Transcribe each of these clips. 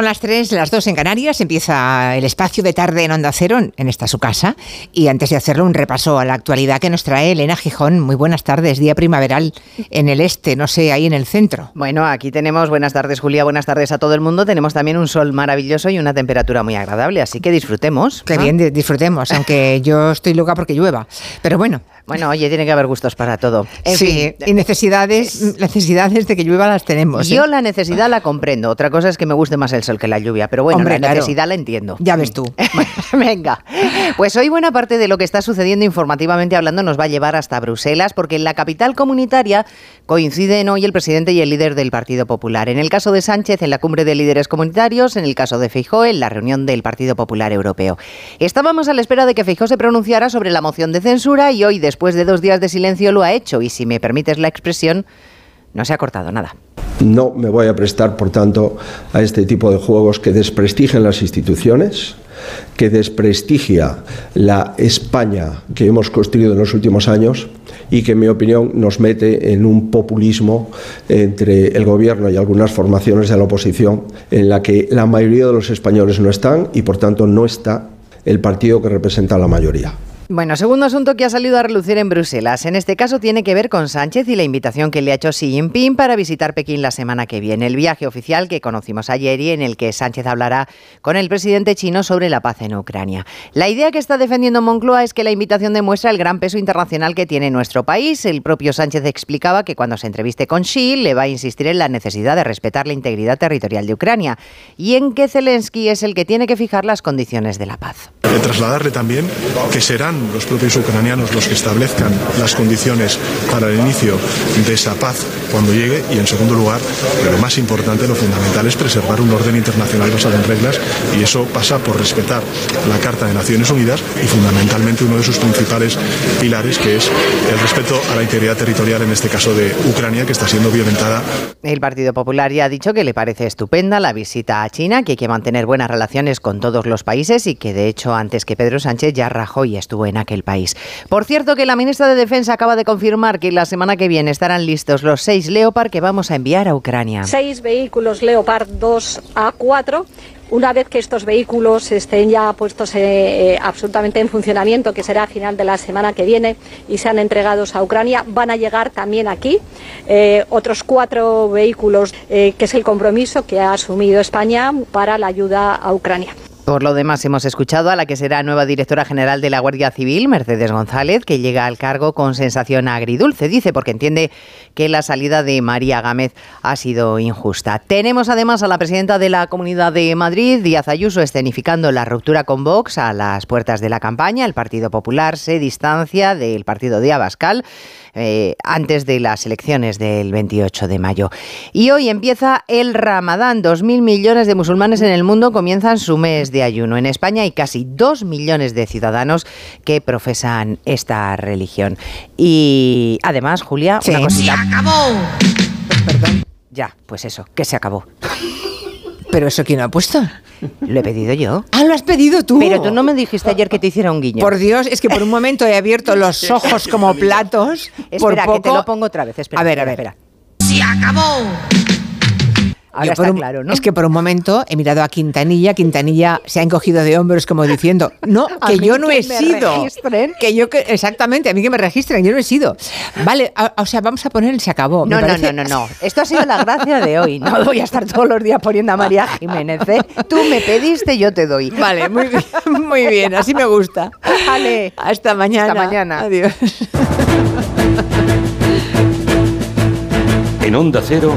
Son las 3, las 2 en Canarias, empieza el espacio de tarde en Onda Cero, en esta su casa. Y antes de hacerlo, un repaso a la actualidad que nos trae Elena Gijón. Muy buenas tardes, día primaveral en el este, no sé, ahí en el centro. Bueno, aquí tenemos, buenas tardes Julia, buenas tardes a todo el mundo. Tenemos también un sol maravilloso y una temperatura muy agradable, así que disfrutemos. Qué bien, disfrutemos, aunque yo estoy loca porque llueva. Pero bueno. Bueno, oye, tiene que haber gustos para todo. sí, y necesidades, necesidades de que llueva las tenemos. Yo ¿eh? la necesidad la comprendo. Otra cosa es que me guste más el sol que la lluvia, pero bueno, la necesidad la entiendo. Ya ves tú. Venga, pues hoy buena parte de lo que está sucediendo informativamente hablando nos va a llevar hasta Bruselas, porque en la capital comunitaria coinciden hoy el presidente y el líder del Partido Popular. En el caso de Sánchez, en la cumbre de líderes comunitarios, en el caso de Feijó, en la reunión del Partido Popular Europeo. Estábamos a la espera de que Feijó se pronunciara sobre la moción de censura y hoy, después de dos días de silencio, lo ha hecho. Y si me permites la expresión, no se ha cortado nada. No me voy a prestar, por tanto, a este tipo de juegos que desprestigian las instituciones, que desprestigia la España que hemos construido en los últimos años y que, en mi opinión, nos mete en un populismo entre el gobierno y algunas formaciones de la oposición en la que la mayoría de los españoles no están y, por tanto, no está el partido que representa a la mayoría. Bueno, segundo asunto que ha salido a relucir en Bruselas. En este caso tiene que ver con Sánchez y la invitación que le ha hecho Xi Jinping para visitar Pekín la semana que viene. El viaje oficial que conocimos ayer y en el que Sánchez hablará con el presidente chino sobre la paz en Ucrania. La idea que está defendiendo Moncloa es que la invitación demuestra el gran peso internacional que tiene nuestro país. El propio Sánchez explicaba que cuando se entreviste con Xi le va a insistir en la necesidad de respetar la integridad territorial de Ucrania y en que Zelensky es el que tiene que fijar las condiciones de la paz. trasladarle también que serán los propios ucranianos los que establezcan las condiciones para el inicio de esa paz cuando llegue y en segundo lugar, lo más importante, lo fundamental es preservar un orden internacional basado en reglas y eso pasa por respetar la Carta de Naciones Unidas y fundamentalmente uno de sus principales pilares que es el respeto a la integridad territorial en este caso de Ucrania que está siendo violentada. El Partido Popular ya ha dicho que le parece estupenda la visita a China, que hay que mantener buenas relaciones con todos los países y que de hecho antes que Pedro Sánchez ya rajó y estuvo en aquel país. Por cierto, que la ministra de Defensa acaba de confirmar que la semana que viene estarán listos los seis Leopard que vamos a enviar a Ucrania. Seis vehículos Leopard 2 a 4 una vez que estos vehículos estén ya puestos eh, eh, absolutamente en funcionamiento, que será a final de la semana que viene, y sean entregados a Ucrania, van a llegar también aquí eh, otros cuatro vehículos, que es el compromiso que ha asumido España para la ayuda a Ucrania. Por lo demás, hemos escuchado a la que será nueva directora general de la Guardia Civil, Mercedes González, que llega al cargo con sensación agridulce, dice, porque entiende que la salida de María Gámez ha sido injusta. Tenemos además a la presidenta de la Comunidad de Madrid, Díaz Ayuso, escenificando la ruptura con Vox a las puertas de la campaña. El Partido Popular se distancia del partido de Abascal. Eh, antes de las elecciones del 28 de mayo. Y hoy empieza el Ramadán. Dos mil millones de musulmanes en el mundo comienzan su mes de ayuno. En España hay casi dos millones de ciudadanos que profesan esta religión. Y además, Julia, una cosita. ¡Se acabó! Perdón. Ya, pues eso, que se acabó. ¿Pero eso quién lo ha puesto? Lo he pedido yo. Ah, lo has pedido tú. Pero tú no me dijiste ayer que te hiciera un guiño. Por Dios, es que por un momento he abierto los ojos como platos. Espera, que te lo pongo otra vez. Espera, a ver, a ver. Espera. ¡Se acabó! Ahora está claro, ¿no? Es que por un momento he mirado a Quintanilla, Quintanilla se ha encogido de hombros como diciendo, no, que yo no he sido. Que yo que, exactamente, a mí que me registren, yo no he sido. Vale, o sea, vamos a poner el se acabó. No, no, no, no, no. Esto ha sido la gracia de hoy. No voy a estar todos los días poniendo a María Jiménez. ¿eh? Tú me pediste, yo te doy. Vale, muy bien, muy bien, así me gusta. Vale. Hasta mañana. Hasta mañana. Adiós. En Onda Cero,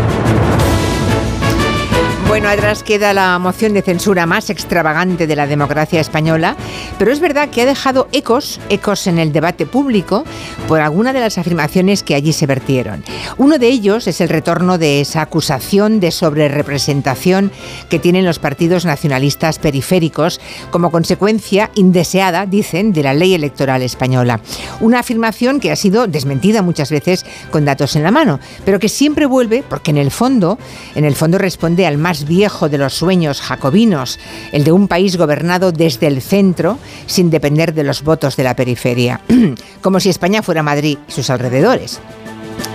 Bueno, atrás queda la moción de censura más extravagante de la democracia española, pero es verdad que ha dejado ecos, ecos en el debate público por alguna de las afirmaciones que allí se vertieron. Uno de ellos es el retorno de esa acusación de sobrerepresentación que tienen los partidos nacionalistas periféricos como consecuencia indeseada, dicen, de la ley electoral española. Una afirmación que ha sido desmentida muchas veces con datos en la mano, pero que siempre vuelve porque en el fondo, en el fondo responde al más viejo de los sueños jacobinos, el de un país gobernado desde el centro, sin depender de los votos de la periferia, como si España fuera Madrid y sus alrededores.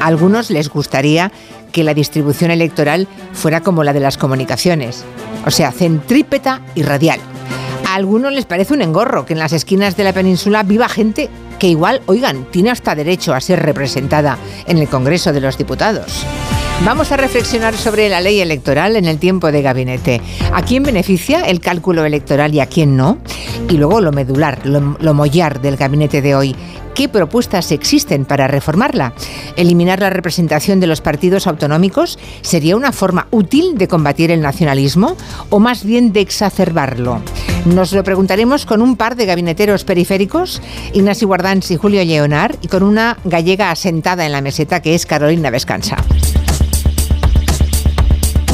A algunos les gustaría que la distribución electoral fuera como la de las comunicaciones, o sea, centrípeta y radial. A algunos les parece un engorro que en las esquinas de la península viva gente que igual, oigan, tiene hasta derecho a ser representada en el Congreso de los Diputados. Vamos a reflexionar sobre la ley electoral en el tiempo de gabinete. ¿A quién beneficia el cálculo electoral y a quién no? Y luego lo medular, lo, mollar del gabinete de hoy. ¿Qué propuestas existen para reformarla? ¿Eliminar la representación de los partidos autonómicos sería una forma útil de combatir el nacionalismo o más bien de exacerbarlo? Nos lo preguntaremos con un par de gabineteros periféricos, Ignacio Guardans y Julio Leonard, y con una gallega asentada en la meseta que es Carolina Vescansa.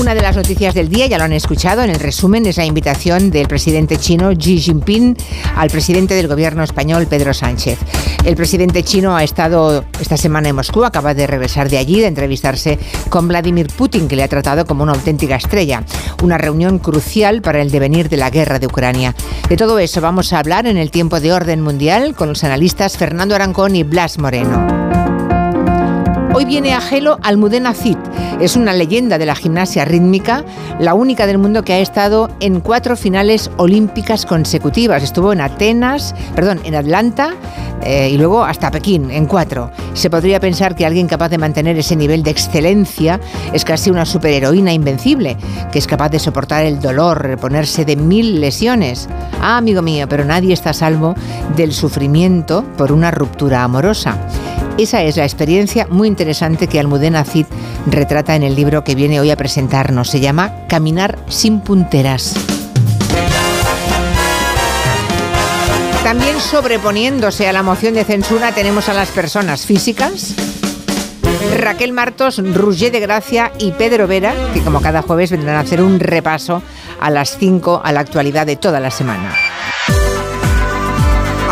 Una de las noticias del día, ya lo han escuchado en el resumen, es la invitación del presidente chino Xi Jinping al presidente del gobierno español Pedro Sánchez. El presidente chino ha estado esta semana en Moscú, acaba de regresar de allí, de entrevistarse con Vladimir Putin, que le ha tratado como una auténtica estrella. Una reunión crucial para el devenir de la guerra de Ucrania. De todo eso vamos a hablar en el tiempo de orden mundial con los analistas Fernando Arancón y Blas Moreno. Hoy viene a Gelo Almudena Cid. Es una leyenda de la gimnasia rítmica, la única del mundo que ha estado en cuatro finales olímpicas consecutivas. Estuvo en Atenas, perdón, en Atlanta eh, y luego hasta Pekín, en cuatro. Se podría pensar que alguien capaz de mantener ese nivel de excelencia es casi una superheroína invencible, que es capaz de soportar el dolor, reponerse de mil lesiones. Ah, amigo mío, pero nadie está salvo del sufrimiento por una ruptura amorosa. Esa es la experiencia muy interesante que Almudena Cid retrata en el libro que viene hoy a presentarnos. Se llama Caminar sin punteras. También sobreponiéndose a la moción de censura tenemos a las personas físicas. Raquel Martos, Roger de Gracia y Pedro Vera, que como cada jueves vendrán a hacer un repaso a las 5 a la actualidad de toda la semana.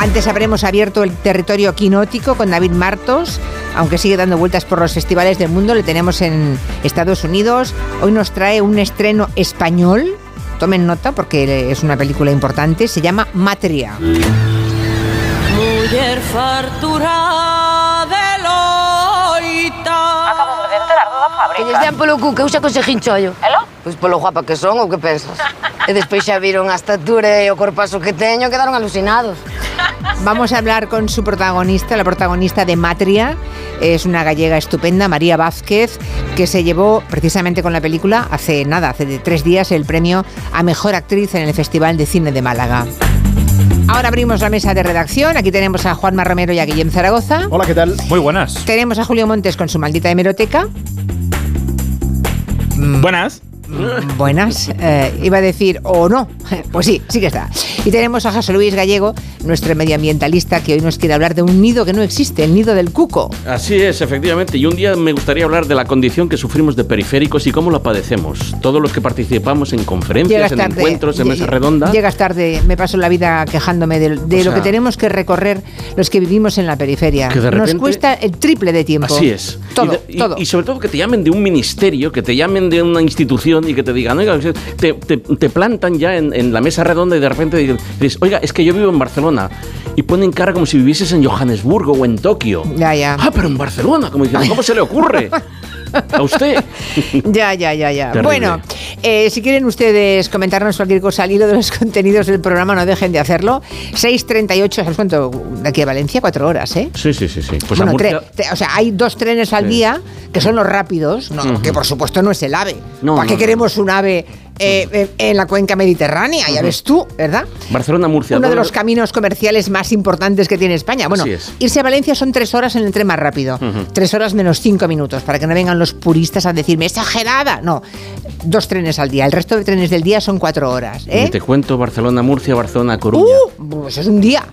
Antes habremos abierto el territorio quinótico con David Martos, aunque sigue dando vueltas por los festivales del mundo, le tenemos en Estados Unidos. Hoy nos trae un estreno español, tomen nota porque es una película importante, se llama Matria. Mujer fartura de loita. Acabo de enterar da fábrica. Que lles dean polo cu, que eu xa consegín chollo. Elo? Pois polo guapa que son, ou que pensas? e despois xa viron a estatura e o corpazo que teño, quedaron alucinados. Vamos a hablar con su protagonista, la protagonista de Matria. Es una gallega estupenda, María Vázquez, que se llevó precisamente con la película hace nada, hace tres días, el premio a Mejor Actriz en el Festival de Cine de Málaga. Ahora abrimos la mesa de redacción. Aquí tenemos a Juanma Romero y a Guillem Zaragoza. Hola, ¿qué tal? Muy buenas. Tenemos a Julio Montes con su maldita hemeroteca. Buenas. Mm, Buenas, eh, iba a decir o no. Pues sí, sí que está. Y tenemos a José Luis Gallego, nuestro medioambientalista, que hoy nos quiere hablar de un nido que no existe, el nido del cuco. Así es, efectivamente. Y un día me gustaría hablar de la condición que sufrimos de periféricos y cómo la padecemos. Todos los que participamos en conferencias, en encuentros, en mesa redonda. Llegas tarde, me paso la vida quejándome de, lo que tenemos que recorrer los que vivimos en la periferia. Que de Nos cuesta el triple de tiempo. Así es. Todo, y, de- y- todo. y sobre todo que te llamen de un ministerio, que te llamen de una institución y que te digan, oiga, te, te- te plantan ya en, en la mesa redonda y de repente dices, oiga, es que yo vivo en Barcelona. Y ponen cara como si vivieses en Johannesburgo o en Tokio. Ya, ya. Ah, pero en Barcelona, como diciendo, ¿cómo se le ocurre? A usted. Ya, ya, ya, ya. Terrible. Bueno, eh, si quieren ustedes comentarnos cualquier cosa al hilo de los contenidos del programa, no dejen de hacerlo. 6.38, ¿sabes cuánto? De aquí a Valencia, cuatro horas, ¿eh? Sí, sí, sí, sí. Pues Bueno, Murcia- o sea, hay dos trenes al Sí. día que son los rápidos, no, que por supuesto no es el AVE. No, ¿Para qué queremos un AVE eh, en- en la cuenca mediterránea? Ya ves tú, ¿verdad? Barcelona-Murcia. Uno de los caminos comerciales más importantes que tiene España. Bueno, irse a Valencia son tres horas en el tren más rápido. Tres horas menos cinco minutos, para que no vengan los puristas a decirme, exagerada. No, dos trenes al día. El resto de trenes del día son cuatro horas. ¿eh? Y te cuento Barcelona-Murcia, Barcelona-Coruña. Uh, eso es un día.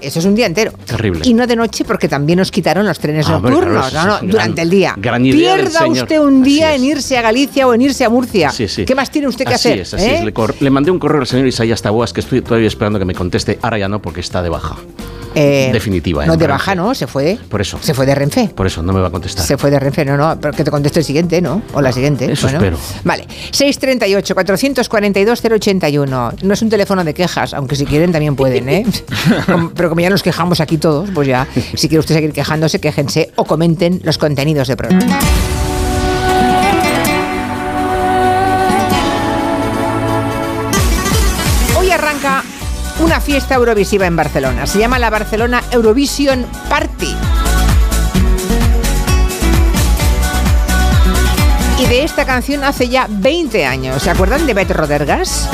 Eso es un día entero. Terrible. Y no de noche porque también nos quitaron los trenes Ah, nocturnos, no, no, un durante gran- el día. gran idea Pierda usted un día en irse a Galicia o en irse a Murcia. Sí, sí. ¿Qué más tiene usted que así hacer? Es, así eh? es. Le, cor- le mandé un correo al señor Isaías Taboas que estoy todavía esperando que me conteste. Ahora ya no, porque está de baja. Eh, Definitiva, No de Renfe. baja, ¿no? Se fue. Por eso. Se fue de Renfe. Por eso no me va a contestar. Se fue de Renfe, no, no, pero que te conteste el siguiente, ¿no? O la siguiente. Eso espero. Vale, 638-442-081. No es un teléfono de quejas, aunque si quieren también pueden, ¿eh? Pero pero como ya nos quejamos aquí todos, pues ya, si quiere usted seguir quejándose, quéjense o comenten los contenidos del programa. Hoy arranca una fiesta eurovisiva en Barcelona. Se llama la Barcelona Eurovision Party. Y de esta canción hace ya 20 años. ¿Se acuerdan de Beth Rodergas?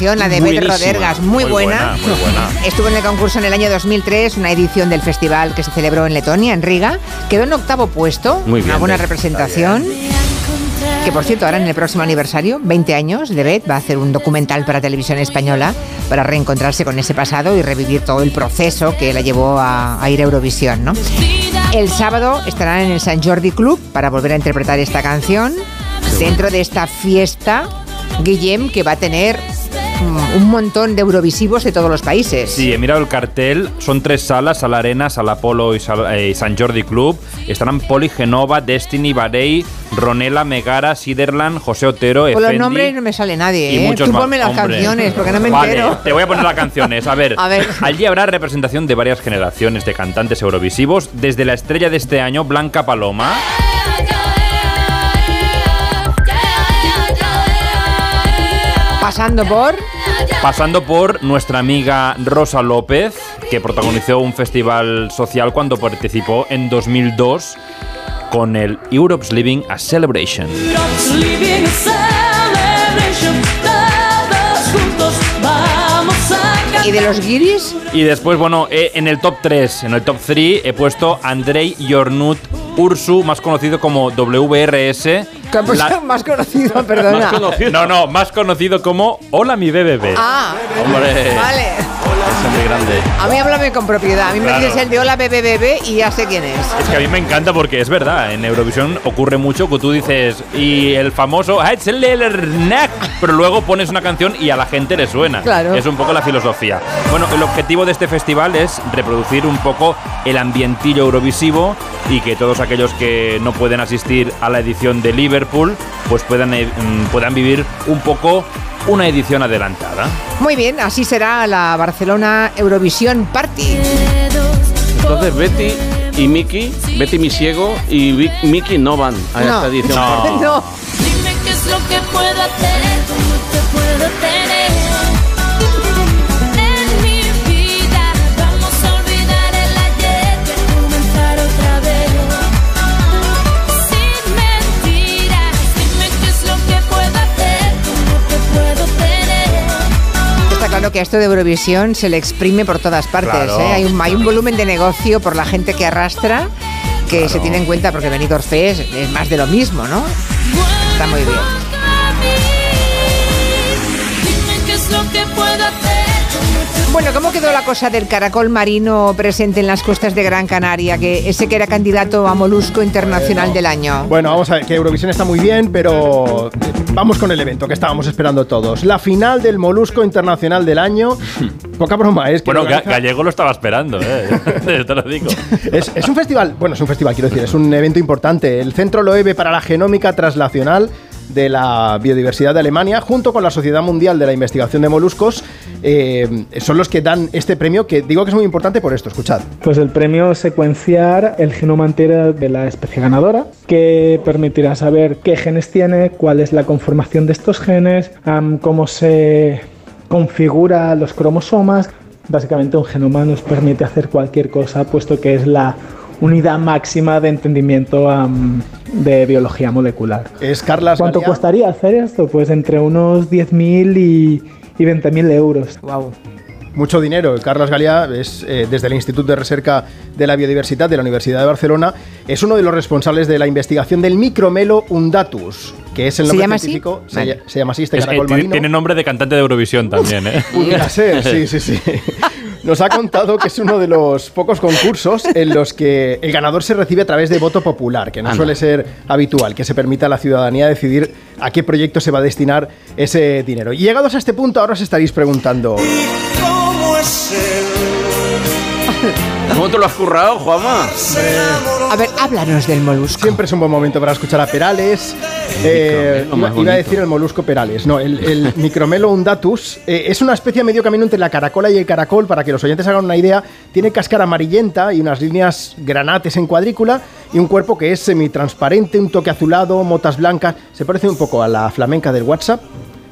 Canción, la de Beth Rodergas, muy, muy buena. buena, muy buena. Estuvo en el concurso en el año 2003, una edición del festival que se celebró en Letonia, en Riga. Quedó en octavo puesto, Muy bien, una buena Beth, representación. Que por cierto, ahora en el próximo aniversario, 20 años de Beth, va a hacer un documental para televisión española para reencontrarse con ese pasado y revivir todo el proceso que la llevó a, a ir a Eurovisión, ¿no? El sábado estará en el San Jordi Club para volver a interpretar esta canción dentro de esta fiesta, Guillem, que va a tener un montón de eurovisivos de todos los países. Sí, he mirado el cartel. Son tres salas: Sala Arena, Sala Polo y, Sal- eh, San Jordi Club. Estarán Poli, Genova, Destiny, Barey, Ronela, Megara, Siderland, José Otero, Con los Effendi nombres no me sale nadie, y ¿eh? muchos Tú más. ponme las Hombre. canciones, porque no me Vale, entero. te voy a poner las canciones. A ver, A ver. allí habrá representación de varias generaciones de cantantes eurovisivos, desde la estrella de este año, Blanca Paloma. Pasando por... Pasando por nuestra amiga Rosa López, que protagonizó un festival social cuando participó en 2002 con el Europe's Living a Celebration. Europe's living a celebration. Todos juntos vamos a. ¿Y de los guiris? Y después, bueno, eh, en el top 3, en el top 3 he puesto Andrei Yornut Ursu, más conocido como WRS. Pues, La- más conocido, perdona. No, no, más conocido como Hola mi BBB. Ah, Hombre, vale. Ese es muy grande. A mí háblame con propiedad. A mí me dices el de hola BBB y ya sé quién es. Es que a mí me encanta porque es verdad, en Eurovisión ocurre mucho que tú dices y el famoso "Ah, "Hetzlerneck", pero luego pones una canción y a la gente le suena. Claro. Es un poco la filosofía. Bueno, el objetivo de este festival es reproducir un poco el ambientillo eurovisivo y que todos aquellos que no pueden asistir a la edición de Liverpool pues puedan, eh, mm, puedan vivir un poco una edición adelantada. Muy bien, así será la Barcelona Eurovisión Party. Entonces Betty y Mickey, Betty mi ciego y Mickey no van a No. esta edición. No. No. Dime qué es lo que puedo hacer, claro que a esto de Eurovisión se le exprime por todas partes. Claro, ¿eh? hay, un, hay un volumen de negocio por la gente que arrastra que se tiene en cuenta porque Benidorm Fest es más de lo mismo, ¿no? Está muy bien. Bueno, ¿cómo quedó la cosa del caracol marino presente en las costas de Gran Canaria? Que ese que era candidato a Molusco Internacional del año. Bueno, vamos a ver, que Eurovisión está muy bien, pero eh, vamos con el evento que estábamos esperando todos. La final del Molusco Internacional del año. Poca broma, es que Bueno, organiza- Gallego lo estaba esperando, ¿eh? te lo digo. es, es un festival, bueno, es un festival, quiero decir, es un evento importante. El Centro Loewe para la Genómica Translacional de la Biodiversidad de Alemania, junto con la Sociedad Mundial de la Investigación de Moluscos, eh, son los que dan este premio, que digo que es muy importante por esto, escuchad. Pues el premio secuenciar el genoma entero de la especie ganadora, que permitirá saber qué genes tiene, cuál es la conformación de estos genes, cómo se configura los cromosomas. Básicamente un genoma nos permite hacer cualquier cosa, puesto que es la unidad máxima de entendimiento am, de biología molecular. Es Carlas ¿Cuánto Galea. costaría hacer esto? Pues entre unos 10.000 y, y 20.000 euros. Wow. Mucho dinero. Carlos Galía es eh, desde el Instituto de Recerca de la Biodiversidad de la Universidad de Barcelona. Es uno de los responsables de la investigación del micromelo undatus, que es el ¿Se nombre llama así? científico. Se, Vale. se llama así este Es- eh, caracol tiene, marino. tiene nombre de cantante de Eurovisión también, ¿eh? Pudiera ser, sí, sí, sí. Nos ha contado que es uno de los pocos concursos en los que el ganador se recibe a través de voto popular, que no Anda. suele ser habitual, que se permita a la ciudadanía decidir a qué proyecto se va a destinar ese dinero. Y llegados a este punto, ahora os estaréis preguntando, ¿Cómo es ¿Cómo te lo has currado, Juanma? A ver, háblanos del molusco. siempre es un buen momento para escuchar a Perales. Eh, iba, a decir el molusco Perales, no, el, el micromelo undatus eh, es una especie medio camino entre la caracola y el caracol, para que los oyentes hagan una idea, tiene cáscara amarillenta y unas líneas granates en cuadrícula y un cuerpo que es semitransparente, un toque azulado, motas blancas, se parece un poco a la flamenca del WhatsApp,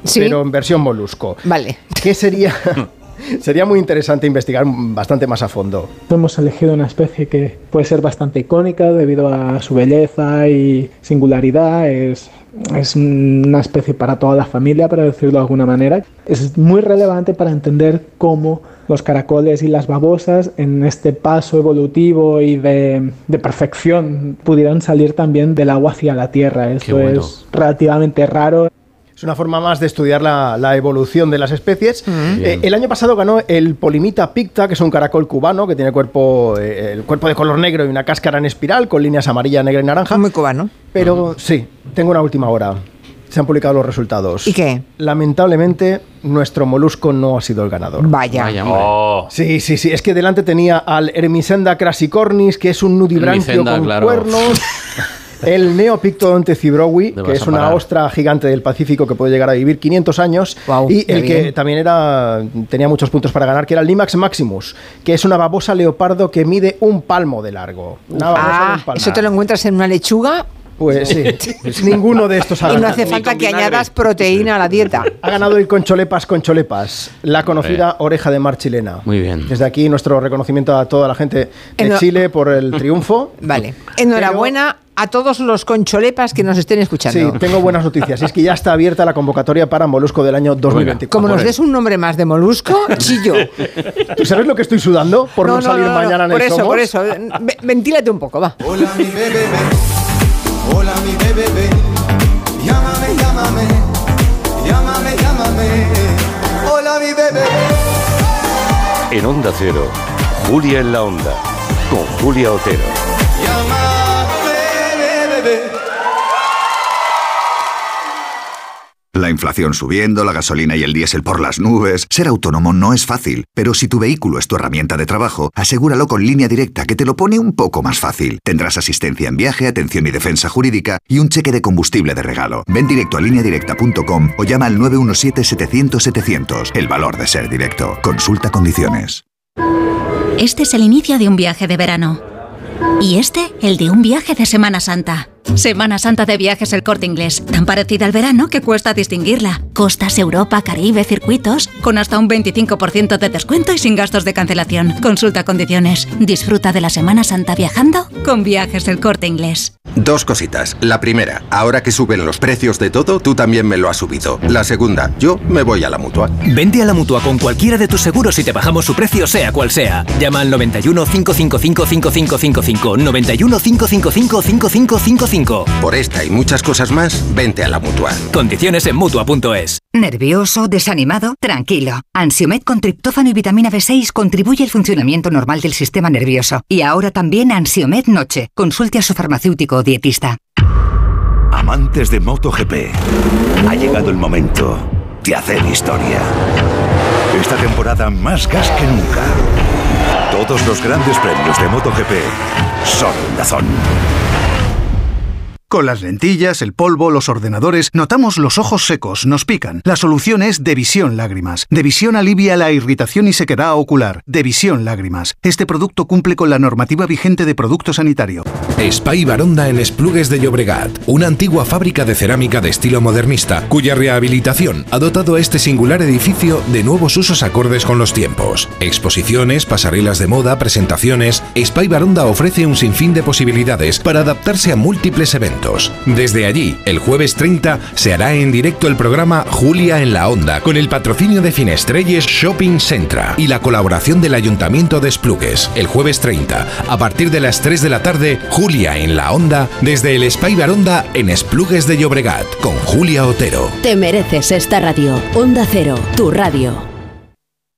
Sí. pero en versión molusco. Vale. ¿Qué sería? Sería muy interesante investigar bastante más a fondo. Hemos elegido una especie que puede ser bastante icónica debido a su belleza y singularidad. Es, es una especie para toda la familia, para decirlo de alguna manera. Es muy relevante para entender cómo los caracoles y las babosas en este paso evolutivo y de, de perfección pudieron salir también del agua hacia la tierra. Esto bueno. es relativamente raro. Es una forma más de estudiar la, la evolución de las especies. Eh, el año pasado ganó el Polimita picta, que es un caracol cubano que tiene cuerpo, eh, el cuerpo de color negro y una cáscara en espiral con líneas amarilla, negra y naranja. Muy cubano. Pero sí, tengo una última hora. Se han publicado los resultados. ¿Y qué? Lamentablemente, nuestro molusco no ha sido el ganador. Vaya. Vaya, hombre. Oh. Sí, sí, sí. Es que delante tenía al Hermisenda crasicornis, que es un nudibranquio Hermisenda, con claro. cuernos. El Neopictodonte cibrowi, que es una ostra gigante del Pacífico que puede llegar a vivir 500 años. Y el que también era tenía muchos puntos para ganar, que era el Limax maximus, que es una babosa leopardo que mide un palmo de largo. Una babosa de Ah, un palmo. eso te lo encuentras en una lechuga Pues sí, ninguno de estos ha y no hace falta que añadas proteína a la dieta. Ha ganado el Concholepas Concholepas, la conocida oreja de mar chilena. Muy bien. Desde aquí nuestro reconocimiento a toda la gente de Chile por el triunfo. Vale. Enhorabuena a todos los concholepas que nos estén escuchando. Sí, tengo buenas noticias. Es que ya está abierta la convocatoria para Molusco del año 2024. Como nos des un nombre más de molusco, chillo. ¿Tú sabes lo que estoy sudando por no, salir mañana en por el eso, Somos? por eso. Ve- Ventílate un poco, va. Hola mi bebé, hola mi bebé, llámame, llámame, llámame, llámame, hola mi bebé. En Onda Cero, Julia en la Onda, con Julia Otero. La inflación subiendo, la gasolina y el diésel por las nubes. Ser autónomo no es fácil, pero si tu vehículo es tu herramienta de trabajo, asegúralo con línea directa que te lo pone un poco más fácil. Tendrás asistencia en viaje, atención y defensa jurídica y un cheque de combustible de regalo. Ven directo a lineadirecta.com o llama al 917-700-700. El valor de ser directo. Consulta condiciones. Este es el inicio de un viaje de verano. Y este, el de un viaje de Semana Santa. Semana Santa de Viajes El Corte Inglés, tan parecida al verano que cuesta distinguirla. Costas, Europa, Caribe, circuitos, con hasta un 25% de descuento y sin gastos de cancelación. Consulta condiciones. Disfruta de la Semana Santa viajando con Viajes El Corte Inglés. Dos cositas. La primera, ahora que suben los precios de todo, tú también me lo has subido. La segunda, yo me voy a la mutua. Vente a la mutua con cualquiera de tus seguros y te bajamos su precio, sea cual sea. Llama al 91 555 5555. 91 555 5555. Por esta y muchas cosas más, vente a la mutua. Condiciones en mutua.es. ¿Nervioso? ¿Desanimado? Tranquilo. Ansiomed con triptófano y vitamina B6 contribuye al funcionamiento normal del sistema nervioso. Y ahora también Ansiomed Noche. Consulte a su farmacéutico o dietista. Amantes de MotoGP, ha llegado el momento de hacer historia. Esta temporada más gas que nunca. Todos los grandes premios de MotoGP son Dazón. Con las lentillas, el polvo, los ordenadores, notamos los ojos secos, nos pican. La solución es Devisión Lágrimas. Devisión alivia la irritación y sequedad ocular. Devisión Lágrimas. Este producto cumple con la normativa vigente de producto sanitario. Spy Baronda en Esplugues de Llobregat, una antigua fábrica de cerámica de estilo modernista, cuya rehabilitación ha dotado a este singular edificio de nuevos usos acordes con los tiempos. Exposiciones, pasarelas de moda, presentaciones. Spy Baronda ofrece un sinfín de posibilidades para adaptarse a múltiples eventos. Desde allí, el jueves 30, se hará en directo el programa Julia en la Onda, con el patrocinio de Finestrelles Shopping Centra y la colaboración del Ayuntamiento de Esplugues. El jueves 30, a partir de las 3 de la tarde, Julia en la Onda, desde el Spy Baronda en Esplugues de Llobregat, con Julia Otero. Te mereces esta radio. Onda Cero, tu radio.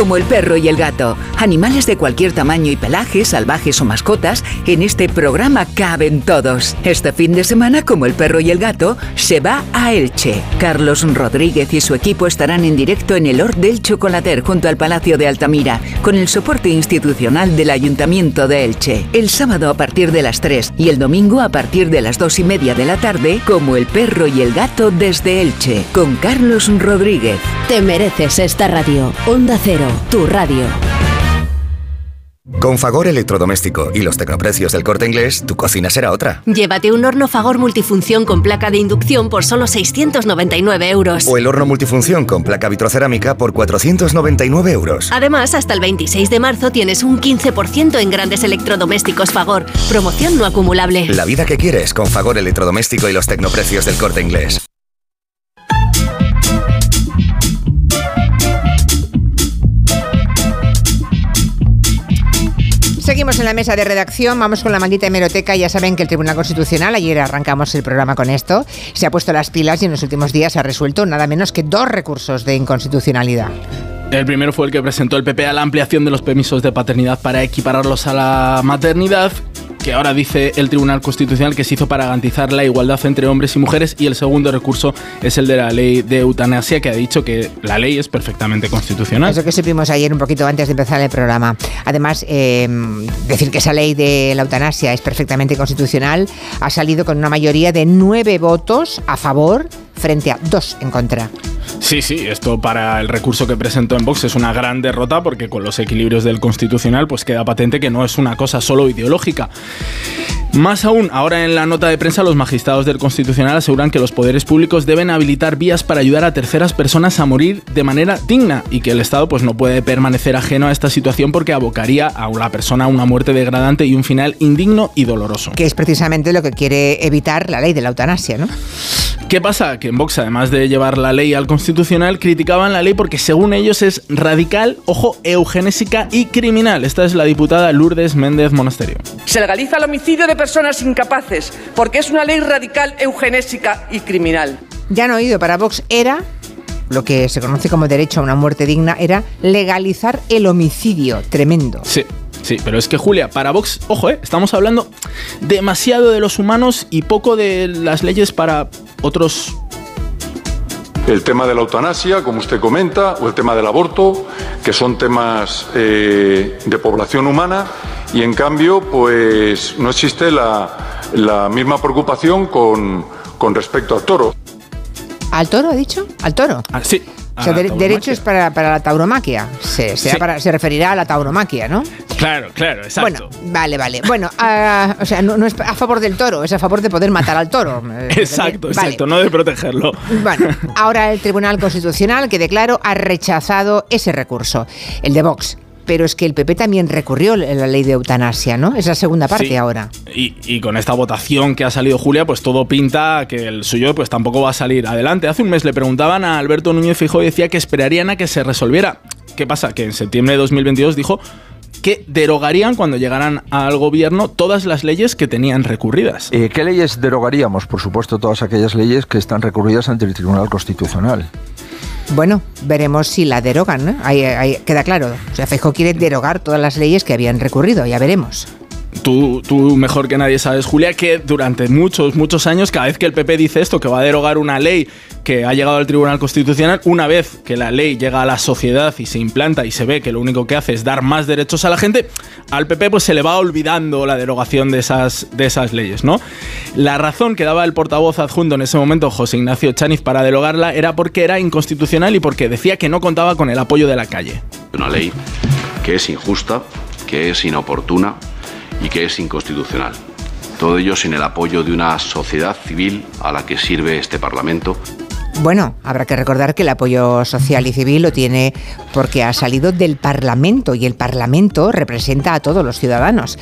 Como el perro y el gato, animales de cualquier tamaño y pelaje, salvajes o mascotas, en este programa caben todos. Este fin de semana, como el perro y el gato, se va a Elche. Carlos Rodríguez y su equipo estarán en directo en el Hort del Chocolater junto al Palacio de Altamira, con el soporte institucional del Ayuntamiento de Elche. El sábado a partir de las 3 y el domingo a partir de las 2 y media de la tarde, como el perro y el gato desde Elche, con Carlos Rodríguez. Te mereces esta radio. Onda Cero, tu radio. Con Fagor Electrodoméstico y los tecnoprecios del corte inglés, tu cocina será otra. Llévate un horno Fagor multifunción con placa de inducción por solo 699 euros. O el horno multifunción con placa vitrocerámica por 499 euros. Además, hasta el 26 de marzo tienes un 15% en grandes electrodomésticos Fagor. Promoción no acumulable. La vida que quieres con Fagor Electrodoméstico y los tecnoprecios del corte inglés. Seguimos en la mesa de redacción, vamos con la maldita hemeroteca. Ya saben que el Tribunal Constitucional, ayer arrancamos el programa con esto, se ha puesto las pilas y en los últimos días ha resuelto nada menos que dos recursos de inconstitucionalidad. El primero fue el que presentó el PP a la ampliación de los permisos de paternidad para equipararlos a la maternidad que ahora dice el Tribunal Constitucional que se hizo para garantizar la igualdad entre hombres y mujeres y el segundo recurso es el de la ley de eutanasia que ha dicho que la ley es perfectamente constitucional. Eso que supimos ayer un poquito antes de empezar el programa. Además, eh, decir que esa ley de la eutanasia es perfectamente constitucional ha salido con una mayoría de nueve votos a favor frente a dos en contra. Sí, sí, esto para el recurso que presentó en Vox es una gran derrota porque con los equilibrios del Constitucional pues queda patente que no es una cosa solo ideológica. Más aún, ahora en la nota de prensa los magistrados del Constitucional aseguran que los poderes públicos deben habilitar vías para ayudar a terceras personas a morir de manera digna y que el Estado pues no puede permanecer ajeno a esta situación porque abocaría a la persona a una muerte degradante y un final indigno y doloroso. Que es precisamente lo que quiere evitar la ley de la eutanasia, ¿no? ¿Qué pasa? Que en Vox, además de llevar la ley al Constitucional, criticaban la ley porque según ellos es radical, ojo, eugenésica y criminal. Esta es la diputada Lourdes Méndez Monasterio. Se legaliza el homicidio de personas incapaces porque es una ley radical, eugenésica y criminal. Ya han oído, para Vox era lo que se conoce como derecho a una muerte digna, era legalizar el homicidio. Tremendo. Sí. Sí, pero es que Julia, para Vox, ojo, eh, estamos hablando demasiado de los humanos y poco de las leyes para otros el tema de la eutanasia, como usted comenta, o el tema del aborto, que son temas eh, de población humana, y en cambio, pues no existe la, la misma preocupación con, con respecto al toro. ¿Al toro ha dicho? ¿Al toro? Ah, sí. O sea, de- derecho es para, para la tauromaquia. Se, será Sí. para- se referirá a la tauromaquia, ¿no? Claro, claro, exacto. Bueno, vale, vale. Bueno, ah, o sea, no, no es a favor del toro, es a favor de poder matar al toro. Eh, exacto, Vale. exacto, no de protegerlo. Bueno, ahora el Tribunal Constitucional, que declaro, ha rechazado ese recurso, el de Vox. Pero es que el PP también recurrió la la ley de eutanasia, ¿no? Es la segunda parte Sí. ahora. Y, y con esta votación que ha salido Julia, pues todo pinta que el suyo pues tampoco va a salir adelante. Hace un mes le preguntaban a Alberto Núñez Fijo y decía que esperarían a que se resolviera. ¿Qué pasa? Que en septiembre de 2022 dijo que derogarían cuando llegaran al gobierno todas las leyes que tenían recurridas. Eh, ¿Qué leyes derogaríamos? Por supuesto, todas aquellas leyes que están recurridas ante el Tribunal Constitucional. Bueno, veremos si la derogan, ¿no? Ahí, ahí queda claro. O sea, Feijóo quiere derogar todas las leyes que habían recurrido, ya veremos. Tú, tú mejor que nadie sabes, Julia, que durante muchos, muchos años, cada vez que el PP dice esto, que va a derogar una ley que ha llegado al Tribunal Constitucional, una vez que la ley llega a la sociedad y se implanta y se ve que lo único que hace es dar más derechos a la gente, al PP pues se le va olvidando la derogación de esas, de esas leyes, ¿no? La razón que daba el portavoz adjunto en ese momento, José Ignacio Chaniz, para derogarla era porque era inconstitucional y porque decía que no contaba con el apoyo de la calle. Una ley que es injusta, que es inoportuna y que es inconstitucional. Todo ello sin el apoyo de una sociedad civil a la que sirve este Parlamento. Bueno, habrá que recordar que el apoyo social y civil lo tiene porque ha salido del Parlamento y el Parlamento representa a todos los ciudadanos.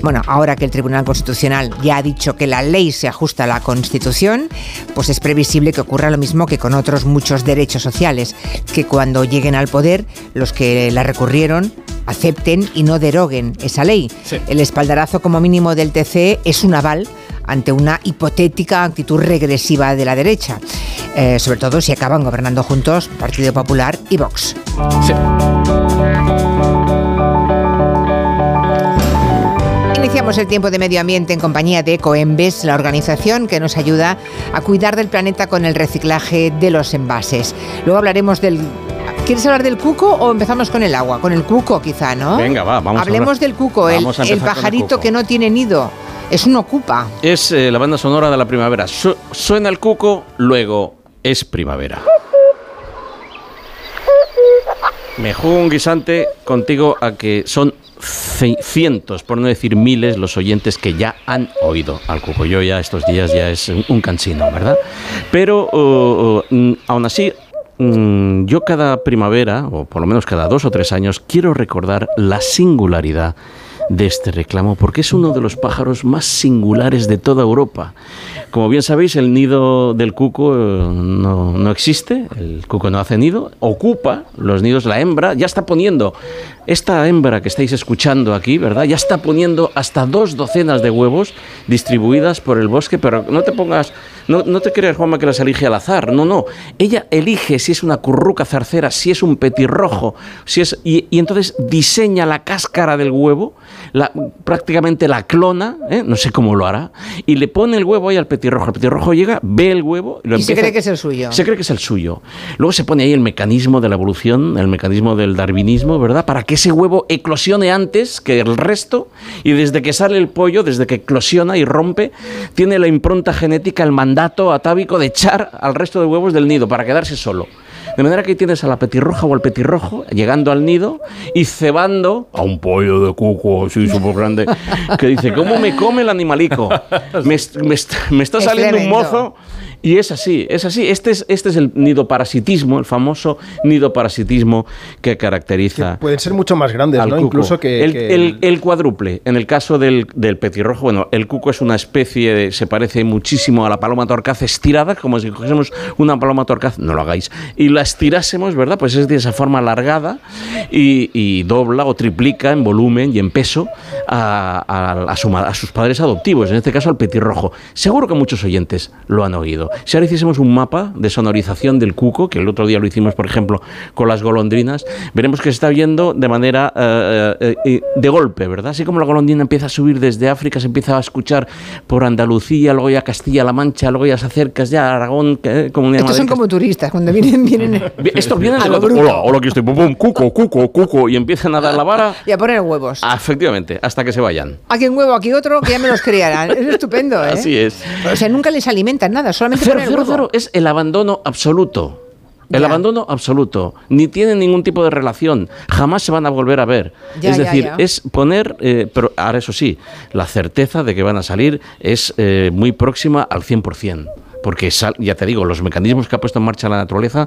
Bueno, ahora que el Tribunal Constitucional ya ha dicho que la ley se ajusta a la Constitución, pues es previsible que ocurra lo mismo que con otros muchos derechos sociales, que cuando lleguen al poder los que la recurrieron acepten y no deroguen esa ley. El espaldarazo como mínimo del TCE es un aval ante una hipotética actitud regresiva de la derecha, eh, sobre todo si acaban gobernando juntos Partido Popular y Vox. Iniciamos el tiempo de medio ambiente en compañía de Ecoembes, la organización que nos ayuda a cuidar del planeta con el reciclaje de los envases. Luego hablaremos del ¿Quieres hablar del cuco o empezamos con el agua? Con el cuco quizá, ¿no? Venga, va, vamos Hablemos del cuco, el, el pajarito que no tiene nido. Es un ocupa. Es eh, la banda sonora de la primavera. suena el cuco, luego es primavera. Me juego un guisante contigo a que son cientos, por no decir miles, los oyentes que ya han oído al cuco. Yo ya estos días ya es un cansino, ¿verdad? Pero uh, uh, mm, aún así Mm, yo cada primavera, o por lo menos cada dos o tres años, quiero recordar la singularidad de este reclamo, porque es uno de los pájaros más singulares de toda Europa. Como bien sabéis, el nido del cuco eh, no, no, existe, el cuco no hace nido, ocupa los nidos, la hembra ya está poniendo, esta hembra que estáis escuchando aquí, ¿verdad? Ya está poniendo hasta dos docenas de huevos distribuidas por el bosque, pero no te pongas no, no te creas, Juanma, que las elige al azar. No, no. Ella elige si es una curruca zarcera, si es un petirrojo, si es. Y, entonces diseña la cáscara del huevo, la, prácticamente la clona, ¿eh? no sé cómo lo hará, y le pone el huevo ahí al petirrojo. El petirrojo llega, ve el huevo y lo y se cree que es el suyo. Se cree que es el suyo. Luego se pone ahí el mecanismo de la evolución, el mecanismo del darwinismo, ¿verdad? Para que ese huevo eclosione antes que el resto y desde que sale el pollo, desde que eclosiona y rompe, tiene la impronta genética, el mandato atávico de echar al resto de huevos del nido para quedarse solo. De manera que tienes a la petirroja o al petirrojo llegando al nido y cebando a un pollo de cuco así súper grande que dice, ¿cómo me come el animalico? Me, está saliendo un mozo y es así, es así. Este es, este es el nido parasitismo, el famoso nido parasitismo que caracteriza. pueden ser mucho más grandes, ¿no? Incluso que el, cuádruple. En el caso del, del, petirrojo, bueno, el cuco es una especie, se parece muchísimo a la paloma torcaz estirada, como si cogiésemos una paloma torcaz, no lo hagáis, y la estirásemos, ¿verdad? Pues es de esa forma alargada y, dobla o triplica en volumen y en peso a, a, a sus padres adoptivos, en este caso al petirrojo. Seguro que muchos oyentes lo han oído. Si ahora hiciésemos un mapa de sonorización del cuco, que el otro día lo hicimos, por ejemplo, con las golondrinas, veremos que se está viendo de manera eh, eh, eh, de golpe, ¿verdad? Así como la golondrina empieza a subir desde África, se empieza a escuchar por Andalucía, luego ya Castilla-La Mancha, luego ya se acercas ya a Aragón, Comunidad Estos son como turistas, cuando vienen, vienen. Estos vienen de hola, hola, aquí estoy, pum, cuco, cuco, cuco, y empiezan a dar la vara. Y a poner huevos. Ah, efectivamente, hasta que se vayan. Aquí un huevo, aquí otro, que ya me los criarán. Es estupendo, ¿eh? Así es. O sea, nunca les alimentan nada, solamente cero, es el abandono absoluto. El abandono absoluto. Ni tienen ningún tipo de relación. Jamás se van a volver a ver. es decir, es poner, eh, pero ahora eso sí, la certeza de que van a salir es eh, muy próxima al 100% porque ya te digo, los mecanismos que ha puesto en marcha la naturaleza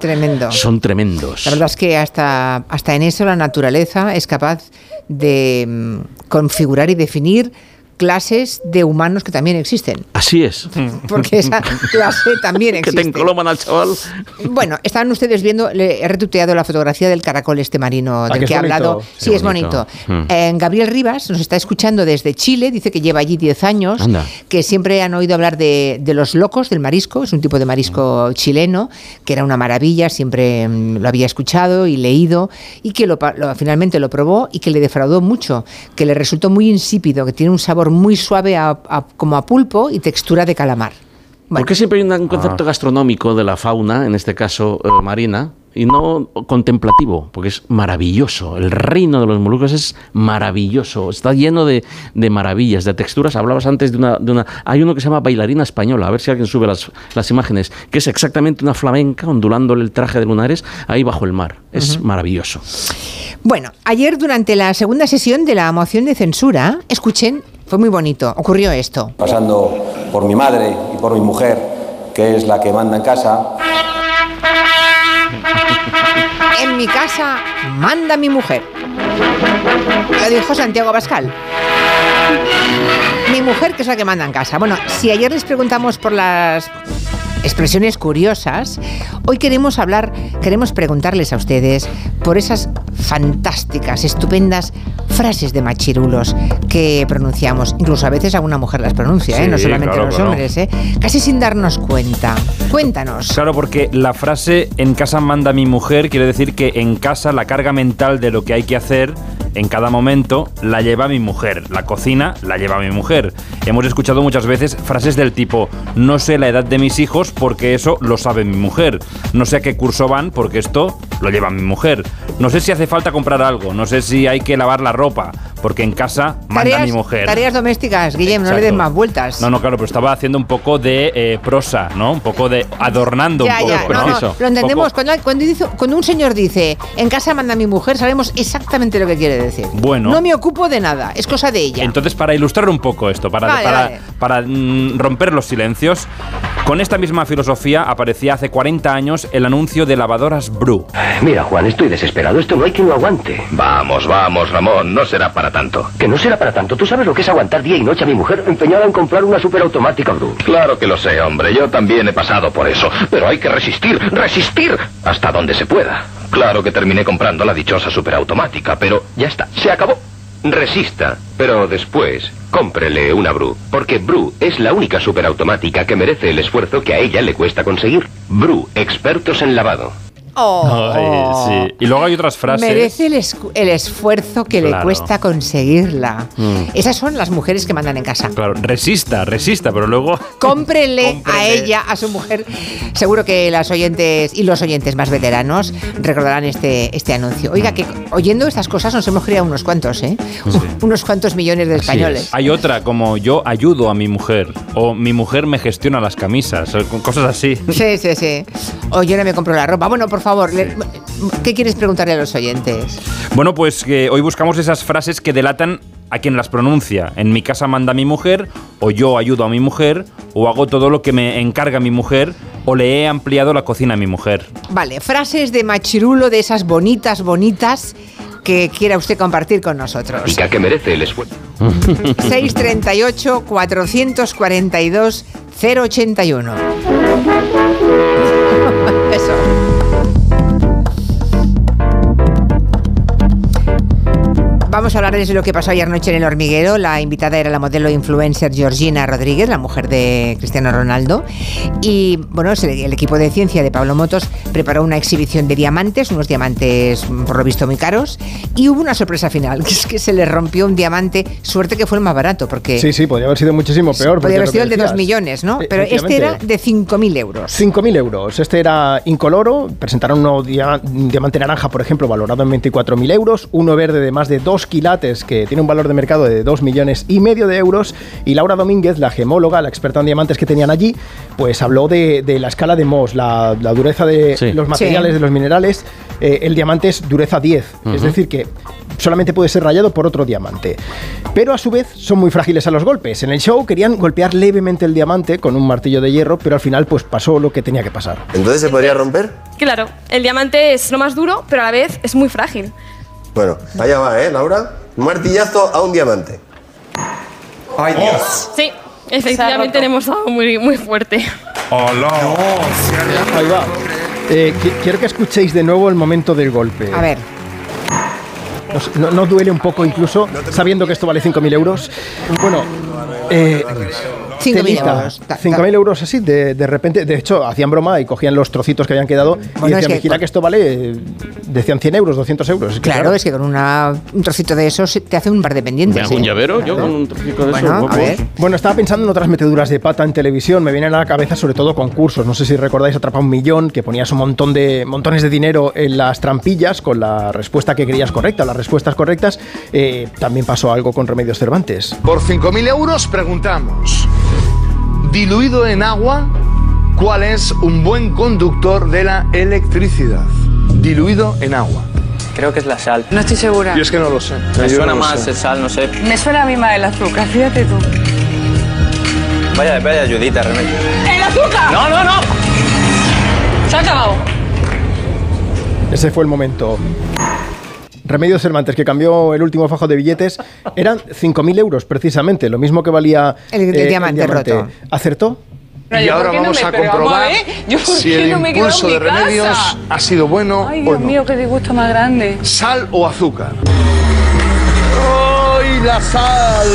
son tremendos. La verdad es que hasta, hasta en eso la naturaleza es capaz de mm, configurar y definir clases de humanos que también existen. Así es. Porque esa clase también existe. que te encoloman al chaval. Bueno, estaban ustedes viendo, le he retuiteado la fotografía del caracol este marino Ah, del que he hablado. Sí, es bonito. bonito. Mm. Eh, Gabriel Rivas nos está escuchando desde Chile, dice que lleva allí 10 años, Anda. que siempre han oído hablar de, de los locos del marisco, es un tipo de marisco chileno, que era una maravilla, siempre mm, lo había escuchado y leído, y que lo, lo- finalmente lo probó y que le defraudó mucho, que le resultó muy insípido, que tiene un sabor muy suave a- a- como a pulpo y textura de calamar. ¿Por qué siempre hay un concepto Ah. gastronómico de la fauna, en este caso eh, marina, y no contemplativo? Porque es maravilloso. El reino de los molucos es maravilloso. Está lleno de, de maravillas, de texturas. Hablabas antes de una, de una... Hay uno que se llama bailarina española. A ver si alguien sube las, las imágenes. Que es exactamente una flamenca ondulándole el traje de lunares ahí bajo el mar. Es maravilloso. Bueno, ayer durante la segunda sesión de la moción de censura, escuchen, fue muy bonito, ocurrió esto. pasando por mi madre y por mi mujer, que es la que manda en casa, En mi casa manda mi mujer. Lo dijo Santiago Pascal. Mi mujer, que es la que manda en casa. Bueno, si ayer les preguntamos por las expresiones curiosas, hoy queremos hablar, queremos preguntarles a ustedes por esas fantásticas, estupendas frases de machirulos que pronunciamos. Incluso a veces alguna mujer las pronuncia, ¿eh? No solamente claro, los claro. hombres, ¿eh? casi sin darnos cuenta. Cuéntanos. Claro, porque la frase en casa manda mi mujer quiere decir que en casa la carga mental de lo que hay que hacer en cada momento la lleva mi mujer. La cocina la lleva mi mujer. Hemos escuchado muchas veces frases del tipo, no sé la edad de mis hijos porque eso lo sabe mi mujer. No sé a qué curso van porque esto lo lleva mi mujer. No sé si hace falta comprar algo. No sé si hay que lavar la ropa porque en casa manda Tareas, mi mujer. tareas domésticas, Guillem, no le des Exacto. más vueltas. No, no, claro, pero estaba haciendo un poco de eh, prosa, ¿no? Un poco de adornando Ya, un poco. ya, no, no, lo entendemos. Cuando, cuando, dice- cuando un señor dice, en casa manda mi mujer, sabemos exactamente lo que quiere decir. Bueno. No me ocupo de nada, es cosa de ella. Entonces, para ilustrar un poco esto, para, Vale, para, vale. para, mm, romper los silencios, con esta misma filosofía aparecía hace 40 años el anuncio de lavadoras Bru. Mira, Juan, estoy desesperado. Esto no hay quien lo aguante. Vamos, vamos, Ramón. No será para tanto. Que no será para tanto. ¿Tú sabes lo que es aguantar día y noche a mi mujer empeñada en comprar una superautomática Bru? Claro que lo sé, hombre. Yo también he pasado por eso. Pero hay que resistir, resistir hasta donde se pueda. Claro que terminé comprando la dichosa superautomática, pero ya está. Se acabó. Resista, pero después cómprele una Bru, porque Bru es la única superautomática que merece el esfuerzo que a ella le cuesta conseguir. Bru, expertos en lavado. Oh, Ay, sí. Y luego hay otras frases. Merece el, escu- el esfuerzo que le cuesta conseguirla. Mm. Esas son las mujeres que mandan en casa. Claro, resista, resista, pero luego. Cómprele a ella, a su mujer. Seguro que las oyentes y los oyentes más veteranos recordarán este, este anuncio. Oiga, que oyendo estas cosas nos hemos criado unos cuantos, ¿eh? Unos cuantos millones de españoles. Hay otra como yo ayudo a mi mujer o mi mujer me gestiona las camisas, o cosas así. Sí, sí, sí. O yo no me compro la ropa. Bueno, por favor, le- ¿qué quieres preguntarle a los oyentes? Bueno, pues que hoy buscamos esas frases que delatan a quien las pronuncia. En mi casa manda mi mujer, o yo ayudo a mi mujer, o hago todo lo que me encarga mi mujer, o le he ampliado la cocina a mi mujer. Vale, frases de machirulo de esas bonitas, bonitas que quiera usted compartir con nosotros. Chica que merece el esfuerzo. 638 442 081. Eso. Vamos a hablarles de lo que pasó ayer noche en el hormiguero. La invitada era la modelo influencer Georgina Rodríguez, la mujer de Cristiano Ronaldo. Y bueno, el equipo de ciencia de Pablo Motos preparó una exhibición de diamantes, unos diamantes por lo visto muy caros. Y hubo una sorpresa final, que es que se le rompió un diamante. Suerte que fue el más barato, porque Sí, sí, podría haber sido muchísimo peor. podría haber sido el de 2 decías, millones, ¿no? e- Pero este era de 5.000 euros. 5.000 euros. Este era incoloro. Presentaron un diamante naranja, por ejemplo, valorado en 24.000 euros. Uno verde de más de 2 quilates, que tiene un valor de mercado de 2 millones y medio de euros. Y Laura Domínguez, la gemóloga, la experta en diamantes que tenían allí, pues habló de, de la escala de Mohs, la, la dureza de Sí. los materiales, Sí. de los minerales. Eh, el diamante es dureza 10. Es decir, que solamente puede ser rayado por otro diamante. Pero a su vez son muy frágiles a los golpes. En el show querían golpear levemente el diamante con un martillo de hierro, pero al final pues pasó lo que tenía que pasar. ¿Entonces se podría romper? Claro, el diamante es lo más duro, pero a la vez es muy frágil. Bueno, allá va, ¿eh, Laura? Un martillazo a un diamante. ¡Ay, Dios! Sí, efectivamente le hemos dado muy, muy fuerte. ¡Hola! Ahí va. Eh, qui- quiero que escuchéis de nuevo el momento del golpe. A ver. ¿Nos- ¿No, no duele un poco incluso sabiendo que esto vale 5.000 euros? Bueno, eh, 5.000 telita, euros. Ta- 5.000 euros así, de, de repente. De hecho, hacían broma y cogían los trocitos que habían quedado y Bueno, es decían, que- vigila que esto vale, decían 100 euros, 200 euros. Es que, Claro, es que con una- un trocito de esos te hace un par de pendientes. ¿Me hago un llavero yo con un trocito de Bueno, ver. Bueno, estaba pensando en otras meteduras de pata en televisión. Me vienen a la cabeza sobre todo concursos. No sé si recordáis Atrapa un Millón, que ponías un montón de montones de dinero en las trampillas con la respuesta que creías correcta, las respuestas correctas. Eh, también pasó algo con Remedios Cervantes. Por 5.000 euros preguntamos, diluido en agua, ¿cuál es un buen conductor de la electricidad? Diluido en agua. Creo que es la sal. No estoy segura. Y es que no lo sé. Me Yo suena no lo más sé. el sal, no sé. Me suena a mí más el azúcar, fíjate tú. Vaya, vaya ayudita, remedio. ¡El azúcar! No, no, no. Se ha acabado. Ese fue el momento. Remedios Cervantes, que cambió el último fajo de billetes, eran 5.000 euros precisamente, lo mismo que valía eh, El de diamante roto. ¿Acertó? Y ahora vamos a comprobar si el impulso de remedios ha sido bueno Ay, o Dios no. mío, qué disgusto más grande. ¿Sal o azúcar? ¡Ay, la sal!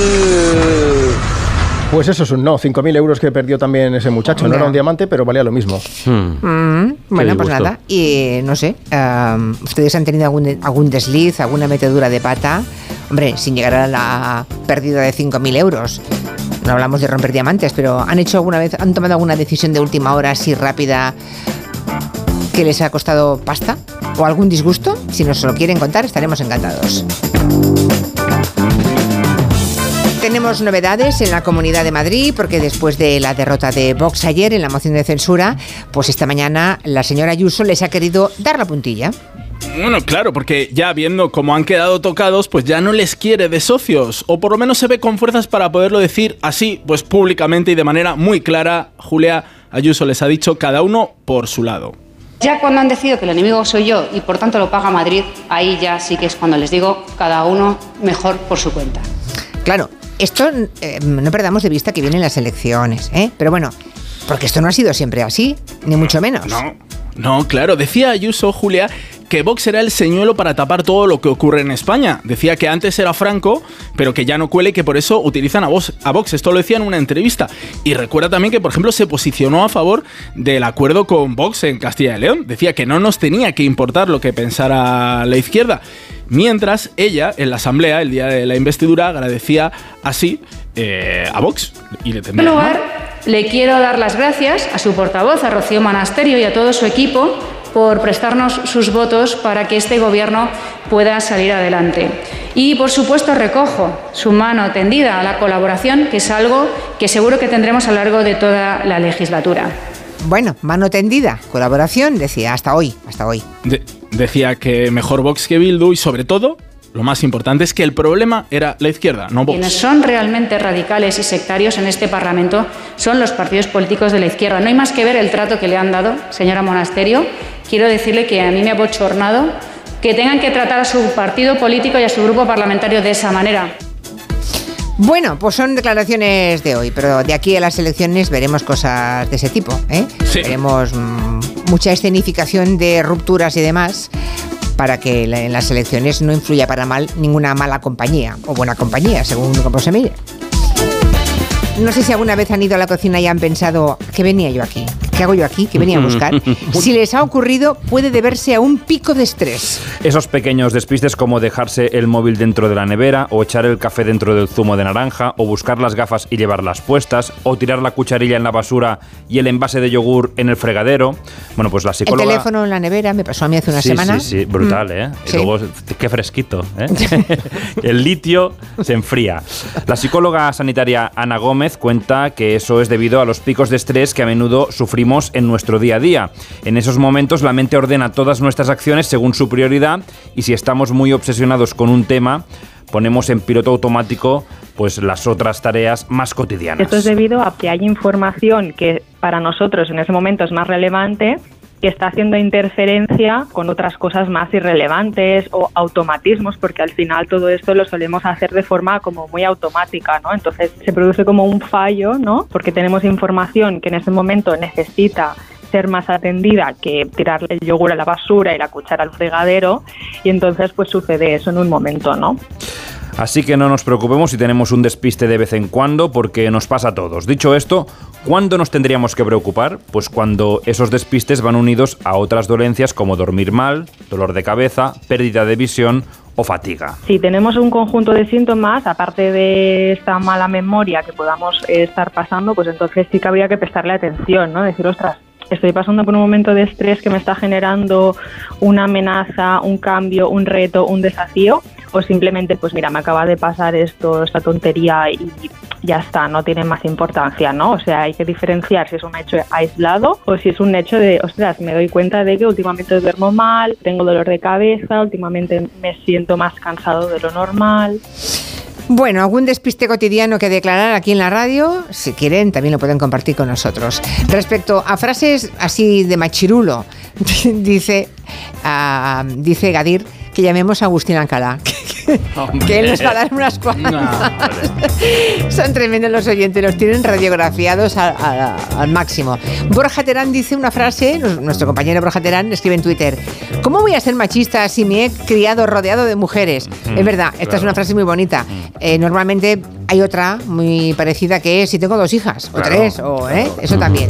Pues eso es un no, 5.000 euros que perdió también ese muchacho. No era un diamante, pero valía lo mismo. Mm, bueno, pues nada. Y no sé, ¿ustedes han tenido algún, algún desliz, alguna metedura de pata? Hombre, sin llegar a la pérdida de 5.000 euros. No hablamos de romper diamantes, pero ¿han hecho alguna vez, han tomado alguna decisión de última hora así rápida que les ha costado pasta? ¿O algún disgusto? Si nos lo quieren contar, estaremos encantados. Tenemos novedades en la Comunidad de Madrid porque después de la derrota de Vox ayer en la moción de censura, pues esta mañana la señora Ayuso les ha querido dar la puntilla. Bueno, claro, porque ya viendo cómo han quedado tocados, pues ya no les quiere de socios, o por lo menos se ve con fuerzas para poderlo decir así, pues públicamente y de manera muy clara. Julia Ayuso les ha dicho cada uno por su lado. Ya cuando han decidido que el enemigo soy yo y por tanto lo paga Madrid, ahí ya sí que es cuando les digo cada uno mejor por su cuenta. Claro, esto eh, no perdamos de vista que vienen las elecciones, ¿eh? Pero bueno, porque esto no ha sido siempre así, ni mucho menos. No, no, claro, decía Ayuso, Julia, que Vox era el señuelo para tapar todo lo que ocurre en España. Decía que antes era Franco, pero que ya no cuele y que por eso utilizan a Vox. A Vox. Esto lo decía en una entrevista. Y recuerda también que, por ejemplo, se posicionó a favor del acuerdo con Vox en Castilla y León. Decía que no nos tenía que importar lo que pensara la izquierda. Mientras ella, en la asamblea, el día de la investidura, agradecía así eh, a Vox. Y le lugar, le quiero dar las gracias a su portavoz, a Rocío Monasterio y a todo su equipo por prestarnos sus votos para que este gobierno pueda salir adelante. Y, por supuesto, recojo su mano tendida a la colaboración, que es algo que seguro que tendremos a lo largo de toda la legislatura. Bueno, mano tendida, colaboración, decía, hasta hoy, hasta hoy. De- decía que mejor Vox que Bildu y sobre todo, lo más importante es que el problema era la izquierda, no Vox. Quienes son realmente radicales y sectarios en este Parlamento son los partidos políticos de la izquierda. No hay más que ver el trato que le han dado, señora Monasterio. Quiero decirle que a mí me ha bochornado que tengan que tratar a su partido político y a su grupo parlamentario de esa manera. Bueno, pues son declaraciones de hoy, pero de aquí a las elecciones veremos cosas de ese tipo. ¿eh? Veremos mm, mucha escenificación de rupturas y demás para que en las elecciones no influya para mal ninguna mala compañía o buena compañía, según cómo se mire. No sé si alguna vez han ido a la cocina y han pensado, ¿qué venía yo aquí? ¿Qué hago yo aquí? ¿Qué venía a buscar? si les ha ocurrido, puede deberse a un pico de estrés. Esos pequeños despistes como dejarse el móvil dentro de la nevera, o echar el café dentro del zumo de naranja, o buscar las gafas y llevarlas puestas, o tirar la cucharilla en la basura y el envase de yogur en el fregadero. Bueno, pues la El psicóloga... teléfono en la nevera me pasó a mí hace una sí, semana. Sí, sí, brutal, Mm. ¿eh? Y Sí. luego, qué fresquito, ¿eh? El litio se enfría. La psicóloga sanitaria Ana Gómez cuenta que eso es debido a los picos de estrés que a menudo sufrimos en nuestro día a día. En esos momentos la mente ordena todas nuestras acciones según su prioridad y si estamos muy obsesionados con un tema, ponemos en piloto automático pues las otras tareas más cotidianas. Esto es debido a que hay información que para nosotros en ese momento es más relevante que está haciendo interferencia con otras cosas más irrelevantes o automatismos, porque al final todo esto lo solemos hacer de forma como muy automática, ¿no? Entonces se produce como un fallo, ¿no? Porque tenemos información que en ese momento necesita ser más atendida que tirar el yogur a la basura y la cuchara al fregadero y entonces pues sucede eso en un momento, ¿no? Así que no nos preocupemos si tenemos un despiste de vez en cuando, porque nos pasa a todos. Dicho esto, ¿cuándo nos tendríamos que preocupar? Pues cuando esos despistes van unidos a otras dolencias como dormir mal, dolor de cabeza, pérdida de visión o fatiga. Si tenemos un conjunto de síntomas, aparte de esta mala memoria que podamos estar pasando, pues entonces sí que habría que prestarle atención, ¿no? Decir, ostras, estoy pasando por un momento de estrés que me está generando una amenaza, un cambio, un reto, un desafío, o simplemente, pues mira, me acaba de pasar esto, esta tontería y ya está, no tiene más importancia, ¿no? O sea, hay que diferenciar si es un hecho aislado o si es un hecho de, ostras, me doy cuenta de que últimamente duermo mal, tengo dolor de cabeza, últimamente me siento más cansado de lo normal. Bueno, algún despiste cotidiano que declarar aquí en la radio, si quieren, también lo pueden compartir con nosotros. Respecto a frases así de machirulo, dice, ah, dice Gadir que llamemos a Agustín Alcalá. que él nos va a dar unas cuantas. Son tremendos los oyentes, los tienen radiografiados al máximo. Borja Terán dice una frase, nuestro compañero Borja Terán escribe en Twitter, ¿cómo voy a ser machista si me he criado rodeado de mujeres? es verdad, esta es una frase muy bonita. Eh, normalmente hay otra muy parecida que es si tengo dos hijas, o tres, o ¿eh? eso también.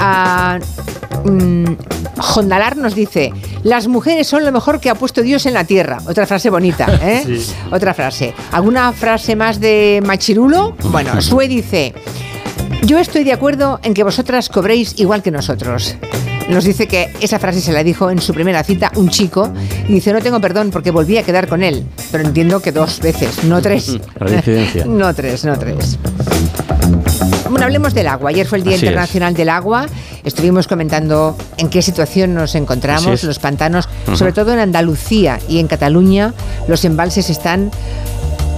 Ah, mm, Jondalar nos dice, las mujeres son lo mejor que ha puesto Dios en la tierra. Otra frase bonita, ¿eh? Otra frase. ¿Alguna frase más de machirulo? Bueno, Sue dice, yo estoy de acuerdo en que vosotras cobréis igual que nosotros. Nos dice que esa frase se la dijo en su primera cita un chico y dice, no tengo perdón porque volví a quedar con él. Pero entiendo que dos veces, no tres. no tres, no tres. Bueno, hablemos del agua. Ayer fue el Día Internacional del Agua. Estuvimos comentando en qué situación nos encontramos, los pantanos, sobre todo en Andalucía y en Cataluña, los embalses están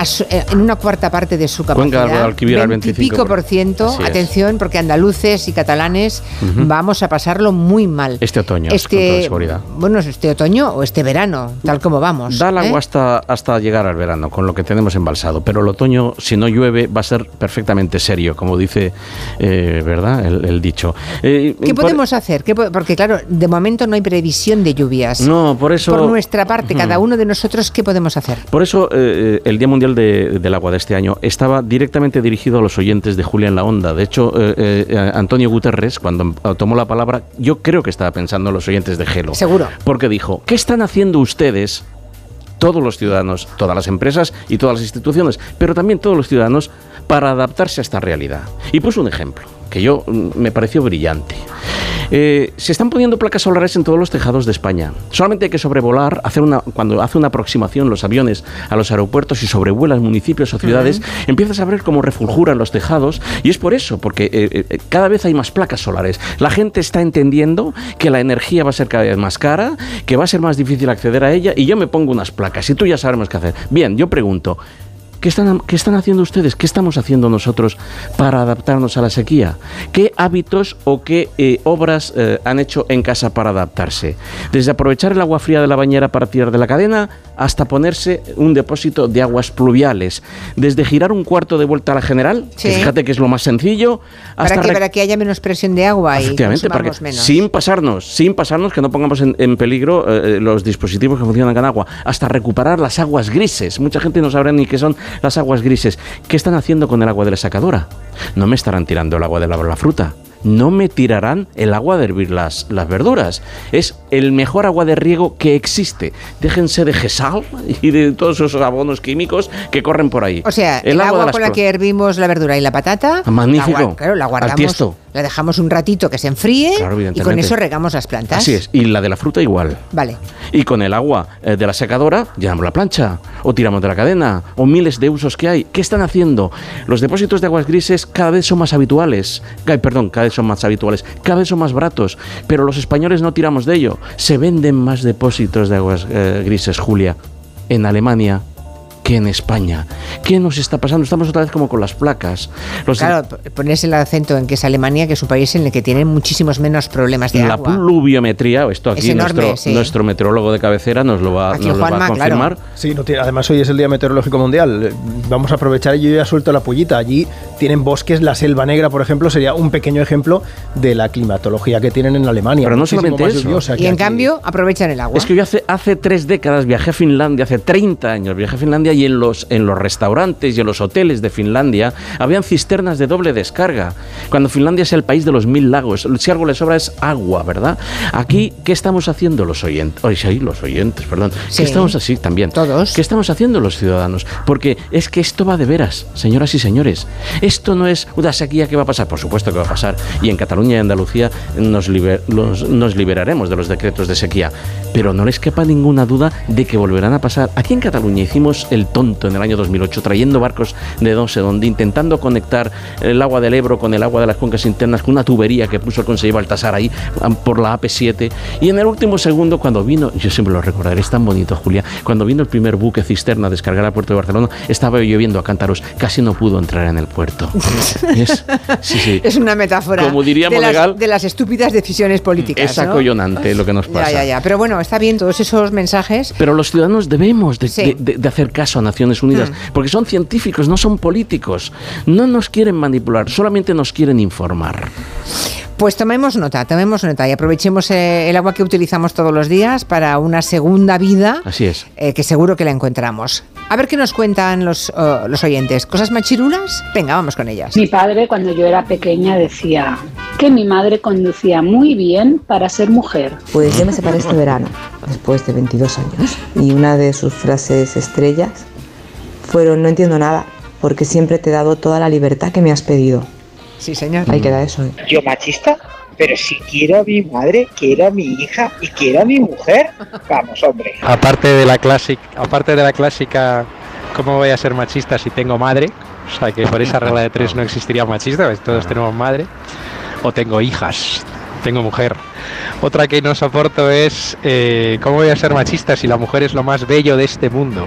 eh, en una cuarta parte de su capacidad. al 25 por ciento. Atención, porque andaluces y catalanes vamos a pasarlo muy mal. Este otoño, este, Bueno, este otoño o este verano, tal como vamos. Da el agua ¿eh? hasta, hasta llegar al verano, con lo que tenemos embalsado. Pero el otoño, si no llueve, va a ser perfectamente serio, como dice, eh, ¿verdad? El, dicho. ¿Qué podemos hacer? porque, claro, de momento no hay previsión de lluvias. No, por eso. Por nuestra parte, cada uno de nosotros, ¿qué podemos hacer? Por eso, el Día Mundial del Agua de este año estaba directamente dirigido a los oyentes de Julia en la Onda. De hecho, eh, eh, Antonio Guterres, cuando tomó la palabra, yo creo que estaba pensando en los oyentes de Gelo. Seguro. Porque dijo, ¿qué están haciendo ustedes? todos los ciudadanos, todas las empresas y todas las instituciones, pero también todos los ciudadanos para adaptarse a esta realidad. Y puso un ejemplo que yo mm, me pareció brillante. Eh, se están poniendo placas solares en todos los tejados de España. Solamente hay que sobrevolar, hacer una, cuando hace una aproximación los aviones a los aeropuertos y sobrevuelan municipios o ciudades, empiezas a ver cómo refulguran los tejados y es por eso, porque eh, eh, cada vez hay más placas solares. La gente está entendiendo que la energía va a ser cada vez más cara, que va a ser más difícil acceder a ella y yo me pongo unas placas y tú ya sabemos qué hacer. Bien, yo pregunto, ¿Qué están, ¿Qué están haciendo ustedes? ¿Qué estamos haciendo nosotros para adaptarnos a la sequía? ¿Qué hábitos o qué eh, obras eh, han hecho en casa para adaptarse? Desde aprovechar el agua fría de la bañera para tirar de la cadena hasta ponerse un depósito de aguas pluviales. Desde girar un cuarto de vuelta a la general, que fíjate que es lo más sencillo, hasta para que, para que haya menos presión de agua y para menos. sin pasarnos, sin pasarnos que no pongamos en, peligro eh, los dispositivos que funcionan con agua, hasta recuperar las aguas grises. Mucha gente no sabrá ni qué son las aguas grises. ¿Qué están haciendo con el agua de la sacadora? No me estarán tirando el agua de la fruta no me tirarán el agua de hervir las, las verduras. Es el mejor agua de riego que existe. Déjense de gesal y de todos esos abonos químicos que corren por ahí. O sea, el, agua, con la que hervimos la verdura y la patata. Magnífico. claro, la guardamos. La dejamos un ratito que se enfríe y con eso regamos las plantas. Así es. Y la de la fruta igual. Vale. Y con el agua eh, de la secadora, llenamos la plancha, o tiramos de la cadena, o miles de usos que hay. ¿Qué están haciendo? Los depósitos de aguas grises cada vez son más habituales. perdón, cada vez son más habituales, cada vez son más baratos, pero los españoles no tiramos de ello. Se venden más depósitos de aguas eh, grises, Julia, en Alemania, que en España. ¿Qué nos está pasando? Estamos otra vez como con las placas. Los claro, pones el acento en que es Alemania, que es un país en el que tienen muchísimos menos problemas de la agua. pluviometría, esto aquí Es enorme, nuestro, sí. nuestro meteorólogo de cabecera nos lo va, nos lo va a Juanma, claro. confirmar. Sí, no tiene- además hoy es el Día Meteorológico Mundial. Vamos a aprovechar, yo ya suelto la pollita. Allí tienen bosques, la Selva Negra, por ejemplo, sería un pequeño ejemplo de la climatología que tienen en Alemania. Pero no solamente eso. lluviosa Y en aquí. cambio aprovechan el agua. Es que yo hace, hace tres décadas viajé a Finlandia, hace 30 años viajé a Finlandia y en los, en los restaurantes y en los hoteles de Finlandia habían cisternas de doble descarga. Cuando Finlandia es el país de los mil lagos, si algo le sobra es agua, ¿verdad? Aquí, ¿qué estamos haciendo los oyentes? Oye, sí, los oyentes, perdón. Sí. ¿Qué estamos así también? Todos. ¿Qué estamos haciendo los ciudadanos? Porque es que esto va de veras, señoras y señores. Esto no es una sequía que va a pasar, por supuesto que va a pasar. Y en Cataluña y Andalucía nos, liber- los- nos liberaremos de los decretos de sequía. Pero no les quepa ninguna duda de que volverán a pasar. Aquí en Cataluña hicimos el tonto en el año 2008, trayendo barcos de no sé dónde, intentando conectar el agua del Ebro con el agua de las cuencas internas con una tubería que puso el consejo Baltasar ahí por la AP7. Y en el último segundo, cuando vino, yo siempre lo recordaré, es tan bonito, Julia, cuando vino el primer buque cisterna a descargar al puerto de Barcelona, estaba lloviendo a cántaros, casi no pudo entrar en el puerto. ¿Ves? Sí, sí. Es una metáfora Como diríamos de, las, legal, de las estúpidas decisiones políticas. Es ¿no? acollonante lo que nos Ya, pasa. ya, ya. Pero bueno, está bien todos esos mensajes. Pero los ciudadanos debemos de, Sí. de- de hacer caso a Naciones Unidas, Mm. porque son científicos, no son políticos. No nos quieren manipular, solamente nos quieren informar. Pues tomemos nota, tomemos nota y aprovechemos eh, el agua que utilizamos todos los días para una segunda vida, Así es. eh, que seguro que la encontramos. A ver qué nos cuentan los, eh, los oyentes. ¿Cosas machirulas? Venga, vamos con ellas. Mi padre cuando yo era pequeña decía que mi madre conducía muy bien para ser mujer. Pues yo me separé este verano, después de 22 años, y una de sus frases estrellas fueron no entiendo nada, porque siempre te he dado toda la libertad que me has pedido. Sí, señor. Ahí queda eso. ¿eh? Yo machista, pero si quiero a mi madre, quiero a mi hija y quiero a mi mujer. Vamos, hombre. Aparte de la clásica, aparte de la clásica, ¿cómo voy a ser machista si tengo madre? O sea que por esa regla de tres no existiría machista, pues todos tenemos madre. O tengo hijas, tengo mujer. Otra que no soporto es eh, ¿cómo voy a ser machista si la mujer es lo más bello de este mundo?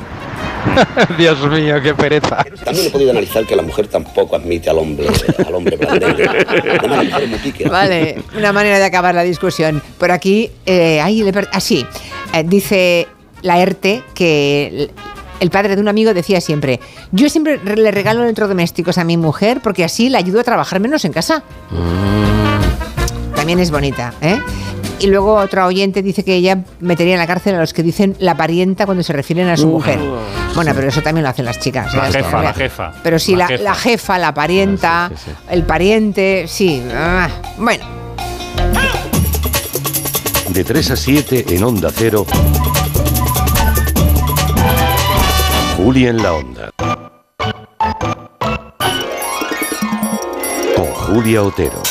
Dios mío, qué pereza. También he podido analizar que la mujer tampoco admite al hombre, al hombre la. Vale, una manera de acabar la discusión. Por aquí, eh, ahí le así, eh, dice la ERTE que el- padre de un amigo decía siempre, yo siempre re- le regalo electrodomésticos a mi mujer porque así le ayudo a trabajar menos en casa. También es bonita, ¿eh? Y luego otra oyente dice que ella metería en la cárcel a los que dicen la parienta cuando se refieren a su mujer. Bueno, sí. pero eso también lo hacen las chicas. La ¿eh? Que, jefa, la jefa. Pero sí, La la, jefa. la jefa, la parienta, el pariente, sí. ah, bueno, De 3 a 7 en Onda Cero. Juli en la Onda. Con Julia Otero.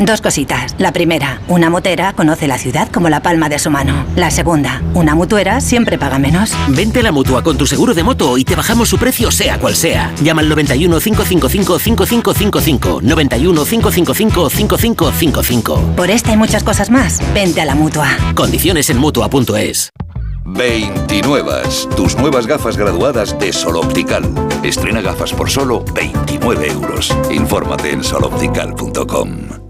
Dos cositas. La primera, una motera conoce la ciudad como la palma de su mano. La segunda, una mutuera siempre paga menos. Vente a la mutua con tu seguro de moto y te bajamos su precio sea cual sea. Llama al 91 555 5555. 91 555 5555. Por esta y muchas cosas más, vente a la mutua. Condiciones en mutua.es. 29. Tus nuevas gafas graduadas de Sol Optical. Estrena gafas por solo 29 euros. Infórmate en soloptical.com.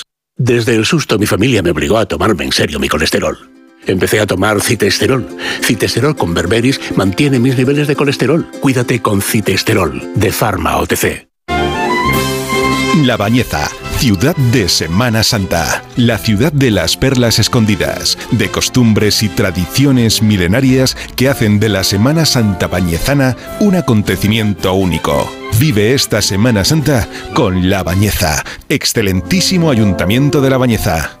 Desde el susto mi familia me obligó a tomarme en serio mi colesterol. Empecé a tomar citesterol. Citesterol con berberis mantiene mis niveles de colesterol. Cuídate con citesterol de Pharma OTC. La Bañeza, ciudad de Semana Santa, la ciudad de las perlas escondidas, de costumbres y tradiciones milenarias que hacen de la Semana Santa bañezana un acontecimiento único. Vive esta Semana Santa con La Bañeza, excelentísimo ayuntamiento de La Bañeza.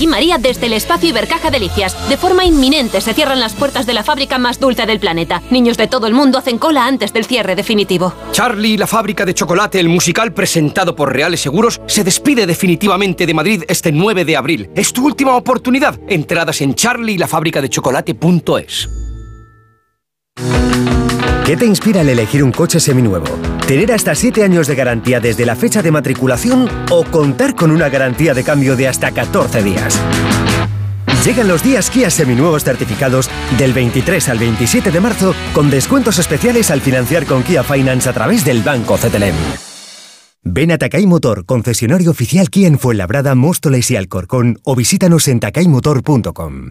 Aquí María desde el espacio Ibercaja Delicias. De forma inminente se cierran las puertas de la fábrica más dulce del planeta. Niños de todo el mundo hacen cola antes del cierre definitivo. Charlie, la fábrica de chocolate, el musical presentado por Reales Seguros, se despide definitivamente de Madrid este 9 de abril. Es tu última oportunidad. Entradas en charlielafabricadechocolate.es. ¿Qué te inspira al elegir un coche seminuevo? ¿Tener hasta 7 años de garantía desde la fecha de matriculación o contar con una garantía de cambio de hasta 14 días? Llegan los días Kia seminuevos certificados del 23 al 27 de marzo con descuentos especiales al financiar con Kia Finance a través del Banco CTLM. Ven a Takay Motor, concesionario oficial Kia en Fuenlabrada, Móstoles y Alcorcón o visítanos en takaymotor.com.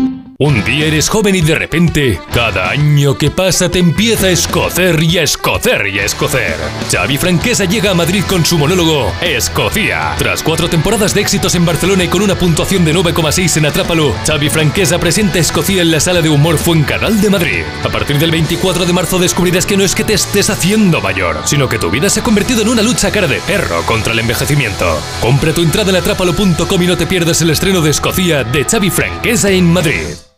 Un día eres joven y de repente, cada año que pasa te empieza a escocer y a escocer y a escocer. Xavi Franquesa llega a Madrid con su monólogo Escocia. Tras cuatro temporadas de éxitos en Barcelona y con una puntuación de 9,6 en Atrápalo, Xavi Franquesa presenta Escocia en la sala de humor Fuencanal de Madrid. A partir del 24 de marzo descubrirás que no es que te estés haciendo mayor, sino que tu vida se ha convertido en una lucha cara de perro contra el envejecimiento. Compra tu entrada en atrápalo.com y no te pierdas el estreno de Escocia de Xavi Franquesa en Madrid.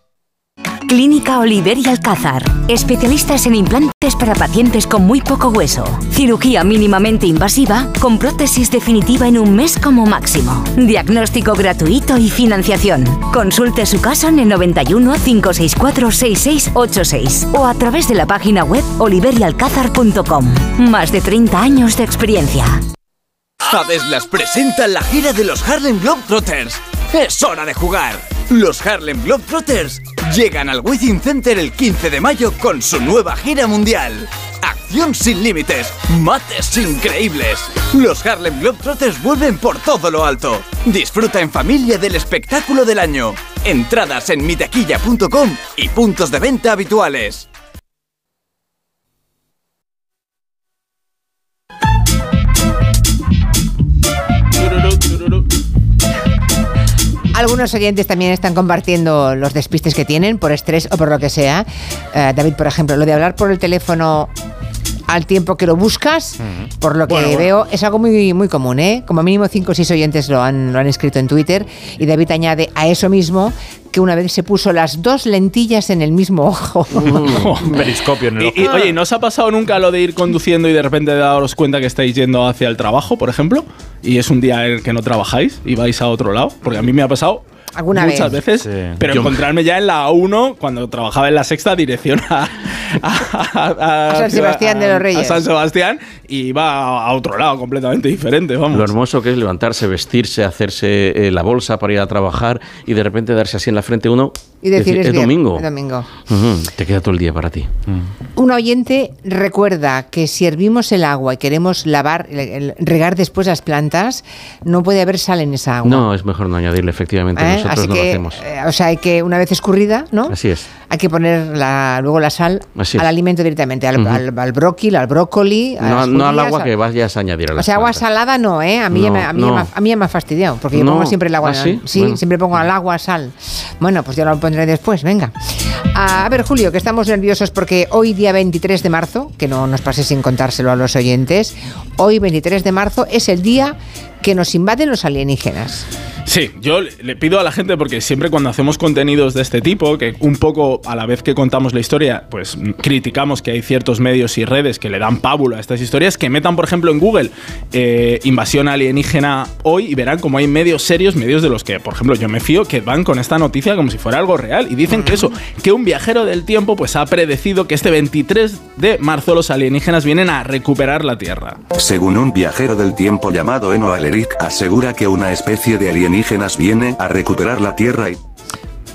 Clínica Oliver y Alcázar. Especialistas en implantes para pacientes con muy poco hueso. Cirugía mínimamente invasiva con prótesis definitiva en un mes como máximo. Diagnóstico gratuito y financiación. Consulte su caso en el 91 564 6686 o a través de la página web oliverialcázar.com. Más de 30 años de experiencia. Hadeslas presenta la gira de los Harlem Globetrotters. ¡Es hora de jugar! Los Harlem Globetrotters llegan al Within Center el 15 de mayo con su nueva gira mundial. Acción sin límites, mates increíbles. Los Harlem Globetrotters vuelven por todo lo alto. Disfruta en familia del espectáculo del año. Entradas en mitaquilla.com y puntos de venta habituales. Algunos oyentes también están compartiendo los despistes que tienen por estrés o por lo que sea. Eh, David, por ejemplo, lo de hablar por el teléfono al tiempo que lo buscas, por lo que Bueno, bueno. veo, es algo muy, muy común, ¿eh? Como mínimo cinco o seis oyentes lo han, lo han escrito en Twitter y David añade a eso mismo que una vez se puso las dos lentillas en el mismo ojo. Periscopio en el ojo. Y, y, oye, ¿no os ha pasado nunca lo de ir conduciendo y de repente daros cuenta que estáis yendo hacia el trabajo, por ejemplo? Y es un día en el que no trabajáis y vais a otro lado. Porque a mí me ha pasado ¿Alguna muchas vez? veces. Sí. Pero Yo- encontrarme ya en la A1 cuando trabajaba en la sexta dirección a, a- A San Sebastián de los Reyes. A San Sebastián y va a otro lado completamente diferente, vamos. Lo hermoso que es levantarse, vestirse, hacerse eh, la bolsa para ir a trabajar y de repente darse así en la frente uno Y decir, es, es bien- domingo. es domingo. Ujú, te queda todo el día para ti. Un oyente recuerda que si hervimos el agua y queremos lavar, regar después las plantas, no puede haber sal en esa agua. No, es mejor no añadirle, efectivamente. ¿Eh? Nosotros Así no que, lo hacemos. eh, o sea, hay que, una vez escurrida, ¿no? Así es. Hay que poner la- luego la sal al alimento directamente, al, Ujú. al, al bróquil, al brócoli. a No, las no al agua que vayas a añadir a O las sea, agua salada no, ¿eh? A mí, ya No, me, a mí, no. ya me ha- a mí ya me ha fastidiado, porque yo pongo siempre el agua. ¿Ah, sí? sí, Bueno. siempre pongo al agua sal. Bueno, pues ya lo pondré después, venga. A ver, Julio, que estamos nerviosos porque hoy, día 23 de marzo, que no nos pase sin contárselo a los oyentes, hoy, 23 de marzo, es el día que nos invaden los alienígenas. Sí, yo le pido a la gente, porque siempre cuando hacemos contenidos de este tipo, que un poco a la vez que contamos la historia, pues criticamos que hay ciertos medios y redes que le dan pábulo a estas historias, que metan, por ejemplo, en Google eh, invasión alienígena hoy y verán como hay medios serios, medios de los que, por ejemplo, yo me fío, que van con esta noticia como si fuera algo real y dicen que eso, que un viajero del tiempo pues ha predecido que este 23 de marzo los alienígenas vienen a recuperar la Tierra. Según un viajero del tiempo llamado Eno Aleric, asegura que una especie de alienígenas viene a recuperar la Tierra y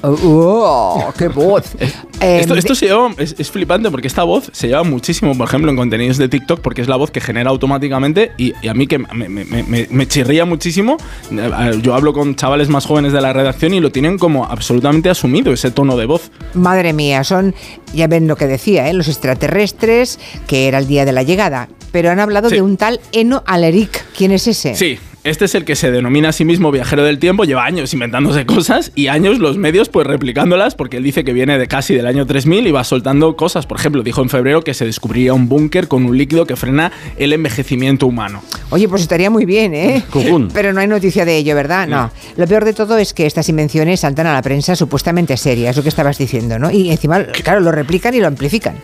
¡Oh, qué voz! Esto, esto se lleva, es, es flipante porque esta voz se lleva muchísimo, por ejemplo, en contenidos de TikTok, porque es la voz que genera automáticamente y, y a mí que me, me- me- me- me chirría muchísimo. eh, Yo hablo con chavales más jóvenes de la redacción y lo tienen como absolutamente asumido, ese tono de voz. Madre mía, son, ya ven lo que decía, ¿eh? los extraterrestres, que era el día de la llegada. Pero han hablado de un tal Eno Aleric. ¿Quién es ese? Sí, este es el que se denomina a sí mismo viajero del tiempo, lleva años inventándose cosas y años los medios pues replicándolas porque él dice que viene de casi del año 3000 y va soltando cosas. Por ejemplo, dijo en febrero que se descubriría un búnker con un líquido que frena el envejecimiento humano. Oye, pues estaría muy bien, ¿eh? Cujún. Pero no hay noticia de ello, ¿verdad? No. Lo peor de todo es que estas invenciones saltan a la prensa supuestamente seria, es lo que estabas diciendo, ¿no? Y encima, claro, lo replican y lo amplifican.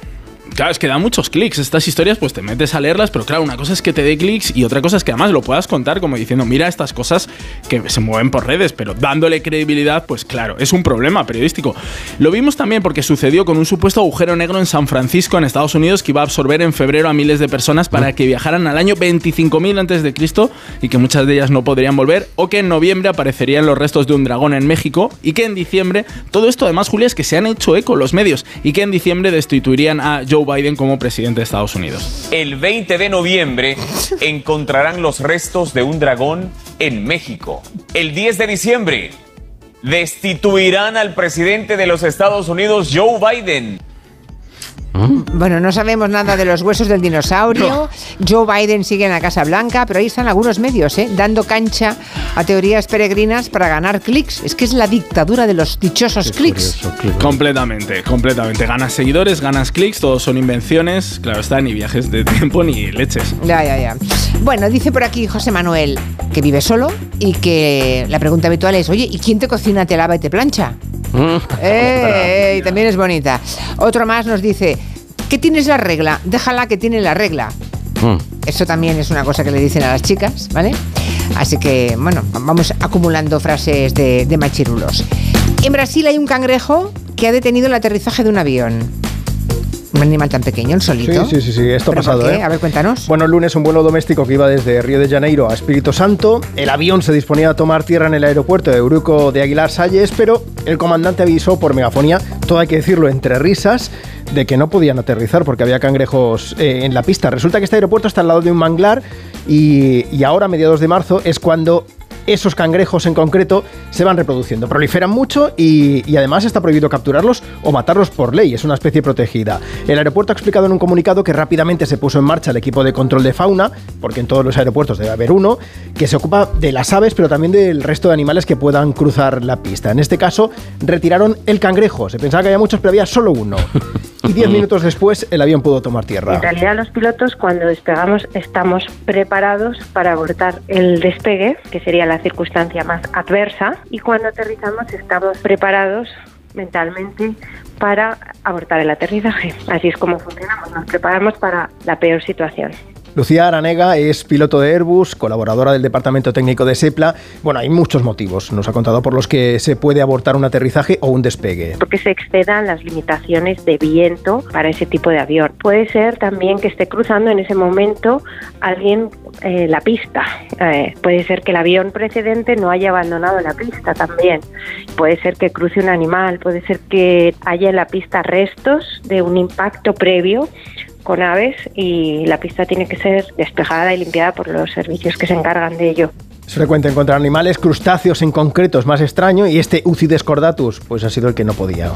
Claro, es que da muchos clics. Estas historias, pues te metes a leerlas, pero claro, una cosa es que te dé clics y otra cosa es que además lo puedas contar como diciendo, mira estas cosas que se mueven por redes, pero dándole credibilidad, pues claro, es un problema periodístico. Lo vimos también porque sucedió con un supuesto agujero negro en San Francisco, en Estados Unidos, que iba a absorber en febrero a miles de personas para que viajaran al año 25.000 antes de Cristo y que muchas de ellas no podrían volver, o que en noviembre aparecerían los restos de un dragón en México y que en diciembre, todo esto además, Julia, es que se han hecho eco los medios y que en diciembre destituirían a Joe Biden como presidente de Estados Unidos. El 20 de noviembre encontrarán los restos de un dragón en México. El 10 de diciembre destituirán al presidente de los Estados Unidos, Joe Biden. Bueno, no sabemos nada de los huesos del dinosaurio. Joe Biden sigue en la Casa Blanca, pero ahí están algunos medios, ¿eh? Dando cancha a teorías peregrinas para ganar clics. Es que es la dictadura de los dichosos clics. Completamente, completamente. Ganas seguidores, ganas clics, todos son invenciones. Claro está, ni viajes de tiempo ni leches. Ya, ya, ya. Bueno, dice por aquí José Manuel que vive solo y que la pregunta habitual es, oye, ¿y quién te cocina, te lava y te plancha? Eh, y también es bonita. Otro más nos dice, ¿qué tienes la regla? Déjala que tiene la regla. Eso también es una cosa que le dicen a las chicas, ¿vale? Así que, bueno, vamos acumulando frases de, de machirulos. En Brasil hay un cangrejo que ha detenido el aterrizaje de un avión. Un animal tan pequeño, el solito. Sí, sí, sí, sí, esto ha ¿Pero por pasado? ¿eh? A ver, cuéntanos. Bueno, el lunes un vuelo doméstico que iba desde Río de Janeiro a Espíritu Santo. El avión se disponía a tomar tierra en el aeropuerto de Euruco de Aguilar Salles, pero el comandante avisó por megafonía, todo hay que decirlo entre risas, de que no podían aterrizar porque había cangrejos eh, en la pista. Resulta que este aeropuerto está al lado de un manglar y, y ahora, a mediados de marzo, es cuando esos cangrejos en concreto se van reproduciendo. Proliferan mucho y, y además está prohibido capturarlos o matarlos por ley. Es una especie protegida. El aeropuerto ha explicado en un comunicado que rápidamente se puso en marcha el equipo de control de fauna, porque en todos los aeropuertos debe haber uno, que se ocupa de las aves, pero también del resto de animales que puedan cruzar la pista. En este caso, retiraron el cangrejo. Se pensaba que había muchos, pero había solo uno. Y diez minutos después, el avión pudo tomar tierra. En realidad los pilotos cuando despegamos estamos preparados para abortar el despegue, que sería la circunstancia más adversa, y cuando aterrizamos estamos preparados mentalmente para abortar el aterrizaje. Así es como funcionamos, nos preparamos para la peor situación. Lucía Aranega es piloto de Airbus, colaboradora del departamento técnico de SEPLA. Bueno, hay muchos motivos, nos ha contado, por los que se puede abortar un aterrizaje o un despegue. Porque se excedan las limitaciones de viento para ese tipo de avión. Puede ser también que esté cruzando en ese momento alguien eh, la pista. Eh, puede ser que el avión precedente no haya abandonado la pista también. Puede ser que cruce un animal, puede ser que haya en la pista restos de un impacto previo con aves y la pista tiene que ser despejada y limpiada por los servicios que se encargan de ello. Es frecuente encontrar animales, crustáceos en concreto es más extraño y este Ucides cordatus pues ha sido el que no podía.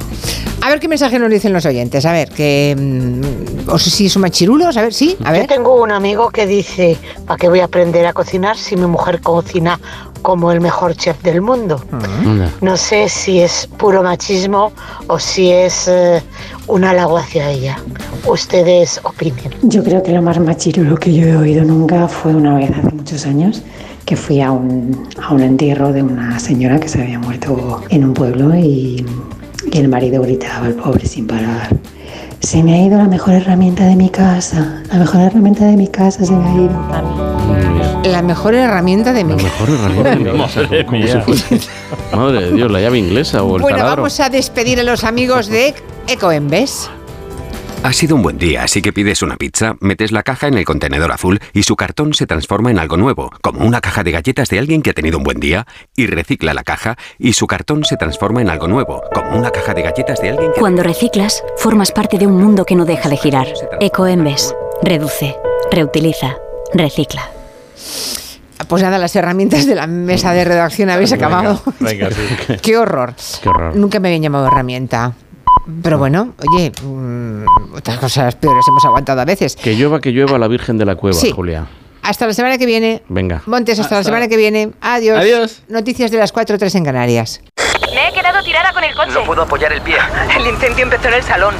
A ver qué mensaje nos dicen los oyentes. A ver, que. mm, o si si son machirulos, a ver, sí, a ver. Yo tengo un amigo que dice, ¿para qué voy a aprender a cocinar si mi mujer cocina como el mejor chef del mundo. Anda. No sé si es puro machismo o si es eh, un halago hacia ella. Ustedes opinen. Yo creo que lo más machirulo que yo he oído nunca fue una vez hace muchos años que fui a un, a un entierro de una señora que se había muerto en un pueblo y, y el marido gritaba al pobre sin parar. Se me ha ido la mejor herramienta de mi casa. La mejor herramienta de mi casa se me ha ido. La mejor herramienta de mi La mejor herramienta de mi casa, Madre como si fuese- Madre de Dios, la llave inglesa o el Bueno, taladro. vamos a despedir a los amigos de Ecoembes. Ha sido un buen día, así que pides una pizza, metes la caja en el contenedor azul y su cartón se transforma en algo nuevo, como una caja de galletas de alguien que ha tenido un buen día, y recicla la caja y su cartón se transforma en algo nuevo, como una caja de galletas de alguien que... Cuando reciclas, formas parte de un mundo que no deja de girar. Ecoembes. Reduce, reutiliza, recicla. Pues nada, las herramientas de la mesa de redacción habéis acabado. Venga, sí. Qué horror. Qué horror. Nunca me habían llamado herramienta. Pero bueno, oye, mm, otras cosas peores hemos aguantado a veces. Que llueva, que llueva la Virgen de la Cueva, Sí. Julia. Hasta la semana que viene. Venga. Montes, hasta, la semana que viene. Adiós. Adiós. Noticias de las 4.3 en Canarias. Me he quedado tirada con el coche. No puedo apoyar el pie. El incendio empezó en el salón.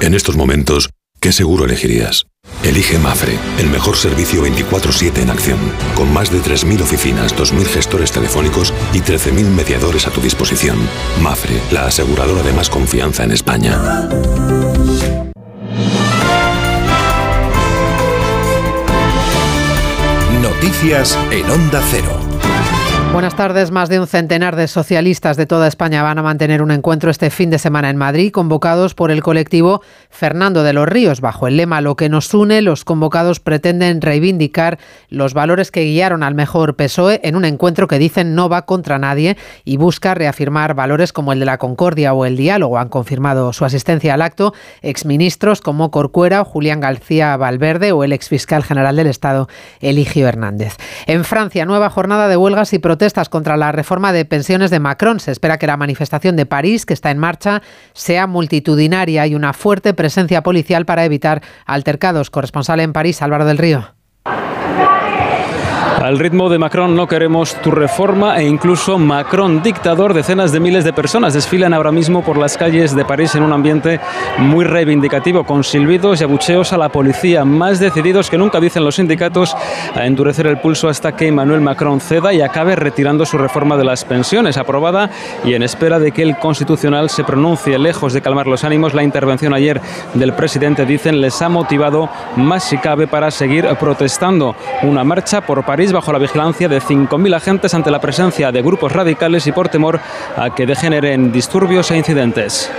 En estos momentos, ¿qué seguro elegirías? Elige Mafre, el mejor servicio 24/7 en acción, con más de 3.000 oficinas, 2.000 gestores telefónicos y 13.000 mediadores a tu disposición. Mafre, la aseguradora de más confianza en España. Noticias en Onda Cero. Buenas tardes. Más de un centenar de socialistas de toda España van a mantener un encuentro este fin de semana en Madrid, convocados por el colectivo Fernando de los Ríos. Bajo el lema Lo que nos une, los convocados pretenden reivindicar los valores que guiaron al mejor PSOE en un encuentro que dicen no va contra nadie y busca reafirmar valores como el de la concordia o el diálogo. Han confirmado su asistencia al acto exministros como Corcuera o Julián García Valverde o el exfiscal general del Estado, Eligio Hernández. En Francia, nueva jornada de huelgas y protestas contra la reforma de pensiones de Macron. Se espera que la manifestación de París, que está en marcha, sea multitudinaria y una fuerte presencia policial para evitar altercados. Corresponsal en París, Álvaro del Río. Al ritmo de Macron no queremos tu reforma e incluso Macron dictador. Decenas de miles de personas desfilan ahora mismo por las calles de París en un ambiente muy reivindicativo, con silbidos y abucheos a la policía, más decididos que nunca, dicen los sindicatos, a endurecer el pulso hasta que Emmanuel Macron ceda y acabe retirando su reforma de las pensiones, aprobada y en espera de que el Constitucional se pronuncie. Lejos de calmar los ánimos, la intervención ayer del presidente, dicen, les ha motivado más si cabe para seguir protestando. Una marcha por París bajo la vigilancia de 5.000 agentes ante la presencia de grupos radicales y por temor a que degeneren disturbios e incidentes.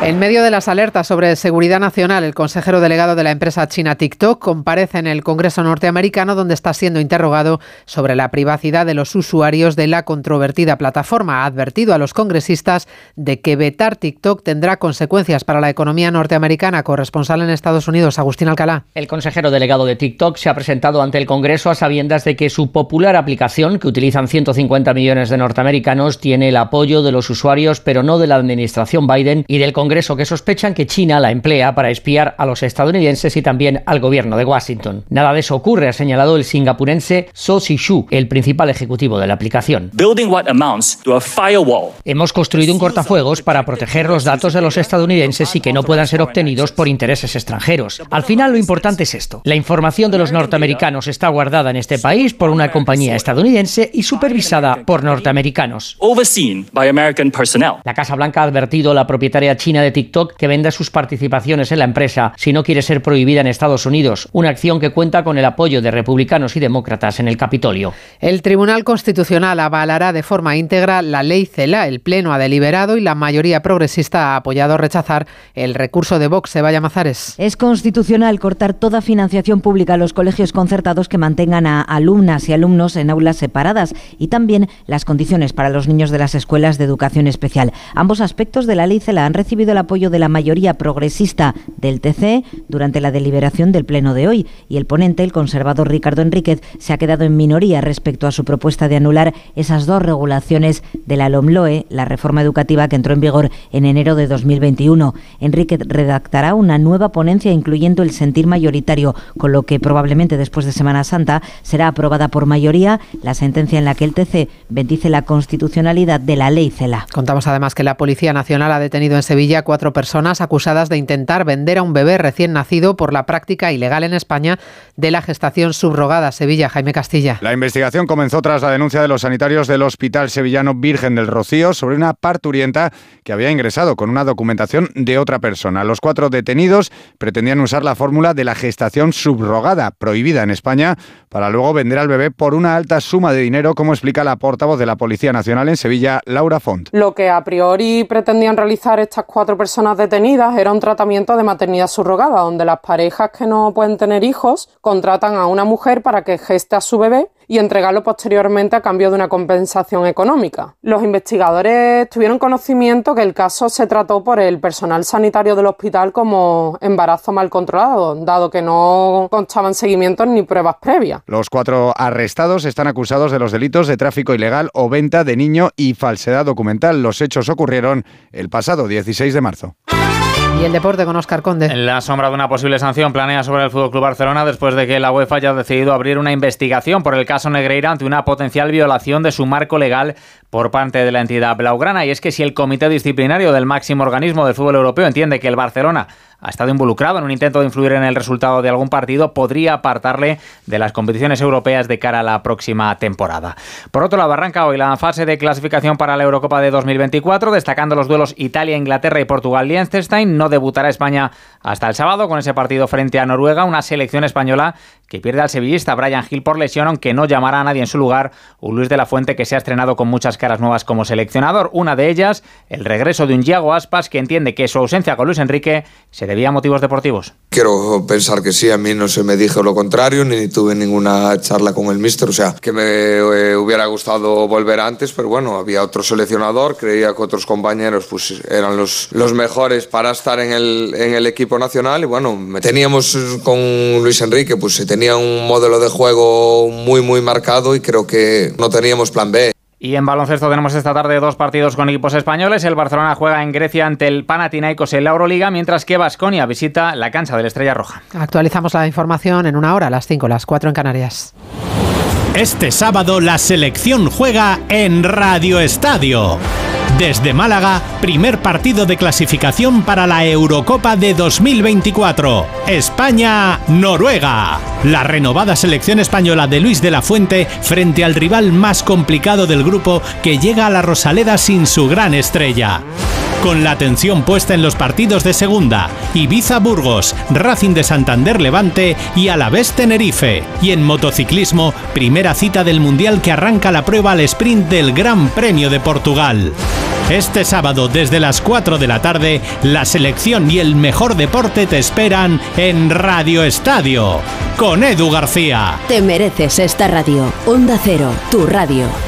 En medio de las alertas sobre seguridad nacional, el consejero delegado de la empresa china TikTok comparece en el Congreso norteamericano donde está siendo interrogado sobre la privacidad de los usuarios de la controvertida plataforma. Ha advertido a los congresistas de que vetar TikTok tendrá consecuencias para la economía norteamericana. Corresponsal en Estados Unidos, Agustín Alcalá. El consejero delegado de TikTok se ha presentado ante el Congreso a sabiendas de que su popular aplicación, que utilizan 150 millones de norteamericanos, tiene el apoyo de los usuarios, pero no de la administración Biden y del Congreso, que sospechan que China la emplea para espiar a los estadounidenses y también al gobierno de Washington. Nada de eso ocurre, ha señalado el singapurense So Si-shu, el principal ejecutivo de la aplicación. building what amounts to a firewall. Hemos construido un cortafuegos para proteger los datos de los estadounidenses y que no puedan ser obtenidos por intereses extranjeros. Al final lo importante es esto. La información de los norteamericanos está guardada en este país por una compañía estadounidense y supervisada por norteamericanos. La Casa Blanca ha advertido a la propietaria china de TikTok que venda sus participaciones en la empresa si no quiere ser prohibida en Estados Unidos, una acción que cuenta con el apoyo de republicanos y demócratas en el Capitolio. El Tribunal Constitucional avalará de forma íntegra la ley CELA. El Pleno ha deliberado y la mayoría progresista ha apoyado rechazar el recurso de Vox. Vaya Mazares. Es constitucional cortar toda financiación pública a los colegios concertados que mantengan a alumnas y alumnos en aulas separadas y también las condiciones para los niños de las escuelas de educación especial. Ambos aspectos de la ley CELA han recibido el apoyo de la mayoría progresista del TC durante la deliberación del Pleno de hoy y el ponente, el conservador Ricardo Enríquez, se ha quedado en minoría respecto a su propuesta de anular esas dos regulaciones de la LOMLOE, la reforma educativa que entró en vigor en enero de 2021. Enríquez redactará una nueva ponencia incluyendo el sentir mayoritario, con lo que probablemente después de Semana Santa será aprobada por mayoría la sentencia en la que el TC bendice la constitucionalidad de la ley CELA. Contamos además que la Policía Nacional ha detenido en Sevilla cuatro personas acusadas de intentar vender a un bebé recién nacido por la práctica ilegal en España de la gestación subrogada. Sevilla, Jaime Castilla. La investigación comenzó tras la denuncia de los sanitarios del Hospital Sevillano Virgen del Rocío sobre una parturienta que había ingresado con una documentación de otra persona. Los cuatro detenidos pretendían usar la fórmula de la gestación subrogada, prohibida en España, para luego vender al bebé por una alta suma de dinero, como explica la portavoz de la Policía Nacional en Sevilla, Laura Font. Lo que a priori pretendían realizar estas cuatro personas detenidas era un tratamiento de maternidad subrogada, donde las parejas que no pueden tener hijos contratan a una mujer para que geste a su bebé y entregarlo posteriormente a cambio de una compensación económica. Los investigadores tuvieron conocimiento que el caso se trató por el personal sanitario del hospital como embarazo mal controlado, dado que no constaban seguimientos ni pruebas previas. Los cuatro arrestados están acusados de los delitos de tráfico ilegal o venta de niño y falsedad documental. Los hechos ocurrieron el pasado 16 de marzo. Y el deporte con Oscar Conde. En la sombra de una posible sanción planea sobre el FC Barcelona después de que la UEFA haya decidido abrir una investigación por el caso Negreira ante una potencial violación de su marco legal por parte de la entidad blaugrana. Y es que si el comité disciplinario del máximo organismo del fútbol europeo entiende que el Barcelona ha estado involucrado en un intento de influir en el resultado de algún partido, podría apartarle de las competiciones europeas de cara a la próxima temporada. Por otro lado, arranca hoy la fase de clasificación para la Eurocopa de 2024, destacando los duelos Italia, Inglaterra y Portugal-Liechtenstein. No debutará España hasta el sábado con ese partido frente a Noruega, una selección española que pierde al sevillista Brian Hill por lesión, aunque no llamará a nadie en su lugar, un Luis de la Fuente que se ha estrenado con muchas caras nuevas como seleccionador. Una de ellas, el regreso de un Yago Aspas que entiende que su ausencia con Luis Enrique se debía a motivos deportivos. Quiero pensar que sí, a mí no se me dijo lo contrario, ni tuve ninguna charla con el míster, o sea, que me eh, hubiera gustado volver antes, pero bueno, había otro seleccionador, creía que otros compañeros pues eran los, mejores para estar en el, en el equipo nacional y bueno, teníamos con Luis Enrique, pues se tenía un modelo de juego muy muy marcado y creo que no teníamos plan B. Y en baloncesto tenemos esta tarde dos partidos con equipos españoles. El Barcelona juega en Grecia ante el Panathinaikos en la Euroliga, mientras que Basconia visita la cancha de la Estrella Roja. Actualizamos la información en una hora, a las 5, las 4 en Canarias. Este sábado la selección juega en Radio Estadio. Desde Málaga, primer partido de clasificación para la Eurocopa de 2024. España-Noruega. La renovada selección española de Luis de la Fuente frente al rival más complicado del grupo que llega a la Rosaleda sin su gran estrella. Con la atención puesta en los partidos de segunda, Ibiza Burgos, Racing de Santander Levante y Alavés Tenerife. Y en motociclismo, primera cita del Mundial que arranca la prueba al sprint del Gran Premio de Portugal. Este sábado desde las 4 de la tarde, la selección y el mejor deporte te esperan en Radio Estadio, con Edu García. Te mereces esta radio. Onda Cero, tu radio.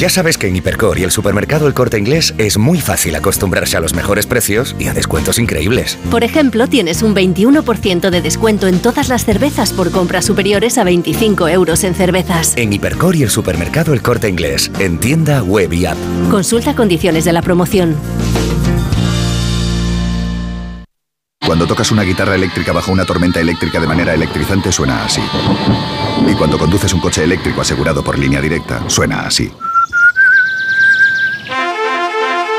Ya sabes que en Hipercor y el supermercado El Corte Inglés es muy fácil acostumbrarse a los mejores precios y a descuentos increíbles. Por ejemplo, tienes un 21% de descuento en todas las cervezas por compras superiores a 25 euros en cervezas. En Hipercor y el supermercado El Corte Inglés, en tienda, web y app. Consulta condiciones de la promoción. Cuando tocas una guitarra eléctrica bajo una tormenta eléctrica de manera electrizante suena así. Y cuando conduces un coche eléctrico asegurado por línea directa, suena así.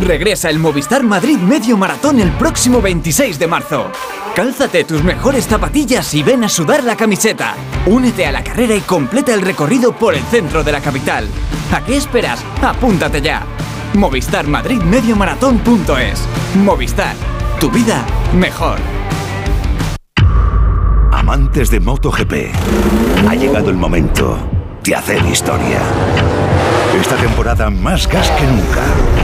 Regresa el Movistar Madrid Medio Maratón el próximo 26 de marzo. Cálzate tus mejores zapatillas y ven a sudar la camiseta. Únete a la carrera y completa el recorrido por el centro de la capital. ¿A qué esperas? Apúntate ya. Movistar Madrid Medio Maratón.es. Movistar, tu vida mejor. Amantes de MotoGP, ha llegado el momento de hacer historia. Esta temporada más gas que nunca.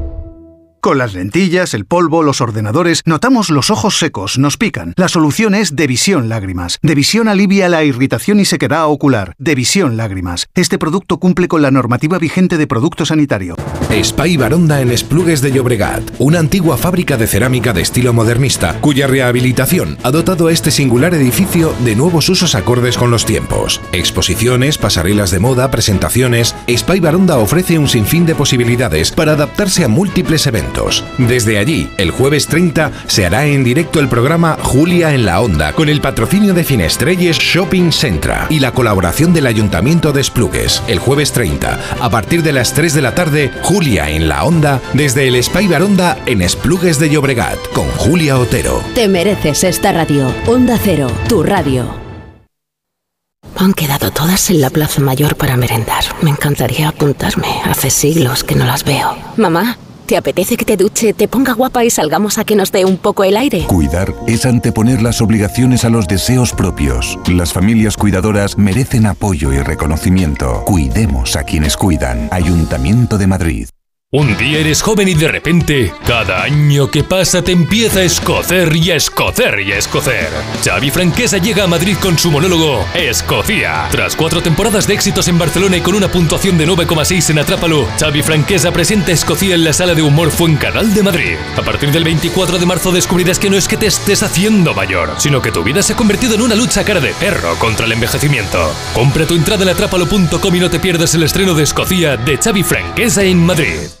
Con las lentillas, el polvo, los ordenadores, notamos los ojos secos, nos pican. La solución es Devisión Lágrimas. Devisión alivia la irritación y sequedad ocular. Devisión Lágrimas. Este producto cumple con la normativa vigente de producto sanitario. Spy Baronda en Esplugues de Llobregat, una antigua fábrica de cerámica de estilo modernista, cuya rehabilitación ha dotado a este singular edificio de nuevos usos acordes con los tiempos. Exposiciones, pasarelas de moda, presentaciones. Spy Baronda ofrece un sinfín de posibilidades para adaptarse a múltiples eventos. Desde allí, el jueves 30, se hará en directo el programa Julia en la Onda, con el patrocinio de Finestrelles Shopping Centra y la colaboración del Ayuntamiento de Esplugues. El jueves 30, a partir de las 3 de la tarde, Julia en la Onda, desde el Spy Baronda en Esplugues de Llobregat, con Julia Otero. Te mereces esta radio. Onda Cero, tu radio. Han quedado todas en la Plaza Mayor para merendar. Me encantaría apuntarme. Hace siglos que no las veo. Mamá. ¿Te apetece que te duche, te ponga guapa y salgamos a que nos dé un poco el aire? Cuidar es anteponer las obligaciones a los deseos propios. Las familias cuidadoras merecen apoyo y reconocimiento. Cuidemos a quienes cuidan. Ayuntamiento de Madrid. Un día eres joven y de repente, cada año que pasa te empieza a escocer y a escocer y a escocer. Xavi Franquesa llega a Madrid con su monólogo Escocia. Tras cuatro temporadas de éxitos en Barcelona y con una puntuación de 9,6 en Atrápalo, Xavi Franquesa presenta Escocia en la sala de humor Fuencanal de Madrid. A partir del 24 de marzo descubrirás que no es que te estés haciendo mayor, sino que tu vida se ha convertido en una lucha cara de perro contra el envejecimiento. Compra tu entrada en atrápalo.com y no te pierdas el estreno de Escocia de Xavi Franquesa en Madrid.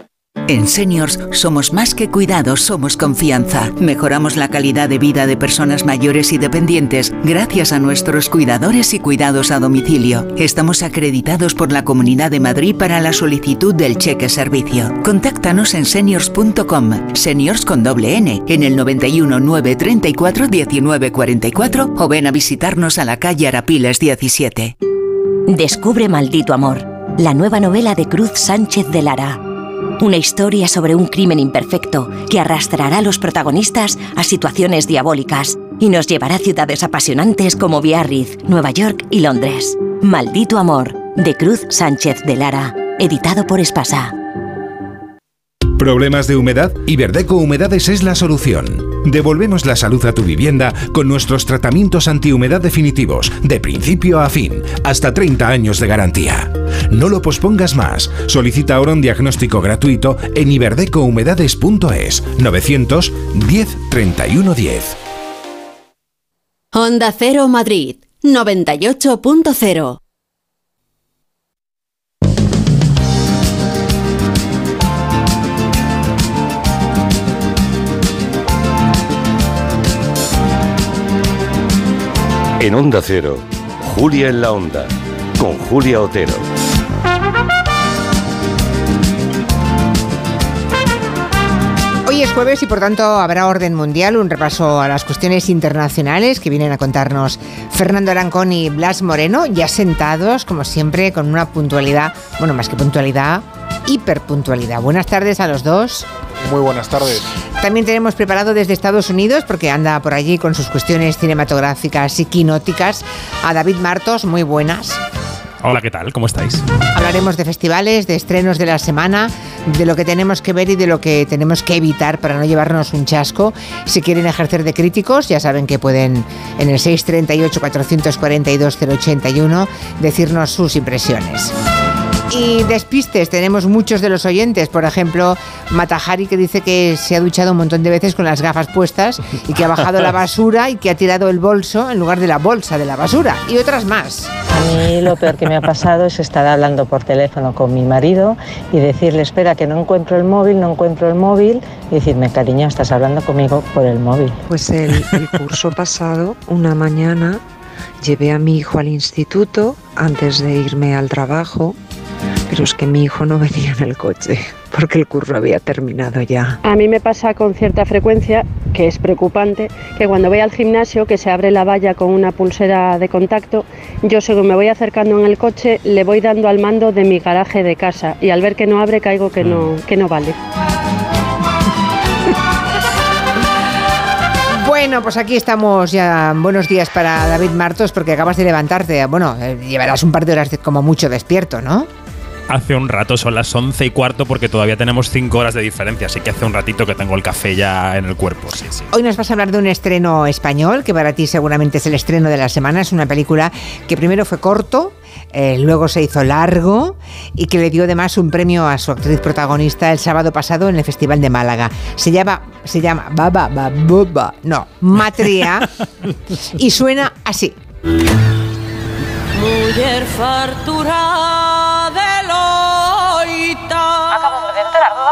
En Seniors somos más que cuidados, somos confianza. Mejoramos la calidad de vida de personas mayores y dependientes gracias a nuestros cuidadores y cuidados a domicilio. Estamos acreditados por la Comunidad de Madrid para la solicitud del cheque servicio. Contáctanos en seniors.com, seniors con doble N, en el 91 934 1944 o ven a visitarnos a la calle Arapiles 17. Descubre Maldito Amor, la nueva novela de Cruz Sánchez de Lara. Una historia sobre un crimen imperfecto que arrastrará a los protagonistas a situaciones diabólicas y nos llevará a ciudades apasionantes como Biarritz, Nueva York y Londres. Maldito Amor, de Cruz Sánchez de Lara, editado por Espasa. ¿Problemas de humedad? Iberdeco Humedades es la solución. Devolvemos la salud a tu vivienda con nuestros tratamientos antihumedad definitivos, de principio a fin, hasta 30 años de garantía. No lo pospongas más. Solicita ahora un diagnóstico gratuito en iberdecohumedades.es 910 31 10. Onda Cero Madrid 98.0 En Onda Cero, Julia en la Onda, con Julia Otero. Hoy es jueves y por tanto habrá orden mundial, un repaso a las cuestiones internacionales que vienen a contarnos Fernando Arancón y Blas Moreno, ya sentados, como siempre, con una puntualidad, bueno, más que puntualidad, hiperpuntualidad. Buenas tardes a los dos. Muy buenas tardes. También tenemos preparado desde Estados Unidos, porque anda por allí con sus cuestiones cinematográficas y quinóticas, a David Martos. Muy buenas. Hola, ¿qué tal? ¿Cómo estáis? Hablaremos de festivales, de estrenos de la semana, de lo que tenemos que ver y de lo que tenemos que evitar para no llevarnos un chasco. Si quieren ejercer de críticos, ya saben que pueden en el 638-442-081 decirnos sus impresiones. Y despistes, tenemos muchos de los oyentes, por ejemplo, Matajari que dice que se ha duchado un montón de veces con las gafas puestas y que ha bajado la basura y que ha tirado el bolso en lugar de la bolsa de la basura y otras más. A mí lo peor que me ha pasado es estar hablando por teléfono con mi marido y decirle, espera, que no encuentro el móvil, no encuentro el móvil, y decirme, cariño, estás hablando conmigo por el móvil. Pues el, el curso pasado, una mañana, llevé a mi hijo al instituto antes de irme al trabajo, pero es que mi hijo no venía en el coche porque el curso había terminado ya. A mí me pasa con cierta frecuencia, que es preocupante, que cuando voy al gimnasio, que se abre la valla con una pulsera de contacto, yo según me voy acercando en el coche, le voy dando al mando de mi garaje de casa y al ver que no abre caigo que no, que no vale. Bueno, pues aquí estamos ya. Buenos días para David Martos porque acabas de levantarte. Bueno, eh, llevarás un par de horas como mucho despierto, ¿no? Hace un rato, son las 11 y cuarto porque todavía tenemos 5 horas de diferencia, así que hace un ratito que tengo el café ya en el cuerpo, sí, sí. Hoy nos vas a hablar de un estreno español, que para ti seguramente es el estreno de la semana. Es una película que primero fue corto, eh, luego se hizo largo y que le dio además un premio a su actriz protagonista el sábado pasado en el Festival de Málaga. Se llama, se llama Baba Babuba, no, Matria, y suena así. Mujer fartura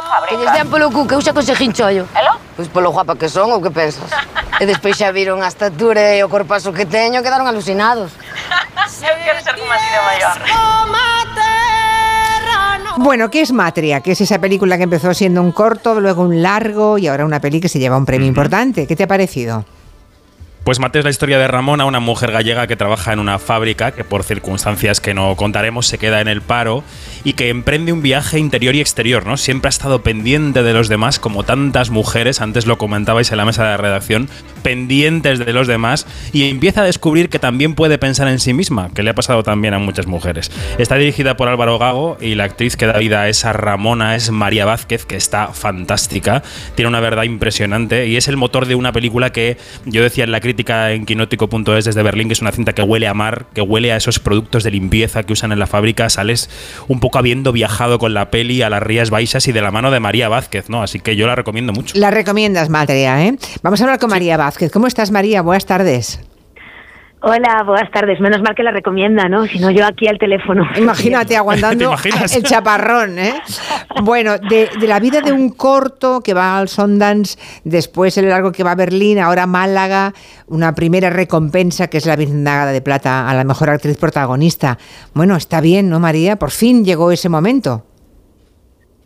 fábrica Que lles den polo cu que eu xa consegín chollo. Elo? Pois polo guapa que son, ou que pensas? e despois xa viron a estatura e o corpazo que teño, quedaron alucinados. Eu quero ser como así de maior Bueno, ¿qué es Matria? Que es esa película que empezó siendo un corto, luego un largo y ahora una peli que se lleva un premio importante. ¿Qué te ha parecido? Pues Mate es la historia de Ramona, una mujer gallega que trabaja en una fábrica que por circunstancias que no contaremos se queda en el paro y que emprende un viaje interior y exterior, ¿no? Siempre ha estado pendiente de los demás, como tantas mujeres, antes lo comentabais en la mesa de redacción, pendientes de los demás y empieza a descubrir que también puede pensar en sí misma, que le ha pasado también a muchas mujeres. Está dirigida por Álvaro Gago y la actriz que da vida a esa Ramona es María Vázquez, que está fantástica, tiene una verdad impresionante y es el motor de una película que yo decía en la crítica en quinótico.es desde Berlín, que es una cinta que huele a mar, que huele a esos productos de limpieza que usan en la fábrica, sales un poco habiendo viajado con la peli a las Rías Baixas y de la mano de María Vázquez, ¿no? Así que yo la recomiendo mucho. La recomiendas, Matria, ¿eh? Vamos a hablar con María Vázquez. ¿Cómo estás, María? Buenas tardes. Hola, buenas tardes. Menos mal que la recomienda, ¿no? Si no, yo aquí al teléfono. Imagínate aguantando el chaparrón, ¿eh? Bueno, de, de la vida de un corto que va al Sundance, después el largo que va a Berlín, ahora Málaga, una primera recompensa que es la Biznaga de Plata a la mejor actriz protagonista. Bueno, está bien, ¿no, María? Por fin llegó ese momento.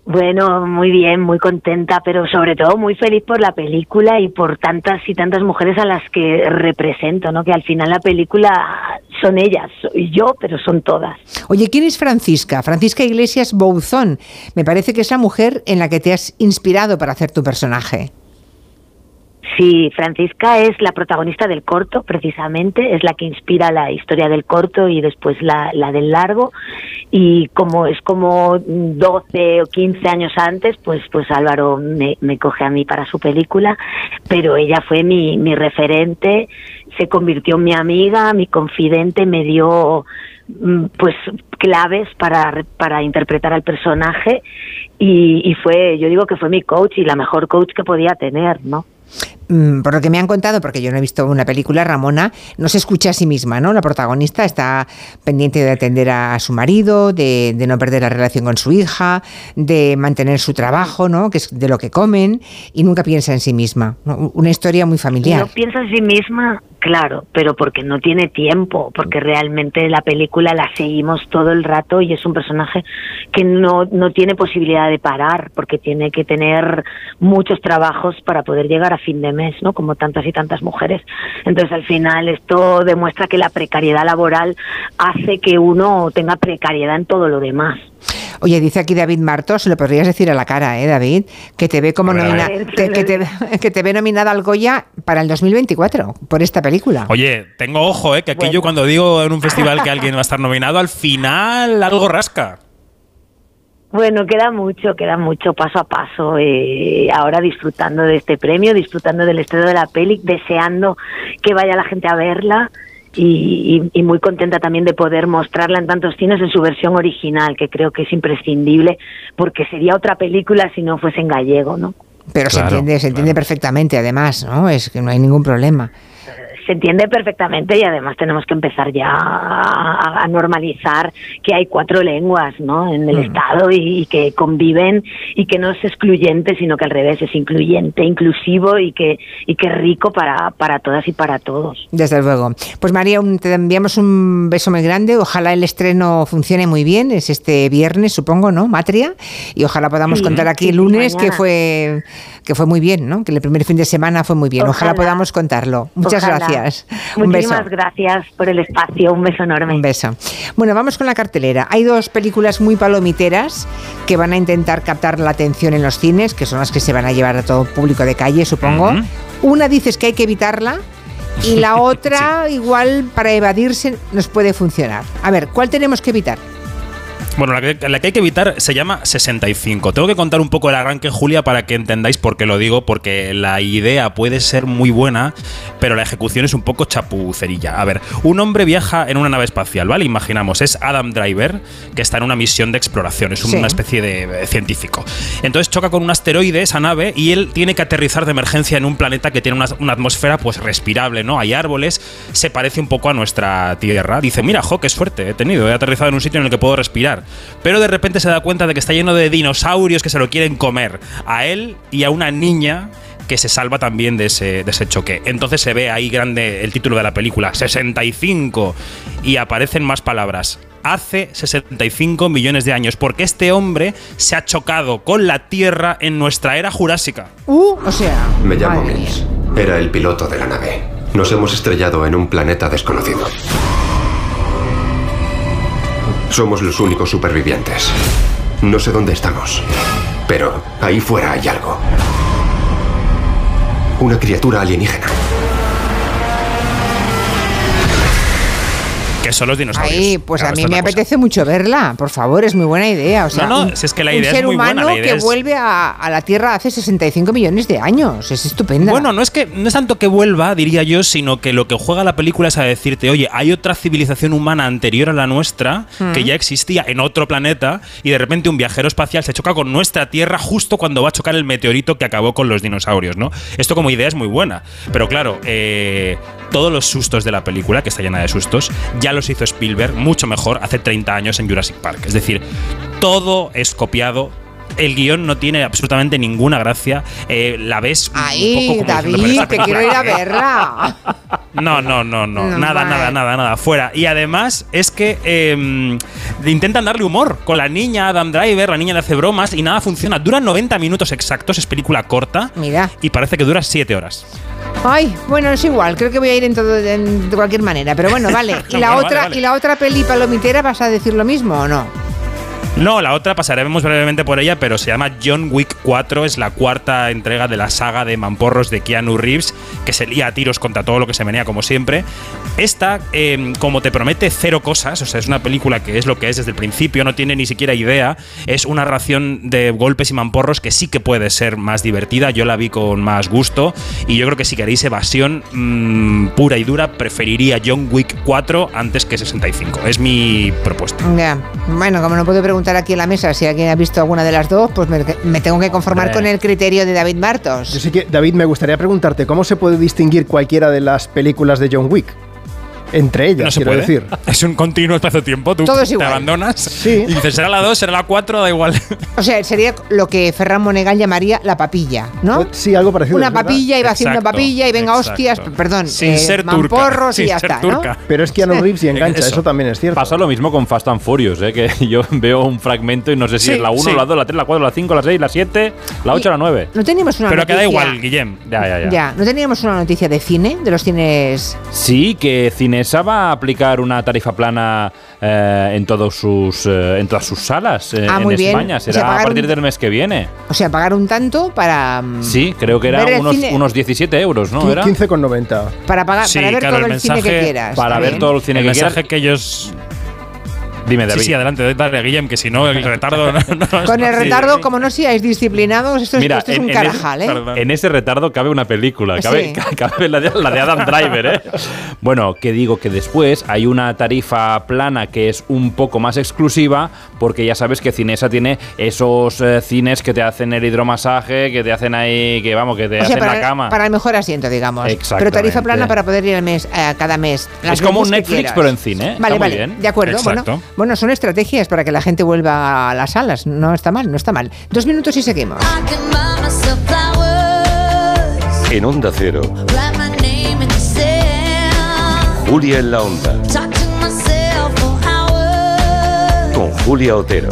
Bueno, muy bien, muy contenta, pero sobre todo muy feliz por la película y por tantas y tantas mujeres a las que represento, ¿no? Que al final la película son ellas, soy yo, pero son todas. Oye, ¿quién es Francisca? Francisca Iglesias Bouzón. Me parece que es la mujer en la que te has inspirado para hacer tu personaje. Sí, Francisca es la protagonista del corto, precisamente, es la que inspira la historia del corto y después la, la del largo. Y como es como 12 o 15 años antes, pues, pues Álvaro me, me coge a mí para su película, pero ella fue mi, mi referente, se convirtió en mi amiga, mi confidente, me dio mm, pues claves para, para interpretar al personaje y, y fue, yo digo que fue mi coach y la mejor coach que podía tener, ¿no? Mm, Por lo que me han contado, porque yo no he visto una película, Ramona no se escucha a sí misma, ¿no? La protagonista está pendiente de atender a su marido, de, de no perder la relación con su hija, de mantener su trabajo, ¿no? Que es de lo que comen, y nunca piensa en sí misma. ¿no? Una historia muy familiar. No piensa en sí misma, Claro, pero porque no tiene tiempo, porque realmente la película la seguimos todo el rato y es un personaje que no, no tiene posibilidad de parar, porque tiene que tener muchos trabajos para poder llegar a fin de mes, ¿no? Como tantas y tantas mujeres. Entonces, al final, esto demuestra que la precariedad laboral hace que uno tenga precariedad en todo lo demás. Oye, dice aquí David Martos, lo podrías decir a la cara, ¿eh, David? Que te ve como nomina- te- que, te, que te ve nominada al Goya para el 2024 por esta película. Oye, tengo ojo, ¿eh? Que aquí yo cuando digo en un festival que alguien va a estar nominado, al final algo rasca. Bueno, queda mucho, queda mucho paso a paso. eh, ahora disfrutando de este premio, disfrutando del estreno de la peli, deseando que vaya la gente a verla y, y- y muy contenta también de poder mostrarla en tantos cines en su versión original, que creo que es imprescindible porque sería otra película si no fuese en gallego, ¿no? Pero se entiende, se entiende perfectamente, además, ¿no? Es que no hay ningún problema. Se entiende perfectamente y además tenemos que empezar ya a, a normalizar que hay cuatro lenguas ¿no? en el Estado y, y que conviven y que no es excluyente, sino que al revés es incluyente, inclusivo y que, y que rico para, para todas y para todos. Desde luego. Pues María, un- te enviamos un beso muy grande. Ojalá el estreno funcione muy bien. Es este viernes, supongo, ¿no, Matria? Y ojalá podamos Sí, contar aquí sí, el lunes que fue que fue muy bien, ¿no? Que el primer fin de semana fue muy bien. Ojalá, Ojalá. podamos contarlo. Muchas Ojalá. gracias. Un beso. Muchísimas gracias por el espacio, un beso enorme. Un beso. Bueno, vamos con la cartelera. Hay dos películas muy palomiteras que van a intentar captar la atención en los cines, que son las que se van a llevar a todo público de calle, supongo. Una dices que hay que evitarla y la otra, igual para evadirse, nos puede funcionar. A ver, ¿cuál tenemos que evitar? Bueno, la que, la que hay que evitar se llama 65. Tengo que contar un poco el arranque, Julia, para que entendáis por qué lo digo, porque la idea puede ser muy buena, pero la ejecución es un poco chapucerilla. A ver, un hombre viaja en una nave espacial, ¿vale? Imaginamos, es Adam Driver, que está en una misión de exploración, es Sí. una especie de eh, científico. Entonces choca con un asteroide, esa nave, y él tiene que aterrizar de emergencia en un planeta que tiene una, una atmósfera pues respirable, ¿no? Hay árboles, se parece un poco a nuestra Tierra. Dice, mira, jo, qué suerte he tenido, he aterrizado en un sitio en el que puedo respirar. Pero de repente se da cuenta de que está lleno de dinosaurios que se lo quieren comer. A él y a una niña que se salva también de ese, de ese choque. Entonces se ve ahí grande el título de la película, 65, y aparecen más palabras. Hace 65 millones de años, porque este hombre se ha chocado con la Tierra en nuestra era jurásica. Uh, o sea, Me llamo Mills. Era el piloto de la nave. Nos hemos estrellado en un planeta desconocido. Somos los únicos supervivientes. No sé dónde estamos, pero ahí fuera hay algo. Una criatura alienígena. Son los dinosaurios. Ay, pues Claro, a mí es me cosa. apetece mucho verla, por favor, es muy buena idea. O sea, No, no, un- si es que la un idea es ser muy buena, humano la idea que es- vuelve a, a la Tierra hace 65 millones de años, es estupenda. Bueno, no es que no es tanto que vuelva, diría yo, sino que lo que juega la película es a decirte, oye, hay otra civilización humana anterior a la nuestra que Mm. ya existía en otro planeta y de repente un viajero espacial se choca con nuestra Tierra justo cuando va a chocar el meteorito que acabó con los dinosaurios, ¿no? Esto como idea es muy buena, pero claro, eh, todos los sustos de la película, que está llena de sustos, ya los hizo Spielberg mucho mejor hace 30 años en Jurassic Park. Es decir, todo es copiado. El guion no tiene absolutamente ninguna gracia. eh, la ves un Ay, poco como diciendo, "Pero David, esta que quiero ir a qué?". verla. No, no, no, no. No, nada, nada, nada, nada. Fuera. Y además es que eh, intentan darle humor con la niña Adam Driver, la niña le hace bromas y nada funciona. Dura 90 minutos exactos, es película corta. Mira. Y parece que dura 7 horas. Ay, bueno, es igual, creo que voy a ir en todo en- de cualquier manera, pero bueno, vale. ¿Y la Bueno, otra vale, vale. y la otra peli palomitera vas a decir lo mismo o no? No, la otra pasaremos brevemente por ella, pero se llama John Wick 4. Es la cuarta entrega de la saga de mamporros de Keanu Reeves, que se lía a tiros contra todo lo que se venía, como siempre. Esta, eh, como te promete cero cosas, o sea, es una película que es lo que es desde el principio, no tiene ni siquiera idea. Es una ración de golpes y mamporros que sí que puede ser más divertida. Yo la vi con más gusto. Y yo creo que si queréis evasión mm, pura y dura, preferiría John Wick 4 antes que 65. Es mi propuesta. Bueno, como no puedo preguntar aquí en la mesa si alguien ha visto alguna de las dos, pues me, me tengo que conformar con el criterio de David Martos. Yo sí que, David, me gustaría preguntarte, ¿cómo se puede distinguir cualquiera de las películas de John Wick? Entre ellas, No se quiero puede. decir. Es un continuo espacio-tiempo. Tú Todo es te igual. abandonas y dices, será la 2, será la 4, da igual. O sea, sería lo que Ferran Monegal llamaría la papilla, ¿no? Sí, algo parecido. Una papilla y va haciendo una papilla y venga exacto. hostias, perdón, Sin eh, ser turca, mamporros y sin ya ser está, ¿no? turca. Pero es Keanu Reeves y engancha, eso. también es cierto. Pasa lo mismo con Fast and Furious, ¿eh? que yo veo un fragmento y no sé si Sí, es la 1, sí. la 2, la 3, la 4, la 5, la 6, la 7, la 8, la 9. No teníamos una Pero que noticia. da igual, Guillem. Ya, ya, ya. Ya, no teníamos una noticia de cine, de los cines. Sí, que Cinesa va a aplicar una tarifa plana eh, en, todos sus, eh, en todas sus salas eh, Ah, en muy bien. España. O sea, Será a partir un- del mes que viene. O sea, pagar un tanto para. mm, Sí, creo que el unos, unos 17 euros, ¿no? ¿Era? 15,90. Para pagar, Sí, para ver claro, todo el el, cine que mensaje- quieras. Para ver bien. todo el cine el que mensaje quieras. que ellos. Dime, David. Sí, sí, adelante, dale, Guillem, que si no, el retardo. No, no es Con el retardo, como no seáis disciplinados, esto es, Mira, esto es en, un en carajal, ese, ¿eh? en ese retardo cabe una película, cabe, Sí. cabe la, de, la de Adam Driver, ¿eh? Bueno, que digo que después hay una tarifa plana que es un poco más exclusiva, porque ya sabes que Cinesa tiene esos eh, cines que te hacen el hidromasaje, que te hacen ahí, que vamos, que te O sea, hacen para, la cama. para el mejor asiento, digamos. Pero Exactamente. tarifa plana para poder ir al mes, eh, cada mes. las es como un Netflix, pero en cine, ¿eh? Vale, Está muy vale, bien. de acuerdo. Exacto. Bueno, bueno, son estrategias para que la gente vuelva a las salas. No está mal, no está mal. Dos minutos y seguimos. En Onda Cero, Julia en la Onda, con Julia Otero.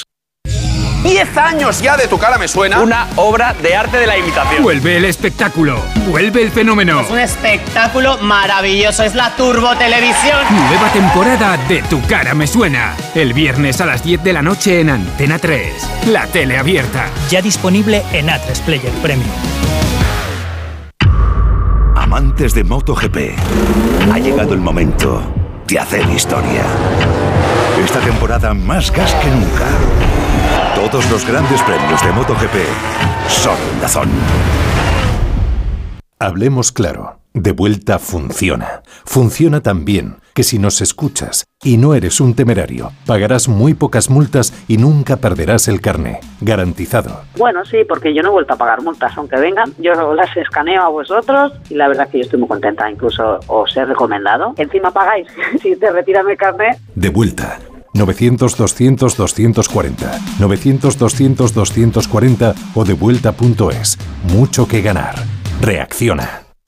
10 años ya de tu cara me suena. Una obra de arte de la imitación. Vuelve el espectáculo, vuelve el fenómeno. Es un espectáculo maravilloso, es la Turbo Televisión. Nueva temporada de Tu cara me suena. El viernes a las 10 de la noche en Antena 3. La tele abierta. Ya disponible en A3 Player Premium. Amantes de MotoGP, ha llegado el momento de hacer historia. Esta temporada más gas que nunca. Todos los grandes premios de MotoGP son Dazón. Hablemos claro. De vuelta funciona. Funciona tan bien que si nos escuchas y no eres un temerario, pagarás muy pocas multas y nunca perderás el carné. Garantizado. Bueno, sí, porque yo no he vuelto a pagar multas, aunque vengan, yo las escaneo a vosotros y la verdad es que yo estoy muy contenta, incluso os he recomendado. Encima pagáis, si te retiran el carnet, De vuelta. 900-200-240. 900-200-240 o devuelta.es. Mucho que ganar. Reacciona.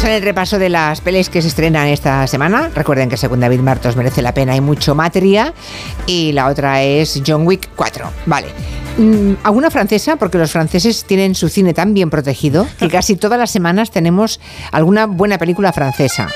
Estamos en el repaso de las pelis que se estrenan esta semana. Recuerden que según David Martos merece la pena y mucho materia. Y la otra es John Wick 4. Vale. Mm, ¿Alguna francesa? Porque los franceses tienen su cine tan bien protegido que casi todas las semanas tenemos alguna buena película francesa.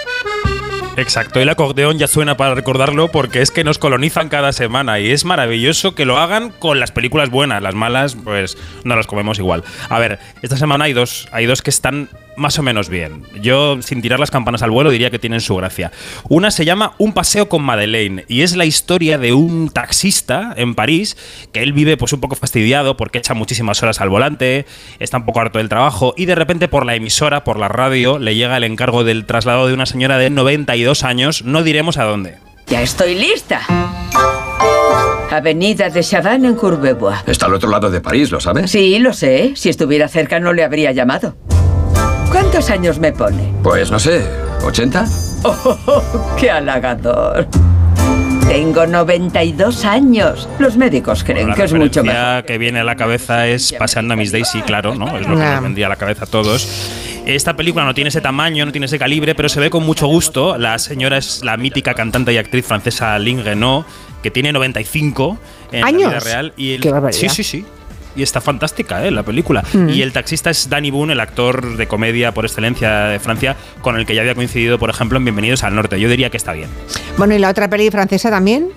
Exacto, el acordeón ya suena para recordarlo porque es que nos colonizan cada semana y es maravilloso que lo hagan con las películas buenas, las malas pues no las comemos igual. A ver, esta semana hay dos, hay dos que están más o menos bien. Yo sin tirar las campanas al vuelo diría que tienen su gracia. Una se llama Un paseo con Madeleine y es la historia de un taxista en París que él vive pues un poco fastidiado porque echa muchísimas horas al volante, está un poco harto del trabajo y de repente por la emisora, por la radio, le llega el encargo del traslado de una señora de 92 años, no diremos a dónde. Ya estoy lista. Avenida de Chavannes en Courbevoie. Está al otro lado de París, ¿lo sabes? Sí, lo sé. Si estuviera cerca no le habría llamado. ¿Cuántos años me pone? Pues no sé, ¿80? ¡Oh, qué halagador! Tengo 92 años. Los médicos creen La que es mucho mejor. que viene a la cabeza es Paseando a Miss Daisy, claro, ¿no? Es lo que nos vendía a la cabeza a todos. Esta película no tiene ese tamaño, no tiene ese calibre, pero se ve con mucho gusto. La señora es la mítica cantante y actriz francesa Lynn Renault, que tiene 95 en ¿Años? la vida real. Y el-. Sí, sí, sí. Y está fantástica, ¿eh? La película. Mm. Y el taxista es Danny Boone, el actor de comedia por excelencia de Francia, con el que ya había coincidido, por ejemplo, en Bienvenidos al Norte. Yo diría que está bien. Bueno, ¿y la otra peli francesa también?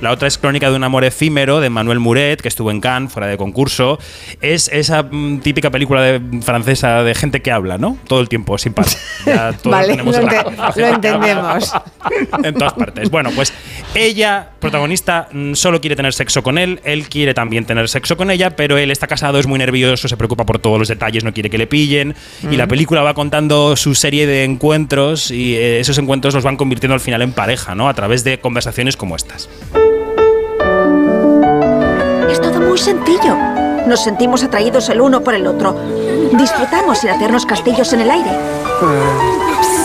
La otra es Crónica de un amor efímero de Manuel Muret, que estuvo en Cannes, fuera de concurso. Es esa mm, típica película de- francesa de gente que habla, ¿no? Todo el tiempo, sin parar. Ya todos Vale, tenemos lo, ente- la lo entendemos. En todas partes. Bueno, pues ella, protagonista, mm, solo quiere tener sexo con él, él quiere también tener sexo con ella, pero él está casado, es muy nervioso, se preocupa por todos los detalles, no quiere que le pillen. Y la Mm. película va contando su serie de encuentros y eh, esos encuentros los van convirtiendo al final en pareja, ¿no? A través de conversaciones como estas. Muy sencillo. Nos sentimos atraídos el uno por el otro. Disfrutamos sin hacernos castillos en el aire.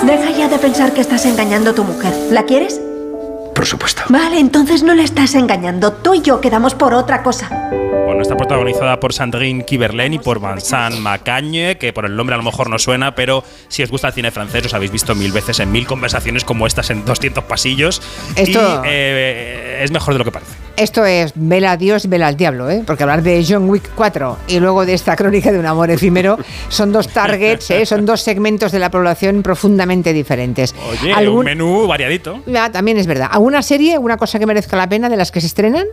Deja ya de pensar que estás engañando a tu mujer. ¿La quieres? Por supuesto. Vale, entonces no la estás engañando. Tú y yo quedamos por otra cosa. Bueno, está protagonizada por Sandrine Kiberlen y por Vincent Macagne, que por el nombre a lo mejor no suena, pero si os gusta el cine francés, os habéis visto mil veces en mil conversaciones como estas en 200 pasillos. Esto- Y eh, es mejor de lo que parece. Esto es vela a Dios, vela al diablo, ¿eh? Porque hablar de John Wick 4 y luego de esta crónica de un amor efímero son dos targets, ¿eh? Son dos segmentos de la población profundamente diferentes. Oye, ¿Algún- un menú variadito. Ah, también es verdad. ¿Alguna serie, alguna cosa que merezca la pena de las que se estrenan?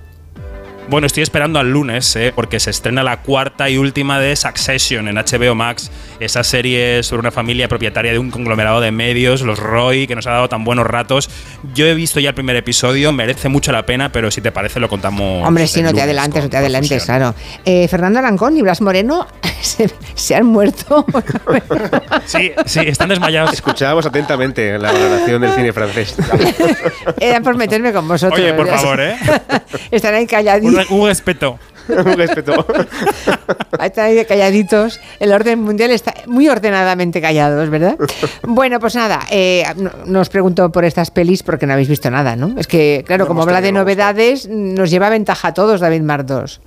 Bueno, estoy esperando al lunes, eh, porque se estrena la cuarta y última de Succession en HBO Max. Esa serie sobre una familia propietaria de un conglomerado de medios, los Roy, que nos ha dado tan buenos ratos. Yo he visto ya el primer episodio, merece mucho la pena, pero si te parece lo contamos. Hombre, sí, el no te adelantes, no te adelantes, claro. Eh, Fernando Arancón y Blas Moreno se, se han muerto. Sí, sí, están desmayados. Escuchábamos atentamente la valoración del cine francés. Era por meterme con vosotros. Oye, por favor, ¿eh? Están ahí Un, un respeto. Un respeto. Están ahí calladitos. El orden mundial está muy ordenadamente callados, ¿verdad? Bueno, pues nada, eh, no, no os pregunto por estas pelis porque no habéis visto nada, ¿no? Es que, claro, No como habla de novedades, nos lleva ventaja a todos David Mardos.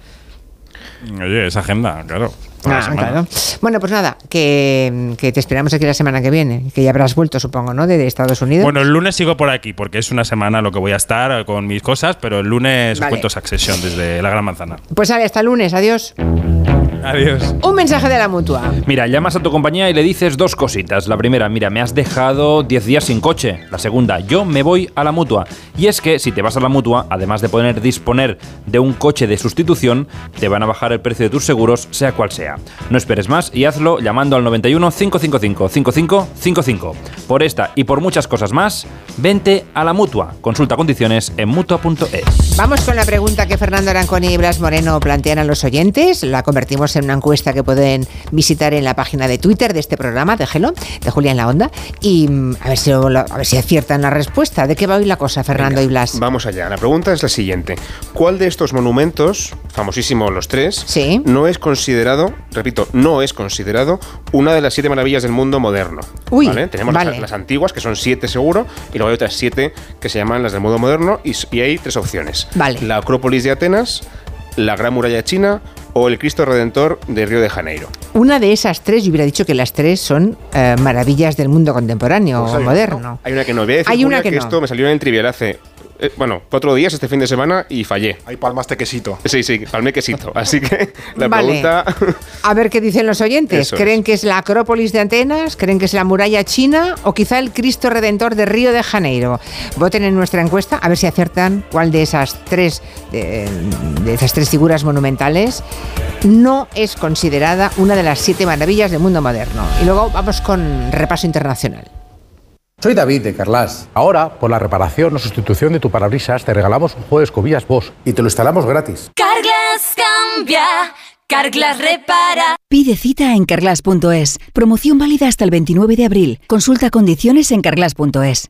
Oye, esa agenda, claro. Ah, claro. Bueno, pues nada, que, que te esperamos aquí la semana que viene, que ya habrás vuelto, supongo, ¿no? De, de Estados Unidos. Bueno, el lunes sigo por aquí, porque es una semana lo que voy a estar con mis cosas, pero el lunes Vale. cuento Succession desde la Gran Manzana. Pues sale hasta el lunes, adiós. Adiós. Un mensaje de la mutua. Mira, llamas a tu compañía y le dices dos cositas. La primera, mira, me has dejado 10 días sin coche. La segunda, yo me voy a la mutua. Y es que si te vas a la mutua, además de poder disponer de un coche de sustitución, te van a bajar el precio de tus seguros, sea cual sea. No esperes más y hazlo llamando al 91 555 5555. Por esta y por muchas cosas más, vente a la mutua. Consulta condiciones en mutua.es. Vamos con la pregunta que Fernando Aranconi y Blas Moreno plantean a los oyentes. La convertimos en una encuesta que pueden visitar en la página de Twitter de este programa, déjelo, de Julia en la Onda. Y mm, a ver si, lo- a ver si aciertan la respuesta. ¿De qué va hoy la cosa, Fernando y Blas? Vamos allá. La pregunta es la siguiente. ¿Cuál de estos monumentos, famosísimos los tres, no es considerado, repito, no es considerado una de las siete maravillas del mundo moderno? Uy, ¿Vale? Tenemos. Las, antiguas, que son siete seguro, y luego hay otras siete que se llaman las del mundo moderno, y, hay tres opciones. Vale. La Acrópolis de Atenas, la Gran Muralla China o el Cristo Redentor de Río de Janeiro. Una de esas tres, yo hubiera dicho que las tres son eh, maravillas del mundo contemporáneo Pues o moderno. Hay una que no. Voy a decir, Hay una Julia, que que, no. esto me salió en el trivial hace. Eh, bueno, cuatro días este fin de semana y fallé. Ahí palmaste quesito. Sí, sí, palmé quesito. Así que la Vale. pregunta. A ver qué dicen los oyentes. Eso ¿Creen que es la Acrópolis de Atenas? ¿Creen que es la muralla china? ¿O quizá el Cristo Redentor de Río de Janeiro? Voten en nuestra encuesta a ver si aciertan cuál de esas tres, de, de esas tres figuras monumentales no es considerada una de las siete maravillas del mundo moderno. Y luego vamos con repaso internacional. Soy David de Carlas. Ahora, por la reparación o sustitución de tu parabrisas, te regalamos un juego de escobillas Bosch y te lo instalamos gratis. Carglass cambia, Carglass repara. Pide cita en carglass.es. Promoción válida hasta el 29 de abril. Consulta condiciones en carglass.es.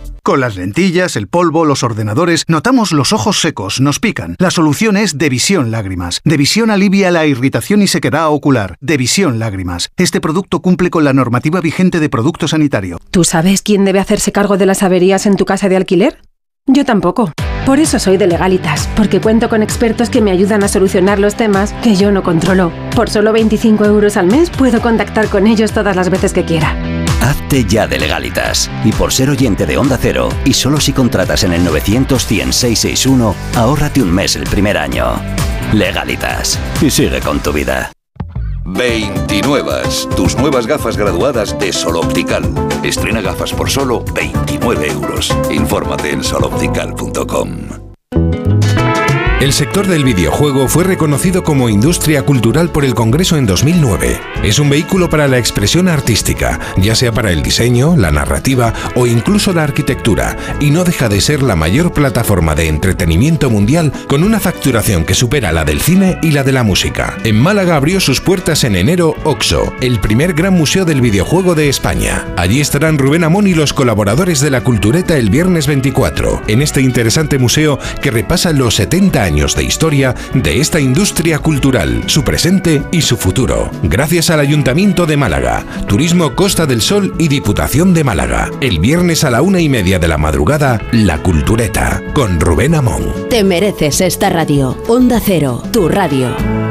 Con las lentillas, el polvo, los ordenadores, notamos los ojos secos, nos pican. La solución es Devisión Lágrimas. Devisión alivia la irritación y sequedad ocular. Devisión Lágrimas. Este producto cumple con la normativa vigente de producto sanitario. ¿Tú sabes quién debe hacerse cargo de las averías en tu casa de alquiler? Yo tampoco. Por eso soy de legalitas, porque cuento con expertos que me ayudan a solucionar los temas que yo no controlo. Por solo 25 euros al mes puedo contactar con ellos todas las veces que quiera. Hazte ya de legalitas. Y por ser oyente de Onda Cero, y solo si contratas en el 900 100 ahórrate un mes el primer año. Legalitas. Y sigue con tu vida. 29. Tus nuevas gafas graduadas de Sol Optical. Estrena gafas por solo 29 euros. Infórmate en soloptical.com. El sector del videojuego fue reconocido como industria cultural por el Congreso en 2009. Es un vehículo para la expresión artística, ya sea para el diseño, la narrativa o incluso la arquitectura, y no deja de ser la mayor plataforma de entretenimiento mundial con una facturación que supera la del cine y la de la música. En Málaga abrió sus puertas en enero OXO, el primer gran museo del videojuego de España. Allí estarán Rubén Amón y los colaboradores de la Cultureta el viernes 24, en este interesante museo que repasa los 70 años de historia de esta industria cultural, su presente y su futuro. Gracias al Ayuntamiento de Málaga, Turismo Costa del Sol y Diputación de Málaga. El viernes a la una y media de la madrugada, La Cultureta, con Rubén Amón. Te mereces esta radio. Onda Cero, tu radio.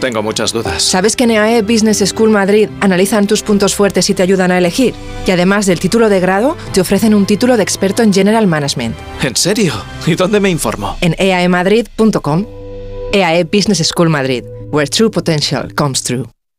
Tengo muchas dudas. ¿Sabes que en EAE Business School Madrid analizan tus puntos fuertes y te ayudan a elegir? Y además del título de grado, te ofrecen un título de experto en General Management. ¿En serio? ¿Y dónde me informo? En eaemadrid.com. EAE Business School Madrid, where true potential comes true.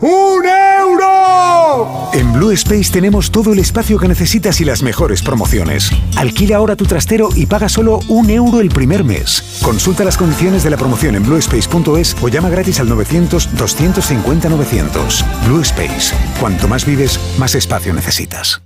¡Un euro! En Blue Space tenemos todo el espacio que necesitas y las mejores promociones. Alquila ahora tu trastero y paga solo un euro el primer mes. Consulta las condiciones de la promoción en bluespace.es o llama gratis al 900-250-900. Blue Space. Cuanto más vives, más espacio necesitas.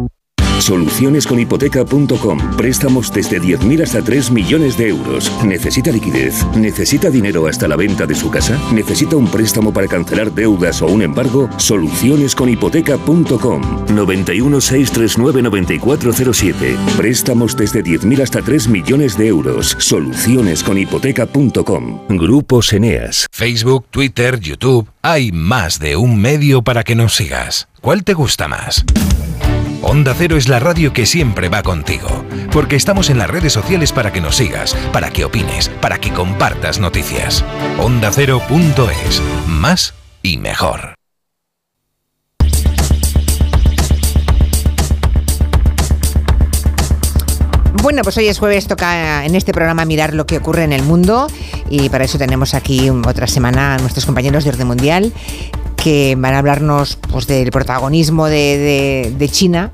Solucionesconhipoteca.com. Préstamos desde 10.000 hasta 3 millones de euros. ¿Necesita liquidez? ¿Necesita dinero hasta la venta de su casa? ¿Necesita un préstamo para cancelar deudas o un embargo? Solucionesconhipoteca.com. 91 639 9407. Préstamos desde 10.000 hasta 3 millones de euros. Solucionesconhipoteca.com. Grupos Eneas. Facebook, Twitter, YouTube. Hay más de un medio para que nos sigas. ¿Cuál te gusta más? Onda Cero es la radio que siempre va contigo, porque estamos en las redes sociales para que nos sigas, para que opines, para que compartas noticias. Onda Cero.es, más y mejor. Bueno, pues hoy es jueves, toca en este programa mirar lo que ocurre en el mundo y para eso tenemos aquí otra semana a nuestros compañeros de Orden Mundial que van a hablarnos pues, del protagonismo de, China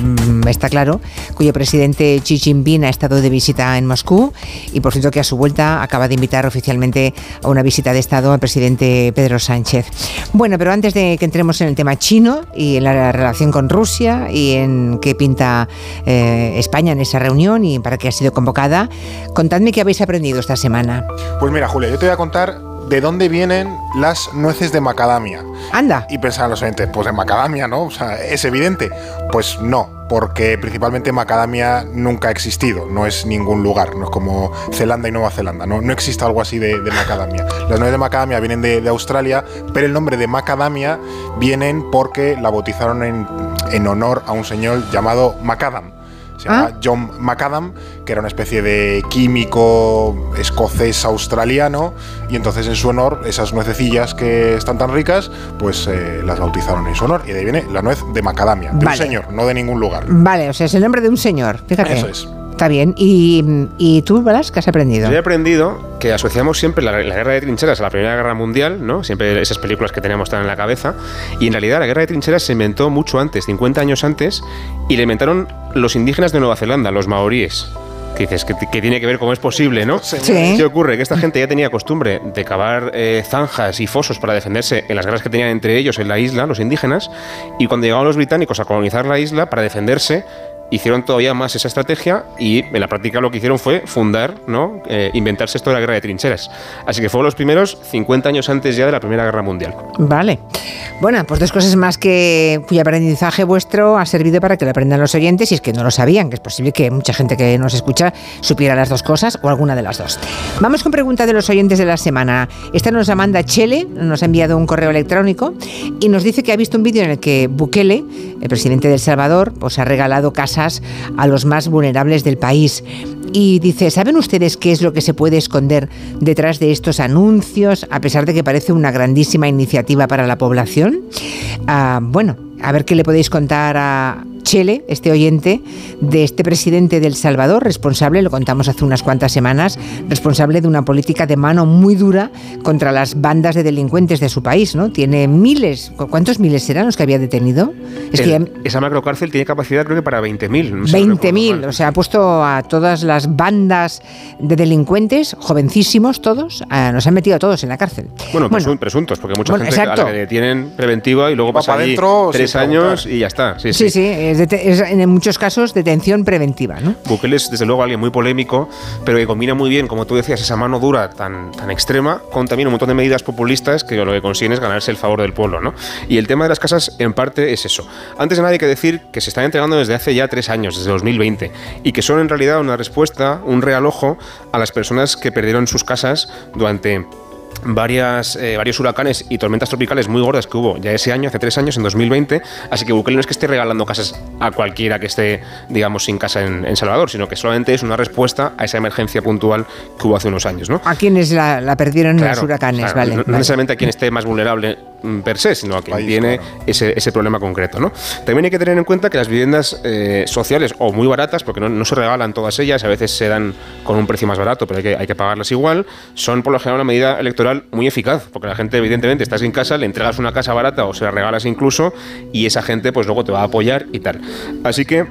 Mm, está claro, cuyo presidente Xi Jinping ha estado de visita en Moscú y por cierto que a su vuelta acaba de invitar oficialmente a una visita de Estado al presidente Pedro Sánchez. Bueno, pero antes de que entremos en el tema chino y en la relación con Rusia y en qué pinta eh, España en esa reunión y para qué ha sido convocada, contadme qué habéis aprendido esta semana. Pues mira, Julia, yo te voy a contar de dónde vienen las nueces de macadamia. Anda. Y pensaban los oyentes, pues de macadamia, ¿no? O sea, es evidente. Pues no, porque principalmente macadamia nunca ha existido, no es ningún lugar, no es como Zelanda y Nueva Zelanda, no, no existe algo así de, macadamia. Las nueces de macadamia vienen de, Australia, pero el nombre de macadamia vienen porque la bautizaron en, en honor a un señor llamado Macadam se llama ah. John Macadam, que era una especie de químico escocés australiano, y entonces en su honor, esas nuececillas que están tan ricas, pues eh, las bautizaron en su honor, y de ahí viene la nuez de macadamia, de un señor, no de ningún lugar. Vale, o sea, es el nombre de un señor, fíjate. Eso es. Está bien. ¿Y, tú, Balas, qué has aprendido? Yo he aprendido que asociamos siempre la, guerra de trincheras a la Primera Guerra Mundial, ¿no? Siempre esas películas que tenemos tan en la cabeza. Y en realidad la guerra de trincheras se inventó mucho antes, 50 años antes, y la inventaron los indígenas de Nueva Zelanda, los maoríes. Que dices, que, tiene que ver cómo es posible, ¿no? Sí. ¿Qué ocurre? Que esta gente ya tenía costumbre de cavar eh, zanjas y fosos para defenderse en las guerras que tenían entre ellos en la isla, los indígenas, y cuando llegaban los británicos a colonizar la isla, para defenderse, hicieron todavía más esa estrategia y en la práctica lo que hicieron fue fundar, ¿no? Eh, inventarse esto de la guerra de trincheras. Así que fueron los primeros 50 años antes ya de la Primera Guerra Mundial. Vale. Bueno, pues dos cosas más que cuyo aprendizaje vuestro ha servido para que lo aprendan los oyentes y es que no lo sabían, que es posible que mucha gente que nos escucha supiera las dos cosas o alguna de las dos. Vamos con pregunta de los oyentes de la semana. Esta nos la manda Chele, nos ha enviado un correo electrónico y nos dice que ha visto un vídeo en el que Bukele, el presidente de Salvador, pues ha regalado a los más vulnerables del país. Y dice, ¿saben ustedes qué es lo que se puede esconder detrás de estos anuncios, a pesar de que parece una grandísima iniciativa para la población? Ah, bueno, a ver qué le podéis contar a Chele, este oyente, de este presidente del Salvador, responsable, lo contamos hace unas cuantas semanas, responsable de una política de mano muy dura contra las bandas de delincuentes de su país, ¿no? Tiene miles, ¿cuántos miles serán los que había detenido? Es que esa macrocárcel tiene capacidad creo que para 20.000. No 20.000, o sea, ha puesto a todas las bandas de delincuentes, jovencísimos todos, nos han metido a todos en la cárcel. Bueno, presuntos, porque mucha gente a la que detienen preventiva y luego pasa adentro, tres años y ya está. sí. sí. sí es, en muchos casos detención preventiva. ¿no? Bukele es desde luego alguien muy polémico, pero que combina muy bien, como tú decías, esa mano dura tan, tan extrema con también un montón de medidas populistas que lo que consiguen es ganarse el favor del pueblo. ¿no? Y el tema de las casas en parte es eso. Antes de nada hay que decir que se están entregando desde hace ya tres años, desde 2020, y que son en realidad una respuesta, un realojo a las personas que perdieron sus casas durante varias, eh, varios huracanes y tormentas tropicales muy gordas que hubo ya ese año, hace tres años, en 2020. Así que Bukele no es que esté regalando casas a cualquiera que esté, digamos, sin casa en, Salvador, sino que solamente es una respuesta a esa emergencia puntual que hubo hace unos años. ¿no? A quienes la, perdieron en los huracanes, vale. No, necesariamente a quien esté más vulnerable mm, per se, sino a quien tiene ese, ese, problema concreto. ¿no? También hay que tener en cuenta que las viviendas eh, sociales, o muy baratas, porque no, no, se regalan todas ellas, a veces se dan con un precio más barato, pero hay que, hay que pagarlas igual, son por lo general una medida electoral muy eficaz, porque la gente evidentemente estás en casa, le entregas una casa barata o se la regalas incluso, y esa gente pues luego te va a apoyar y tal. Así que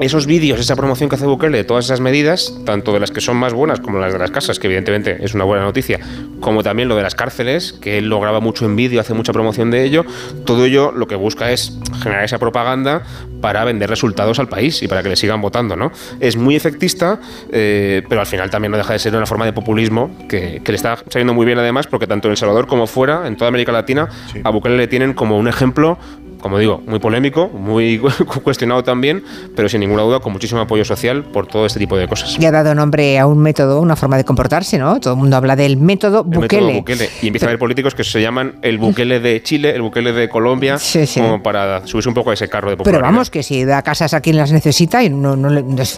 esos vídeos, esa promoción que hace Bukele de todas esas medidas, tanto de las que son más buenas como las de las casas, que evidentemente es una buena noticia, como también lo de las cárceles, que él lo graba mucho en vídeo, hace mucha promoción de ello, todo ello lo que busca es generar esa propaganda para vender resultados al país y para que le sigan votando, ¿no? Es muy efectista, eh, pero al final también no deja de ser una forma de populismo que, le está saliendo muy bien además, porque tanto en El Salvador como fuera, en toda América Latina, a Bukele le tienen como un ejemplo como digo, muy polémico, muy cuestionado también, pero sin ninguna duda con muchísimo apoyo social por todo este tipo de cosas. Y ha dado nombre a un método, una forma de comportarse, ¿no? Todo el mundo habla del método Bukele. Y empieza a haber políticos que se llaman el Bukele de Chile, el Bukele de Colombia, como para subirse un poco a ese carro de popularidad. Pero vamos, que si da casas a quien las necesita, y no, no,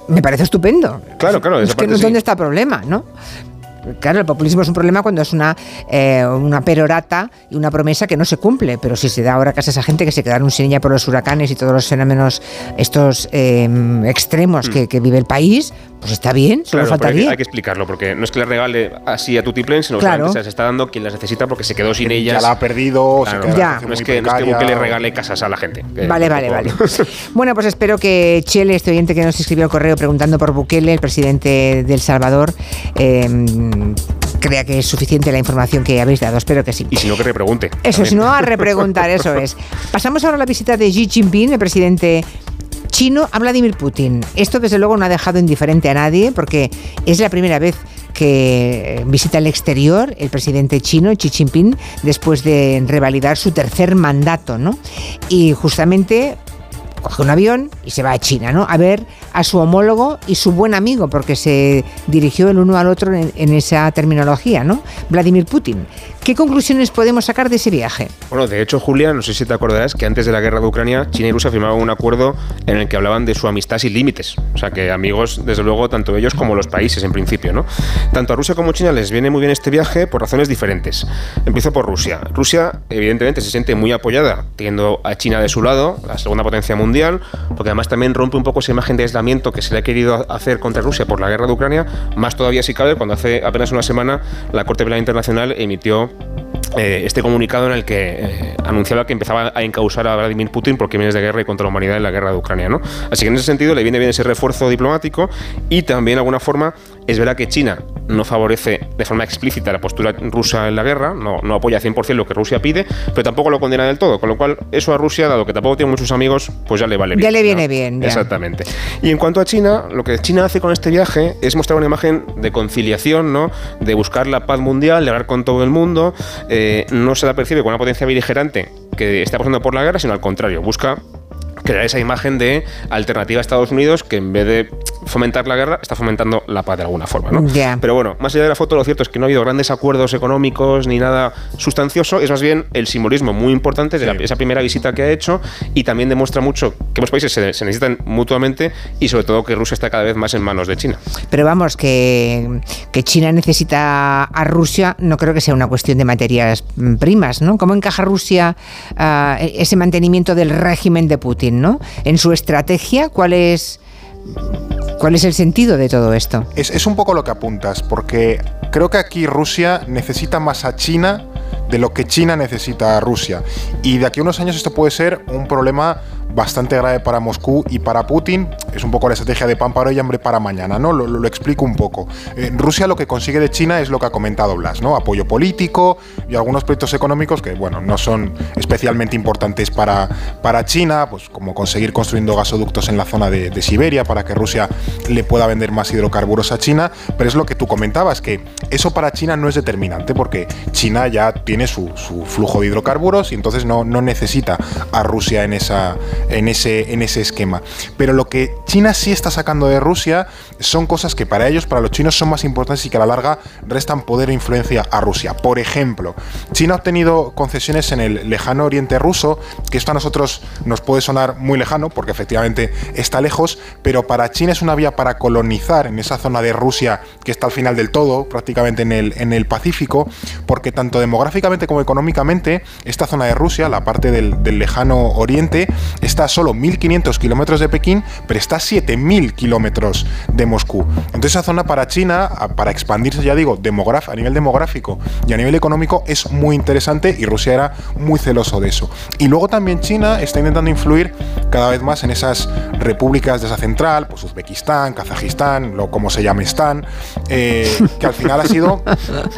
me parece estupendo. Claro, claro. Es que no es donde está el problema, ¿no? Claro, el populismo es un problema cuando es una, eh, una perorata y una promesa que no se cumple, pero si se da ahora casi a esa gente que se quedaron sin ella por los huracanes y todos los fenómenos estos em, extremos mm. que, vive el país, pues está bien, solo faltaría. Hay que, explicarlo, porque no es que le regale así a Tutiplén, sino que se las está dando quien las necesita porque se quedó sin ellas. Ya la ha perdido, ya. No, es que, no es que le regale casas a la gente. Vale, vale, vale. bueno, pues espero que Chele, este oyente que nos escribió el correo preguntando por Bukele, el presidente de El Salvador, eh, crea que es suficiente la información que habéis dado. Espero que sí. Y si no, que repregunte. Eso, si no, a repreguntar, eso es. Pasamos ahora a la visita de Xi Jinping, el presidente chino, a Vladimir Putin. Esto, desde luego, no ha dejado indiferente a nadie, porque es la primera vez que visita el exterior el presidente chino, Xi Jinping, después de revalidar su tercer mandato, ¿no? Y justamente coge un avión y se va a China, ¿no? A ver a su homólogo y su buen amigo, porque se dirigió el uno al otro en, en esa terminología, ¿no? Vladimir Putin. ¿Qué conclusiones podemos sacar de ese viaje? Bueno, de hecho, Julia, no sé si te acordarás que antes de la guerra de Ucrania, China y Rusia firmaban un acuerdo en el que hablaban de su amistad sin límites. O sea, que amigos, desde luego, tanto ellos como los países, en principio, ¿no? Tanto a Rusia como China les viene muy bien este viaje por razones diferentes. Empiezo por Rusia. Rusia, evidentemente, se siente muy apoyada, teniendo a China de su lado, la segunda potencia mundial, porque además también rompe un poco esa imagen de aislamiento que se le ha querido hacer contra Rusia por la guerra de Ucrania, más todavía si cabe, cuando hace apenas una semana la Corte Penal Internacional emitió eh, este comunicado en el que eh, anunciaba que empezaba a encausar a Vladimir Putin por crímenes de guerra y contra la humanidad en la guerra de Ucrania. ¿no? Así que en ese sentido le viene bien ese refuerzo diplomático y también de alguna forma es verdad que China no favorece de forma explícita la postura rusa en la guerra, no, no apoya 100% lo que Rusia pide, pero tampoco lo condena del todo, con lo cual eso a Rusia, dado que tampoco tiene muchos amigos, pues ya le vale bien. Ya le viene bien. Exactamente. Y en cuanto a China, lo que China hace con este viaje es mostrar una imagen de conciliación, ¿no? de buscar la paz mundial, de hablar con todo el mundo, eh, no se la percibe como una potencia beligerante que está pasando por la guerra, sino al contrario, busca crear esa imagen de alternativa a Estados Unidos que en vez de fomentar la guerra está fomentando la paz de alguna forma. ¿no? Pero bueno, más allá de la foto, lo cierto es que no ha habido grandes acuerdos económicos ni nada sustancioso, es más bien el simbolismo muy importante de esa primera visita que ha hecho y también demuestra mucho que los países se, necesitan mutuamente y sobre todo que Rusia está cada vez más en manos de China. Pero vamos, que, que China necesita a Rusia no creo que sea una cuestión de materias primas, ¿no? ¿Cómo encaja Rusia uh, ese mantenimiento del régimen de Putin? En su estrategia, ¿cuál es, cuál es el sentido de todo esto? Es, es un poco lo que apuntas, porque creo que aquí Rusia necesita más a China de lo que China necesita a Rusia. Y de aquí a unos años esto puede ser un problema bastante grave para Moscú y para Putin. Es un poco la estrategia de pan para hoy y hambre para mañana, ¿no? Lo, explico un poco. Eh, Rusia lo que consigue de China es lo que ha comentado Blas, ¿no? Apoyo político y algunos proyectos económicos que, bueno, no son especialmente importantes para, para China, pues como conseguir construyendo gasoductos en la zona de, Siberia para que Rusia le pueda vender más hidrocarburos a China, pero es lo que tú comentabas, que eso para China no es determinante porque China ya tiene su, su flujo de hidrocarburos y entonces no, no necesita a Rusia en esa en ese, en ese esquema. Pero lo que China sí está sacando de Rusia son cosas que para ellos, para los chinos, son más importantes y que a la larga restan poder e influencia a Rusia. Por ejemplo, China ha obtenido concesiones en el lejano oriente ruso, que esto a nosotros nos puede sonar muy lejano, porque efectivamente está lejos, pero para China es una vía para colonizar en esa zona de Rusia que está al final del todo, prácticamente en el, en el Pacífico, porque tanto demográficamente como económicamente, esta zona de Rusia, la parte del, del lejano oriente, está a solo 1.500 kilómetros de Pekín, pero está a 7.000 kilómetros de Moscú. Entonces esa zona para China, para expandirse, ya digo, a nivel demográfico y a nivel económico, es muy interesante y Rusia era muy celoso de eso. Y luego también China está intentando influir cada vez más en esas repúblicas de esa central, pues Uzbekistán, Kazajistán, lo como se llame Stan, eh, que al final ha sido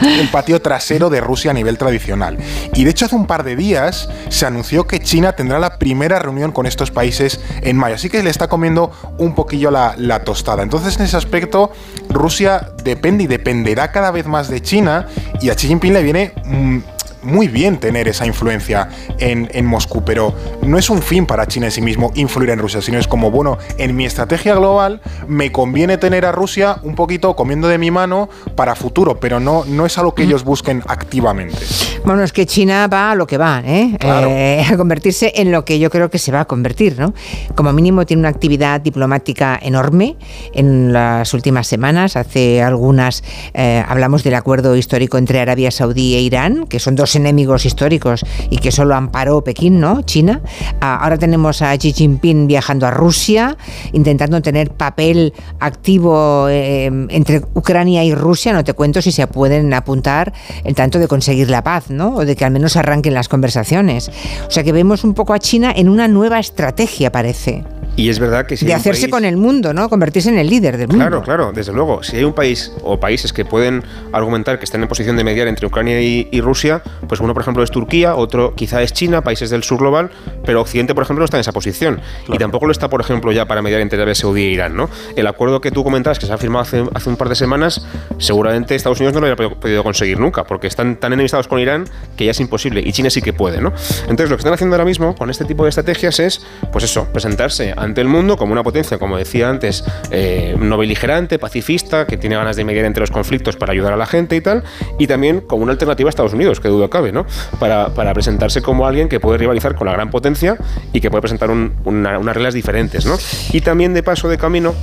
el patio trasero de Rusia a nivel tradicional. Y de hecho hace un par de días se anunció que China tendrá la primera reunión con estos países en mayo, así que le está comiendo un poquillo la, tostada. Entonces en ese aspecto Rusia depende y dependerá cada vez más de China y a Xi Jinping le viene... Mm, muy bien tener esa influencia en, en, Moscú, pero no es un fin para China en sí mismo influir en Rusia, sino es como, bueno, en mi estrategia global me conviene tener a Rusia un poquito comiendo de mi mano para futuro, pero no, no es algo que ellos busquen activamente. Bueno, es que China va a lo que va, ¿eh? eh a convertirse en lo que yo creo que se va a convertir, ¿no? Como mínimo tiene una actividad diplomática enorme en las últimas semanas. Hace algunas eh, hablamos del acuerdo histórico entre Arabia Saudí e Irán, que son dos enemigos históricos y que solo amparó Pekín, ¿no? China. Ah, ahora tenemos a Xi Jinping viajando a Rusia, intentando tener papel activo eh, entre Ucrania y Rusia. No te cuento si se pueden apuntar en tanto de conseguir la paz, ¿no? O de que al menos arranquen las conversaciones. O sea que vemos un poco a China en una nueva estrategia, parece. Y es verdad que si De hacerse con el mundo, ¿no? Convertirse en el líder del mundo. Claro, claro, desde luego. Si hay un país o países que pueden argumentar que están en posición de mediar entre Ucrania y, Rusia, pues uno, por ejemplo, es Turquía, otro quizá es China, países del sur global, pero Occidente, por ejemplo, no está en esa posición. Y tampoco lo está, por ejemplo, ya para mediar entre Arabia Saudí e Irán, ¿no? El acuerdo que tú comentabas, que se ha firmado hace, hace un par de semanas, seguramente Estados Unidos no lo habría podido conseguir nunca, porque están tan enemistados con Irán que ya es imposible. Y China sí que puede, ¿no? Entonces, lo que están haciendo ahora mismo con este tipo de estrategias es, pues eso, presentarse ante el mundo como una potencia, como decía antes, eh, no beligerante, pacifista, que tiene ganas de mediar entre los conflictos para ayudar a la gente y tal, y también como una alternativa a Estados Unidos, que dudo cabe, ¿no? Para, para presentarse como alguien que puede rivalizar con la gran potencia y que puede presentar unas reglas diferentes, ¿no? Y también de paso de camino,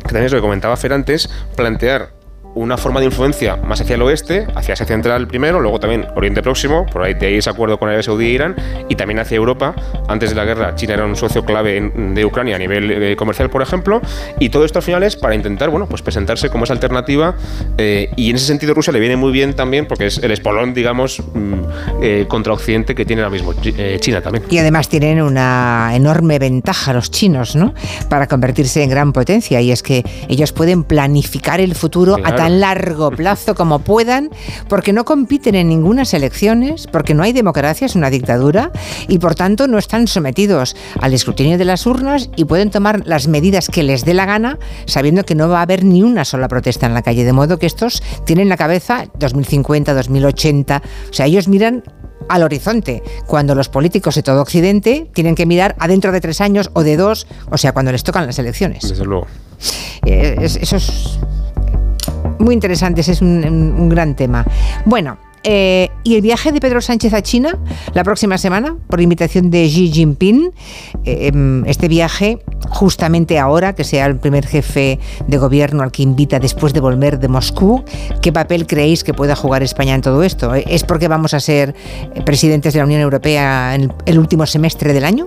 que también es lo que comentaba Fer antes, plantear una forma de influencia más hacia el oeste, hacia Asia Central primero, luego también Oriente Próximo, por ahí tenéis acuerdo con Arabia Saudí e Irán, y también hacia Europa. Antes de la guerra, China era un socio clave de Ucrania a nivel eh, comercial, por ejemplo, y todo esto al final es para intentar, bueno, pues presentarse como esa alternativa, eh, y en ese sentido Rusia le viene muy bien también, porque es el espolón, digamos, mm, eh, contra Occidente que tiene ahora mismo China también. Y además tienen una enorme ventaja los chinos, ¿no? Para convertirse en gran potencia, y es que ellos pueden planificar el futuro a tan largo plazo como puedan, porque no compiten en ninguna elecciones, porque no hay democracia, es una dictadura, y por tanto no están sometidos al escrutinio de las urnas y pueden tomar las medidas que les dé la gana, sabiendo que no va a haber ni una sola protesta en la calle. De modo que estos tienen la cabeza 2050, 2080, o sea, ellos miran al horizonte, cuando los políticos de todo Occidente tienen que mirar adentro de tres años o de dos, o sea, cuando les tocan las elecciones. Desde luego. Eh, eso es muy interesante, ese es un, gran tema. Bueno, eh, ¿Y el viaje de Pedro Sánchez a China la próxima semana, por invitación de Xi Jinping? Eh, em, este viaje, justamente ahora, que sea el primer jefe de gobierno al que invita después de volver de Moscú, ¿qué papel creéis que pueda jugar España en todo esto? ¿Es porque vamos a ser presidentes de la Unión Europea en el último semestre del año?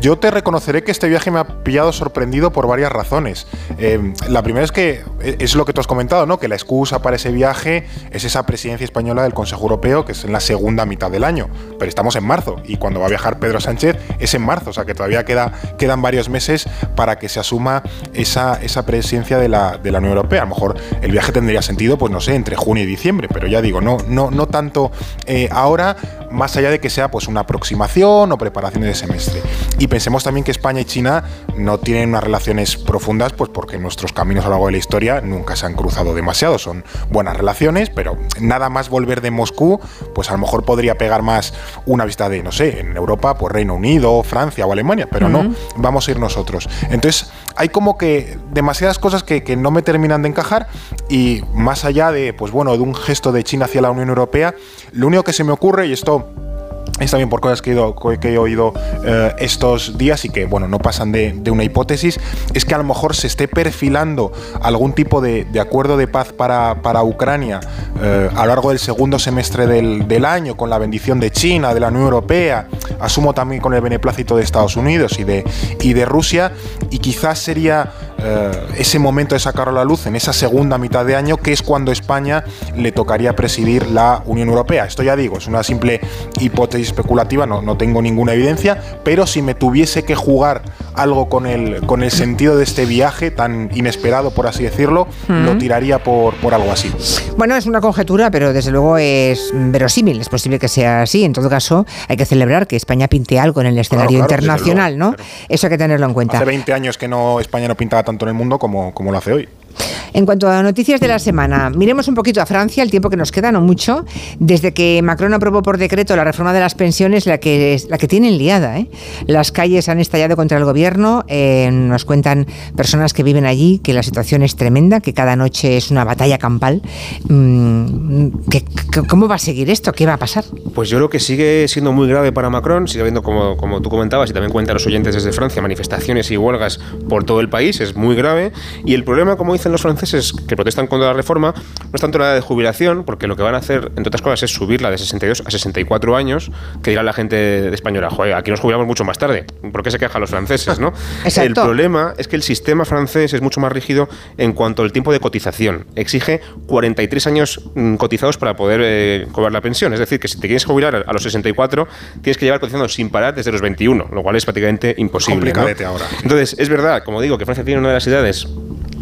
Yo te reconoceré que este viaje me ha pillado sorprendido por varias razones. Eh, la primera es que e, es lo que tú has comentado, ¿no? Que la excusa para ese viaje es esa presidencia española del Consejo Europeo, que es en la segunda mitad del año. Pero estamos en marzo y cuando va a viajar Pedro Sánchez es en marzo, o sea que todavía queda, quedan varios meses para que se asuma esa, esa presidencia de la, de la Unión Europea. A lo mejor el viaje tendría sentido, pues no sé, entre junio y diciembre, pero ya digo, no, no, no tanto eh, ahora, más allá de que sea pues una aproximación o preparación de semestre. Y pensemos también que España y China no tienen unas relaciones profundas, pues porque nuestros caminos a lo largo de la historia nunca se han cruzado demasiado. Son buenas relaciones, pero nada más volver de Moscú, pues a lo mejor podría pegar más una vista de, no sé, en Europa, pues Reino Unido, Francia o Alemania, pero no, vamos a ir nosotros. Entonces, hay como que demasiadas cosas que, no me terminan de encajar y más allá de, pues bueno, de un gesto de China hacia la Unión Europea, lo único que se me ocurre, y esto es también por cosas que he, que he oído eh, estos días y que, bueno, no pasan de, de una hipótesis, es que a lo mejor se esté perfilando algún tipo de, de acuerdo de paz para, para Ucrania eh, a lo largo del segundo semestre del, del año, con la bendición de China, de la Unión Europea, asumo también con el beneplácito de Estados Unidos y de, y de Rusia, y quizás sería eh, ese momento de sacarlo a la luz en esa segunda mitad de año, que es cuando España le tocaría presidir la Unión Europea. Esto ya digo, es una simple hipótesis especulativa, no, no tengo ninguna evidencia, pero si me tuviese que jugar algo con el, con el sentido de este viaje tan inesperado, por así decirlo, lo tiraría por, por algo así. Bueno, es una conjetura, pero desde luego es verosímil. Es posible que sea así. En todo caso, hay que celebrar que España pinte algo en el escenario claro, internacional, ¿no? Eso hay que tenerlo en cuenta. Hace 20 años que no España no pintaba tanto en el mundo como, como lo hace hoy. En cuanto a noticias de la semana, miremos un poquito a Francia, el tiempo que nos queda, no mucho. Desde que Macron aprobó por decreto la reforma de las pensiones, la que, la que tienen liada. ¿eh? Las calles han estallado contra el gobierno. eh, nos cuentan personas que viven allí que la situación es tremenda, que cada noche es una batalla campal. Mm, ¿qué- qué- ¿Cómo va a seguir esto? ¿Qué va a pasar? Pues yo creo que sigue siendo muy grave para Macron, sigue habiendo, como, como tú comentabas, y también cuentan los oyentes desde Francia, manifestaciones y huelgas por todo el país, es muy grave. Y el problema, como dicen los franceses que protestan contra la reforma, no es tanto la edad de jubilación, porque lo que van a hacer, entre otras cosas, es subirla de 62 a 64 años, que dirá la gente de española, joder, aquí nos jubilamos mucho más tarde. ¿Por qué se quejan los franceses, no? Exacto. El problema es que el sistema francés es mucho más rígido en cuanto al tiempo de cotización. Exige 43 años mm, cotizados para poder eh, cobrar la pensión. Es decir, que si te quieres jubilar a- los 64, tienes que llevar cotizando sin parar desde los 21, lo cual es prácticamente imposible. ¿no? Ahora. Entonces, es verdad, como digo, que Francia tiene una de las edades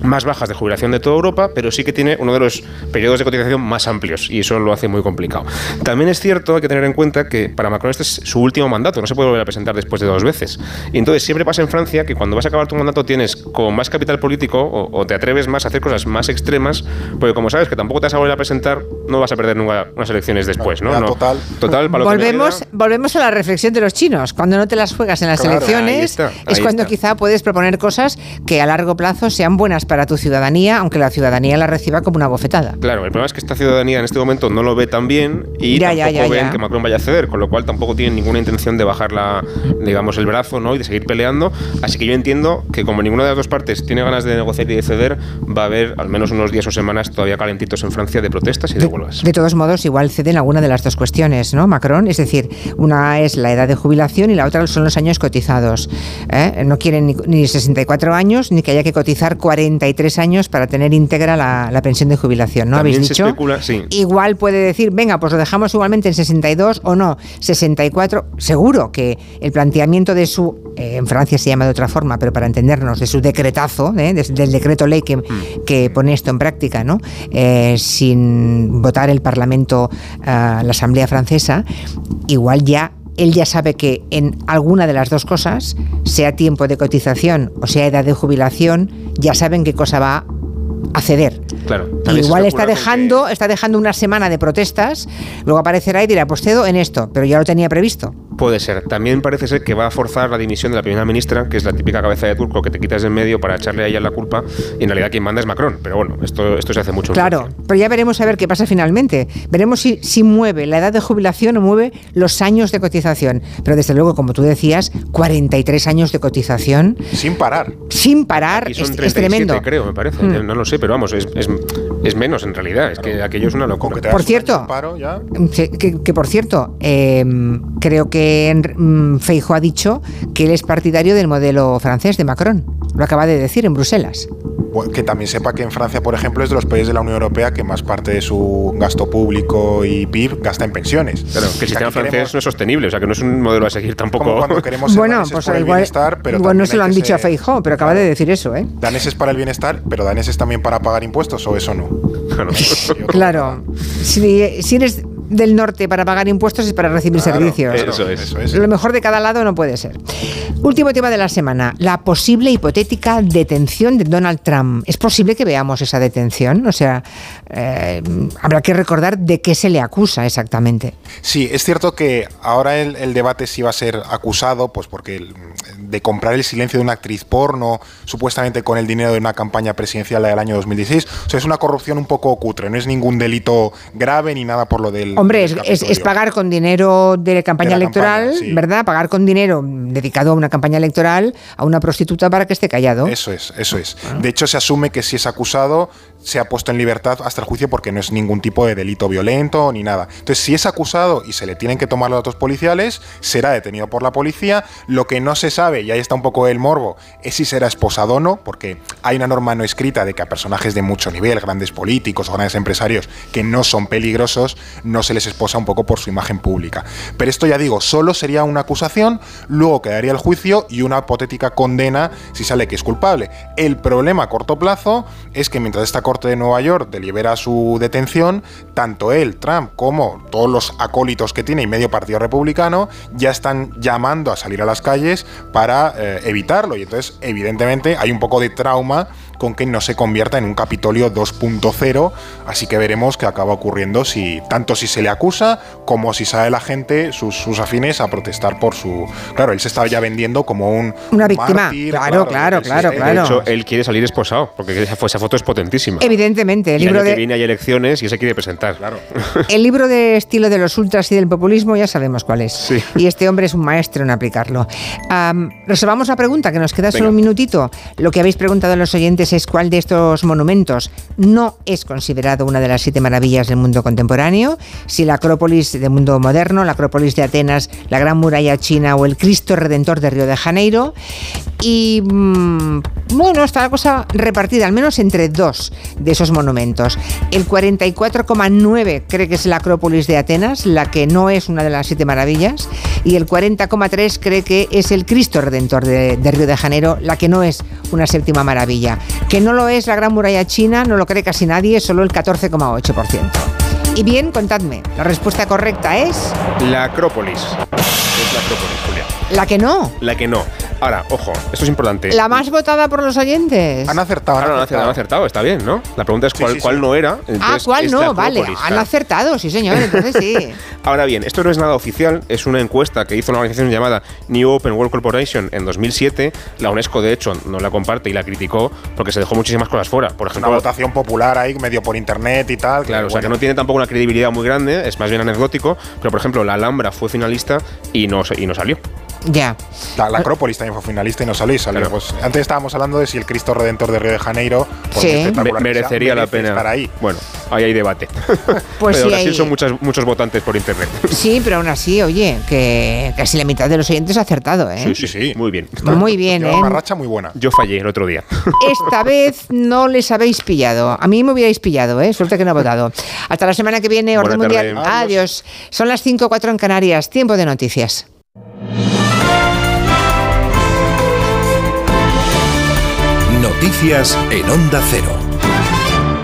más bajas de jubilación de toda Europa, pero sí que tiene uno de los periodos de cotización más amplios y eso lo hace muy complicado. También es cierto, hay que tener en cuenta que para Macron este es su último mandato, no se puede volver a presentar después de dos veces. Y entonces siempre pasa en Francia que cuando vas a acabar tu mandato tienes como más capital político o, o te atreves más a hacer cosas más extremas, porque como sabes que tampoco te vas a volver a presentar, no vas a perder nunca unas elecciones después, ¿no? No. total. Total, para lo Volvemos, queda- volvemos a la reflexión de los chinos. Cuando no te las juegas en las Claro, ahí elecciones, está, es ahí cuando está. quizá puedes proponer cosas que a largo plazo sean buenas para tu ciudadanía, aunque la ciudadanía la reciba como una bofetada. Claro, el problema es que esta ciudadanía en este momento no lo ve tan bien y Ya, tampoco ya, ya, ven que Macron vaya a ceder, con lo cual tampoco tienen ninguna intención de bajar la, digamos, el brazo ¿no? y de seguir peleando. Así que yo entiendo que como ninguna de las dos partes tiene ganas de negociar y de ceder, va a haber al menos unos días o semanas todavía calentitos en Francia de protestas y de huelgas. De todos modos, igual ceden alguna de las dos cuestiones, ¿no, Macron? Es decir, una es la edad de jubilación y la otra son los años cotizados. ¿eh? No quieren ni, ni 64 años ni que haya que cotizar 43 años para tener íntegra la, la pensión de jubilación, ¿no? También ¿Habéis dicho? especula, sí. Igual puede decir, venga, pues lo dejamos igualmente en 62 o no, 64. Seguro que el planteamiento de su, eh, en Francia se llama de otra forma, pero para entendernos, de su decretazo, ¿eh? Del decreto ley que, que pone esto en práctica, ¿no? Eh, sin votar el Parlamento, la Asamblea Francesa, igual ya él ya sabe que en alguna de las dos cosas, sea tiempo de cotización o sea edad de jubilación, ya saben qué cosa va a ceder. Claro. Igual está dejando, está dejando una semana de protestas, luego aparecerá y dirá, pues cedo en esto, pero ya lo tenía previsto. Puede ser. También parece ser que va a forzar la dimisión de la primera ministra, que es la típica cabeza de turco que te quitas de en medio para echarle a ella la culpa, y en realidad quien manda es Macron. Pero bueno, esto, esto se hace mucho. en Claro, pero ya veremos a ver qué pasa finalmente. Veremos si, si mueve la edad de jubilación o mueve los años de cotización. Pero desde luego, como tú decías, 43 años de cotización Sin parar. sin parar Aquí son es, es 37, tremendo. creo, me parece. Mm. No lo sé, pero vamos, es, es, es menos en realidad. Es que aquello es una locura. Por cierto, Paro ya. que, que- que por cierto, eh, creo que mm, Feijo ha dicho que él es partidario del modelo francés de Macron. Lo acaba de decir en Bruselas. Bueno, Que también sepa que en Francia, por ejemplo, es de los países de la Unión Europea que más parte de su gasto público y PIB gasta en pensiones. Claro, que el sistema francés queremos- no es sostenible, o sea que no es un modelo a seguir tampoco. Como cuando queremos ser Bueno, pues por el igual, bienestar, pero igual no se lo han dicho a Feijo, pero acaba de decir eso, ¿eh? Daneses para el bienestar, pero daneses también para pagar impuestos, o eso no. Claro, si, si eres del norte para pagar impuestos y para recibir servicios. Eso es. Eso es. Lo mejor de cada lado no puede ser. Último tema de la semana, la posible hipotética detención de Donald Trump. ¿Es posible que veamos esa detención? O sea, eh, habrá que recordar de qué se le acusa exactamente. Sí, es cierto que ahora el, el debate sí va a ser acusado, pues porque el- de comprar el silencio de una actriz porno, supuestamente con el dinero de una campaña presidencial del año 2016. O sea, es una corrupción un poco cutre, no es ningún delito grave ni nada por lo del. Hombre, es, es- es Capitolio. pagar con dinero de campaña De electoral, campaña, sí. ¿verdad? Pagar con dinero dedicado a una campaña electoral a una prostituta para que esté callado. Eso es, eso es. De hecho, se asume que si es acusado, se ha puesto en libertad hasta el juicio porque no es ningún tipo de delito violento ni nada. Entonces, si es acusado y se le tienen que tomar los datos policiales, será detenido por la policía. Lo que no se sabe, y ahí está un poco el morbo, es si será esposado o no, porque hay una norma no escrita de que a personajes de mucho nivel, grandes políticos o grandes empresarios que no son peligrosos, no se les esposa un poco por su imagen pública. Pero esto ya digo, solo sería una acusación, luego quedaría el juicio y una hipotética condena si sale que es culpable. El problema a corto plazo es que mientras esta Corte de Nueva York delibera su detención, tanto él, Trump, como todos los acólitos que tiene y medio partido republicano ya están llamando a salir a las calles para eh, evitarlo. Y entonces, evidentemente, hay un poco de trauma con que no se convierta en un Capitolio 2.0, así que veremos qué acaba ocurriendo si tanto si se le acusa como si sale la gente, sus, sus afines, a protestar por su... Claro, él se estaba ya vendiendo como un... Una víctima. mártir, Claro, claro, claro, claro. De hecho, él quiere salir esposado, porque esa, esa foto es potentísima. Evidentemente, el Y el libro año que de, viene hay elecciones y se quiere presentar. Claro. El libro de estilo de los ultras y del populismo ya sabemos cuál es. Y este hombre es un maestro en aplicarlo. Am, resolvamos la pregunta, que nos queda solo Venga. un minutito. Lo que habéis preguntado a los oyentes es cuál de estos monumentos no es considerado una de las siete maravillas del mundo contemporáneo. Si la Acrópolis del mundo moderno, la Acrópolis de Atenas, la Gran Muralla China o el Cristo Redentor de Río de Janeiro. Y mm, bueno, está la cosa repartida, al menos entre dos de esos monumentos. El 44,9 cree que es la Acrópolis de Atenas, la que no es una de las siete maravillas, y el 40,3 cree que es el Cristo Redentor de, de Río de Janeiro, la que no es una séptima maravilla. Que no lo es la Gran Muralla China, no lo cree casi nadie, solo el 14,8%. Y bien, contadme, la respuesta correcta es La Acrópolis. Es la Acrópolis, Julia. La que no. La que no. Ahora, ojo, esto es importante. La más votada por los oyentes. Han acertado. Claro, han acertado, han acertado, está bien, ¿no? La pregunta es cuál, sí, sí. cuál no era. Ah, ¿cuál es la no? Vale, han acertado, sí señor, entonces sí. Ahora bien, esto no es nada oficial, es una encuesta que hizo una organización llamada New Open World Corporation en 2007. La UNESCO, de hecho, no la comparte y la criticó porque se dejó muchísimas cosas fuera. Por Una ejemplo, votación popular ahí, medio por internet y tal. Claro, o sea que no tiene tampoco una credibilidad muy grande, es más bien anecdótico, pero por ejemplo, la Alhambra fue finalista y no, y no salió. Ya. La, la Acrópolis también fue finalista y no salió y salió. Claro. Pues, antes estábamos hablando de si el Cristo Redentor de Río de Janeiro, por Sí. Me- merecería la pena. estar ahí. Bueno, ahí hay debate. Pues pero sí, Brasil hay- son muchas, muchos votantes por internet. Sí, pero aún así, oye, que casi la mitad de los oyentes ha acertado, ¿eh? Sí, sí, sí. Muy bien. Muy bien, Lleva ¿eh? una racha muy buena. Yo fallé el otro día. Esta vez no les habéis pillado. A mí me hubierais pillado, ¿eh? Suerte que no he votado. Hasta la semana que viene, Orden Mundial. tarde. Adiós. Son las 5.04 en Canarias. Tiempo de noticias. Noticias en Onda Cero.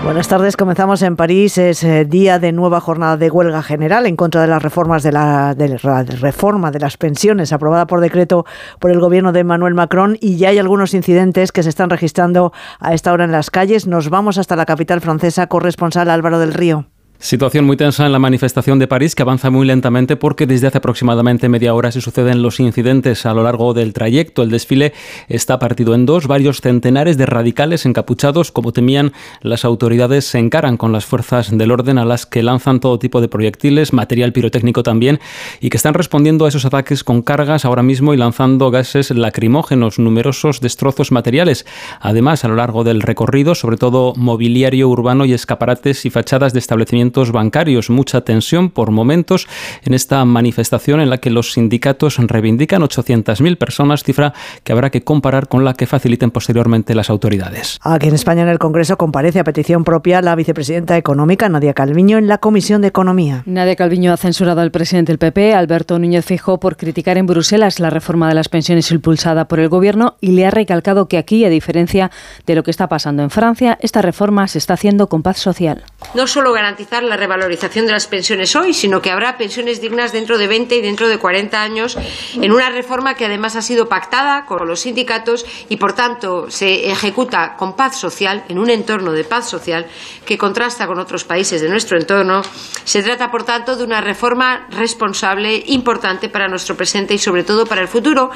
Buenas tardes, comenzamos en París. Es eh, día de nueva jornada de huelga general en contra de las reformas de la, de la reforma de las pensiones aprobada por decreto por el gobierno de Emmanuel Macron y ya hay algunos incidentes que se están registrando a esta hora en las calles. Nos vamos hasta la capital francesa, corresponsal Álvaro del Río. Situación muy tensa en la manifestación de París que avanza muy lentamente porque desde hace aproximadamente media hora se suceden los incidentes a lo largo del trayecto. El desfile está partido en dos. Varios centenares de radicales encapuchados, como temían las autoridades, se encaran con las fuerzas del orden a las que lanzan todo tipo de proyectiles, material pirotécnico también, y que están respondiendo a esos ataques con cargas ahora mismo y lanzando gases lacrimógenos, numerosos destrozos materiales. Además, a lo largo del recorrido, sobre todo mobiliario urbano y escaparates y fachadas de establecimientos bancarios. Mucha tensión por momentos en esta manifestación en la que los sindicatos reivindican 800.000 personas, cifra que habrá que comparar con la que faciliten posteriormente las autoridades. Aquí en España, en el Congreso, comparece a petición propia la vicepresidenta económica, Nadia Calviño, en la Comisión de Economía. Nadia Calviño ha censurado al presidente del PP, Alberto Núñez Fijó, por criticar en Bruselas la reforma de las pensiones impulsada por el gobierno y le ha recalcado que aquí, a diferencia de lo que está pasando en Francia, esta reforma se está haciendo con paz social. No solo garantizar la revalorización de las pensiones hoy, sino que habrá pensiones dignas dentro de 20 y dentro de 40 años en una reforma que además ha sido pactada con los sindicatos y, por tanto, se ejecuta con paz social, en un entorno de paz social que contrasta con otros países de nuestro entorno. Se trata, por tanto, de una reforma responsable, importante para nuestro presente y, sobre todo, para el futuro.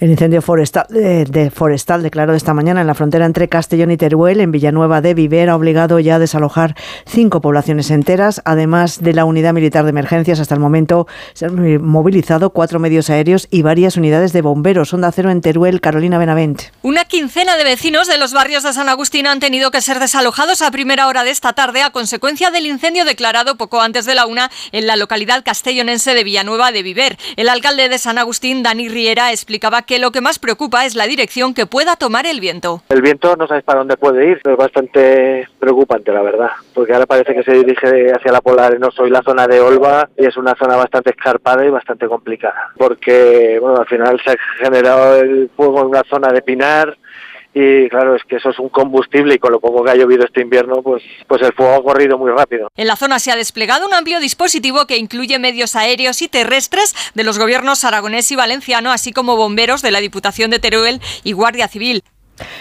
El incendio forestal, eh, de, forestal declarado esta mañana en la frontera entre Castellón y Teruel, en Villanueva de Viver, ha obligado ya a desalojar cinco poblaciones enteras. Además de la unidad militar de emergencias, hasta el momento se han movilizado cuatro medios aéreos y varias unidades de bomberos. Onda Cero en Teruel, Carolina Benavent. Una quincena de vecinos de los barrios de San Agustín han tenido que ser desalojados a primera hora de esta tarde a consecuencia del incendio declarado poco antes de la una en la localidad castellonense de Villanueva de Viver. El alcalde de San Agustín, Dani Riera, explicaba que lo que más preocupa es la dirección que pueda tomar el viento. El viento no sabes para dónde puede ir, es bastante preocupante la verdad, porque ahora parece que se dirige hacia la Polar no soy la zona de Olva y es una zona bastante escarpada y bastante complicada, porque bueno, al final se ha generado el fuego en una zona de pinar, y claro, es que eso es un combustible y con lo poco que ha llovido este invierno, pues, pues el fuego ha corrido muy rápido. En la zona se ha desplegado un amplio dispositivo que incluye medios aéreos y terrestres de los gobiernos aragonés y valenciano, así como bomberos de la Diputación de Teruel y Guardia Civil.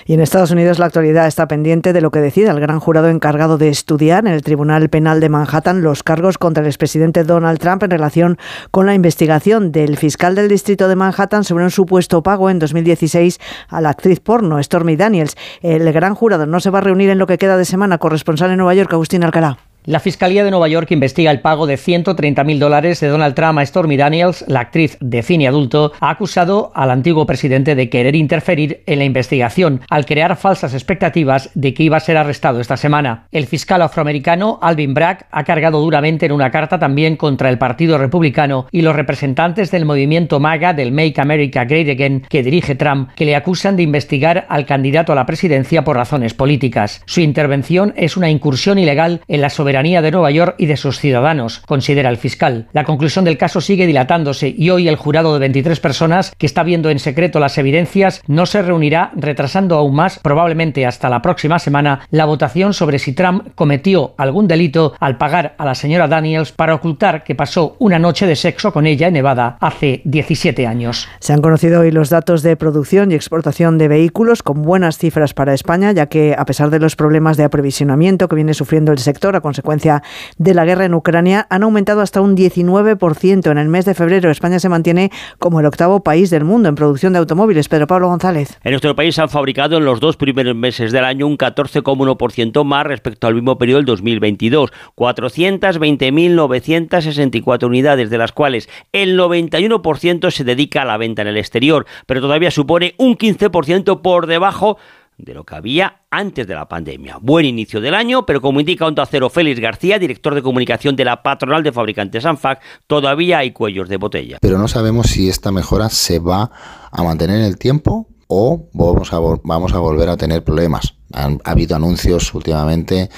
Y en Estados Unidos la actualidad está pendiente de lo que decida el gran jurado encargado de estudiar en el Tribunal Penal de Manhattan los cargos contra el expresidente Donald Trump en relación con la investigación del fiscal del distrito de Manhattan sobre un supuesto pago en 2016 a la actriz porno Stormy Daniels. El gran jurado no se va a reunir en lo que queda de semana. Corresponsal en Nueva York, Agustín Alcalá. La Fiscalía de Nueva York investiga el pago de 130.000 dólares de Donald Trump a Stormy Daniels, la actriz de cine adulto, ha acusado al antiguo presidente de querer interferir en la investigación al crear falsas expectativas de que iba a ser arrestado esta semana. El fiscal afroamericano Alvin Bragg ha cargado duramente en una carta también contra el Partido Republicano y los representantes del movimiento MAGA del Make America Great Again que dirige Trump, que le acusan de investigar al candidato a la presidencia por razones políticas. Su intervención es una incursión ilegal en la soberanía de Nueva York y de sus ciudadanos, considera el fiscal. La conclusión del caso sigue dilatándose y hoy el jurado de 23 personas, que está viendo en secreto las evidencias, no se reunirá, retrasando aún más, probablemente hasta la próxima semana, la votación sobre si Trump cometió algún delito al pagar a la señora Daniels para ocultar que pasó una noche de sexo con ella en Nevada hace 17 años. Se han conocido hoy los datos de producción y exportación de vehículos con buenas cifras para España, ya que a pesar de los problemas de aprovisionamiento que viene sufriendo el sector a consecuencia consecuencia de la guerra en Ucrania han aumentado hasta un 19%. En el mes de febrero España se mantiene como el octavo país del mundo en producción de automóviles. Pedro Pablo González. En nuestro país se han fabricado en los dos primeros meses del año un 14,1% más respecto al mismo periodo del 2022. 420.964 unidades, de las cuales el 91% se dedica a la venta en el exterior, pero todavía supone un 15% por debajo de lo que había antes de la pandemia. Buen inicio del año, pero como indica Onda Cero Félix García, director de comunicación de la patronal de fabricantes ANFAC, todavía hay cuellos de botella. Pero no sabemos si esta mejora se va a mantener en el tiempo o vamos a, vamos a volver a tener problemas. Han, ha habido anuncios últimamente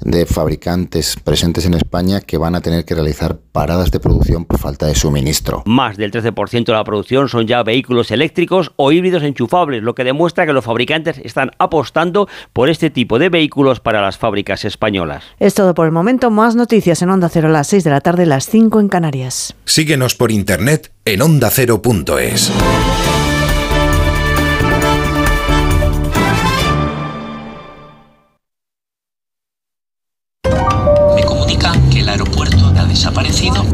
de fabricantes presentes en España que van a tener que realizar paradas de producción por falta de suministro. Más del 13% de la producción son ya vehículos eléctricos o híbridos enchufables, lo que demuestra que los fabricantes están apostando por este tipo de vehículos para las fábricas españolas. Es todo por el momento. Más noticias en Onda Cero a las 6 de la tarde, las 5 en Canarias. Síguenos por internet en ondacero.es.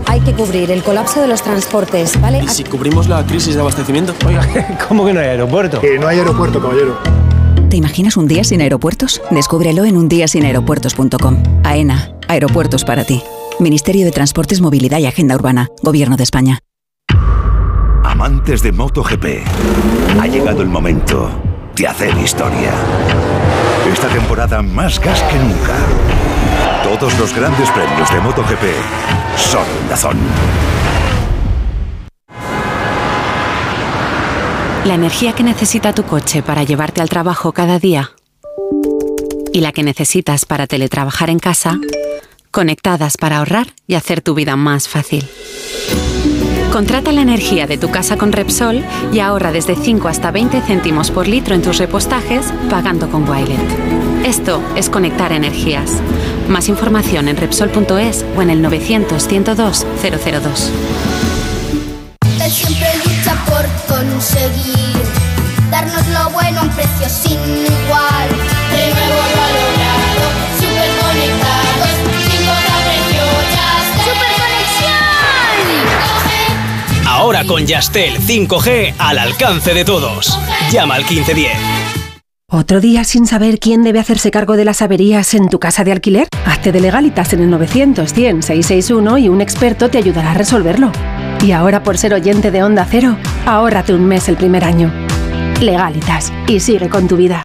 Hay que cubrir el colapso de los transportes, ¿vale? ¿Y si cubrimos la crisis de abastecimiento? Oiga, ¿cómo que no hay aeropuerto? Que no hay aeropuerto, caballero. ¿Te imaginas un día sin aeropuertos? Descúbrelo en undiasinaeropuertos.com. AENA, aeropuertos para ti. Ministerio de Transportes, Movilidad y Agenda Urbana, Gobierno de España. Amantes de MotoGP, ha llegado el momento de hacer historia. Esta temporada más gas que nunca. Todos los grandes premios de MotoGP La energía que necesita tu coche para llevarte al trabajo cada día y la que necesitas para teletrabajar en casa, conectadas para ahorrar y hacer tu vida más fácil. Contrata la energía de tu casa con Repsol y ahorra desde 5 hasta 20 céntimos por litro en tus repostajes pagando con Wilet. Esto es conectar energías. Más información en Repsol.es o en el 900 102 002. Él siempre lucha por conseguir darnos lo bueno a un precio sin igual. De nuevo lo ha logrado, super conectados, sin ya está. Ahora con Yastel 5G al alcance de todos. Llama al 1510. ¿Otro día sin saber quién debe hacerse cargo de las averías en tu casa de alquiler? Hazte de legalitas en el 900 100 661 y un experto te ayudará a resolverlo. Y ahora por ser oyente de Onda Cero, ahórrate un mes el primer año. Legalitas y sigue con tu vida.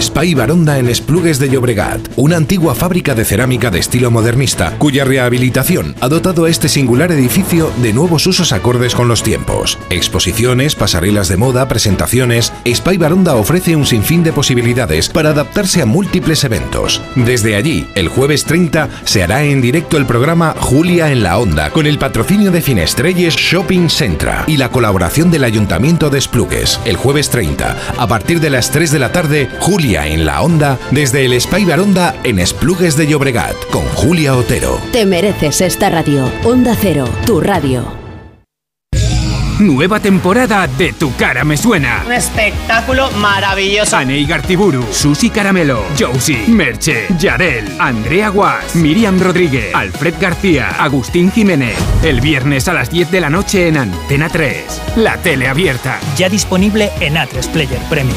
Spy Baronda en Esplugues de Llobregat, una antigua fábrica de cerámica de estilo modernista, cuya rehabilitación ha dotado a este singular edificio de nuevos usos acordes con los tiempos. Exposiciones, pasarelas de moda, presentaciones. Spy Baronda ofrece un sinfín de posibilidades para adaptarse a múltiples eventos. Desde allí, el jueves 30 se hará en directo el programa Julia en la Onda, con el patrocinio de Finestrelles Shopping Centra y la colaboración del Ayuntamiento de Esplugues. El jueves 30, a partir de las 3 de la tarde, Julia en la Onda, desde el Spy Baronda en Esplugues de Llobregat, con Julia Otero. Te mereces esta radio. Onda Cero, tu radio. Nueva temporada de Tu cara me suena. Un espectáculo maravilloso. Anei Gartiburu, Susi Caramelo, Josie, Merche, Yadel, Andrea Guas, Miriam Rodríguez, Alfred García, Agustín Jiménez. El viernes a las 10 de la noche en Antena 3. La tele abierta. Ya disponible en A3 Player Premium.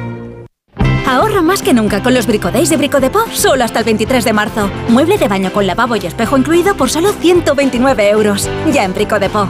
Ahorra más que nunca con los Brico Days de Brico Depot, solo hasta el 23 de marzo. Mueble de baño con lavabo y espejo incluido por solo 129 euros. Ya en Brico Depot.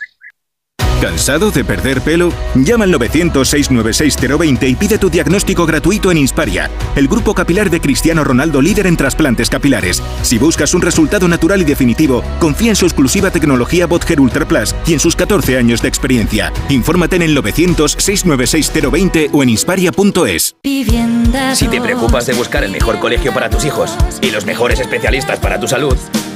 ¿Cansado de perder pelo? Llama al 900-696-020 y pide tu diagnóstico gratuito en Insparia, el grupo capilar de Cristiano Ronaldo líder en trasplantes capilares. Si buscas un resultado natural y definitivo, confía en su exclusiva tecnología Botger Ultra Plus y en sus 14 años de experiencia. Infórmate en el 900-696-020 o en insparia.es. Si te preocupas de buscar el mejor colegio para tus hijos y los mejores especialistas para tu salud,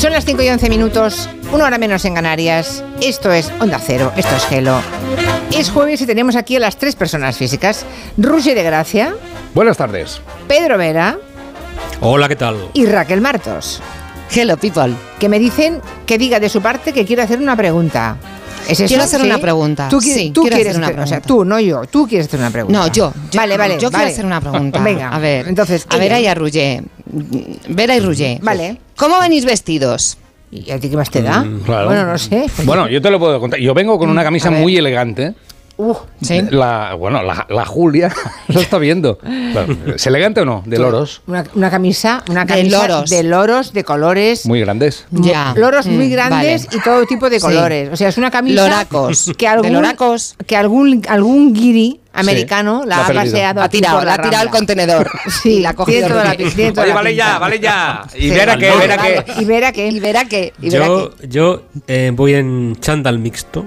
Son las 5 y 11 minutos, una hora menos en Canarias. Esto es Onda Cero, esto es Gelo. Es jueves y tenemos aquí a las tres personas físicas. Ruge de Gracia, Buenas tardes. Pedro Vera Hola, ¿qué tal? y Raquel Martos. Hello, people. Que me dicen que diga de su parte que quiero hacer una pregunta. ¿Es? Quiero hacer una pregunta. Tú, qui- Sí, tú quiero quieres hacer una hacer- o sea, pregunta. tú, no yo. Tú quieres hacer una pregunta. No, yo. yo vale, vale. Yo quiero vale. hacer una pregunta. Venga. A ver. Entonces, A. Vera y a Rullé. Vera y Rullé. Vale. ¿Cómo venís vestidos? ¿Y a ti qué más te da? Mm, claro. Bueno, no sé. Bueno, yo te lo puedo contar. Yo vengo con una camisa muy elegante. Uh, Sí. La, bueno, la, la Julia lo está viendo. ¿Es elegante o no? De loros. una, una camisa, una De camisa loros. de loros, de colores. Muy grandes. Ya. Loros Mm, muy grandes vale. y todo tipo de Sí. colores. O sea, es una camisa Loracos. que algún, De loracos. que algún, algún guiri americano la la ha ha tirado, por la ha tirado al Rambla. contenedor. Sí, la ha cogido tiene toda la, Rullé. tiene toda Oye, la vale ya, vale ya. Y Sí. verá que, verá que. Y verá que. ¿Y verá verá Yo, yo eh, voy en chándal mixto.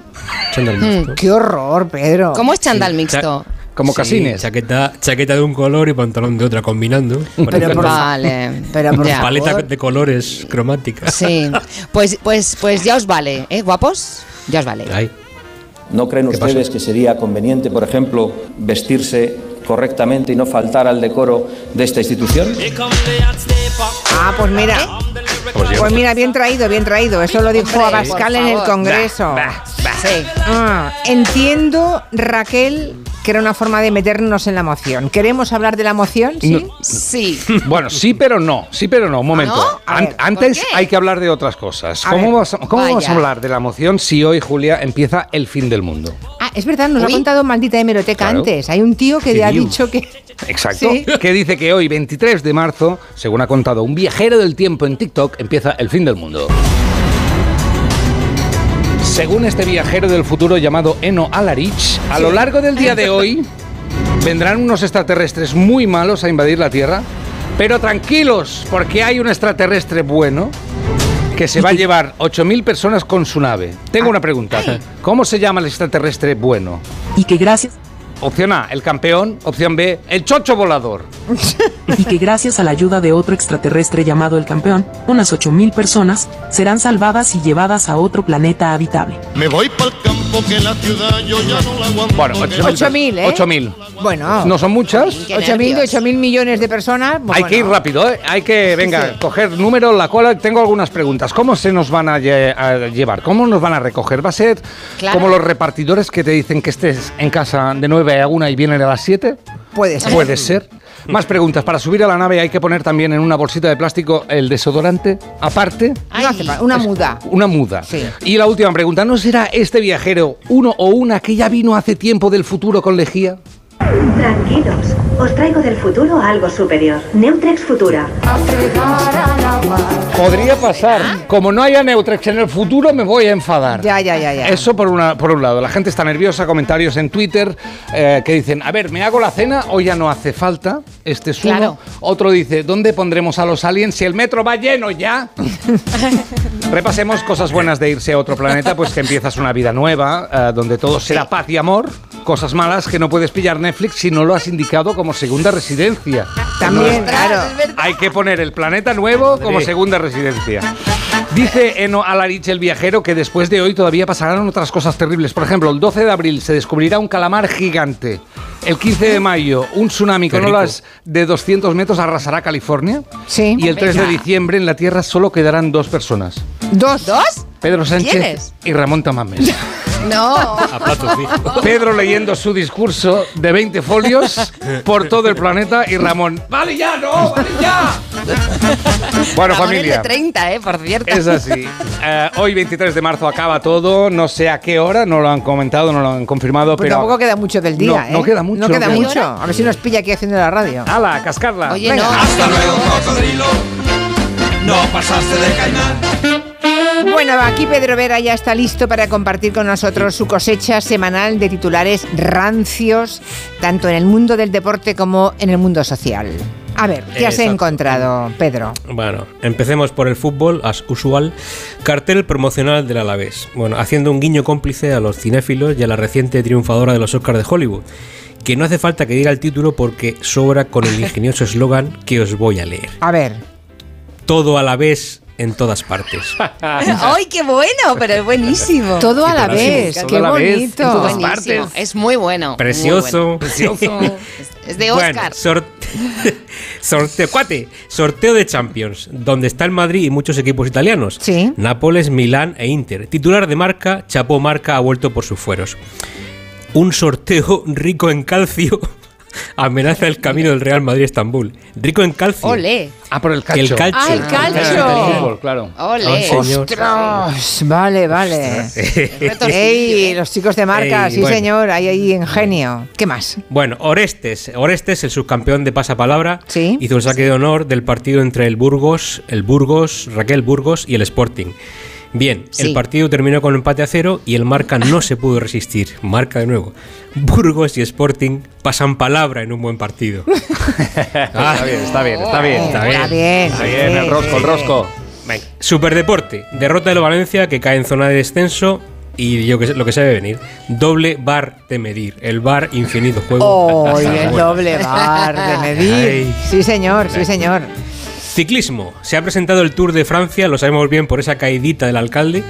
Chándal mixto. Qué horror, Pedro. ¿Cómo es chándal Sí, mixto? Como Sí, casines. Chaqueta, chaqueta de un color y pantalón de otra, combinando. Pero por Vale. Pero por Ya. Paleta favor. de colores cromática. Sí. Pues, pues, pues ya os vale, ¿eh, guapos? Ya os vale. Ay. ¿No creen ¿Qué ustedes pasa? que sería conveniente, por ejemplo, vestirse correctamente y no faltar al decoro de esta institución? Ah, pues mira. Pues Pues mira, bien traído, bien traído. Eso lo dijo Abascal en el. Congreso. Sí. Ah, entiendo, Raquel, que era una forma de meternos en la moción. ¿Queremos hablar de la moción? Sí. Sí. Bueno, sí, pero no. Sí, pero no. Un momento. ¿no? A An- ver, antes hay que hablar de otras cosas. A ¿Cómo, ver. vas- cómo vamos a hablar de la moción si hoy, Julia, empieza el fin del mundo? Ah, es verdad, nos ha contado maldita hemeroteca Claro. antes. Hay un tío que ¿Qué ya ha dicho que. Exacto. Sí. Que dice que hoy, 23 de marzo, según ha contado un viajero del tiempo en TikTok, empieza el fin del mundo. Según este viajero del futuro llamado Eno Alarich, a lo largo del día de hoy vendrán unos extraterrestres muy malos a invadir la Tierra, pero tranquilos, porque hay un extraterrestre bueno que se va a llevar 8.000 personas con su nave. Tengo una pregunta. ¿Cómo se llama el extraterrestre bueno? Y que gracias Opción A, el campeón. Opción B, el chocho volador. y que gracias a la ayuda de otro extraterrestre llamado el campeón, unas 8000 personas serán salvadas y llevadas a otro planeta habitable. Me voy para el campo que la ciudad yo ya no la aguanto. Bueno, 8.000, ¿eh? 8.000. Bueno. No son muchas. 8.000 de 8.000 millones de personas. Hay bueno. que ir rápido, ¿eh? Hay que, venga, sí. coger número, la cola. Tengo algunas preguntas. ¿Cómo se nos van a, lle- a llevar? ¿Cómo nos van a recoger? ¿Va a ser Claro. como los repartidores que te dicen que estés en casa de 9 a 1 y vienen a las 7? Puede ser. Puede ser. Más preguntas. Para subir a la nave hay que poner también en una bolsita de plástico el desodorante aparte. No hace falta, una muda. Una muda. Sí. Y la última pregunta, ¿no será este viajero uno o una que ya vino hace tiempo del futuro con lejía? Tranquilos, os traigo del futuro algo superior. Neutrex Futura. Podría pasar. Como no haya Neutrex en el futuro, me voy a enfadar. Ya, ya, ya, ya. Eso por, una, por un lado. La gente está nerviosa, comentarios en Twitter eh, que dicen, a ver, ¿me hago la cena o ya no hace falta? Este es uno. Claro. Otro dice, ¿dónde pondremos a los aliens si el metro va lleno ya? Repasemos cosas buenas de irse a otro planeta, pues que empiezas una vida nueva, eh, donde todo será paz y amor. Cosas malas que no puedes pillar Netflix si no lo has indicado como segunda residencia. También, claro. Hay que poner el planeta nuevo como segunda residencia. Dice Eno Alarich, el viajero, que después de hoy todavía pasarán otras cosas terribles. Por ejemplo, el 12 de abril se descubrirá un calamar gigante. El 15 de mayo, un tsunami con olas de 200 metros arrasará California. Sí. Y el 3 de diciembre en la Tierra solo quedarán dos personas. Dos. ¿Dos? Pedro Sánchez y Ramón Tamames. No. A plato fijo. Pedro leyendo su discurso de 20 folios por todo el planeta y Ramón, ¡vale ya, no! ¡Vale ya! Bueno, Ramón es familia. de 30, ¿eh? Por cierto. Es así. Eh, hoy, 23 de marzo, acaba todo. No sé a qué hora, no lo han comentado, no lo han confirmado, Pues pero. tampoco queda mucho del día, No, ¿eh? no queda mucho, No queda mucho. A ver si nos pilla aquí haciendo la radio. ¡Hala, cascarla! Oye, Venga. no. Hasta luego, cocodrilo. No pasaste de caimán. Bueno, aquí Pedro Vera ya está listo para compartir con nosotros su cosecha semanal de titulares rancios, tanto en el mundo del deporte como en el mundo social. A ver, ¿qué has Exacto. encontrado, Pedro? Bueno, empecemos por el fútbol, as usual. Cartel promocional del Alavés. Bueno, haciendo un guiño cómplice a los cinéfilos y a la reciente triunfadora de los Oscars de Hollywood. Que no hace falta que diga el título porque sobra con el ingenioso eslogan que os voy a leer. A ver. Todo a la vez en todas partes. ¡Ay, qué bueno! Pero es buenísimo. Todo a la vez, qué vez, en bonito. todas Buenísimo. Es muy bueno. muy Precioso. Es de Bueno, Oscar. sor- sorteo, cuate, sorteo de Champions, donde está el Madrid y muchos equipos italianos. Sí. Nápoles, Milán e Inter. Titular de marca, Chapo Marca ha vuelto por sus fueros. Un sorteo rico en calcio amenaza el camino del Real Madrid-Estambul. Rico en calcio. ¡Ole! Ah, por el calcio. El calcio. Ah, el calcio. Claro. ¡Ole! Ah, señor. Ostras, vale, vale. Ey, los chicos de marca, Ey, sí bueno. señor, hay ahí ingenio. ¿Qué más? Bueno, Orestes, Orestes, el subcampeón de pasapalabra, Sí. hizo el saque de honor del partido entre el Burgos, el Burgos, Raquel Burgos y el Sporting. Bien, Sí. el partido terminó con empate a cero y el Marca no se pudo resistir. Marca de nuevo. Burgos y Sporting pasan palabra en un buen partido. Ah, Está bien, está bien, está bien. Está bien. Está bien. Está bien, el rosco, el rosco. Venga. Superdeporte, derrota de Valencia que cae en zona de descenso y yo que sé- lo que se debe venir. Doble bar de medir. El bar infinito juego. Oh, y el Bueno. doble bar de medir. Ay. Sí, señor, sí, señor. Ciclismo. Se ha presentado el Tour de Francia, lo sabemos bien por esa caidita del alcalde.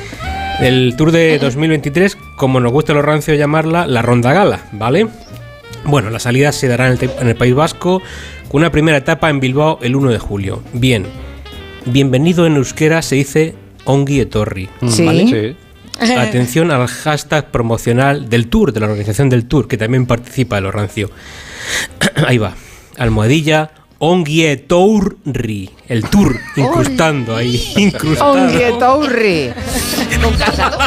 El Tour de 2023, como nos gusta los rancios llamarla, la Ronda Gala, ¿vale? Bueno, la salida se dará en el, te- en el País Vasco, con una primera etapa en Bilbao el 1 de julio. Bien. Bienvenido en euskera se dice Ongi Etorri, Sí. ¿vale? Sí. Atención al hashtag promocional del Tour, de la organización del Tour, que también participa de lo rancio. Ahí va. Almohadilla Onguietorri. El Tour, incrustando ahí. Incrustando. Onguietorri.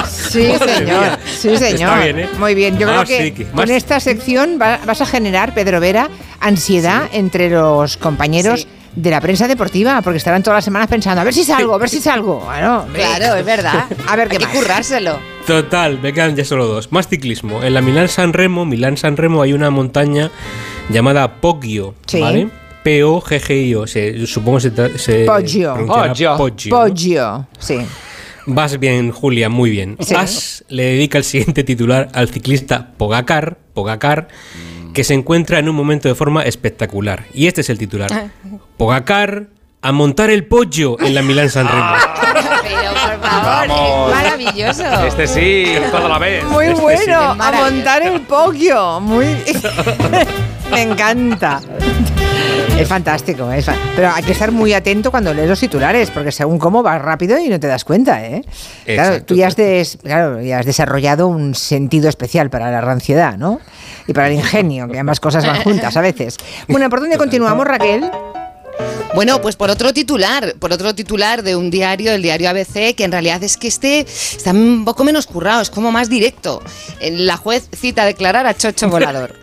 Sí, señor. Sí, señor. bien, ¿eh? Muy bien. Yo Ah, creo que sí, que con esta sección va- vas a generar, Pedro Vera, ansiedad entre los compañeros Sí. de la prensa deportiva, porque estarán todas las semanas pensando, a ver si salgo, a ver si salgo. Bueno. Claro, es verdad. A ver qué Hay que más. currárselo. Total, me quedan ya solo dos. Más ciclismo. En la Milán San Remo, Milán San Remo hay una montaña llamada Poggio, Sí. ¿vale? P-O-G-G-I-O. Se, supongo se, se Poggio. Poggio. Poggio. Poggio, sí. Vas bien, Julia, muy bien. Sí. As le dedica el siguiente titular al ciclista Pogacar, Pogacar, que se encuentra en un momento de forma espectacular. Y este es el titular. Ah. Pogacar a montar el pollo en la Milán San Remo. Pero por favor, Vamos. es maravilloso. Este sí, todo a la vez. Muy Este bueno, sí. a montar el Poggio. Muy. Me encanta. Es fantástico, es fa- pero hay que estar muy atento cuando lees los titulares, porque según cómo vas rápido y no te das cuenta, ¿eh? Claro, Exacto, tú ya has, des- claro, ya has desarrollado un sentido especial para la ranciedad, ¿no? Y para el ingenio, que ambas cosas van juntas a veces. Bueno, ¿por dónde continuamos, Raquel? Bueno, pues por otro titular, por otro titular de un diario, el diario ABC, que en realidad es que este está un poco menos currado, es como más directo. Eh, La juez cita a declarar a Chocho Volador.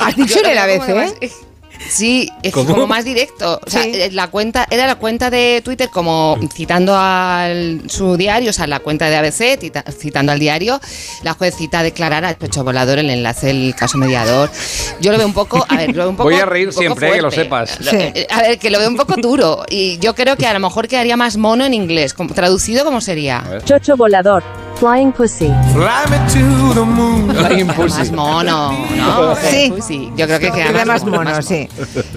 ¿Has dicho en el ABC? Sí, es ¿Cómo? como más directo. O sea, Sí. eh, la cuenta, era la cuenta de Twitter como citando a su diario, o sea, la cuenta de ABC, tita- citando al diario, la juez cita a declarar al pecho volador el enlace del caso mediador. Yo lo veo un poco, a ver, lo veo un poco Voy a reír siempre, eh, que lo sepas. Sí. eh, A ver, que lo veo un poco duro y yo creo que a lo mejor quedaría más mono en inglés. Como- Traducido, ¿cómo sería? Chocho volador. Flying Pussy. Flying Más pussy. mono, ¿no? Sí. Yo creo que queda, Queda más mono, mono, sí.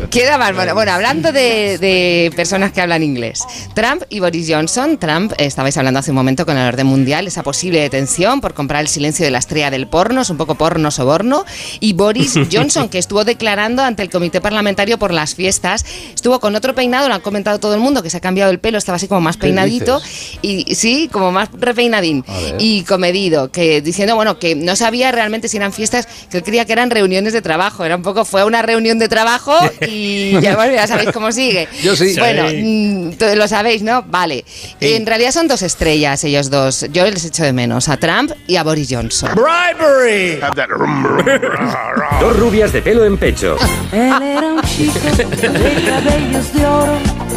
Queda más mono. Bueno, hablando de, de personas que hablan inglés. Trump y Boris Johnson. Trump, estabais hablando hace un momento con el orden mundial, esa posible detención por comprar el silencio de la estrella del porno, es un poco porno soborno. Y Boris Johnson, que estuvo declarando ante el comité parlamentario por las fiestas, estuvo con otro peinado, lo han comentado todo el mundo, que se ha cambiado el pelo, estaba así como más ¿Qué peinadito. Y sí, como más repeinadín. Y comedido, que diciendo, bueno, que no sabía realmente si eran fiestas, que él creía que eran reuniones de trabajo. Era un poco, fue a una reunión de trabajo y ya, bueno, ya sabéis cómo sigue. Yo sí. Bueno, Sí. mm, lo sabéis, ¿no? Vale. En realidad son dos estrellas ellos dos. Yo les echo de menos, a Trump y a Boris Johnson. Dos rubias de pelo en pecho.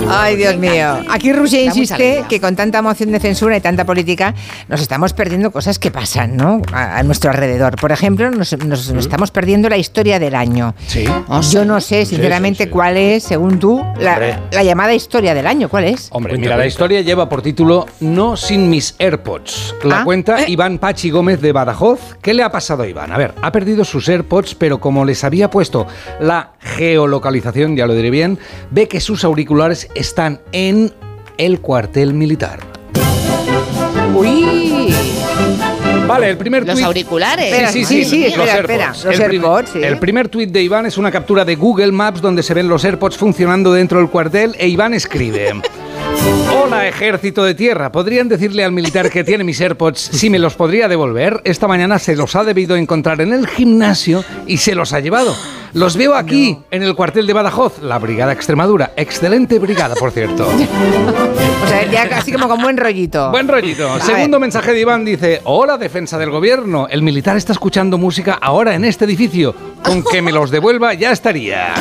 Ay, Dios mío. Aquí Rusia insiste que con tanta moción de censura y tanta política nos estamos estamos perdiendo cosas que pasan, ¿no? A, a nuestro alrededor. Por ejemplo, nos, nos- nos estamos perdiendo la historia del año. Sí. Yo no sé, sinceramente, cuál es, según tú, la, llamada historia del año. ¿Cuál es? Hombre, mira, la historia lleva por título No sin mis AirPods. La Ah. cuenta Iván Pachi Gómez de Badajoz. ¿Qué le ha pasado a Iván? A ver, ha perdido sus AirPods, pero como les había puesto la geolocalización, ya lo diré bien, ve que sus auriculares están en el cuartel militar. Uy. Vale, el primer Los tuit- auriculares. Espera, Sí, sí, sí, sí, los espera, espera. AirPods. Los el, prim- AirPods, sí. el primer tuit de Iván es una captura de Google Maps donde se ven los AirPods funcionando dentro del cuartel e Iván escribe... Hola ejército de tierra, ¿podrían decirle al militar que tiene mis AirPods si me los podría devolver? Esta mañana se los ha debido encontrar en el gimnasio y se los ha llevado. Los veo aquí, en el cuartel de Badajoz, la Brigada Extremadura. Excelente brigada, por cierto. O sea, ya casi como con buen rollito. Buen rollito. A Segundo ver. mensaje de Iván dice, hola defensa del gobierno, el militar está escuchando música ahora en este edificio, con que me los devuelva ya estaría.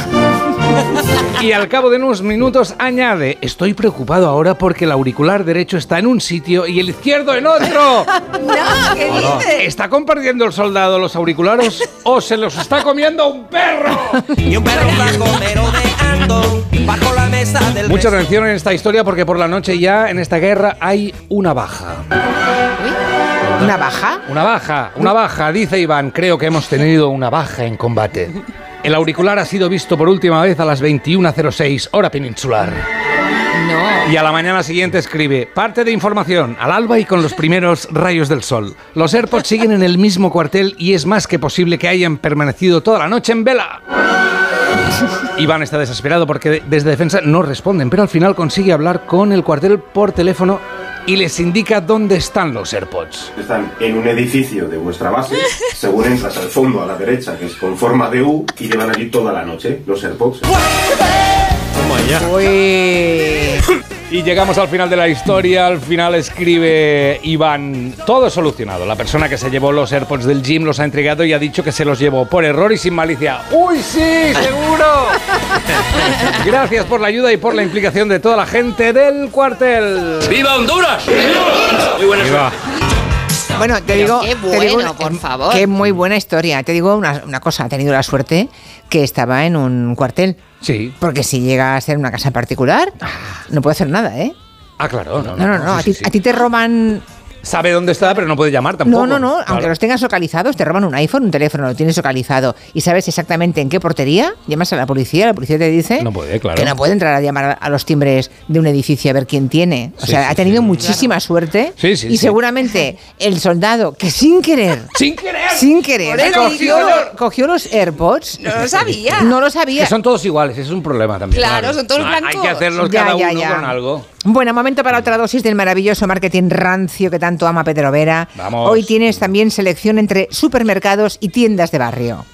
Y al cabo de unos minutos añade, estoy preocupado ahora porque el auricular derecho está en un sitio y el izquierdo en otro. No, ¿qué Hola. dices? ¿Está compartiendo el soldado los auriculares o se los está comiendo un perro? Y un perro blanco merodeando bajo la mesa del Mucha atención en esta historia porque por la noche ya en esta guerra hay una baja. ¿Una baja? Una baja, una baja, dice Iván. Creo que hemos tenido una baja en combate. El auricular ha sido visto por última vez a las 21.06, hora peninsular. No. Y a la mañana siguiente escribe, parte de información, al alba y con los primeros rayos del sol. Los AirPods siguen en el mismo cuartel y es más que posible que hayan permanecido toda la noche en vela. Iván está desesperado porque desde defensa no responden, pero al final consigue hablar con el cuartel por teléfono y les indica dónde están los AirPods. Están en un edificio de vuestra base, según entras al fondo a la derecha, que es con forma de U, y llevan allí toda la noche los AirPods. Y llegamos al final de la historia. Al final escribe Iván: Todo solucionado. La persona que se llevó los AirPods del gym los ha entregado y ha dicho que se los llevó por error y sin malicia. ¡Uy, sí! ¡Seguro! Gracias por la ayuda y por la implicación de toda la gente del cuartel. ¡Viva Honduras! Muy buenas Bueno, te Pero digo. qué te digo bueno, por favor. Qué muy buena historia. Te digo una, una cosa, ha tenido la suerte que estaba en un cuartel. Sí. Porque si llega a ser una casa particular, no puede hacer nada, ¿eh? Ah, claro, no, No, no, no. a, ti, a ti te roban. Sabe dónde está, pero no puede llamar tampoco. No, no, no. Claro. Aunque los tengas localizados, te roban un iPhone, un teléfono, lo tienes localizado y sabes exactamente en qué portería. Llamas a la policía, la policía te dice No puede, claro. que no puede entrar a llamar a los timbres de un edificio a ver quién tiene. O Sí, sea, sí, ha tenido sí. muchísima suerte Sí, sí, y sí. seguramente el soldado que sin querer, sin querer, sin querer, cogió, cogió los AirPods. No lo sabía. No lo sabía. Que son todos iguales, es un problema también. Claro, son todos Ah, Hay blancos. que hacerlos Ya, cada ya, uno ya. con algo. Bueno, momento para otra dosis del maravilloso marketing rancio que tanto ama Pedro Vera. Vamos. Hoy tienes también selección entre supermercados y tiendas de barrio.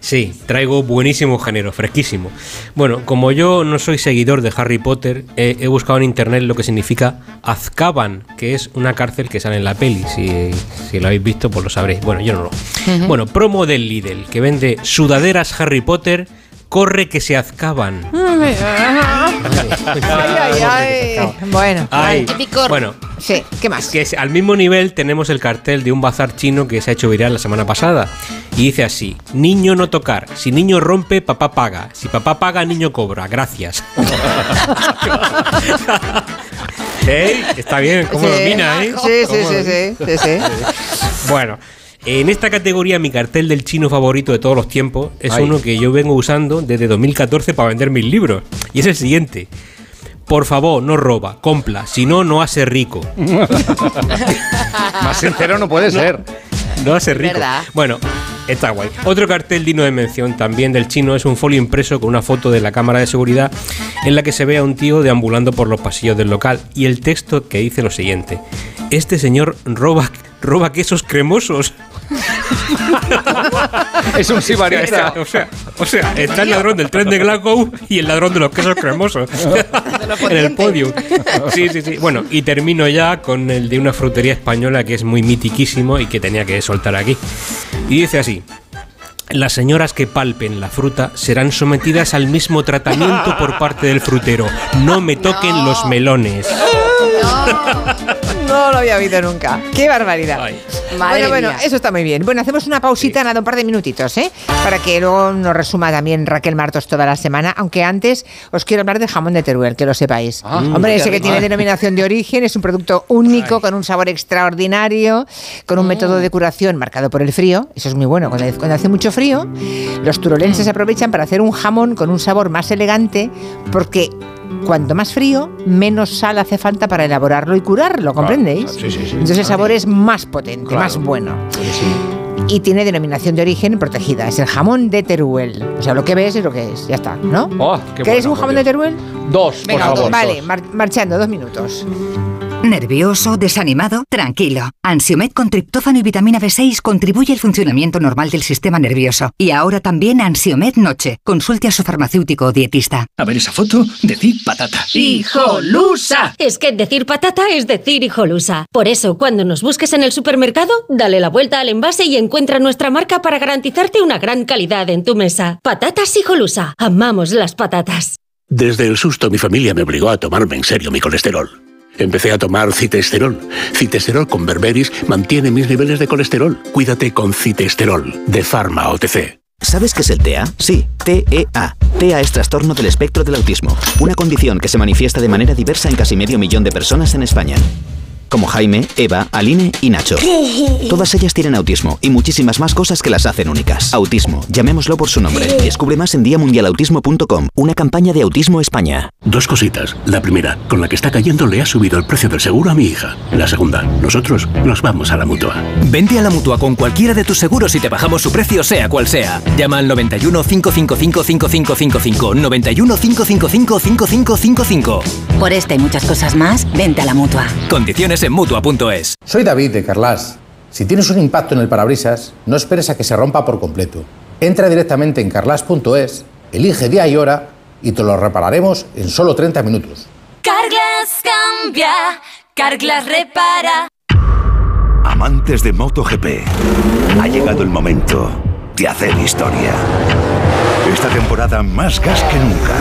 Sí, traigo buenísimo género, fresquísimo. Bueno, como yo no soy seguidor de Harry Potter, eh, he buscado en internet lo que significa Azkaban, que es una cárcel que sale en la peli. Si, si lo habéis visto, pues lo sabréis. Bueno, yo no lo. Bueno, promo del Lidl, que vende sudaderas Harry Potter, corre que se azcaban. Ay, ay, ay. Bueno, Ay, ay. bueno, Sí, ¿qué más? que es- al mismo nivel tenemos el cartel de un bazar chino que se ha hecho viral la semana pasada. Y dice así: Niño no tocar. Si niño rompe, papá paga. Si papá paga, niño cobra. Gracias. ¿Eh? Está bien, ¿cómo Sí. domina, eh? Sí, sí, ¿Cómo sí, domina? sí, sí, sí. Bueno, en esta categoría mi cartel del chino favorito de todos los tiempos es Ay. uno que yo vengo usando desde 2014 para vender mis libros. Y es el siguiente. Por favor, no roba, compra, si no, no hace rico. Más sincero no puede ser. No hace rico. ¿Verdad? Bueno, está guay. Otro cartel digno de mención también del chino es un folio impreso con una foto de la cámara de seguridad en la que se ve a un tío deambulando por los pasillos del local y el texto que dice lo siguiente. Este señor roba, roba quesos cremosos. Es un sibarita. o, sea, o sea, está el ladrón del tren de Glasgow y el ladrón de los quesos cremosos en el podio. Sí, sí, sí. Bueno, y termino ya con el de una frutería española que es muy mitiquísimo y que tenía que soltar aquí. Y dice así. Las señoras que palpen la fruta serán sometidas al mismo tratamiento por parte del frutero. No me toquen los melones. No lo había oído nunca. ¡Qué barbaridad! Madre bueno, bueno, mía. eso está muy bien. Bueno, hacemos una pausita, nada, un par de minutitos, ¿eh? Para que luego nos resuma también Raquel Martos toda la semana. Aunque antes os quiero hablar de jamón de Teruel, que lo sepáis. Ah, Hombre, ese que tiene denominación de origen, es un producto único, con un sabor extraordinario, con un método de curación marcado por el frío. Eso es muy bueno. Cuando, cuando hace mucho frío, los turolenses aprovechan para hacer un jamón con un sabor más elegante, porque cuanto más frío, menos sal hace falta para elaborarlo y curarlo, ¿comprendéis? sí, sí, sí. Entonces el sabor es más potente, Claro. más bueno. Y tiene denominación de origen protegida. Es el jamón de Teruel. O sea, lo que ves es lo que es. Ya está, ¿no? Oh, qué ¿Queréis bueno, un jamón por de. Teruel? Dos, por Venga, favor. vale, dos. mar- marchando, dos minutos. ¿Nervioso? ¿Desanimado? Tranquilo. Ansiomed con triptófano y vitamina B6 contribuye al funcionamiento normal del sistema nervioso. Y ahora también Ansiomed Noche. Consulte a su farmacéutico o dietista. A ver esa foto, decir patata. ¡Hijolusa! Es que decir patata es decir hijolusa. Por eso, cuando nos busques en el supermercado, dale la vuelta al envase y encuentra nuestra marca para garantizarte una gran calidad en tu mesa. Patatas hijolusa. Amamos las patatas. Desde el susto mi familia me obligó a tomarme en serio mi colesterol. Empecé a tomar citesterol. Citesterol con berberis mantiene mis niveles de colesterol. Cuídate con citesterol de Pharma OTC. ¿Sabes qué es el TEA? Sí, TEA. TEA es trastorno del espectro del autismo, una condición que se manifiesta de manera diversa en casi medio millón de personas en España. Como Jaime, Eva, Aline y Nacho. Todas ellas tienen autismo y muchísimas más cosas que las hacen únicas. Autismo, llamémoslo por su nombre. Descubre más en diamundialautismo.com, una campaña de Autismo España. Dos cositas. La primera, con la que está cayendo le ha subido el precio del seguro a mi hija. La segunda, nosotros nos vamos a la mutua. Vente a la mutua con cualquiera de tus seguros y te bajamos su precio, sea cual sea. Llama al 91 555 5555. 91 555 5555. Por esta y muchas cosas más, vente a la mutua. Condiciones en mutua.es. Soy David de Carlas. Si tienes un impacto en el parabrisas, no esperes a que se rompa por completo. Entra directamente en carlas.es, elige día y hora y te lo repararemos en solo 30 minutos. Carglass cambia, Carglass repara. Amantes de MotoGP, ha llegado el momento de hacer historia. Esta temporada más gas que nunca.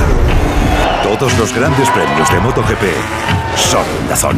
Todos los grandes premios de MotoGP son Dazón.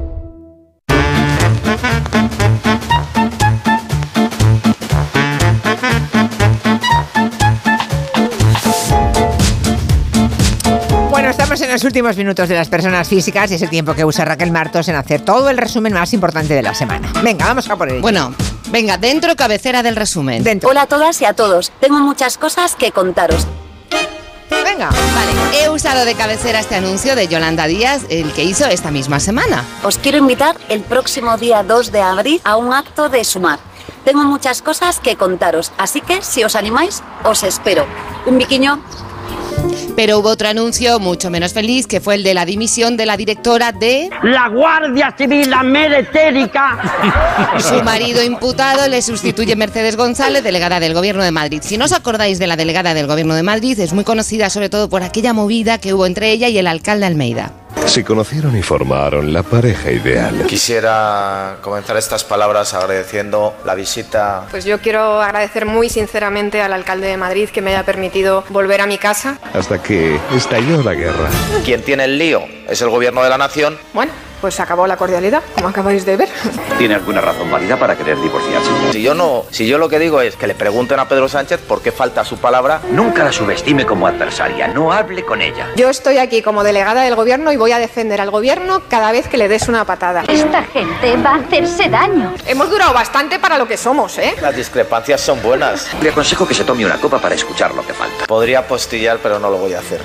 estamos en los últimos minutos de las personas físicas y es el tiempo que usa Raquel Martos en hacer todo el resumen más importante de la semana. Venga, vamos a por ello. Bueno, venga, dentro cabecera del resumen. Hola a todas y a todos. Tengo muchas cosas que contaros. Venga. Vale, he usado de cabecera este anuncio de Yolanda Díaz, el que hizo esta misma semana. Os quiero invitar el próximo día 2 de abril a un acto de sumar. Tengo muchas cosas que contaros, así que si os animáis, os espero. Un biquiño. Pero hubo otro anuncio mucho menos feliz, que fue el de la dimisión de la directora de... La Guardia Civil, la meretérica. Su marido imputado le sustituye Mercedes González, delegada del Gobierno de Madrid. Si no os acordáis de la delegada del Gobierno de Madrid, es muy conocida sobre todo por aquella movida que hubo entre ella y el alcalde Almeida. Se conocieron y formaron la pareja ideal. Quisiera comenzar estas palabras agradeciendo la visita. Pues yo quiero agradecer muy sinceramente al alcalde de Madrid que me haya permitido volver a mi casa. Hasta que estalló la guerra. Quien tiene el lío es el gobierno de la nación. Bueno, pues se acabó la cordialidad, como acabáis de ver. ¿Tiene alguna razón válida para querer divorciarse? Si yo no, si yo lo que digo es que le pregunten a Pedro Sánchez por qué falta su palabra. Nunca la subestime como adversaria, no hable con ella. Yo estoy aquí como delegada del gobierno y voy a defender al gobierno cada vez que le des una patada. Esta gente va a hacerse daño. Hemos durado bastante para lo que somos, ¿eh? Las discrepancias son buenas. Le aconsejo que se tome una copa para escuchar lo que falta. Podría postillar, pero no lo voy a hacer.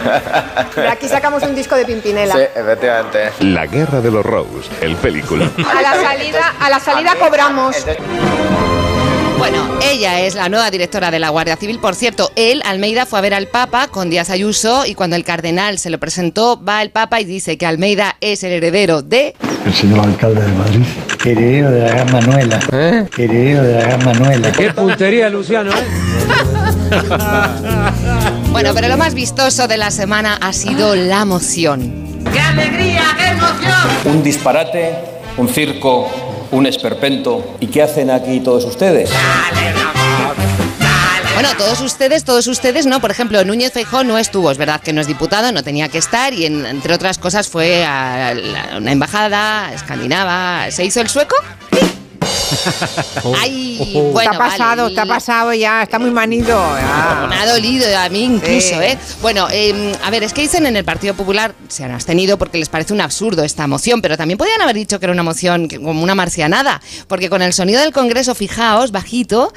Aquí sacamos un disco de Pimpinela. Sí, efectivamente. La guerra de los Rose, el película. A la salida, a la salida cobramos. Bueno, ella es la nueva directora de la Guardia Civil. Por cierto, él, Almeida, fue a ver al Papa con Díaz Ayuso y cuando el cardenal se lo presentó, va el Papa y dice que Almeida es el heredero de... El señor alcalde de Madrid, heredero de la gran Manuela. Heredero de la gran Manuela. Qué puntería, Luciano, ¿eh? Bueno, pero lo más vistoso de la semana ha sido la moción. ¡Qué alegría, qué emoción! Un disparate, un circo, un esperpento. ¿Y qué hacen aquí todos ustedes? Bueno, todos ustedes, todos ustedes, no. Por ejemplo, Núñez Feijó no estuvo, es verdad que no es diputado, no tenía que estar y en- entre otras cosas fue a la- una embajada escandinava. ¿Se hizo el sueco? Ay, bueno, ha pasado, vale. ha pasado ya, está muy manido. ya. Me ha dolido a mí incluso, Sí. ¿eh? Bueno, eh, a ver, es que dicen en el Partido Popular, se han abstenido porque les parece un absurdo esta moción, pero también podían haber dicho que era una moción como una marcianada, porque con el sonido del Congreso, fijaos, bajito,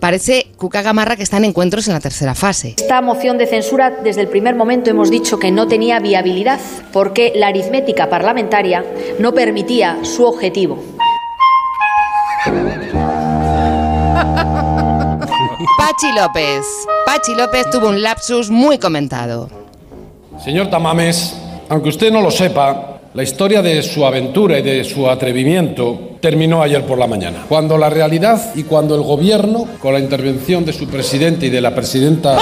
parece Cuca Gamarra que está en encuentros en la tercera fase. Esta moción de censura, desde el primer momento hemos dicho que no tenía viabilidad, porque la aritmética parlamentaria no permitía su objetivo. Pachi López. Pachi López tuvo un lapsus muy comentado. Señor Tamames, aunque usted no lo sepa, la historia de su aventura y de su atrevimiento terminó ayer por la mañana, cuando la realidad y cuando el gobierno, con la intervención de su presidente y de la presidenta...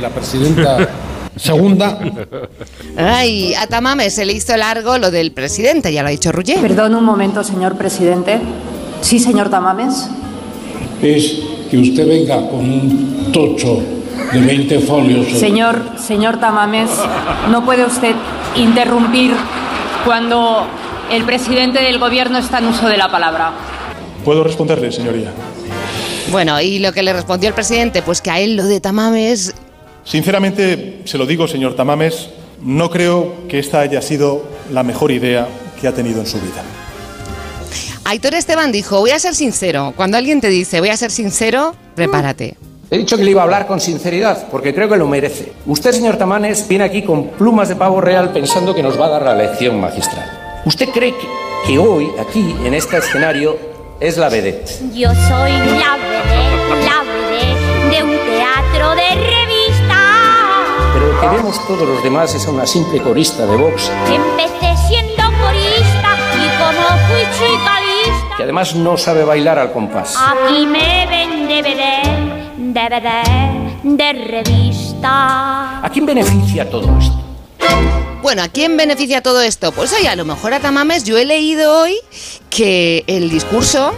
La presidenta segunda... Ay, a Tamame se le hizo largo lo del presidente, ya lo ha dicho Ruggier. Perdón un momento, señor presidente. Sí, señor Tamames. es que usted venga con un tocho de 20 folios. Señor, señor Tamames, no puede usted interrumpir cuando el presidente del gobierno está en uso de la palabra. ¿Puedo responderle, señoría? Bueno, y lo que le respondió el presidente, pues que a él lo de Tamames Sinceramente, se lo digo, señor Tamames, no creo que esta haya sido la mejor idea que ha tenido en su vida. Aitor Esteban dijo, voy a ser sincero. Cuando alguien te dice, voy a ser sincero, prepárate. He dicho que le iba a hablar con sinceridad, porque creo que lo merece. Usted, señor Tamames, viene aquí con plumas de pavo real pensando que nos va a dar la lección magistral. ¿Usted cree que, que hoy, aquí, en este escenario, es la vedette? Yo soy la vedette, la vedette de un teatro de revista. Pero lo que vemos todos los demás es a una simple corista de box, Empecé siendo corista y como fui chica lista, que además no sabe bailar al compás. aquí me ven de vedette, de revista. ¿A quién beneficia todo esto? Bueno, ¿a quién beneficia todo esto? Pues oye, a lo mejor a Tamames yo he leído hoy que el discurso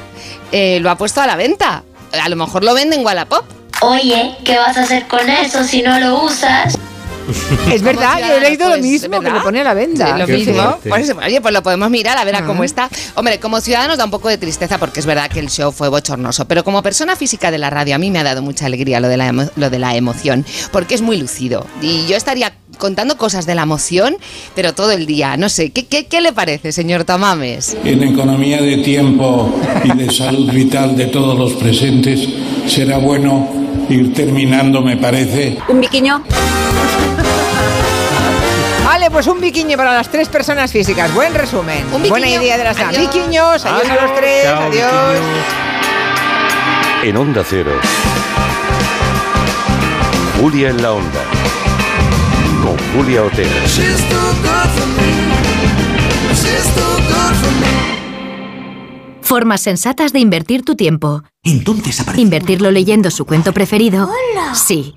eh, lo ha puesto a la venta. A lo mejor lo vende en Wallapop. Oye, ¿qué vas a hacer con eso si no lo usas? Es verdad, yo he leído lo Pues, mismo, que lo pone a la venda. Sí, lo mismo. Pues, oye, pues lo podemos mirar a ver a cómo Ah. está. Hombre, como ciudadanos da un poco de tristeza porque es verdad que el show fue bochornoso, pero como persona física de la radio a mí me ha dado mucha alegría lo de la, emo- lo de la emoción, porque es muy lucido. Y yo estaría contando cosas de la emoción, pero todo el día. No sé, ¿qué, qué, qué le parece, señor Tamames? En economía de tiempo y de salud vital de todos los presentes, será bueno ir terminando, me parece. Un biquiño. Vale, pues un biquiño para las tres personas físicas. Buen resumen. Buena idea de las Adiós. Biquiños, adiós a los tres, Chao, adiós. En Onda Cero. Julia en la Onda. Con Julia Otero. Formas sensatas de invertir tu tiempo. Entonces ¿Invertirlo leyendo su cuento preferido? Sí.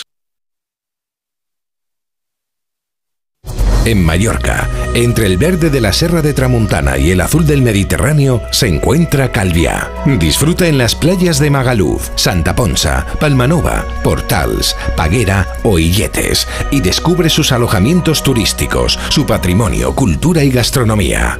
En Mallorca, entre el verde de la Serra de Tramuntana y el azul del Mediterráneo, se encuentra Calviá. Disfruta en las playas de Magaluf, Santa Ponsa, Palmanova, Portals, Paguera o Illetes y descubre sus alojamientos turísticos, su patrimonio, cultura y gastronomía.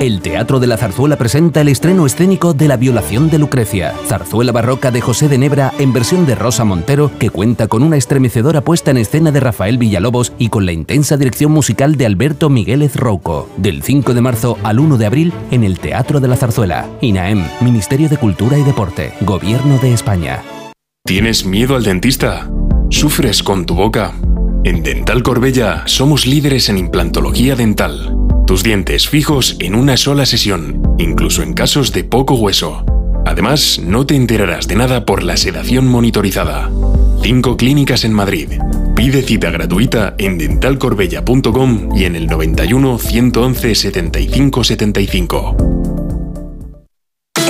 El Teatro de la Zarzuela presenta el estreno escénico de La violación de Lucrecia, zarzuela barroca de José de Nebra en versión de Rosa Montero, que cuenta con una estremecedora puesta en escena de Rafael Villalobos y con la intensa dirección musical de Alberto Migueles Rouco. Del 5 de marzo al 1 de abril en el Teatro de la Zarzuela. INAEM, Ministerio de Cultura y Deporte, Gobierno de España. ¿Tienes miedo al dentista? ¿Sufres con tu boca? En Dental Corbella somos líderes en implantología dental tus dientes fijos en una sola sesión, incluso en casos de poco hueso. Además, no te enterarás de nada por la sedación monitorizada. Cinco clínicas en Madrid. Pide cita gratuita en dentalcorbella.com y en el 91 111 75 75.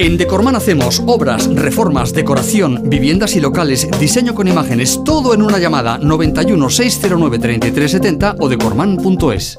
En Decorman hacemos obras, reformas, decoración, viviendas y locales, diseño con imágenes, todo en una llamada 91 609 3370 o decorman.es.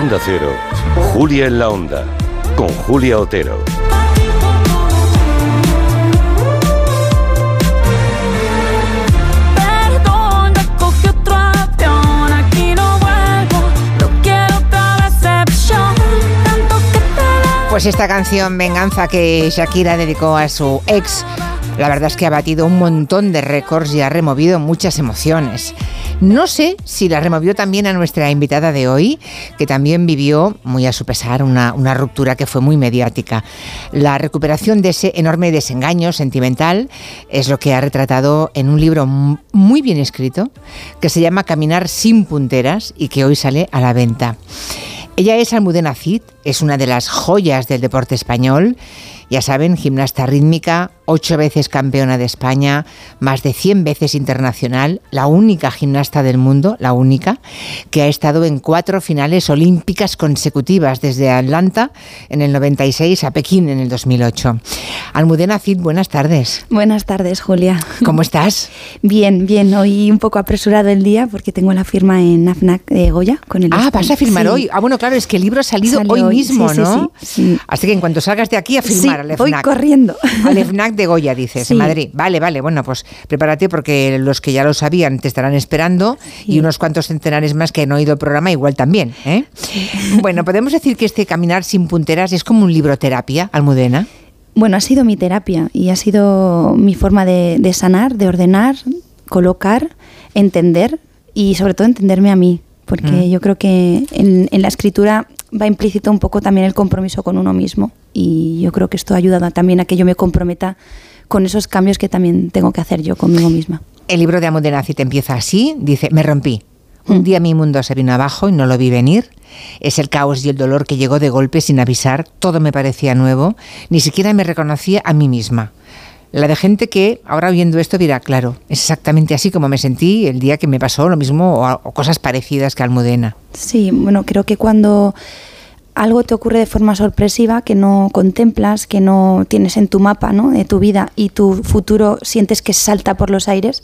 Onda Cero, Julia en la Onda, con Julia Otero. Pues esta canción Venganza que Shakira dedicó a su ex la verdad es que ha batido un montón de récords y ha removido muchas emociones. No sé si la removió también a nuestra invitada de hoy, que también vivió, muy a su pesar, una, ruptura que fue muy mediática. La recuperación de ese enorme desengaño sentimental es lo que ha retratado en un libro muy bien escrito que se llama Caminar sin punteras y que hoy sale a la venta. Ella es Almudena Cid, es una de las joyas del deporte español. Ya saben, gimnasta rítmica, ocho veces campeona de España, más de 100 veces internacional, la única gimnasta del mundo, la única, que ha estado en cuatro finales olímpicas consecutivas, desde Atlanta en el 96 a Pekín en el 2008. Almudena Cid, buenas tardes. Buenas tardes, Julia. ¿Cómo estás? Bien, bien. Hoy un poco apresurado el día porque tengo la firma en AFNAC de Goya con el Ah, vas a firmar Sí. hoy. Ah, bueno, claro, es que el libro ha salido Salió hoy mismo, sí, ¿no? sí, sí. Así que en cuanto salgas de aquí a firmar al voy FNAC. corriendo. Al FNAC de Goya, dices, Sí. en Madrid. Vale, vale, bueno, pues prepárate porque los que ya lo sabían te estarán esperando y unos cuantos centenares más que han oído el programa igual también, ¿eh? Bueno, podemos decir que este Caminar sin punteras es como un libro terapia, Almudena. Bueno, ha sido mi terapia y ha sido mi forma de, de sanar, de ordenar, colocar, entender y sobre todo entenderme a mí. Porque Mm. yo creo que en, en la escritura va implícito un poco también el compromiso con uno mismo. Y yo creo que esto ha ayudado también a que yo me comprometa con esos cambios que también tengo que hacer yo conmigo misma. El libro de Almudena Cid empieza así, dice, me rompí. Un día mi mundo se vino abajo y no lo vi venir. Es el caos y el dolor que llegó de golpe sin avisar, todo me parecía nuevo, ni siquiera me reconocía a mí misma. La de gente que ahora viendo esto dirá, claro, es exactamente así como me sentí el día que me pasó lo mismo o, cosas parecidas que Almudena. Sí, bueno, creo que cuando algo te ocurre de forma sorpresiva, que no contemplas, que no tienes en tu mapa ¿no? de tu vida y tu futuro sientes que salta por los aires,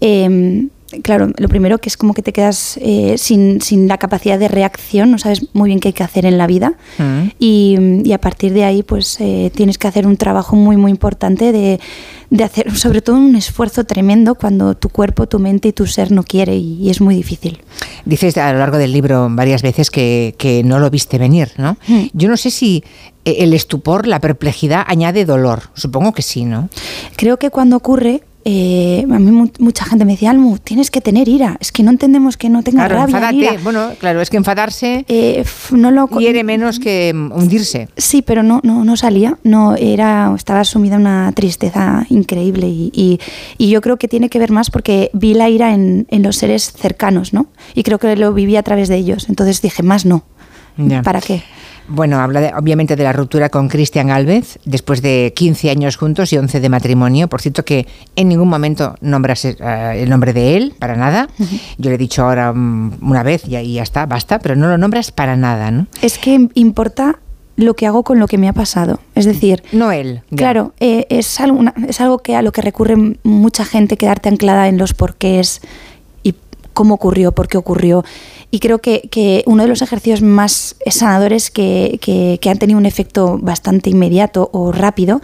eh, claro, lo primero que es como que te quedas eh, sin, sin la capacidad de reacción, no sabes muy bien qué hay que hacer en la vida. Y, y a partir de ahí, pues eh, tienes que hacer un trabajo muy, muy importante de, de hacer, sobre todo un esfuerzo tremendo cuando tu cuerpo, tu mente y tu ser no quiere y, y es muy difícil. Dices a lo largo del libro varias veces que, que no lo viste venir, ¿no? Yo no sé si eh, el estupor, la perplejidad añade dolor. Supongo que sí, ¿no? Creo que cuando ocurre, eh, a mí mu- mucha gente me decía, Almu, tienes que tener ira. Es que no entendemos que no tenga Claro, rabia. enfádate. ira". Bueno, claro, es que enfadarse no lo hiere menos que mm, hundirse. Sí, pero no, no, no salía. No era, estaba sumida en una tristeza increíble y, y- y yo creo que tiene que ver más porque vi la ira en, en los seres cercanos, ¿no? Y creo que lo viví a través de ellos. Entonces dije, más no. ¿Para qué? Bueno, habla de- obviamente de la ruptura con Cristian Galvez, después de 15 años juntos y 11 de matrimonio. Por cierto, que en ningún momento nombras eh, el nombre de él, para nada. Yo le he dicho ahora mm, una vez y ahí ya está, basta, pero no lo nombras para nada, ¿no? Es que importa lo que hago con lo que me ha pasado. Es decir, no él. ya. Claro, eh, es, es algo que a lo que recurre mucha gente, quedarte anclada en los porqués cómo ocurrió, por qué ocurrió. Y creo que, que uno de los ejercicios más sanadores que, que- que han tenido un efecto bastante inmediato o rápido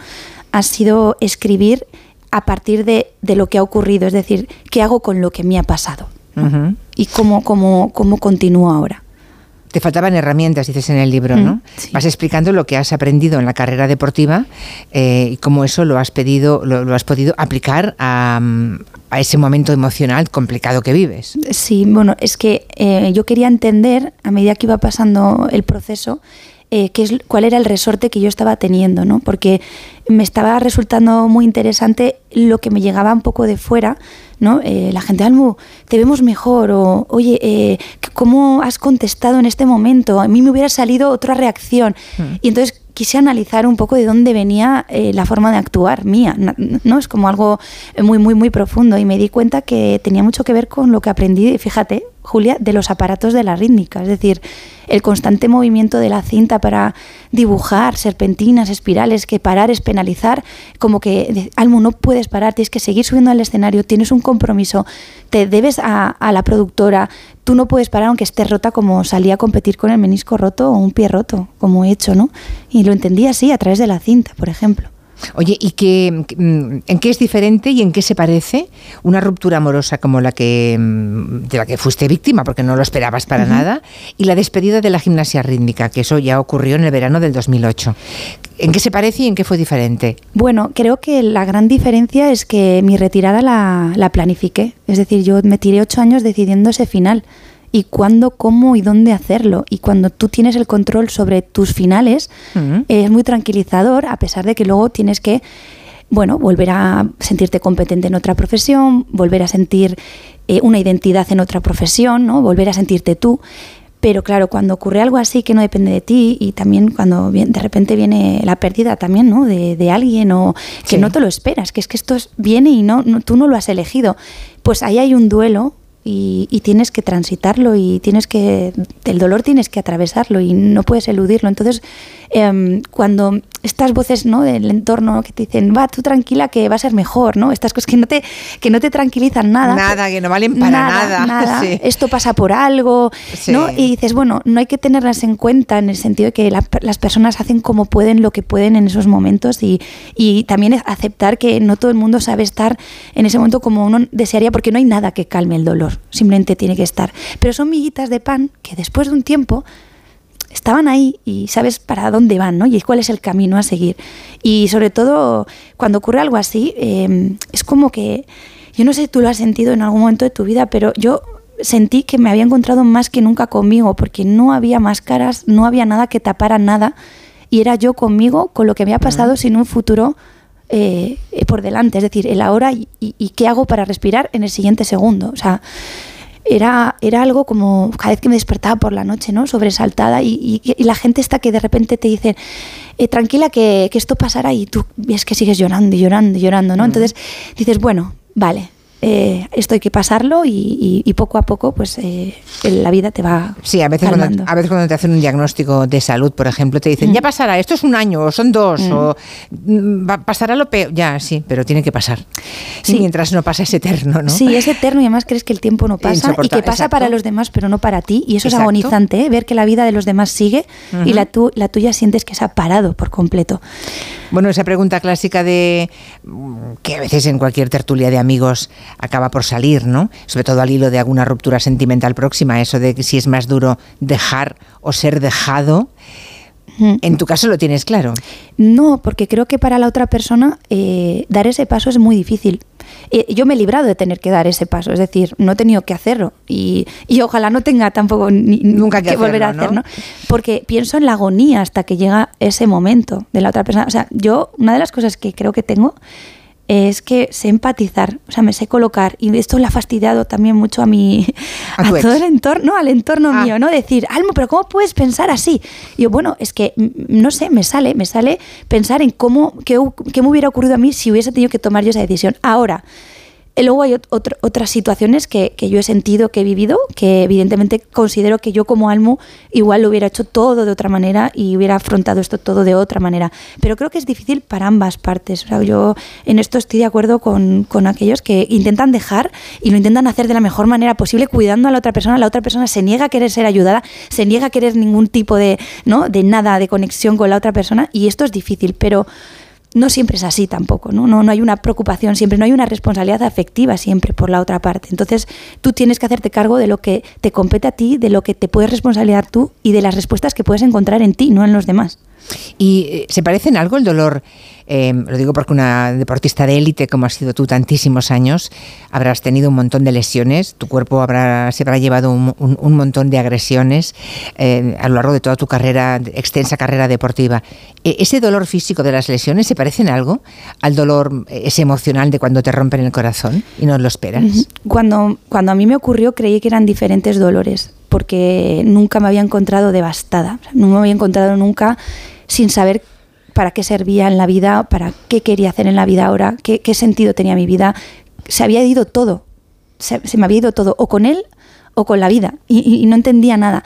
ha sido escribir a partir de, de lo que ha ocurrido, es decir, qué hago con lo que me ha pasado y cómo, cómo, cómo continúo ahora. Te faltaban herramientas, dices en el libro, ¿no? Mm, Vas explicando lo que has aprendido en la carrera deportiva eh, y cómo eso lo has pedido, lo, lo has podido aplicar a, mm, a ese momento emocional complicado que vives. Sí, bueno, es que eh, yo quería entender, a medida que iba pasando el proceso, eh, qué es, cuál era el resorte que yo estaba teniendo, ¿no? Porque me estaba resultando muy interesante lo que me llegaba un poco de fuera, ¿no? Eh, la gente, Almu, te vemos mejor, o oye, eh, ¿cómo has contestado en este momento? A mí me hubiera salido otra reacción. Y entonces quise analizar un poco de dónde venía eh, la forma de actuar mía, ¿no? Es como algo muy, muy, muy profundo y me di cuenta que tenía mucho que ver con lo que aprendí, fíjate, Julia, de los aparatos de la rítmica, es decir, el constante movimiento de la cinta para dibujar serpentinas, espirales, que parar es penalizar, como que, Almu, no puedes parar, tienes que seguir subiendo al escenario, tienes un compromiso, te debes a la productora, tú no puedes parar aunque estés rota como salí a competir con el menisco roto o un pie roto, como he hecho, ¿no? Y lo entendí así, a través de la cinta, por ejemplo. Oye, ¿y qué, mm, en qué es diferente y en qué se parece una ruptura amorosa como la que mm, de la que fuiste víctima, porque no lo esperabas para nada, y la despedida de la gimnasia rítmica, que eso ya ocurrió en el verano del 2008? ¿En qué se parece y en qué fue diferente? Bueno, creo que la gran diferencia es que mi retirada la, la planifiqué. Es decir, yo me tiré ocho años decidiendo ese final. Y cuándo, cómo y dónde hacerlo. Y cuando tú tienes el control sobre tus finales, es muy tranquilizador, a pesar de que luego tienes que, bueno, volver a sentirte competente en otra profesión, volver a sentir eh, una identidad en otra profesión, ¿no? Volver a sentirte tú. Pero claro, cuando ocurre algo así que no depende de ti y también cuando de repente viene la pérdida también, ¿no? De, de alguien o que Sí. no te lo esperas, que es que esto es- viene y no, no- tú no lo has elegido, pues ahí hay un duelo y, y tienes que transitarlo y tienes que, el dolor tienes que atravesarlo y no puedes eludirlo. Entonces, em, cuando estas voces ¿no? del entorno que te dicen, va, tú tranquila que va a ser mejor, ¿no? Estas cosas que no te, que no te tranquilizan nada. Nada, que no valen para nada. nada. Sí. Esto pasa por algo, Sí. ¿no? Y dices, bueno, no hay que tenerlas en cuenta en el sentido de que la- las personas hacen como pueden lo que pueden en esos momentos y, y también es aceptar que no todo el mundo sabe estar en ese momento como uno desearía porque no hay nada que calme el dolor, simplemente tiene que estar. Pero son miguitas de pan que después de un tiempo estaban ahí y sabes para dónde van, ¿no? Y cuál es el camino a seguir. Y sobre todo, cuando ocurre algo así, eh, es como que, yo no sé si tú lo has sentido en algún momento de tu vida, pero yo sentí que me había encontrado más que nunca conmigo, porque no había máscaras, no había nada que tapara nada, y era yo conmigo, con lo que me había pasado, sin un futuro eh, por delante, es decir, el ahora y, y- y qué hago para respirar en el siguiente segundo. O sea, era, era algo como cada vez que me despertaba por la noche, ¿no? Sobresaltada y, y- la gente está que de repente te dice, eh, tranquila que, que esto pasará y tú ves que sigues llorando y llorando y llorando, ¿no? Entonces dices, bueno, vale, eh, esto hay que pasarlo y, y- y poco a poco pues eh, la vida te va Sí, a veces, cuando, calmando. a veces cuando te hacen un diagnóstico de salud, por ejemplo, te dicen, Mm. ya pasará, esto es un año, o son dos, Mm. o mm, pasará lo peor. Ya, sí, pero tiene que pasar. Sí. Mientras no pasa es eterno, ¿no? Sí, es eterno y además crees que el tiempo no pasa y que pasa exacto. para los demás pero no para ti y eso es agonizante, ¿eh? ver que la vida de los demás sigue y la, tu- la tuya sientes que se ha parado por completo. Bueno, esa pregunta clásica de mm, que a veces en cualquier tertulia de amigos acaba por salir, ¿no? Sobre todo al hilo de alguna ruptura sentimental próxima, eso de si es más duro dejar o ser dejado. En tu caso lo tienes claro. No, porque creo que para la otra persona eh, dar ese paso es muy difícil. Eh, yo me he librado de tener que dar ese paso, es decir, no he tenido que hacerlo y, y ojalá no tenga tampoco ni- Nunca que volver a hacerlo. Porque pienso en la agonía hasta que llega ese momento de la otra persona. O sea, yo, una de las cosas que creo que tengo es que sé empatizar, o sea, me sé colocar y esto le ha fastidiado también mucho a mi A todo el entorno, al entorno mío, ¿no? Decir, Almo, pero ¿cómo puedes pensar así? Y yo, bueno, es que mm, no sé, me sale, me sale pensar en cómo qué, qué me hubiera ocurrido a mí si hubiese tenido que tomar yo esa decisión. Ahora, eh, Luego hay otras situaciones que, que yo he sentido, que he vivido, que evidentemente considero que yo como Almo igual lo hubiera hecho todo de otra manera y hubiera afrontado esto todo de otra manera. Pero creo que es difícil para ambas partes. O yo en esto estoy de acuerdo con, con aquellos que intentan dejar y lo intentan hacer de la mejor manera posible, cuidando a la otra persona. La otra persona se niega a querer ser ayudada, se niega a querer ningún tipo de, ¿no? de nada, de conexión con la otra persona y esto es difícil, pero no siempre es así tampoco, ¿no? ¿no? No hay una preocupación siempre, no hay una responsabilidad afectiva siempre por la otra parte. Entonces, tú tienes que hacerte cargo de lo que te compete a ti, de lo que te puedes responsabilizar tú y de las respuestas que puedes encontrar en ti, no en los demás. ¿Y eh, se parece en algo el dolor? eh, lo digo porque una deportista de élite como has sido tú tantísimos años, habrás tenido un montón de lesiones, tu cuerpo habrá, se habrá llevado un, montón de agresiones eh, a lo largo de toda tu carrera, extensa carrera deportiva. Eh, ¿Ese dolor físico de las lesiones se parece en algo al dolor ese emocional de cuando te rompen el corazón y no lo esperas? Cuando, cuando a mí me ocurrió creí que eran diferentes dolores, porque nunca me había encontrado devastada, no me había encontrado nunca sin saber para qué servía en la vida, para qué quería hacer en la vida ahora, qué, sentido tenía mi vida. Se había ido todo, se, me había ido todo, o con él o con la vida, y, no entendía nada.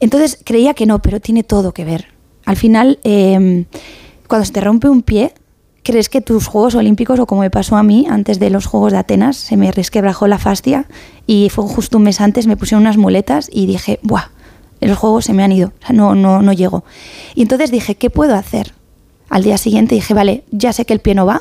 Entonces creía que no, pero tiene todo que ver. Al final, eh, cuando se te rompe un pie, crees que tus Juegos Olímpicos, o como me pasó a mí antes de los Juegos de Atenas, se me resquebrajó la fascia y fue justo un mes antes, me pusieron unas muletas y dije, ¡buah! Los Juegos se me han ido, no, no, no llego. Y entonces dije, ¿qué puedo hacer? Al día siguiente dije, vale, ya sé que el pie no va,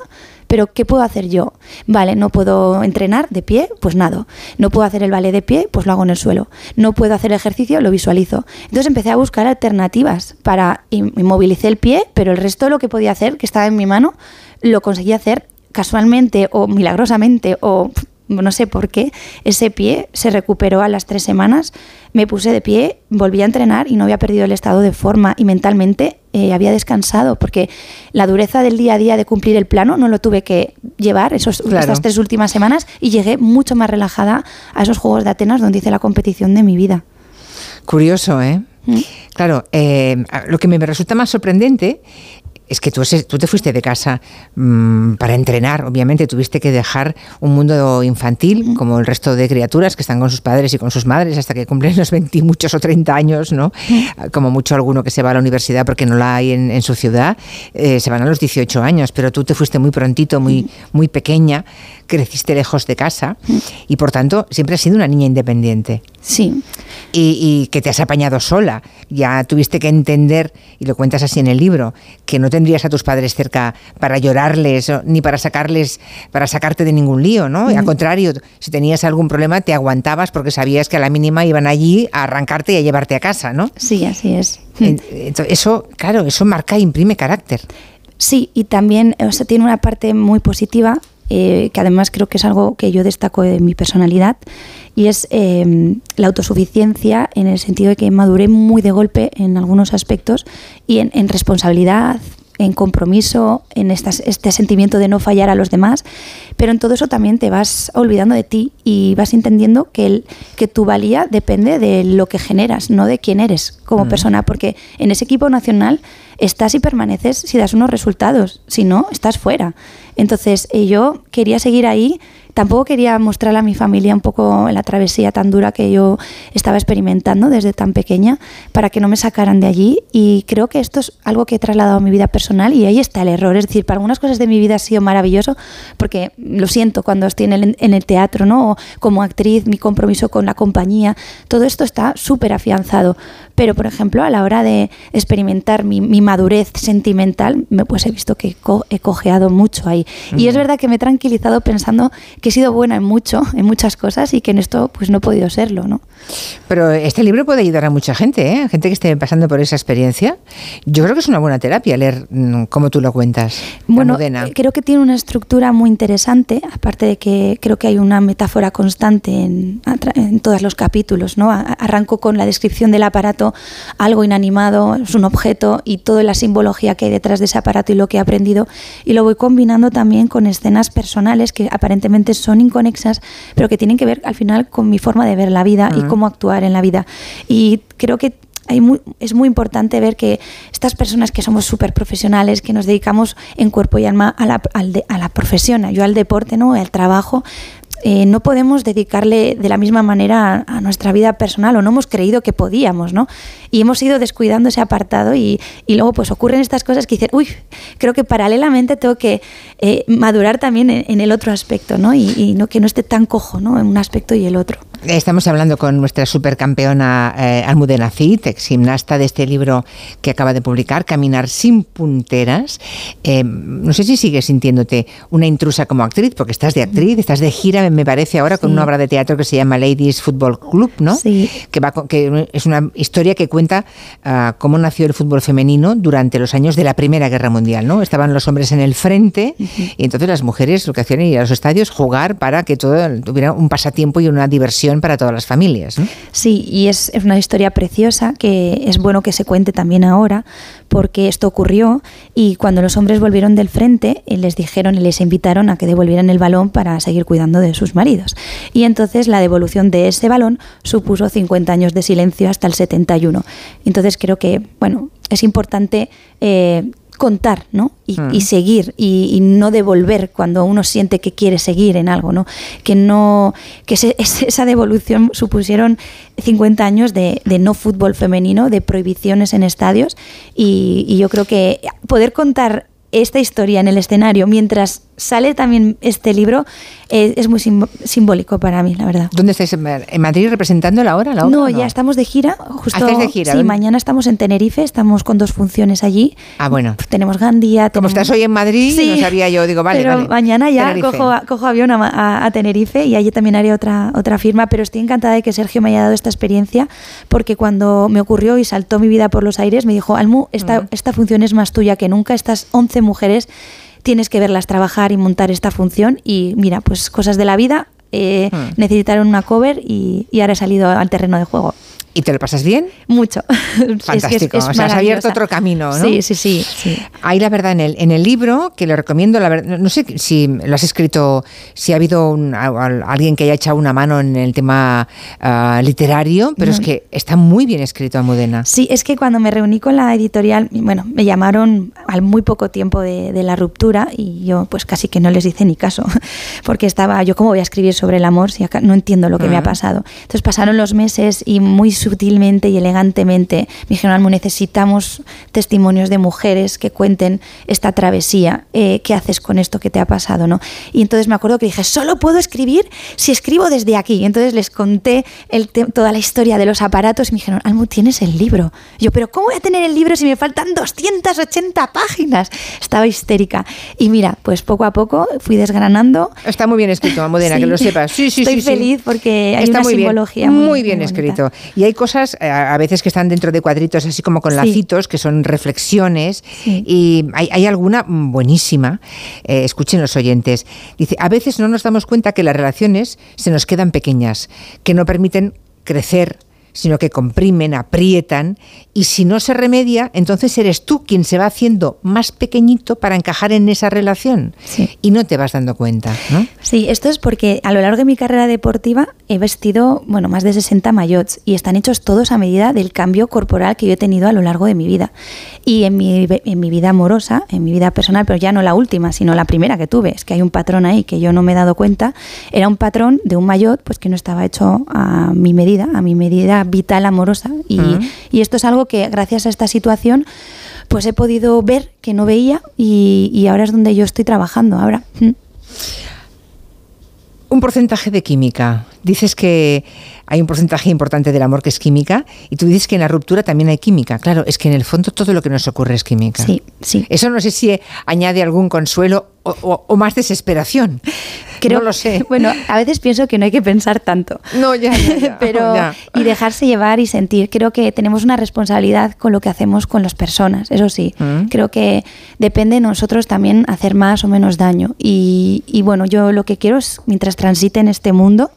pero ¿qué puedo hacer yo? Vale, no puedo entrenar de pie, pues nado. No puedo hacer el ballet de pie, pues lo hago en el suelo. No puedo hacer ejercicio, lo visualizo. Entonces empecé a buscar alternativas para inmovilicé el pie, pero el resto de lo que podía hacer, que estaba en mi mano, lo conseguí hacer casualmente o milagrosamente o no sé por qué, ese pie se recuperó a las tres semanas, me puse de pie, volví a entrenar y no había perdido el estado de forma y mentalmente eh, había descansado, porque la dureza del día a día de cumplir el plano no lo tuve que llevar esos, estas tres últimas semanas y llegué mucho más relajada a esos Juegos de Atenas donde hice la competición de mi vida. Curioso, ¿eh? Mm. Claro, eh, lo que me resulta más sorprendente es que tú, tú, te fuiste de casa mm, para entrenar, obviamente tuviste que dejar un mundo infantil como el resto de criaturas que están con sus padres y con sus madres hasta que cumplen los 20 muchos o 30 años, ¿no? Como mucho alguno que se va a la universidad porque no la hay en, su ciudad, eh, se van a los 18 años, pero tú te fuiste muy prontito, muy, muy pequeña, creciste lejos de casa y por tanto siempre has sido una niña independiente. Sí. Y, que te has apañado sola. Ya tuviste que entender, y lo cuentas así en el libro, que no tendrías a tus padres cerca para llorarles ni para sacarles, para sacarte de ningún lío, ¿no? Al contrario, si tenías algún problema te aguantabas porque sabías que a la mínima iban allí a arrancarte y a llevarte a casa, ¿no? Sí, así es. Eso, claro, eso marca e imprime carácter. Sí, y también o sea, tiene una parte muy positiva eh, que además creo que es algo que yo destaco de mi personalidad, y es em, la autosuficiencia en el sentido de que maduré muy de golpe en algunos aspectos y en, responsabilidad, en compromiso, en este sentimiento de no fallar a los demás, pero en todo eso también te vas olvidando de ti y vas entendiendo que, el, que tu valía depende de lo que generas, no de quién eres como mm. persona, porque en ese equipo nacional estás y permaneces si das unos resultados, si no, estás fuera. Entonces, eh, yo quería seguir ahí tampoco quería mostrarle a mi familia un poco la travesía tan dura que yo estaba experimentando desde tan pequeña para que no me sacaran de allí y creo que esto es algo que he trasladado a mi vida personal y ahí está el error. Es decir, para algunas cosas de mi vida ha sido maravilloso porque lo siento cuando estoy en el, en el teatro, ¿no? O como actriz, mi compromiso con la compañía, todo esto está súper afianzado. Pero, por ejemplo, a la hora de experimentar mi, madurez sentimental, me, pues he visto que he cojeado mucho ahí. Y es verdad que me he tranquilizado pensando que he sido buena en mucho, en muchas cosas y que en esto pues no he podido serlo, ¿no? Pero este libro puede ayudar a mucha gente, ¿eh? gente que esté pasando por esa experiencia. Yo creo que es una buena terapia leer mm, como tú lo cuentas. Bueno, eh, creo que tiene una estructura muy interesante, aparte de que creo que hay una metáfora constante en, en todos los capítulos, ¿no? Arranco con la descripción del aparato, algo inanimado, es un objeto y toda la simbología que hay detrás de ese aparato y lo que he aprendido y lo voy combinando también con escenas personales que aparentemente son inconexas, pero que tienen que ver al final con mi forma de ver la vida y cómo actuar en la vida. Y creo que hay es muy importante ver que estas personas que somos súper profesionales, que nos dedicamos en cuerpo y alma a la, a la profesión, yo al deporte, ¿no? al trabajo, eh, no podemos dedicarle de la misma manera a, nuestra vida personal o no hemos creído que podíamos, ¿no? Y hemos ido descuidando ese apartado y, luego pues ocurren estas cosas que dicen, uy, creo que paralelamente tengo que eh, madurar también en, el otro aspecto, ¿no? Y, no que no esté tan cojo, ¿no? En un aspecto y el otro. Estamos hablando con nuestra supercampeona eh, Almudena Cid, ex gimnasta de este libro que acaba de publicar, Caminar sin punteras. Eh, no sé si sigues sintiéndote una intrusa como actriz, porque estás de actriz, estás de gira, me parece ahora, con una obra de teatro que se llama Ladies Football Club, ¿no? Sí. Que, va, que es una historia que cuenta ah, cómo nació el fútbol femenino durante los años de la Primera Guerra Mundial, ¿no? Estaban los hombres en el frente y entonces las mujeres lo que hacían era ir a los estadios, jugar para que todo tuviera un pasatiempo y una diversión para todas las familias. Sí, y es, una historia preciosa que es bueno que se cuente también ahora, porque esto ocurrió y cuando los hombres volvieron del frente eh, les dijeron y les invitaron a que devolvieran el balón para seguir cuidando de sus maridos. Y entonces la devolución de ese balón supuso 50 años de silencio hasta el 71. Entonces creo que, bueno, es importante eh, contar, ¿no? Y, mm. seguir y, no devolver cuando uno siente que quiere seguir en algo, ¿no? Que no que esa devolución supusieron 50 años de, no fútbol femenino, de prohibiciones en estadios y, yo creo que poder contar esta historia en el escenario mientras sale también este libro, eh, es muy simbólico para mí, la verdad. ¿Dónde estáis? ¿En Madrid representándola ahora? La obra, No, ya estamos de gira. Justo, ¿Hacéis de gira? Sí, ¿Dónde? mañana estamos en Tenerife, estamos con dos funciones allí. Ah, bueno. Tenemos Gandía. Como estás hoy en Madrid, no sabía yo, digo, vale, pero vale. mañana ya cojo, a- cojo avión a, a- a Tenerife y allí también haré otra, otra firma, pero estoy encantada de que Sergio me haya dado esta experiencia porque cuando me ocurrió y saltó mi vida por los aires, me dijo, Almu, esta, esta función es más tuya que nunca, estas 11 mujeres tienes que verlas trabajar y montar esta función y mira, pues cosas de la vida. eh, Mm. Necesitaron una cover y, y ahora he salido al terreno de juego. ¿Y te lo pasas bien? Mucho. Fantástico. o sea, has abierto otro camino, ¿no? Sí, sí, sí. sí. Ahí la verdad, en el, en el libro, que lo recomiendo, la verdad, no sé si lo has escrito, si ha habido un- a- a- alguien que haya echado una mano en el tema ah, literario, pero es No. que está muy bien escrito, Almudena. Sí, es que cuando me reuní con la editorial, bueno, me llamaron al muy poco tiempo de, de la ruptura y yo pues casi que no les hice ni caso, porque estaba, yo cómo voy a escribir sobre el amor si acá no entiendo lo que me ha pasado. Entonces pasaron los meses y muy sutilmente y elegantemente me dijeron, Almu, necesitamos testimonios de mujeres que cuenten esta travesía, eh, qué haces con esto que te ha pasado, ¿no? Y entonces me acuerdo que dije, solo puedo escribir si escribo desde aquí. Y entonces les conté el toda la historia de los aparatos y me dijeron, Almu, tienes el libro. Y yo, pero ¿cómo voy a tener el libro si me faltan 280 páginas? Estaba histérica. Y mira, pues poco a poco fui desgranando. Está muy bien escrito, Almudena, Sí. que lo sepas. Sí, sí, Estoy sí, sí. feliz porque hay Está una muy bien, simbología muy, muy, bien muy escrito. Y hay cosas eh, a veces que están dentro de cuadritos, así como con Sí. lacitos, que son reflexiones. Y hay, hay alguna buenísima. eh, escuchen los oyentes. Dice, a veces no nos damos cuenta que las relaciones se nos quedan pequeñas, que no permiten crecer sino que comprimen, aprietan, y si no se remedia, entonces eres tú quien se va haciendo más pequeñito para encajar en esa relación. Y no te vas dando cuenta, ¿no? Sí, esto es porque a lo largo de mi carrera deportiva he vestido, bueno, más de 60 maillots y están hechos todos a medida del cambio corporal que yo he tenido a lo largo de mi vida. Y en mi, en mi vida amorosa, en mi vida personal, pero ya no la última, sino la primera que tuve, es que hay un patrón ahí que yo no me he dado cuenta, era un patrón de un maillot pues que no estaba hecho a mi medida, a mi medida vital amorosa. Y, y esto es algo que gracias a esta situación pues he podido ver que no veía y, y ahora es donde yo estoy trabajando ahora. Mm. Un porcentaje de química. Dices que hay un porcentaje importante del amor que es química y tú dices que en la ruptura también hay química. Claro, es que en el fondo todo lo que nos ocurre es química. Sí, sí. Eso no sé si añade algún consuelo o, o- o más desesperación. Creo, no lo sé. Bueno, a veces pienso que no hay que pensar tanto. No, ya, ya, ya. Pero, Ya. y dejarse llevar y sentir. Creo que tenemos una responsabilidad con lo que hacemos con las personas, eso sí. Mm. Creo que depende de nosotros también hacer más o menos daño. Y, y bueno, yo lo que quiero es, mientras transite en este mundo,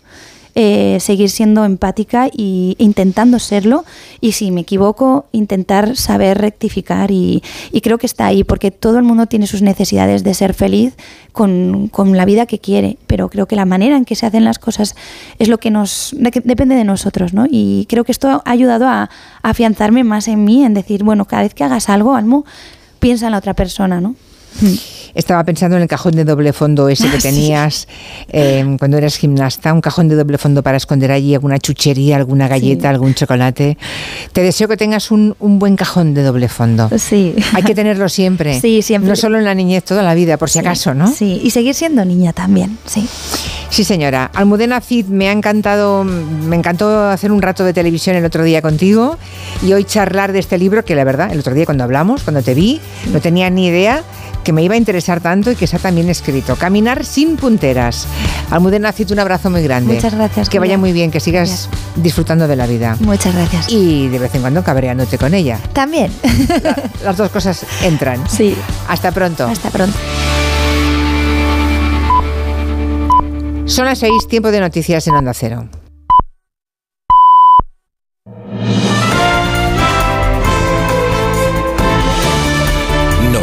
eh, seguir siendo empática y intentando serlo y si me equivoco intentar saber rectificar y, y creo que está ahí porque todo el mundo tiene sus necesidades de ser feliz con, con la vida que quiere pero creo que la manera en que se hacen las cosas es lo que nos depende de nosotros ¿no? y creo que esto ha ayudado a, afianzarme más en mí en decir bueno cada vez que hagas algo Almu piensa en la otra persona ¿no? Estaba pensando en el cajón de doble fondo ese que Ah, sí. tenías eh, cuando eras gimnasta, un cajón de doble fondo para esconder allí alguna chuchería, alguna galleta, Sí. algún chocolate. Te deseo que tengas un, un buen cajón de doble fondo. Sí. Hay que tenerlo siempre. Sí, siempre. No solo en la niñez, toda la vida, por si acaso, ¿no? Sí, y seguir siendo niña también, sí. Sí, señora. Almudena Cid, me ha encantado, me encantó hacer un rato de televisión el otro día contigo y hoy charlar de este libro que la verdad, el otro día cuando hablamos, cuando te vi, no tenía ni idea que me iba a interesar tanto y que está también escrito. Caminar sin punteras. Almudena Cid, un abrazo muy grande. Muchas gracias, Que vaya Julia. muy bien, que sigas disfrutando de la vida. Muchas gracias. Y de vez en cuando cabreándote con ella. También. Las dos cosas entran. Sí. Hasta pronto. Hasta pronto. Son las seis, tiempo de noticias en Onda Cero.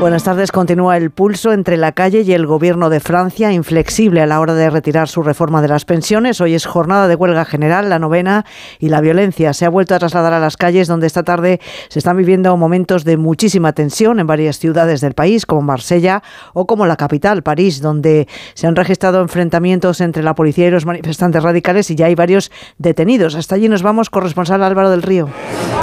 Buenas tardes. Continúa el pulso entre la calle y el gobierno de Francia, inflexible a la hora de retirar su reforma de las pensiones. Hoy es jornada de huelga general, la novena, y la violencia se ha vuelto a trasladar a las calles, donde esta tarde se están viviendo momentos de muchísima tensión en varias ciudades del país, como Marsella o como la capital, París, donde se han registrado enfrentamientos entre la policía y los manifestantes radicales y ya hay varios detenidos. Hasta allí nos vamos, corresponsal Álvaro del Río.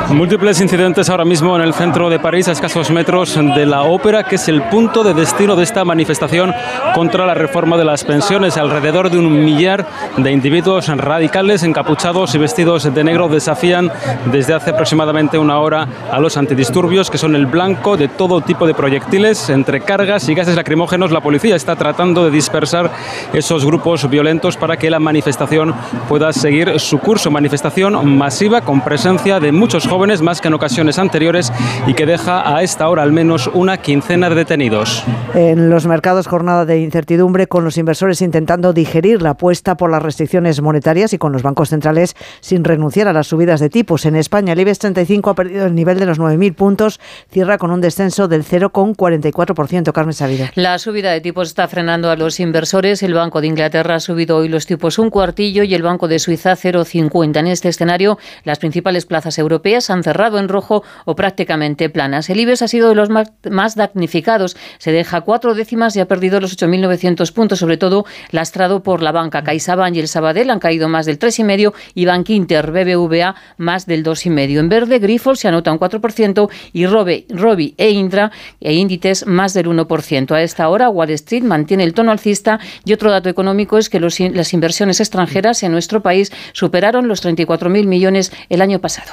Múltiples incidentes ahora mismo en el centro de París, a escasos metros de la ópera ópera, que es el punto de destino de esta manifestación contra la reforma de las pensiones. Alrededor de un millar de individuos radicales, encapuchados y vestidos de negro, desafían desde hace aproximadamente una hora a los antidisturbios, que son el blanco de todo tipo de proyectiles, entre cargas y gases lacrimógenos. La policía está tratando de dispersar esos grupos violentos para que la manifestación pueda seguir su curso. Manifestación masiva con presencia de muchos jóvenes, más que en ocasiones anteriores, y que deja a esta hora al menos una quincena de detenidos. En los mercados, jornada de incertidumbre con los inversores intentando digerir la apuesta por las restricciones monetarias y con los bancos centrales sin renunciar a las subidas de tipos. En España, el IBEX 35 ha perdido el nivel de los 9.000 puntos, cierra con un descenso del 0,44%. Carmen Sabida. La subida de tipos está frenando a los inversores. El Banco de Inglaterra ha subido hoy los tipos un cuartillo y el Banco de Suiza 0,50. En este escenario, las principales plazas europeas han cerrado en rojo o prácticamente planas. El IBEX ha sido de los más damnificados. Se deja cuatro décimas y ha perdido los 8.900 puntos, sobre todo lastrado por la banca. CaixaBank y el Sabadell han caído más del 3,5% y Bank Inter, BBVA más del 2,5%. En verde, Grifols se anota un 4% y Robe, Robi e Indra e Índices más del 1%. A esta hora, Wall Street mantiene el tono alcista y otro dato económico es que las inversiones extranjeras en nuestro país superaron los 34.000 millones el año pasado.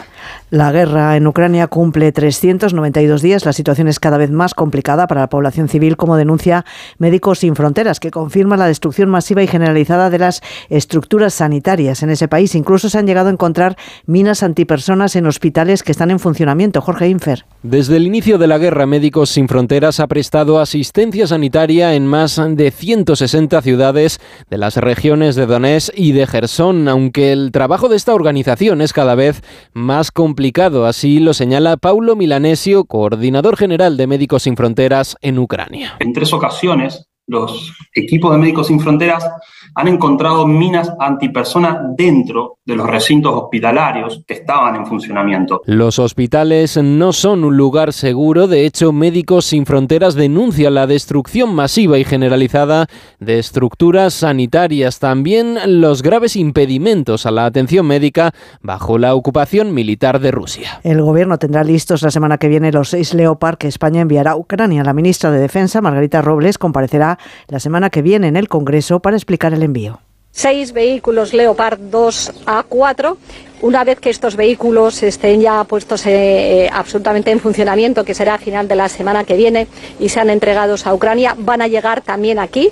La guerra en Ucrania cumple 392 días. La situación es cada vez más complicada para la población civil, como denuncia Médicos Sin Fronteras, que confirma la destrucción masiva y generalizada de las estructuras sanitarias en ese país. Incluso se han llegado a encontrar minas antipersonas en hospitales que están en funcionamiento. Jorge Infer. Desde el inicio de la guerra, Médicos Sin Fronteras ha prestado asistencia sanitaria en más de 160 ciudades de las regiones de Donetsk y de Gerson, aunque el trabajo de esta organización es cada vez más complicado. Así lo señala Paulo Milanesio, coordinador general de Médicos Sin Fronteras en Ucrania. En tres ocasiones, los equipos de Médicos Sin Fronteras han encontrado minas antipersona dentro de los recintos hospitalarios que estaban en funcionamiento. Los hospitales no son un lugar seguro, de hecho Médicos Sin Fronteras denuncia la destrucción masiva y generalizada de estructuras sanitarias, también los graves impedimentos a la atención médica bajo la ocupación militar de Rusia. El gobierno tendrá listos la semana que viene los seis Leopard que España enviará a Ucrania. La ministra de Defensa, Margarita Robles, comparecerá la semana que viene en el Congreso para explicar el envío. Seis vehículos Leopard 2A4 una vez que estos vehículos estén ya puestos eh, absolutamente en funcionamiento, que será a final de la semana que viene, y sean entregados a Ucrania, van a llegar también aquí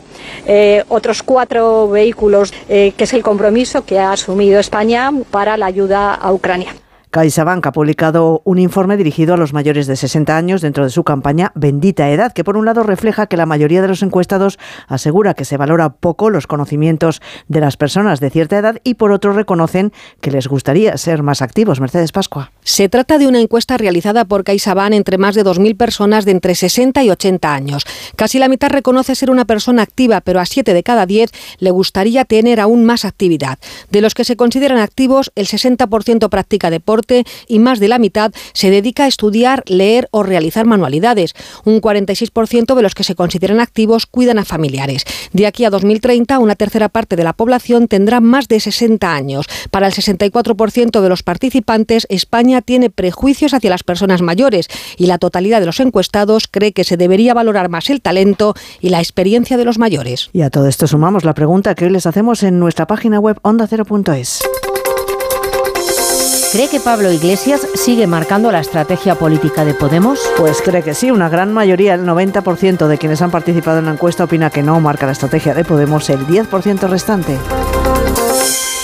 eh, otros cuatro vehículos, eh, que es el compromiso que ha asumido España para la ayuda a Ucrania. CaixaBank ha publicado un informe dirigido a los mayores de 60 años dentro de su campaña Bendita Edad, que por un lado refleja que la mayoría de los encuestados asegura que se valora poco los conocimientos de las personas de cierta edad y por otro reconocen que les gustaría ser más activos. Mercedes Pascua. Se trata de una encuesta realizada por CaixaBank entre más de 2.000 personas de entre 60 y 80 años. Casi la mitad reconoce ser una persona activa, pero a 7 de cada 10 le gustaría tener aún más actividad. De los que se consideran activos, el 60% practica deporte y más de la mitad se dedica a estudiar, leer o realizar manualidades. Un 46% de los que se consideran activos cuidan a familiares. De aquí a 2030, una tercera parte de la población tendrá más de 60 años. Para el 64% de los participantes, España tiene prejuicios hacia las personas mayores y la totalidad de los encuestados cree que se debería valorar más el talento y la experiencia de los mayores. Y a todo esto sumamos la pregunta que hoy les hacemos en nuestra página web ondacero.es. ¿Cree que Pablo Iglesias sigue marcando la estrategia política de Podemos? Pues cree que sí. Una gran mayoría, el 90% de quienes han participado en la encuesta opina que no marca la estrategia de Podemos, el 10% restante.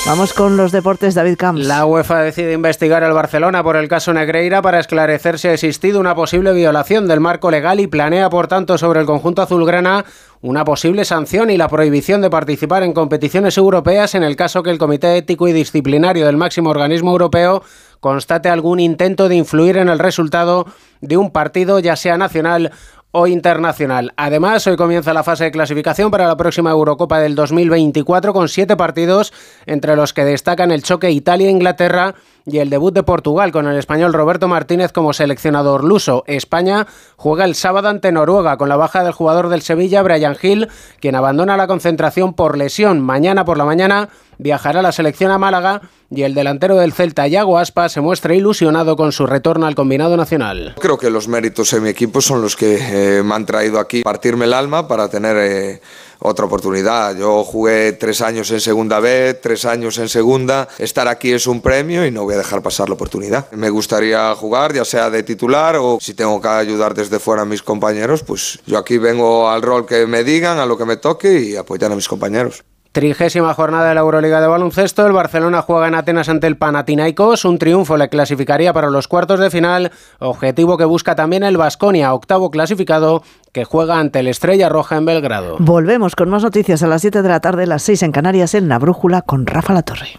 Vamos con los deportes, David Camps. La UEFA decide investigar al Barcelona por el caso Negreira para esclarecer si ha existido una posible violación del marco legal y planea, por tanto, sobre el conjunto azulgrana una posible sanción y la prohibición de participar en competiciones europeas en el caso que el Comité Ético y Disciplinario del máximo organismo europeo constate algún intento de influir en el resultado de un partido, ya sea nacional o internacional. Además, hoy comienza la fase de clasificación para la próxima Eurocopa del 2024 con siete partidos, entre los que destacan el choque Italia-Inglaterra y el debut de Portugal con el español Roberto Martínez como seleccionador luso. España juega el sábado ante Noruega con la baja del jugador del Sevilla, Brian Hill, quien abandona la concentración por lesión. Mañana por la mañana viajará la selección a Málaga y el delantero del Celta, Yago Aspa, se muestra ilusionado con su retorno al combinado nacional. Creo que los méritos en mi equipo son los que eh, me han traído aquí, partirme el alma para tener eh, otra oportunidad. Yo jugué tres años en segunda B, tres años en segunda. Estar aquí es un premio y no voy a dejar pasar la oportunidad. Me gustaría jugar, ya sea de titular o si tengo que ayudar desde fuera a mis compañeros, pues yo aquí vengo al rol que me digan, a lo que me toque y apoyar a mis compañeros. Trigésima jornada de la Euroliga de baloncesto. El Barcelona juega en Atenas ante el Panathinaikos. Un triunfo le clasificaría para los cuartos de final. Objetivo que busca también el Vasconia, octavo clasificado, que juega ante el Estrella Roja en Belgrado. Volvemos con más noticias a las 7 de la tarde, las 6 en Canarias, en La Brújula con Rafa La Torre.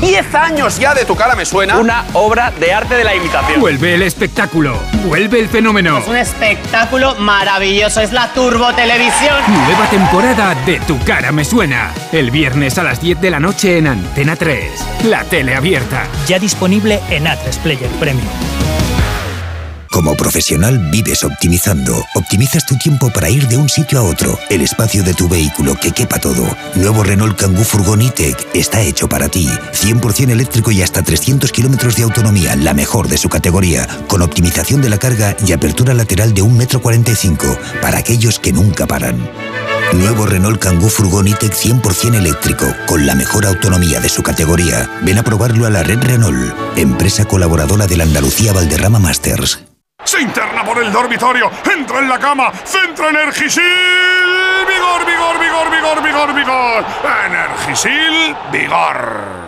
10 años ya de tu cara me suena. Una obra de arte de la imitación. Vuelve el espectáculo. Vuelve el fenómeno. Es un espectáculo maravilloso. Es la Turbo Televisión. Nueva temporada de Tu cara me suena. El viernes a las 10 de la noche en Antena 3. La tele abierta. Ya disponible en A3 Player Premium. Como profesional vives optimizando. Optimizas tu tiempo para ir de un sitio a otro. El espacio de tu vehículo que quepa todo. Nuevo Renault Kangoo Furgon E-Tech está hecho para ti. 100% eléctrico y hasta 300 kilómetros de autonomía, la mejor de su categoría, con optimización de la carga y apertura lateral de 1,45 m para aquellos que nunca paran. Nuevo Renault Kangoo Furgon E-Tech 100% eléctrico, con la mejor autonomía de su categoría. Ven a probarlo a la red Renault, empresa colaboradora de la Andalucía Valderrama Masters. Se interna por el dormitorio, entra en la cama, centra Energisil. Vigor, vigor, vigor, vigor, vigor, vigor. Energisil, vigor.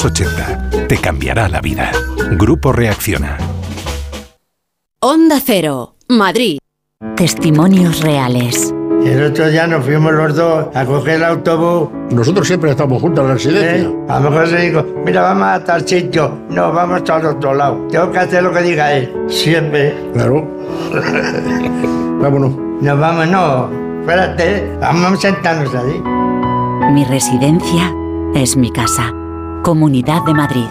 900-900-880. Te cambiará la vida. Grupo Reacciona. Onda Cero, Madrid. Testimonios reales. El otro día nos fuimos los dos a coger el autobús. Nosotros siempre estamos juntos en la residencia. ¿Eh? A lo mejor se digo, mira, vamos a tal sitio. No, vamos al otro lado. Tengo que hacer lo que diga él. Siempre. Claro. Vámonos. Nos vamos, no. Espérate, vamos a sentarnos ahí. Mi residencia es mi casa. Comunidad de Madrid.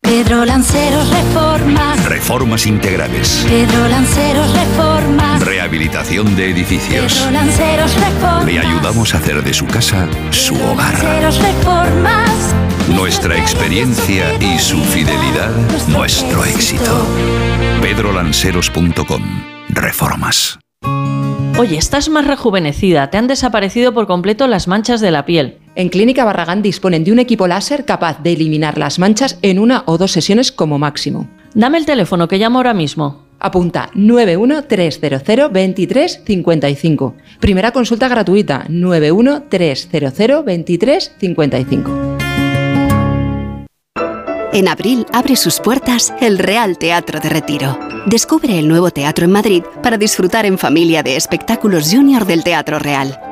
Pedro Lanceros Reformas. Reformas integrales. Pedro Lanceros Reformas. Rehabilitación de edificios. Pedro Lanceros Reformas. Le ayudamos a hacer de su casa su hogar. Lanceros Reformas. Nuestra experiencia y su fidelidad, nuestro éxito. pedrolanceros.com Reformas. Oye, estás más rejuvenecida, te han desaparecido por completo las manchas de la piel. En Clínica Barragán disponen de un equipo láser capaz de eliminar las manchas en una o dos sesiones como máximo. Dame el teléfono que llamo ahora mismo. Apunta 913002355. Primera consulta gratuita 913002355. En abril abre sus puertas el Real Teatro de Retiro Descubre el nuevo teatro en Madrid para disfrutar en familia de espectáculos junior del Teatro Real.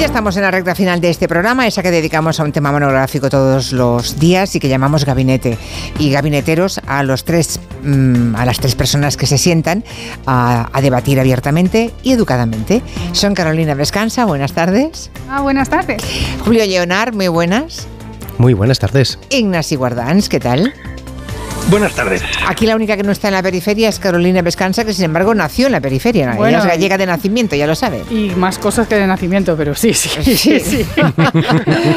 Ya estamos en la recta final de este programa, esa que dedicamos a un tema monográfico todos los días y que llamamos gabinete. Y gabineteros a los tres, mm, a las tres personas que se sientan a, a debatir abiertamente y educadamente. Son Carolina Vescanza, buenas tardes. Ah, buenas tardes. Julio Leonard, muy buenas. Muy buenas tardes. Ignasi Guardans, ¿qué tal? Buenas tardes. Aquí la única que no está en la periferia es Carolina Vescanza, que sin embargo nació en la periferia. ¿no? Bueno, Ella es gallega de nacimiento, ya lo sabe. Y más cosas que de nacimiento, pero sí, sí, sí. sí.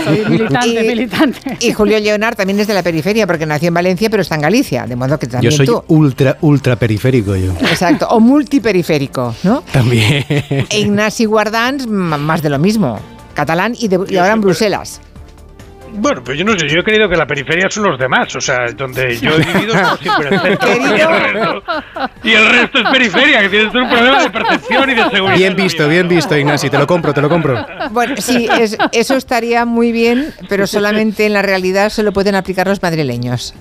Soy militante, y, militante. Y Julio Leonard también es de la periferia, porque nació en Valencia, pero está en Galicia, de modo que también Yo soy tú. ultra, ultra periférico yo. Exacto, o multiperiférico, ¿no? También. E Ignasi Guardans, más de lo mismo. Catalán y, de- y ahora en Bruselas. Bueno, pero yo no sé, yo he creído que la periferia son los demás, o sea, donde yo he vivido es siempre el centro. Y el, resto, y el resto es periferia, que tienes un problema de percepción y de seguridad. Bien visto, bien visto, Ignasi. Te lo compro, te lo compro. Bueno, sí, es- eso estaría muy bien, pero solamente en la realidad se lo pueden aplicar los madrileños.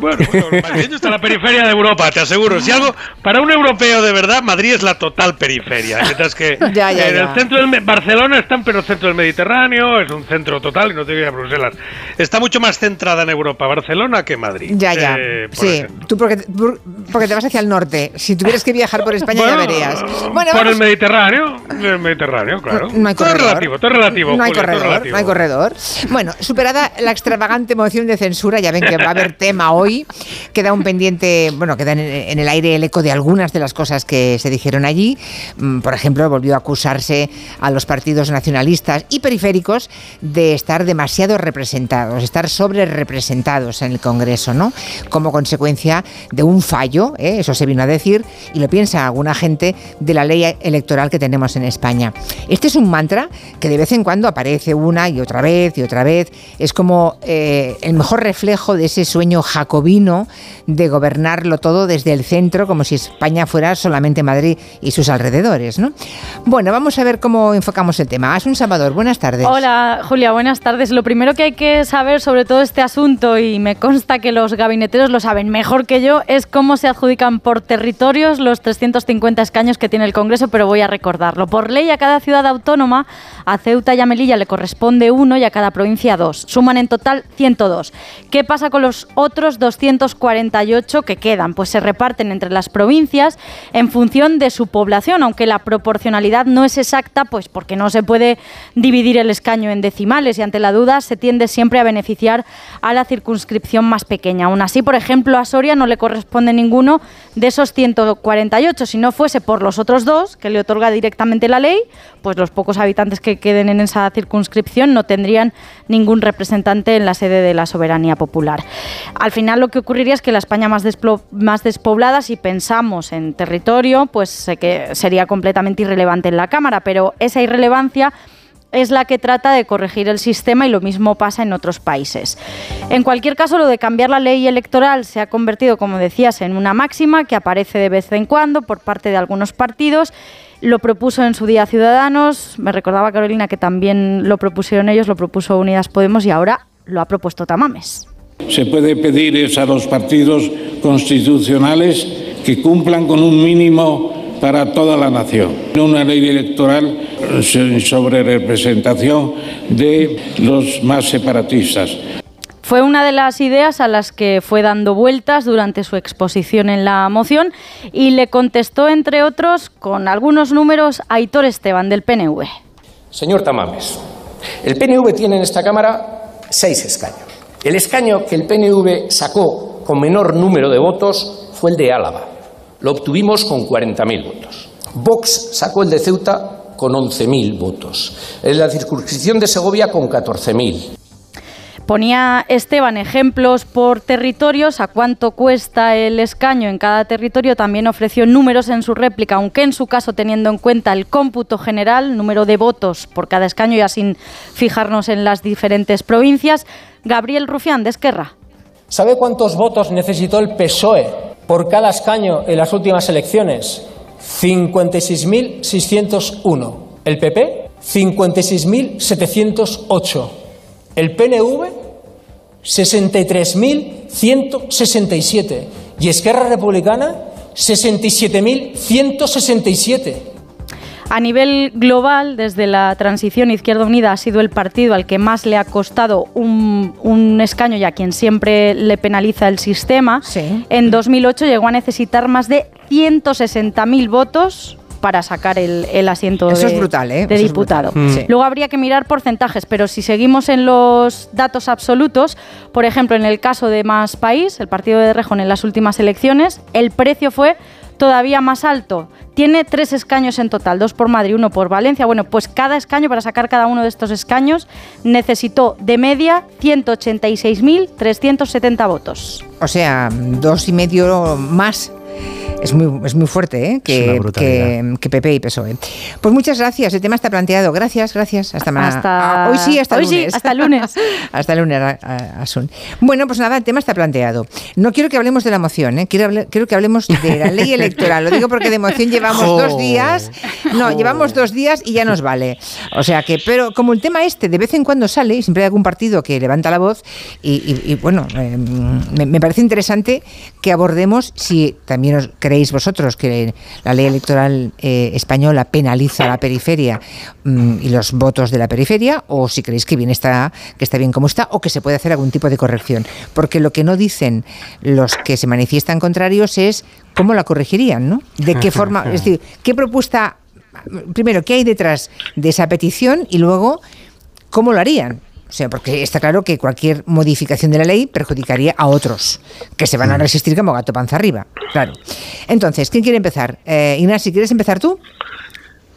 Bueno, bueno, Madrid está en la periferia de Europa, te aseguro. Si algo, para un europeo de verdad, Madrid es la total periferia. Mientras que Ya, ya, en ya. el centro del Barcelona está en pleno centro del Mediterráneo, es un centro total y no te digo a Bruselas. Está mucho más centrada en Europa, Barcelona, que Madrid. Ya, ya. Eh, por sí, ejemplo. tú porque, por- porque te vas hacia el norte. Si tuvieras que viajar por España ya Bueno, verías. Bueno, por el Mediterráneo, el Mediterráneo, claro. No hay todo es corredor. relativo, todo es relativo. No hay Julio, es corredor, no hay corredor. Bueno, superada la extravagante moción de censura, ya ven que va a haber tema hoy. Queda un pendiente, bueno, queda en, el aire el eco de algunas de las cosas que se dijeron allí. Mm, Por ejemplo, volvió a acusarse a los partidos nacionalistas y periféricos de estar demasiado representados, estar sobre representados en el Congreso, ¿no? Como consecuencia de un fallo, ¿eh? eso se vino a decir, y lo piensa alguna gente de la ley electoral que tenemos en España. Este es un mantra que de vez en cuando aparece una y otra vez y otra vez. Es como eh, el mejor reflejo de ese sueño jacobino de gobernarlo todo desde el centro, como si España fuera solamente Madrid y sus alrededores, ¿no? Bueno, vamos a ver cómo enfocamos el tema. Asun Salvador, buenas tardes. Hola Julia, buenas tardes. Lo primero que hay que saber sobre todo este asunto, y me consta que los gabineteros lo saben mejor que yo, es cómo se adjudican por territorios los 350 escaños que tiene el Congreso, pero voy a recordarlo. Por ley a cada ciudad autónoma, a Ceuta y a Melilla le corresponde uno y a cada provincia dos. Suman en total 102. ¿Qué pasa con los otros 248 que quedan, pues se reparten entre las provincias en función de su población, aunque la proporcionalidad no es exacta, pues porque no se puede dividir el escaño en decimales y ante la duda se tiende siempre a beneficiar a la circunscripción más pequeña. Aún así, por ejemplo, a Soria no le corresponde ninguno de esos 148. Si no fuese por los otros dos, que le otorga directamente la ley, pues los pocos habitantes que queden en esa circunscripción no tendrían ningún representante en la sede de la soberanía popular. Al final lo que ocurriría es que la España más, despoblada, si pensamos en territorio, pues que sería completamente irrelevante en la Cámara, pero esa irrelevancia es la que trata de corregir el sistema y lo mismo pasa en otros países. En cualquier caso, lo de cambiar la ley electoral se ha convertido, como decías, en una máxima que aparece de vez en cuando por parte de algunos partidos. Lo propuso en su día Ciudadanos, me recordaba Carolina que también lo propusieron ellos, lo propuso Unidas Podemos y ahora lo ha propuesto Tamames. Se puede pedir a los partidos constitucionales que cumplan con un mínimo para toda la nación. Una ley electoral sobre representación de los más separatistas. Fue una de las ideas a las que fue dando vueltas durante su exposición en la moción y le contestó, entre otros, con algunos números, a Aitor Esteban del PNV. Señor Tamames, el PNV tiene en esta Cámara seis escaños. El escaño que el PNV sacó con menor número de votos fue el de Álava. Lo obtuvimos con 40.000 votos. Vox sacó el de Ceuta con 11.000 votos. En la circunscripción de Segovia con 14.000. Ponía Esteban ejemplos por territorios, a cuánto cuesta el escaño en cada territorio. También ofreció números en su réplica, aunque en su caso teniendo en cuenta el cómputo general, número de votos por cada escaño, ya sin fijarnos en las diferentes provincias. Gabriel Rufián, de Esquerra. ¿Sabe cuántos votos necesitó el PSOE por cada escaño en las últimas elecciones? 56.601. El PP, 56.708. El PNV, 63.167. Y Esquerra Republicana, 67.167. A nivel global, desde la transición Izquierda Unida ha sido el partido al que más le ha costado un, escaño y a quien siempre le penaliza el sistema. En 2008 llegó a necesitar más de 160.000 votos para sacar el, asiento Eso de, es brutal, ¿eh? de diputado. Luego habría que mirar porcentajes, pero si seguimos en los datos absolutos, por ejemplo, en el caso de Más País, el partido de Rejón en las últimas elecciones, el precio fue todavía más alto. Tiene tres escaños en total, dos por Madrid, uno por Valencia. Bueno, pues cada escaño, para sacar cada uno de estos escaños, necesitó de media 186.370 votos. O sea, dos y medio más es muy, es muy fuerte, ¿eh? Que, que, PP y PSOE. Pues muchas gracias, el tema está planteado. Gracias, gracias. Hasta, hasta hoy sí, hasta hoy lunes. Sí, hasta lunes. hasta lunes, Asun. Bueno, pues nada, el tema está planteado. No quiero que hablemos de la moción, ¿eh? quiero, quiero que hablemos de la ley electoral. Lo digo porque de moción llevamos dos días. No, llevamos dos días y ya nos vale. O sea que, pero como el tema este de vez en cuando sale, y siempre hay algún partido que levanta la voz, y, bueno, eh, me, parece interesante que abordemos si también creéis vosotros que la ley electoral eh, española penaliza la periferia mm, y los votos de la periferia, o si creéis que bien está, que está bien como está, o que se puede hacer algún tipo de corrección. Porque lo que no dicen los que se manifiestan contrarios es cómo la corregirían, ¿no? De qué forma, es decir, qué propuesta, primero, qué hay detrás de esa petición y luego cómo lo harían. O sea, porque está claro que cualquier modificación de la ley perjudicaría a otros, que se van a resistir como gato panza arriba. Claro. Entonces, ¿quién quiere empezar? Eh, Ignacio, ¿quieres empezar tú?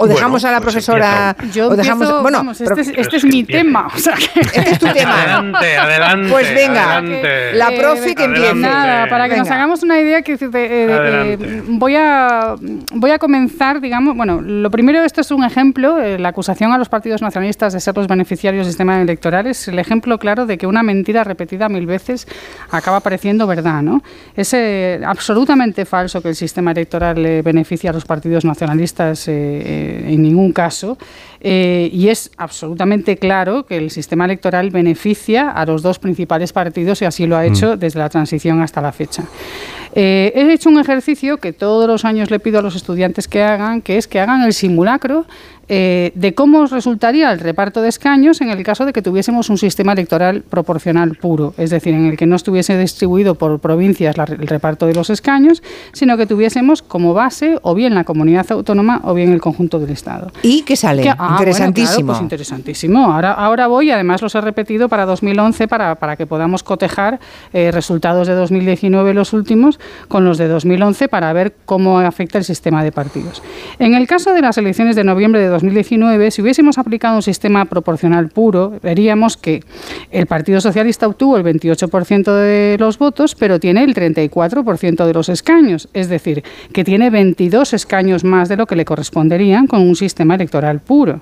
O dejamos a la pues profesora. Yo o dejamos, bueno, este, es, este, es, mi tema. O sea, este es tu tema. Adelante, adelante. Pues venga, adelante. la profe que empiece. Nada, para que nos hagamos una idea, que eh, voy, a, voy a comenzar, digamos, bueno, lo primero, esto es un ejemplo, eh, la acusación a los partidos nacionalistas de ser los beneficiarios del sistema electoral es el ejemplo claro de que una mentira repetida mil veces acaba pareciendo verdad, ¿no? Es eh, absolutamente falso que el sistema electoral le beneficie a los partidos nacionalistas en ningún caso. Eh, y es absolutamente claro que el sistema electoral beneficia a los dos principales partidos y así lo ha hecho desde la transición hasta la fecha. Eh, he hecho un ejercicio que todos los años le pido a los estudiantes que hagan, que es que hagan el simulacro eh, de cómo resultaría el reparto de escaños en el caso de que tuviésemos un sistema electoral proporcional puro, es decir, en el que no estuviese distribuido por provincias el reparto de los escaños, sino que tuviésemos como base o bien la comunidad autónoma o bien el conjunto del Estado. ¿Y qué sale? Ah, interesantísimo. pues interesantísimo. Ahora, ahora voy, además los he repetido para 2011 para, para que podamos cotejar eh, resultados de 2019 los últimos con los de 2011 para ver cómo afecta el sistema de partidos. En el caso de las elecciones de noviembre de 2019, si hubiésemos aplicado un sistema proporcional puro, veríamos que el Partido Socialista obtuvo el 28% de los votos, pero tiene el 34% de los escaños, es decir, que tiene 22 escaños más de lo que le corresponderían con un sistema electoral puro.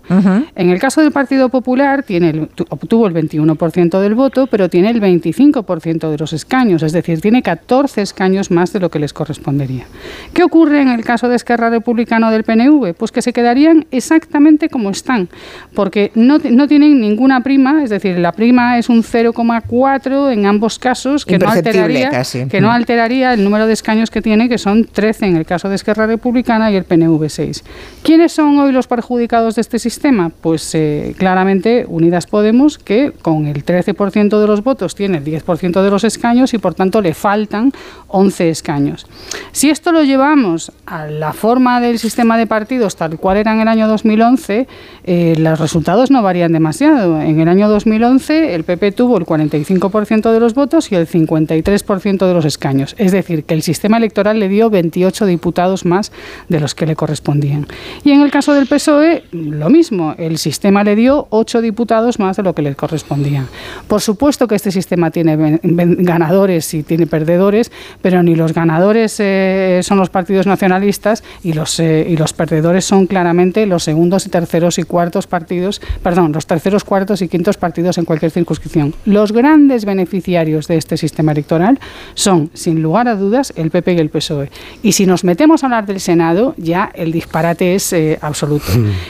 En el caso del Partido Popular, tiene obtuvo el 21% del voto, pero tiene el 25% de los escaños, es decir, tiene 14 escaños más de lo que les correspondería. ¿Qué ocurre en el caso de Esquerra Republicana del PNV? Pues que se quedarían exactamente como están, porque no, no tienen ninguna prima, es decir, la prima es un 0,4 en ambos casos, que no, alteraría, que no alteraría el número de escaños que tiene, que son 13 en el caso de Esquerra Republicana y el PNV 6. ¿Quiénes son hoy los perjudicados de este sistema? Pues eh, claramente Unidas Podemos, que con el 13% de los votos tiene el 10% de los escaños y por tanto le faltan 11 escaños. Si esto lo llevamos a la forma del sistema de partidos tal cual era en el año 2011, eh, los resultados no varían demasiado. En el año 2011 el PP tuvo el 45% de los votos y el 53% de los escaños. Es decir, que el sistema electoral le dio 28 diputados más de los que le correspondían. Y en el caso del PSOE, lo mismo. El sistema le dio 8 diputados más de lo que le correspondían. Por supuesto que este sistema tiene ganadores y tiene perdedores, pero ni los ganadores eh, son los partidos nacionalistas y los, eh, y los perdedores son claramente los segundos y terceros y cuartos partidos, perdón, los terceros, cuartos y quintos partidos en cualquier circunscripción. Los grandes beneficiarios de este sistema electoral son, sin lugar a dudas, el PP y el PSOE. Y si nos metemos a hablar del Senado, ya el disparate es eh, absoluto.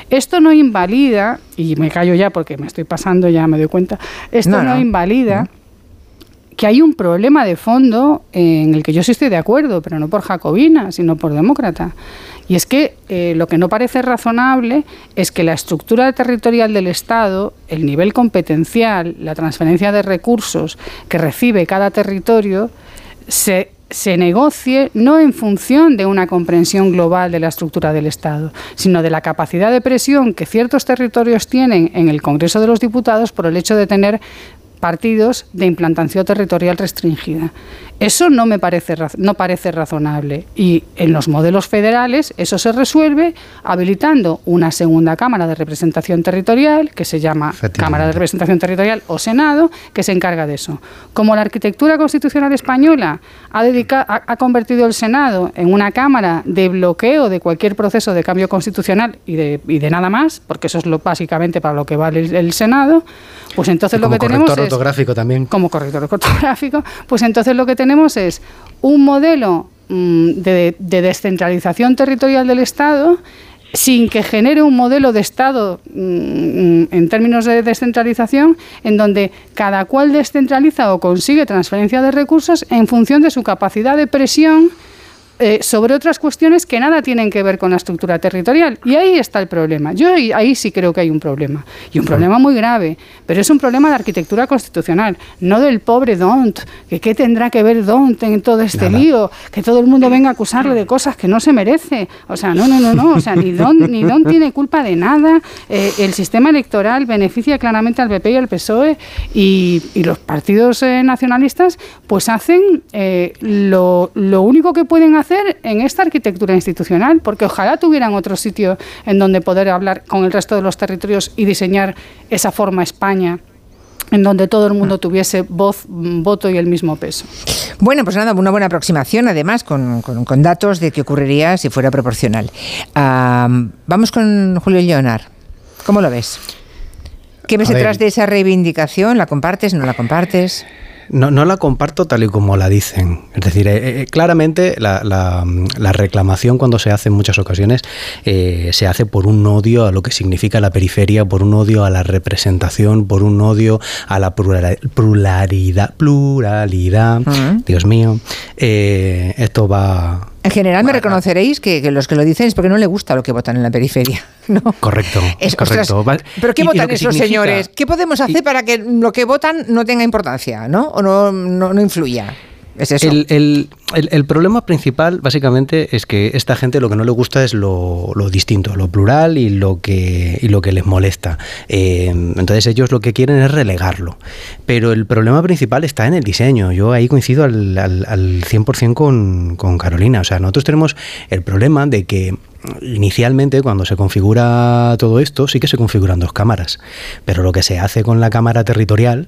Esto no invalida, y me callo ya porque me estoy pasando, ya me doy cuenta, esto no, invalida que hay un problema de fondo en el que yo sí estoy de acuerdo, pero no por jacobina, sino por demócrata. Y es que eh, lo que no parece razonable es que la estructura territorial del Estado, el nivel competencial, la transferencia de recursos que recibe cada territorio, se se negocie no en función de una comprensión global de la estructura del Estado, sino de la capacidad de presión que ciertos territorios tienen en el Congreso de los Diputados por el hecho de tener partidos de implantación territorial restringida. Eso no me parece, no parece razonable. Y en los modelos federales eso se resuelve habilitando una segunda Cámara de Representación Territorial, que se llama Cámara de Representación Territorial o Senado, que se encarga de eso. Como la arquitectura constitucional española ha, ha, convertido el Senado en una Cámara de bloqueo de cualquier proceso de cambio constitucional y de, y de nada más, porque eso es lo, básicamente para lo que vale el, Senado, pues entonces lo que tenemos es... ortográfico también. Como corrector ortográfico, pues entonces lo que tenemos tenemos es un modelo mm, de, descentralización territorial del Estado sin que genere un modelo de Estado mm, en términos de descentralización en donde cada cual descentraliza o consigue transferencia de recursos en función de su capacidad de presión eh, sobre otras cuestiones que nada tienen que ver con la estructura territorial. Y ahí está el problema. Yo ahí, sí creo que hay un problema. Y un problema muy grave. Pero es un problema de arquitectura constitucional, no del pobre Dont. Que qué tendrá que ver Dont en todo este lío. Que todo el mundo venga a acusarle de cosas que no se merece. O sea, no, no, no, no. O sea, ni Dont, ni Don tiene culpa de nada. Eh, el sistema electoral beneficia claramente al PP y al PSOE. Y, los partidos eh, nacionalistas, pues hacen lo, lo único que pueden hacer en esta arquitectura institucional, porque ojalá tuvieran otro sitio en donde poder hablar con el resto de los territorios y diseñar esa forma España en donde todo el mundo tuviese voz, voto y el mismo peso. Bueno, pues nada, una buena aproximación, además, con, datos de qué ocurriría si fuera proporcional. vamos con Julio Leonard. ¿Cómo lo ves? ¿Qué ves detrás de esa reivindicación? ¿La compartes? ¿No la compartes? No, no la comparto tal y como la dicen. Es decir, eh, eh, claramente la, la- la reclamación cuando se hace en muchas ocasiones eh, se hace por un odio a lo que significa la periferia, por un odio a la representación, por un odio a la pluralidad. Pluralidad. Dios mío. Eh, esto va. En general me reconoceréis que, que los que lo dicen es porque no le gusta lo que votan en la periferia. ¿no? Correcto. Es- correcto. ostras, ¿Pero qué y- votan esos señores? ¿Qué podemos hacer para que lo que votan no tenga importancia, ¿no? O no, no, no influya. Es el- el- el problema principal, básicamente, es que esta gente lo que no le gusta es lo, lo distinto, lo plural y lo que, y lo que les molesta. Eh, entonces ellos lo que quieren es relegarlo. Pero el problema principal está en el diseño. Yo ahí coincido al, al, al 100% con, con Carolina. O sea, nosotros tenemos el problema de que inicialmente cuando se configura todo esto sí que se configuran dos cámaras. Pero lo que se hace con la cámara territorial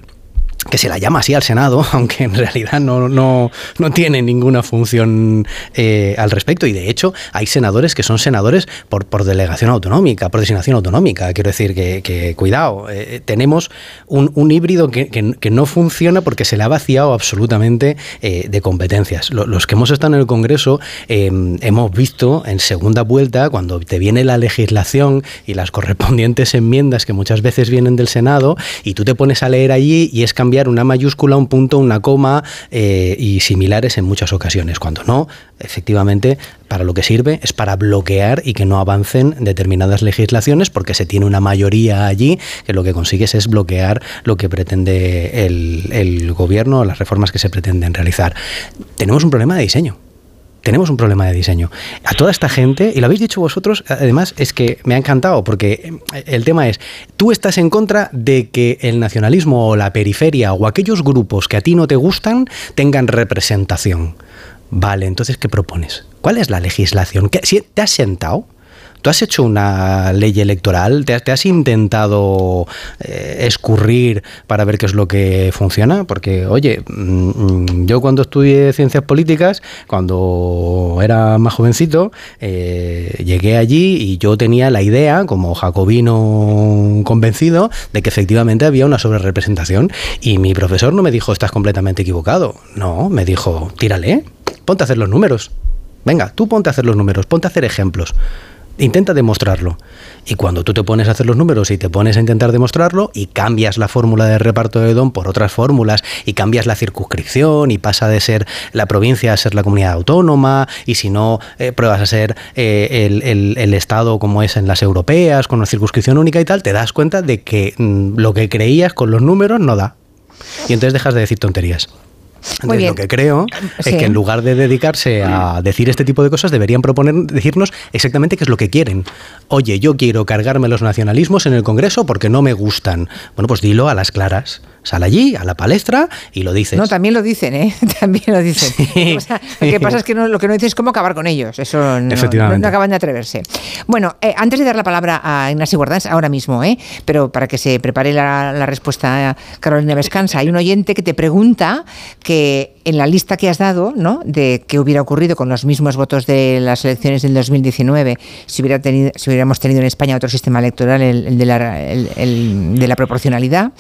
que se la llama así al Senado, aunque en realidad no, no, no tiene ninguna función eh, al respecto. Y de hecho, hay senadores que son senadores por, por delegación autonómica, por designación autonómica. Quiero decir que, cuidado, eh, tenemos un, un híbrido que, que- no funciona porque se le ha vaciado absolutamente eh, de competencias. Lo- los que hemos estado en el Congreso eh, hemos visto en segunda vuelta, cuando te viene la legislación y las correspondientes enmiendas que muchas veces vienen del Senado, y tú te pones a leer allí y es cambiar una mayúscula, un punto, una coma eh, y similares en muchas ocasiones. Cuando no, efectivamente, para lo que sirve es para bloquear y que no avancen determinadas legislaciones porque se tiene una mayoría allí que lo que consigues es bloquear lo que pretende el, el gobierno, las reformas que se pretenden realizar. Tenemos un problema de diseño. Tenemos un problema de diseño. A toda esta gente, y lo habéis dicho vosotros, además es que me ha encantado, porque eh, el tema es, tú estás en contra de que el nacionalismo o la periferia o aquellos grupos que a ti no te gustan tengan representación. Vale, entonces, ¿qué propones? ¿Cuál es la legislación? ¿Qué- si ¿Te has sentado? ¿Tú has hecho una ley electoral? ¿Te te has intentado eh, escurrir para ver qué es lo que funciona? Porque, oye, mm, yo cuando estudié ciencias políticas, cuando era más jovencito, eh, llegué allí y yo tenía la idea, como jacobino convencido, de que efectivamente había una sobrerepresentación. Y mi profesor no me dijo, estás completamente equivocado. No, me dijo, tírale, ponte a hacer los números. Venga, tú ponte a hacer los números, ponte a hacer ejemplos. Intenta demostrarlo. Y cuando tú te pones a hacer los números y te pones a intentar demostrarlo y cambias la fórmula de reparto de don por otras fórmulas y cambias la circunscripción y pasa de ser la provincia a ser la comunidad autónoma y si no eh, pruebas a ser eh, el, el- Estado como es en las europeas con una circunscripción única y tal, te das cuenta de que mm, lo que creías con los números no da. Y entonces dejas de decir tonterías. Entonces, lo que creo es Sí. que en lugar de dedicarse a decir este tipo de cosas, deberían proponer, decirnos exactamente qué es lo que quieren. Oye, yo quiero cargarme los nacionalismos en el Congreso porque no me gustan. Bueno, pues dilo a las claras. Sal allí, a la palestra, y lo dices. No, también lo dicen, ¿eh? También lo dicen. O sea, lo que pasa es que no- lo que no dicen es cómo acabar con ellos. Eso no, Efectivamente. no- no acaban de atreverse. Bueno, eh, antes de dar la palabra a Ignacio Guardans, ahora mismo, ¿eh? Pero para que se prepare la, la respuesta Carolina Vescanza, hay un oyente que te pregunta que en la lista que has dado, ¿no? De qué hubiera ocurrido con los mismos votos de las elecciones del 2019 si, hubiera tenido, si hubiéramos tenido en España otro sistema electoral, el, el de, la, el- el de la proporcionalidad,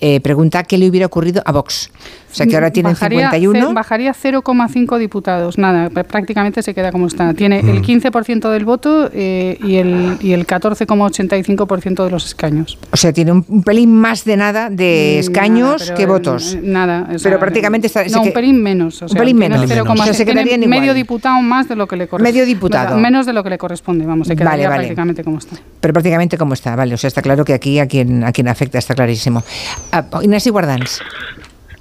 eh, pregunta qué le hubiera ocurrido a Vox. O sea, que ahora tienen Bajaría 51. ce- Bajaría 0,5 diputados. Nada, pr- prácticamente se queda como está. Tiene el Mm. 15% del voto eh, y el, y el 14,85% de los escaños. O sea, tiene un, un pelín más de nada de Mm, escaños nada, que votos. Nada. o Pero prácticamente está- No, que- un pelín menos. O un pelín tiene menos. 0,6, O sea, se tiene medio diputado más de lo que le corresponde. Medio diputado. Menos de lo que le corresponde, vamos, se Vale, quedaría vale. prácticamente como está. Pero prácticamente como está, vale. O sea, está claro que aquí a quien, a quien afecta está clarísimo. Ah, Inés Guardans.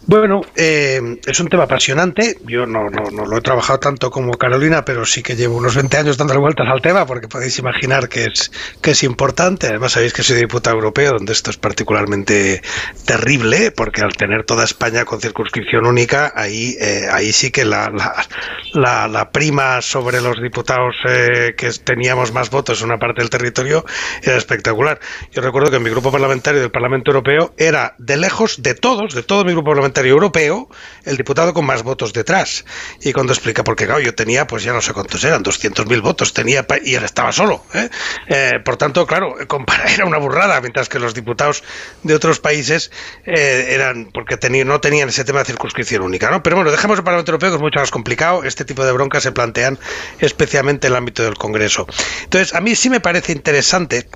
Bueno, eh, es un tema apasionante. Yo no, no, no lo he trabajado tanto como Carolina, pero sí que llevo unos 20 años dándole vueltas al tema, porque podéis imaginar que es, que es importante. Además, sabéis que soy diputado europeo, donde esto es particularmente terrible, porque al tener toda España con circunscripción única, ahí, eh, ahí sí que la, la, la- la prima sobre los diputados eh, que teníamos más votos en una parte del territorio era espectacular. Yo recuerdo que mi grupo parlamentario del Parlamento Europeo era de lejos, de todos, de todo mi grupo parlamentario, europeo, el diputado con más votos detrás. Y cuando explica, porque claro, yo tenía, pues ya no sé cuántos eran, 200.000 votos tenía y él estaba solo. ¿eh? Eh, por tanto, claro, era una burrada, mientras que los diputados de otros países eh, eran, porque no tenían ese tema de circunscripción única. ¿no? Pero bueno, dejemos el Parlamento Europeo, que es mucho más complicado. Este tipo de broncas se plantean especialmente en el ámbito del Congreso. Entonces, a mí sí me parece interesante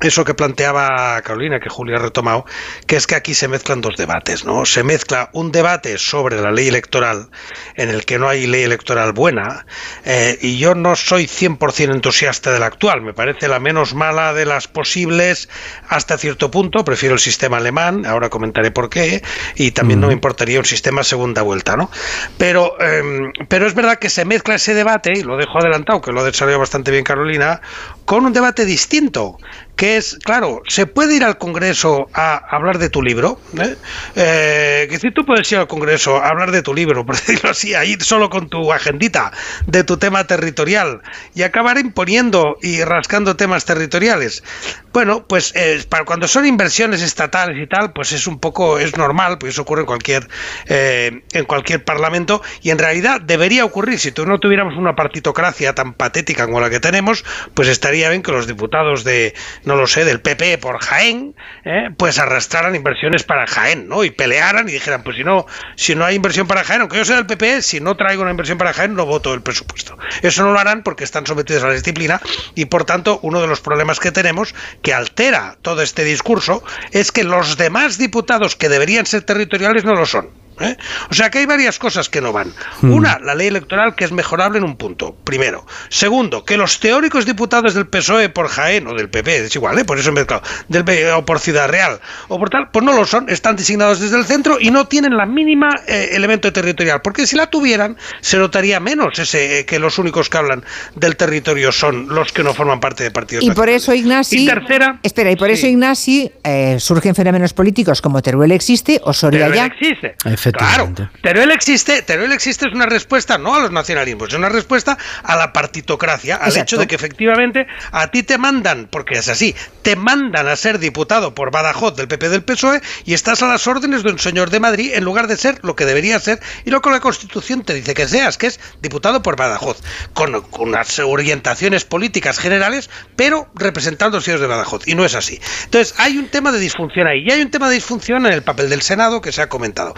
eso que planteaba Carolina, que Julia ha retomado, que es que aquí se mezclan dos debates, ¿no? Se mezcla un debate sobre la ley electoral, en el que no hay ley electoral buena, eh, y yo no soy 100% entusiasta de la actual, me parece la menos mala de las posibles hasta cierto punto, prefiero el sistema alemán, ahora comentaré por qué, y también no me importaría un sistema segunda vuelta, ¿no? Pero, em, pero es verdad que se mezcla ese debate, y lo dejo adelantado, que lo ha desarrollado bastante bien Carolina, con un debate distinto, que es, claro, se puede ir al Congreso a hablar de tu libro, ¿eh? eh que si tú puedes ir al Congreso a hablar de tu libro, por decirlo así, a ir solo con tu agendita de tu tema territorial y acabar imponiendo y rascando temas territoriales. Bueno, pues eh, para cuando son inversiones estatales y tal, pues es un poco, es normal, pues eso ocurre en cualquier, eh, en cualquier parlamento y en realidad debería ocurrir, si tú no tuviéramos una partitocracia tan patética como la que tenemos, pues estaría bien que los diputados de no lo sé, del PP por Jaén, ¿eh? pues arrastraran inversiones para Jaén, ¿no? Y pelearan y dijeran, pues si no, si no hay inversión para Jaén, aunque yo sea del PP, si no traigo una inversión para Jaén, no voto el presupuesto. Eso no lo harán porque están sometidos a la disciplina y por tanto uno de los problemas que tenemos que altera todo este discurso es que los demás diputados que deberían ser territoriales no lo son. ¿Eh? O sea que hay varias cosas que no van. Hmm. Una, la ley electoral que es mejorable en un punto, primero. Segundo, que los teóricos diputados del PSOE por Jaén o del PP, es igual, ¿eh? por eso he mezclado, del, o por Ciudad Real o por tal, pues no lo son, están designados desde el centro y no tienen la mínima eh, elemento territorial, porque si la tuvieran se notaría menos ese que los únicos que hablan del territorio son los que no forman parte de partidos. Y por eso Ignasi, y tercera, espera, y por eso Ignasi surgen fenómenos políticos como Teruel existe o Soria ya. existe. Claro, Teruel existe, Teruel existe es una respuesta no a los nacionalismos, es una respuesta a la partitocracia, al hecho de que efectivamente a ti te mandan, porque es así, te mandan a ser diputado por Badajoz del PP del PSOE y estás a las órdenes de un señor de Madrid en lugar de ser lo que debería ser y lo que la Constitución te dice que seas, que es diputado por Badajoz, con, unas orientaciones políticas generales, pero representando a los de Badajoz, y no es así. Entonces, hay un tema de disfunción ahí, y hay un tema de disfunción en el papel del Senado que se ha comentado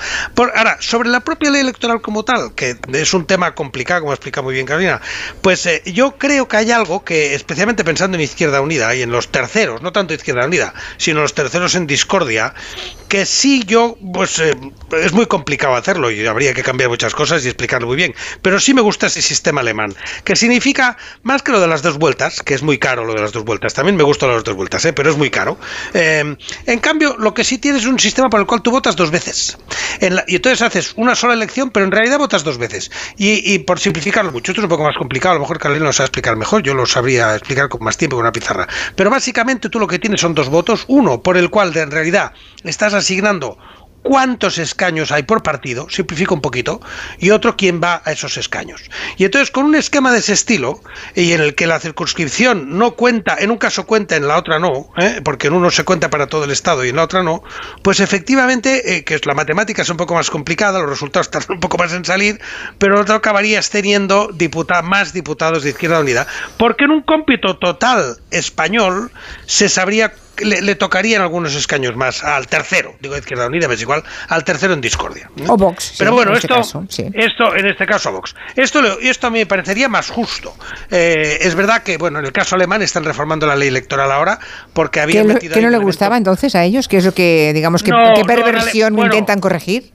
ahora, sobre la propia ley electoral como tal, que es un tema complicado, como explica muy bien Carolina, pues eh, yo creo que hay algo que, especialmente pensando en Izquierda Unida y en los terceros, no tanto Izquierda Unida, sino los terceros en discordia, que sí yo, pues eh, es muy complicado hacerlo y habría que cambiar muchas cosas y explicarlo muy bien, pero sí me gusta ese sistema alemán, que significa más que lo de las dos vueltas, que es muy caro lo de las dos vueltas, también me gustan las dos vueltas, ¿eh? pero es muy caro. en cambio, lo que sí tienes es un sistema por el cual tú votas dos veces. En y entonces haces una sola elección, pero en realidad votas dos veces. Y, por simplificarlo mucho, esto es un poco más complicado, a lo mejor Carolina lo sabe explicar mejor, yo lo sabría explicar con más tiempo con una pizarra. Pero básicamente tú lo que tienes son dos votos, uno por el cual en realidad estás asignando cuántos escaños hay por partido, simplifico un poquito, y otro quién va a esos escaños. Y entonces con un esquema de ese estilo, y en el que la circunscripción no cuenta, en un caso cuenta, en la otra no, ¿eh? porque en uno se cuenta para todo el Estado y en la otra no, pues efectivamente, eh, que la matemática es un poco más complicada, los resultados tardan un poco más en salir, pero otro acabarías teniendo más diputados de Izquierda Unida, porque en un cómpito total español se sabría le, tocarían algunos escaños más al tercero, digo Izquierda Unida, es igual, al tercero en discordia. O Vox. Pero bueno, este esto, esto, en este caso Vox. Esto, esto a mí me parecería más justo. Eh, es verdad que, bueno, en el caso alemán están reformando la ley electoral ahora porque habían ¿Qué, ¿qué no le gustaba entonces a ellos? ¿Qué es lo que, digamos, que, qué perversión intentan corregir?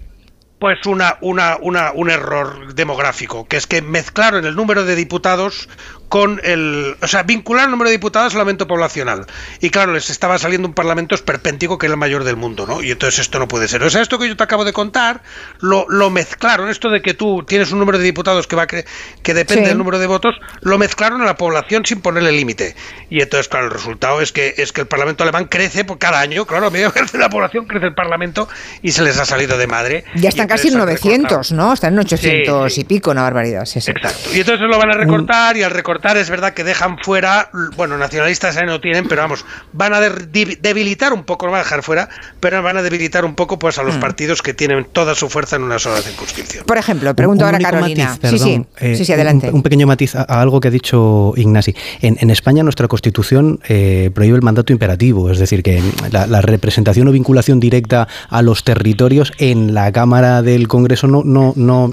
pues una, una, una, un error demográfico, que es que mezclaron el número de diputados con el. O sea, vincular el número de diputados al aumento poblacional. Y claro, les estaba saliendo un parlamento esperpéntico que era el mayor del mundo, ¿no? Y entonces esto no puede ser. O sea, esto que yo te acabo de contar, lo, lo mezclaron, esto de que tú tienes un número de diputados que va que, que depende del número de votos, lo mezclaron a la población sin ponerle límite. Y entonces, claro, el resultado es que es que el Parlamento alemán crece por cada año, claro, a medida que crece la población, crece el Parlamento y se les ha salido de madre. Ya están casi en 900, ¿no? Están en 800 y pico, una barbaridad. Exacto. Y entonces lo van a recortar y al recortar votar es verdad que dejan fuera, bueno, nacionalistas ahí no tienen, pero vamos, van a debilitar un poco, no van a dejar fuera, pero van a debilitar un poco pues a los mm. partidos que tienen toda su fuerza en una sola circunscripción. Por ejemplo, pregunto ahora a Carolina. sí, sí, sí, sí, adelante. Un, pequeño matiz a, algo que ha dicho Ignasi. En, España nuestra Constitución eh, prohíbe el mandato imperativo, es decir, que la, la, representación o vinculación directa a los territorios en la Cámara del Congreso no, no, no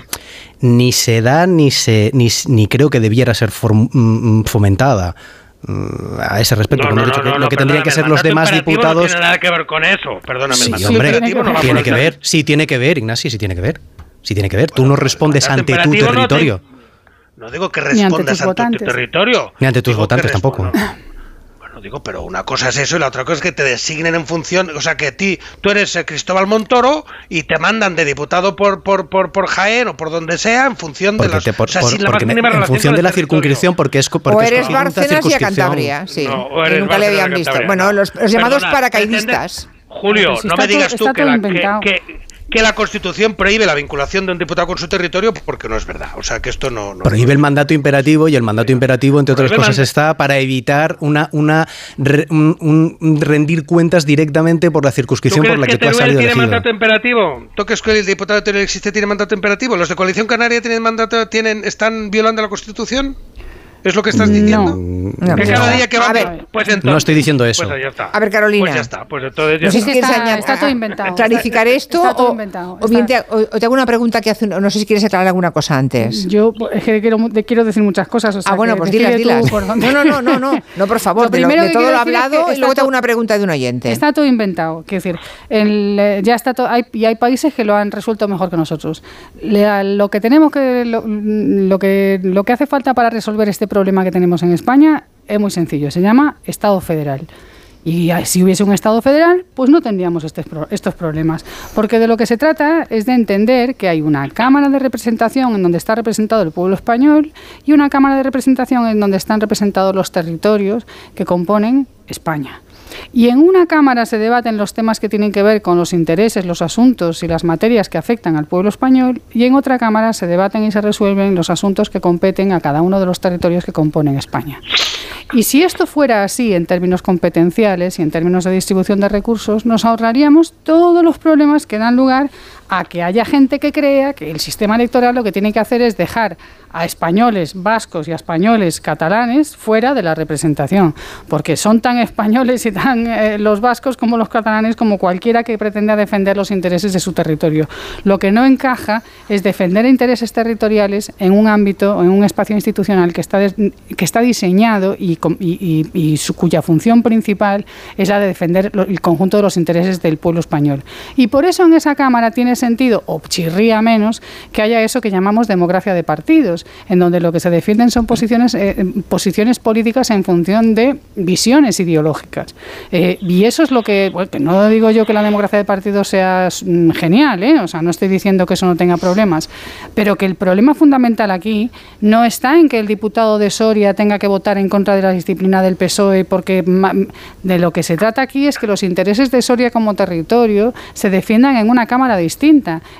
ni se da ni, se, ni, ni creo que debiera ser mm, mm, fomentada mm, a ese respecto. No, no, lo que tendrían que ser los demás diputados. No tiene nada que ver con eso, perdóname. Sí, hombre, tiene, que ver, sí tiene que ver, Ignacio, sí tiene que ver. Sí tiene que ver. Tú no respondes ante tu territorio. No, digo que respondas ante, tu territorio. Ni ante tus votantes tampoco digo, pero una cosa es eso y la otra cosa es que te designen en función, o sea, que ti, tú eres eh, Cristóbal Montoro y te mandan de diputado por, por, por, por Jaén o por donde sea en función de las, o sea, sin la en función de la circunscripción porque es porque o eres Barcenas y a Cantabria, sí, no, nunca le habían visto. Bueno, los, llamados paracaidistas. Julio, no me digas tú que, la, que, que la Constitución prohíbe la vinculación de un diputado con su territorio porque no es verdad. O sea, que esto no... prohíbe el mandato imperativo y el mandato imperativo, entre otras cosas, está para evitar una, una un, rendir cuentas directamente por la circunscripción por la que, tú has salido tiene mandato imperativo? ¿Tú crees que el diputado de Teruel existe tiene mandato imperativo? ¿Los de Coalición Canaria tienen mandato, tienen, están violando la Constitución? ¿Es lo que estás diciendo? No, que cada día que va a ver, pues entonces, no estoy diciendo eso. Pues ya está. A ver, Carolina. Pues ya está. Pues entonces ya no sé está. Si está, está, todo inventado. Clarificar esto o, o, bien te, o, te, hago una pregunta que hace. No sé si quieres aclarar alguna cosa antes. Yo es que quiero, quiero decir muchas cosas. O sea, ah, bueno, pues dilas, dilas. No, no, no, no, no. No, por favor. Lo primero de, todo lo hablado y luego te hago una pregunta de un oyente. Está todo inventado. Quiero decir, el, ya está todo. Hay, y hay países que lo han resuelto mejor que nosotros. lo que tenemos que lo, lo que lo que hace falta para resolver este problema que tenemos en España es muy sencillo, se llama Estado federal. Y si hubiese un Estado federal, pues no tendríamos estos problemas. Porque de lo que se trata es de entender que hay una Cámara de Representación en donde está representado el pueblo español y una Cámara de Representación en donde están representados los territorios que componen España. Y en una Cámara se debaten los temas que tienen que ver con los intereses, los asuntos y las materias que afectan al pueblo español, y en otra Cámara se debaten y se resuelven los asuntos que competen a cada uno de los territorios que componen España. Y si esto fuera así en términos competenciales y en términos de distribución de recursos, nos ahorraríamos todos los problemas que dan lugar a que haya gente que crea que el sistema electoral lo que tiene que hacer es dejar a españoles vascos y a españoles catalanes fuera de la representación, porque son tan españoles y tan eh, los vascos como los catalanes como cualquiera que pretenda defender los intereses de su territorio. Lo que no encaja es defender intereses territoriales en un ámbito o en un espacio institucional que está, que está diseñado y, y, su, cuya función principal es la de defender el conjunto de los intereses del pueblo español. Y por eso en esa Cámara tiene sentido, o chirría menos, que haya eso que llamamos democracia de partidos, en donde lo que se defienden son posiciones, eh, posiciones políticas en función de visiones ideológicas. Eh, y eso es lo que, no digo yo que la democracia de partidos sea mm, genial, ¿eh? o sea, no estoy diciendo que eso no tenga problemas, pero que el problema fundamental aquí no está en que el diputado de Soria tenga que votar en contra de la disciplina del PSOE, porque de lo que se trata aquí es que los intereses de Soria como territorio se defiendan en una Cámara distinta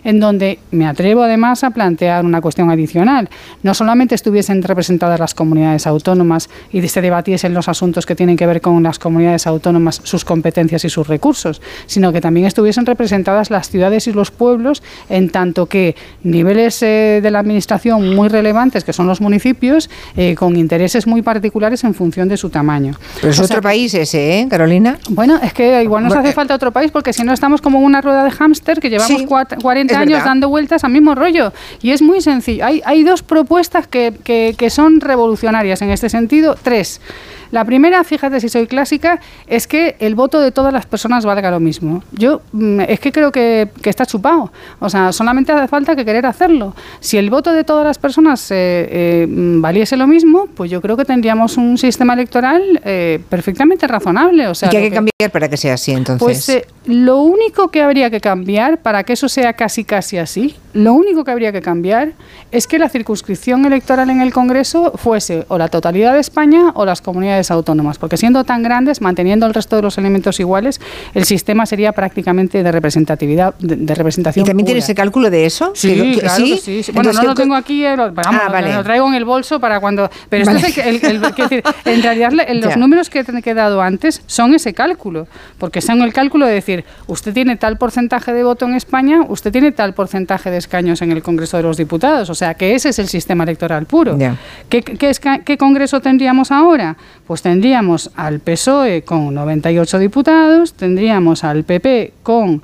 en donde me atrevo además a plantear una cuestión adicional. No solamente estuviesen representadas las comunidades autónomas y se debatiesen los asuntos que tienen que ver con las comunidades autónomas, sus competencias y sus recursos, sino que también estuviesen representadas las ciudades y los pueblos, en tanto que niveles eh, de la administración muy relevantes, que son los municipios, eh, con intereses muy particulares en función de su tamaño. Pero es otro país ese, ¿eh, Carolina? Bueno, es que igual nos hace falta otro país porque si no estamos como una rueda de hámster que llevamos 40 años dando vueltas al mismo rollo. Y es muy sencillo. Hay, hay dos propuestas que, que, que son revolucionarias en este sentido. Tres. La primera, fíjate si soy clásica, es que el voto de todas las personas valga lo mismo. Yo mm, es que creo que, está chupado. O sea, solamente hace falta que querer hacerlo. Si el voto de todas las personas eh, eh, valiese lo mismo, pues yo creo que tendríamos un sistema electoral eh, perfectamente razonable. O sea, ¿Y qué hay que, cambiar para que sea así entonces? Pues lo único que habría que cambiar para que eso sea casi casi así Lo único que habría que cambiar es que la circunscripción electoral en el Congreso fuese o la totalidad de España o las comunidades autónomas, porque siendo tan grandes, manteniendo el resto de los elementos iguales, el sistema sería prácticamente de representatividad, de, representación. ¿Y también pura. tienes el cálculo de eso? Sí, Que- que- claro que sí. sí. Bueno, Entonces, no lo ¿qué- tengo aquí, eh, lo, vamos, Ah, vale. lo traigo en el bolso para cuando... Pero esto es el, el- el- quiero decir, en realidad los Ya. números que te he dado antes son ese cálculo, porque son el cálculo de decir, usted tiene tal porcentaje de voto en España, usted tiene tal porcentaje de escaños en el Congreso de los Diputados, o sea que ese es el sistema electoral puro. ¿Qué, qué esca- qué Congreso tendríamos ahora? Pues tendríamos al PSOE con 98 diputados, tendríamos al PP con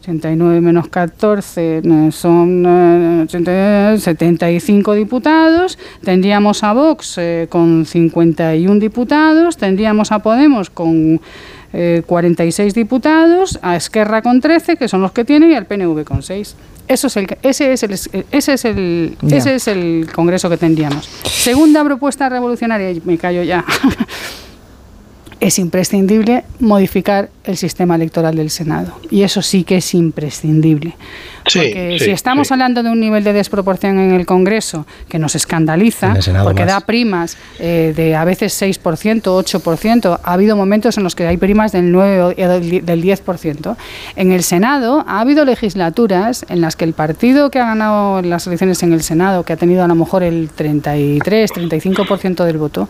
89 menos 14 eh, son eh, 80, 75 diputados, tendríamos a Vox eh, con 51 diputados, tendríamos a Podemos con eh, 46 diputados, a Esquerra con 13, que son los que tiene, y al PNV con 6. Eso es el, ese, es el, ese, es el, ese es el Congreso que tendríamos. Segunda propuesta revolucionaria, y me callo ya. es imprescindible modificar el sistema electoral del Senado. Y eso sí que es imprescindible. Sí, Porque sí, si estamos hablando de un nivel de desproporción en el Congreso que nos escandaliza, porque más. da primas eh, de a veces 6%, 8%, ha habido momentos en los que hay primas del 9 o del del 10%. En el Senado ha habido legislaturas en las que el partido que ha ganado las elecciones en el Senado, que ha tenido a lo mejor el 33, 35% del voto,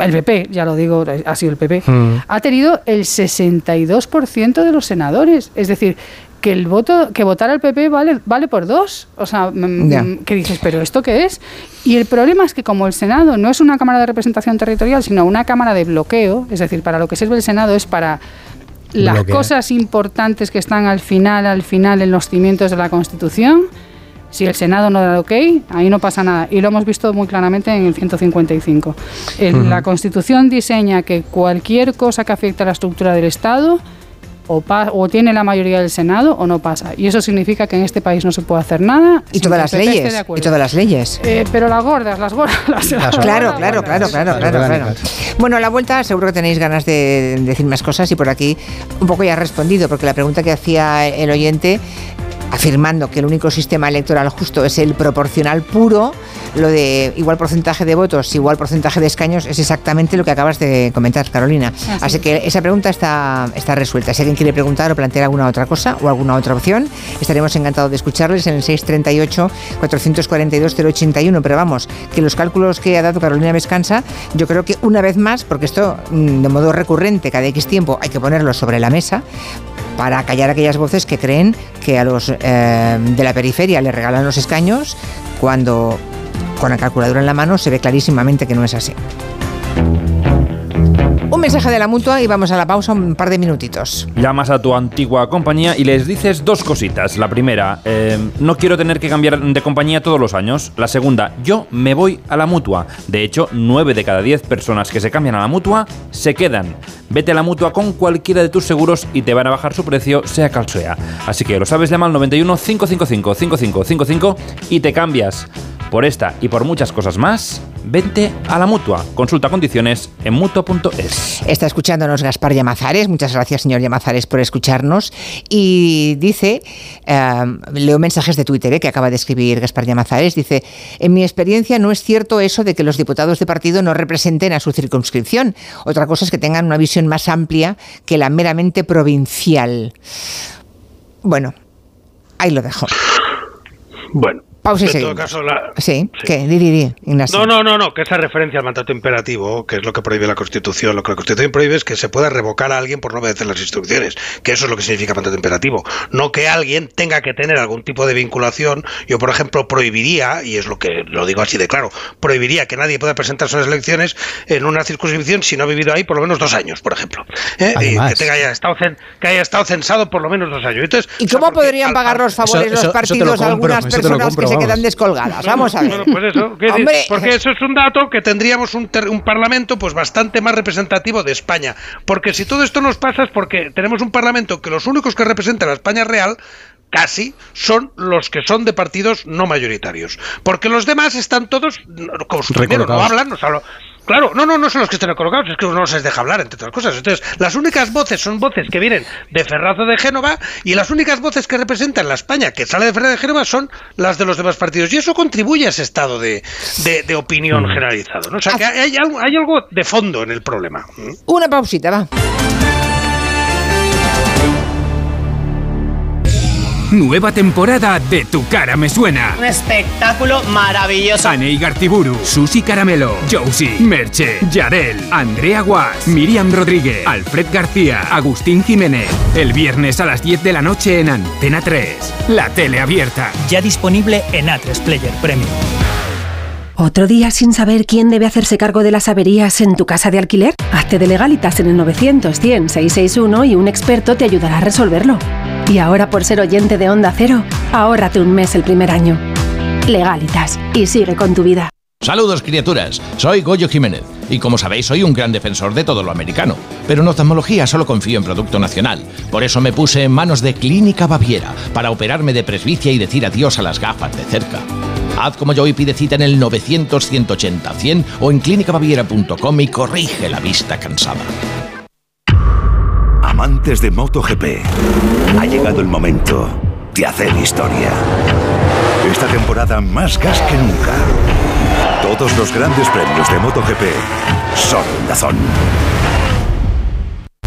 el PP, ya lo digo, ha sido el PP, Mm. ha tenido el 62% de los senadores. Es decir, que el voto, que votar al PP vale, vale por dos. O sea, mm, mm, que dices, ¿pero esto qué es? Y el problema es que como el Senado no es una Cámara de Representación Territorial, sino una Cámara de bloqueo, es decir, para lo que sirve el Senado es para las Bloquear. cosas importantes que están al final, al final en los cimientos de la Constitución. Si el Senado no da el ok, ahí no pasa nada. Y lo hemos visto muy claramente en el 155. El- Ujú. La Constitución diseña que cualquier cosa que afecte a la estructura del Estado o, tiene la mayoría del Senado o no pasa. Y eso significa que en este país no se puede hacer nada. Y todas las leyes. de Y todas las leyes. Eh, pero las gordas, las gordas. Las, las Claro, gordas, claro, claro, claro, claro, claro. orgánicas. Bueno, a la vuelta seguro que tenéis ganas de decir más cosas y por aquí un poco ya has respondido, porque la pregunta que hacía el oyente, afirmando que el único sistema electoral justo es el proporcional puro, lo de igual porcentaje de votos, igual porcentaje de escaños, es exactamente lo que acabas de comentar, Carolina. Así que esa pregunta está, está resuelta. Si alguien quiere preguntar o plantear alguna otra cosa o alguna otra opción, estaremos encantados de escucharles en el 638-442-081. Pero vamos, que los cálculos que ha dado Carolina Vescansa, yo creo que una vez más, porque esto mm, de modo recurrente, cada X tiempo hay que ponerlo sobre la mesa, para callar aquellas voces que creen que a los eh, de la periferia le regalan los escaños cuando con la calculadora en la mano se ve clarísimamente que no es así. Un mensaje de la mutua y vamos a la pausa un par de minutitos. Llamas a tu antigua compañía y les dices dos cositas. La primera, eh, no quiero tener que cambiar de compañía todos los años. La segunda, yo me voy a la mutua. De hecho, 9 de cada 10 personas que se cambian a la mutua se quedan. Vete a la mutua con cualquiera de tus seguros y te van a bajar su precio, sea cual sea. Así que lo sabes, llama al 91 555 5555 y te cambias. Por esta y por muchas cosas más, vente a la mutua. Consulta condiciones en mutua.es. Está escuchándonos Gaspar Llamazares. Muchas gracias, señor Llamazares, por escucharnos. Y dice, eh, leo mensajes de Twitter eh, que acaba de escribir Gaspar Llamazares. Dice, en mi experiencia no es cierto eso de que los diputados de partido no representen a su circunscripción. Otra cosa es que tengan una visión más amplia que la meramente provincial. Bueno, ahí lo dejo. Bueno. Pausa y en todo caso, la- Sí, ¿qué? Di, di, di, Ignacio. No, no, no, no, que esa referencia al mandato imperativo, que es lo que prohíbe la Constitución, lo que la Constitución prohíbe es que se pueda revocar a alguien por no obedecer las instrucciones, que eso es lo que significa mandato imperativo. No que alguien tenga que tener algún tipo de vinculación. Yo, por ejemplo, prohibiría, y es lo que lo digo así de claro, prohibiría que nadie pueda presentarse a las elecciones en una circunscripción si no ha vivido ahí por lo menos dos años, por ejemplo. ¿eh? Y que, tenga haya estado cen- que haya estado censado por lo menos dos años. Entonces, ¿Y cómo podrían pagar los favores Eso- los partidos a algunas personas que se quedan descolgadas? Vamos a ver. Bueno, pues eso, Hombre. porque eso es un dato que tendríamos un, ter- un parlamento pues bastante más representativo de España. Porque si todo esto nos pasa es porque tenemos un parlamento que los únicos que representan a España real casi son los que son de partidos no mayoritarios. Porque los demás están todos, no, como compañeros no hablan, nos hablan- Claro, no, no, no son los que estén colocados, es que uno no se les deja hablar, entre otras cosas. Entonces, las únicas voces son voces que vienen de Ferrazo de Génova y las únicas voces que representan la España que sale de Ferrazo de Génova son las de los demás partidos. Y eso contribuye a ese estado de, de- de opinión Mm. generalizado. ¿no? O sea, que hay, algo- hay algo de fondo en el problema. Una pausita, va. Nueva temporada de Tu cara me suena. Un espectáculo maravilloso. Anei Gartiburu, Susi Caramelo, Josie, Merche, Yarel, Andrea Guas, Miriam Rodríguez, Alfred García, Agustín Jiménez. El viernes a las 10 de la noche en Antena 3. La tele abierta. Ya disponible en A3 Player Premium. ¿Otro día sin saber quién debe hacerse cargo de las averías en tu casa de alquiler? Hazte de legalitas en el 900 100 661 y un experto te ayudará a resolverlo. Y ahora por ser oyente de Onda Cero, ahórrate un mes el primer año. Legalitas y sigue con tu vida. Saludos criaturas, soy Goyo Jiménez y como sabéis soy un gran defensor de todo lo americano, pero en oftalmología solo confío en producto nacional. Por eso me puse en manos de Clínica Baviera para operarme de presbicia y decir adiós a las gafas de cerca. Haz como yo y pide cita en el 900 180 100 o en clínicabaviera.com y corrige la vista cansada. Amantes de MotoGP, ha llegado el momento de hacer historia. Esta temporada más gas que nunca. Todos los grandes premios de MotoGP son Dazón.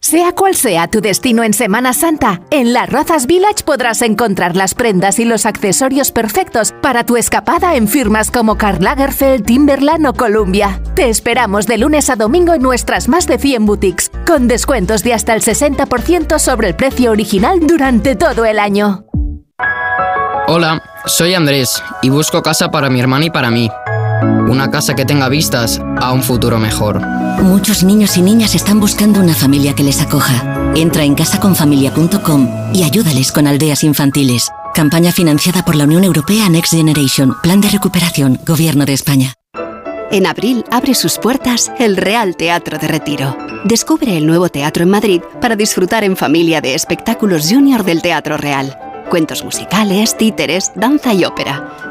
Sea cual sea tu destino en Semana Santa, en Las Rozas Village podrás encontrar las prendas y los accesorios perfectos para tu escapada en firmas como Karl Lagerfeld, Timberland o Columbia. Te esperamos de lunes a domingo en nuestras más de 100 boutiques, con descuentos de hasta el 60% sobre el precio original durante todo el año. Hola, soy Andrés y busco casa para mi hermana y para mí. Una casa que tenga vistas a un futuro mejor. Muchos niños y niñas están buscando una familia que les acoja. Entra en casaconfamilia.com y ayúdales con aldeas infantiles. Campaña financiada por la Unión Europea Next Generation, Plan de Recuperación, Gobierno de España. En abril abre sus puertas el Real Teatro de Retiro. Descubre el nuevo teatro en Madrid para disfrutar en familia de espectáculos junior del Teatro Real. Cuentos musicales, títeres, danza y ópera.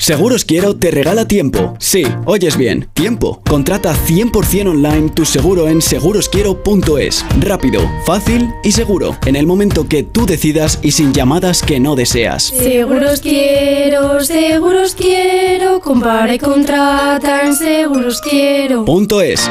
Seguros Quiero te regala tiempo. Sí, oyes bien, tiempo. Contrata 100% online tu seguro en segurosquiero.es. Rápido, fácil y seguro. En el momento que tú decidas y sin llamadas que no deseas. Seguros quiero, seguros quiero, compara y contrata en seguros quiero. Punto es.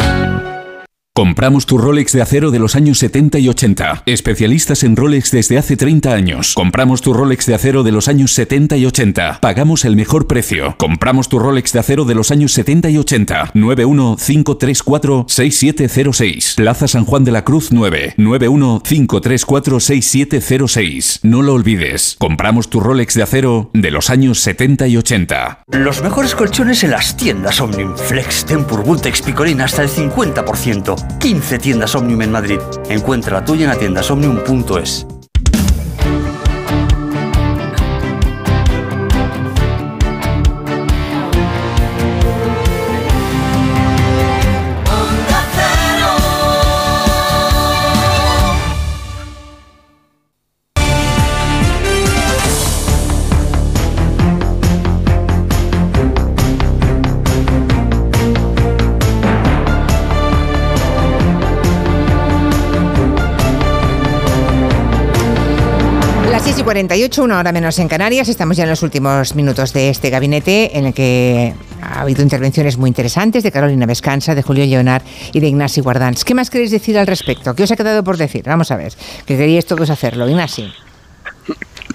Compramos tu Rolex de acero de los años 70 y 80. Especialistas en Rolex desde hace 30 años. Compramos tu Rolex de acero de los años 70 y 80. Pagamos el mejor precio. Compramos tu Rolex de acero de los años 70 y 80. 915346706. Plaza San Juan de la Cruz 9. 915346706. No lo olvides. Compramos tu Rolex de acero de los años 70 y 80. Los mejores colchones en las tiendas Omnium. Flex, Tempur, Vultex, Picolín hasta el 50%. 15 tiendas Omnium en Madrid. Encuentra la tuya en atiendasomnium.es. 48, una hora menos en Canarias. Estamos ya en los últimos minutos de este gabinete en el que ha habido intervenciones muy interesantes de Carolina Vescanza, de Julio Leonard y de Ignasi Guardans. ¿Qué más queréis decir al respecto? ¿Qué os ha quedado por decir? Vamos a ver, que queríais todos hacerlo. Ignasi.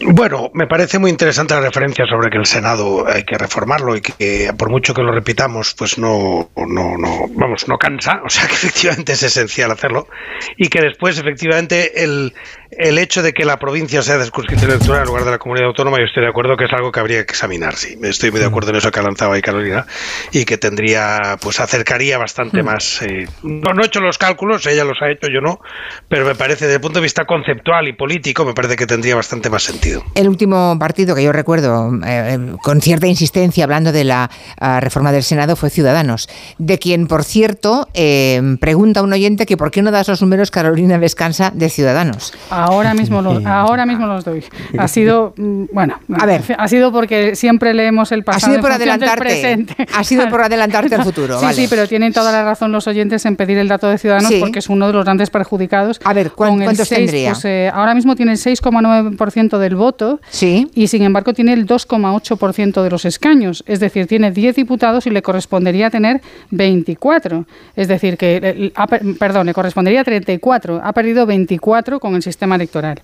Bueno, me parece muy interesante la referencia sobre que el Senado hay que reformarlo y que por mucho que lo repitamos, pues no, no, no, vamos, no cansa, o sea que efectivamente es esencial hacerlo. Y que después efectivamente el, el hecho de que la provincia sea de circunscripción electoral en lugar de la comunidad autónoma, yo estoy de acuerdo que es algo que habría que examinar, sí, estoy muy de acuerdo en eso que ha lanzado ahí Carolina y que tendría, pues acercaría bastante más, eh, no, no he hecho los cálculos, ella los ha hecho, yo no, pero me parece desde el punto de vista conceptual y político, me parece que tendría bastante más sentido. El último partido que yo recuerdo eh, con cierta insistencia hablando de la uh, reforma del Senado fue Ciudadanos, de quien, por cierto, eh, pregunta un oyente que por qué no das los números Carolina Descansa de Ciudadanos. Ahora mismo los, ahora mismo los doy. Ha sido, mm, bueno, a ver, ha sido porque siempre leemos el pasado. Ha sido por adelantarte. Ha sido por adelantarte al futuro. Sí, vale. sí, pero tienen toda la razón los oyentes en pedir el dato de Ciudadanos sí. porque es uno de los grandes perjudicados. A ver, ¿cuántos 6, tendría? Pues, eh, ahora mismo tiene el 6,9% del voto sí. y sin embargo tiene el 2,8% de los escaños, es decir, tiene 10 diputados y le correspondería tener 24, es decir, que, ha, perdón, le correspondería 34, ha perdido 24 con el sistema electoral.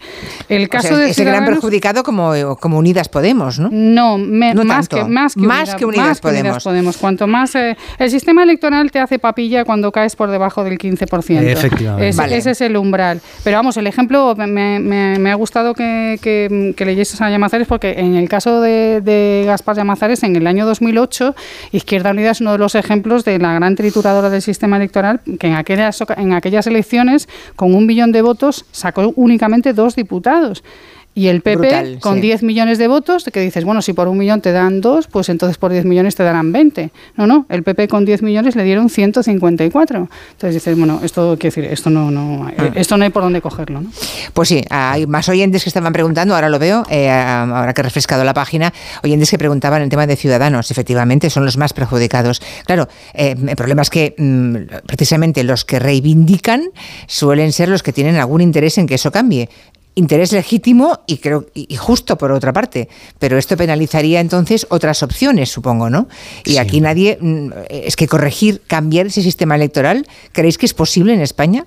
El caso o sea, de ese gran perjudicado como, como Unidas Podemos, ¿no? No, me, no más, tanto. que, más, que, más unida, que Unidas más que Podemos. Unidas Podemos. Cuanto más... Eh, el sistema electoral te hace papilla cuando caes por debajo del 15%. Efectivamente. Es, Vale. Ese es el umbral. Pero vamos, el ejemplo me, me, me ha gustado que, que, que leyeses a Llamazares porque en el caso de, de, Gaspar Llamazares, en el año 2008, Izquierda Unida es uno de los ejemplos de la gran trituradora del sistema electoral que en aquellas, en aquellas elecciones, con un billón de votos, sacó únicamente dos diputados. Y el PP, Brutal, con sí. 10 millones de votos, que dices, bueno, si por un millón te dan dos, pues entonces por 10 millones te darán 20. No, no, el PP con 10 millones le dieron 154. Entonces dices, bueno, esto quiero decir, esto no, no, Ah. esto no hay por dónde cogerlo. ¿no? Pues sí, hay más oyentes que estaban preguntando, ahora lo veo, eh, ahora que he refrescado la página, oyentes que preguntaban el tema de ciudadanos, efectivamente, son los más perjudicados. Claro, eh, el problema es que mmm, precisamente los que reivindican suelen ser los que tienen algún interés en que eso cambie interés legítimo y creo y justo por otra parte, pero esto penalizaría entonces otras opciones, supongo, ¿no? Y sí. aquí nadie es que corregir, cambiar ese sistema electoral, ¿creéis que es posible en España?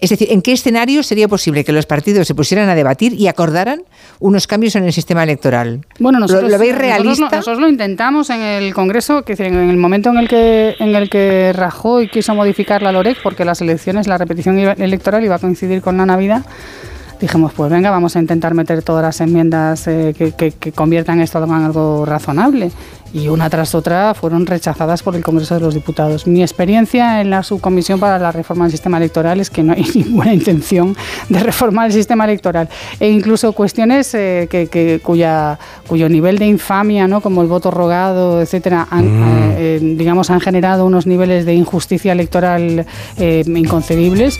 Es decir, ¿en qué escenario sería posible que los partidos se pusieran a debatir y acordaran unos cambios en el sistema electoral? Bueno, nosotros, ¿Lo, lo veis realista? Nosotros, nosotros, lo intentamos en el Congreso, que en el momento en el que en el que Rajoy quiso modificar la LOREC, porque las elecciones, la repetición electoral iba a coincidir con la Navidad dijimos, pues venga, vamos a intentar meter todas las enmiendas eh, que, que, que, conviertan esto en algo razonable. Y una tras otra fueron rechazadas por el Congreso de los Diputados. Mi experiencia en la subcomisión para la reforma del sistema electoral es que no hay ninguna intención de reformar el sistema electoral. E incluso cuestiones eh, que, cuya, cuyo nivel de infamia, ¿no? como el voto rogado, etcétera, han, mm. eh, digamos, han generado unos niveles de injusticia electoral eh, inconcebibles.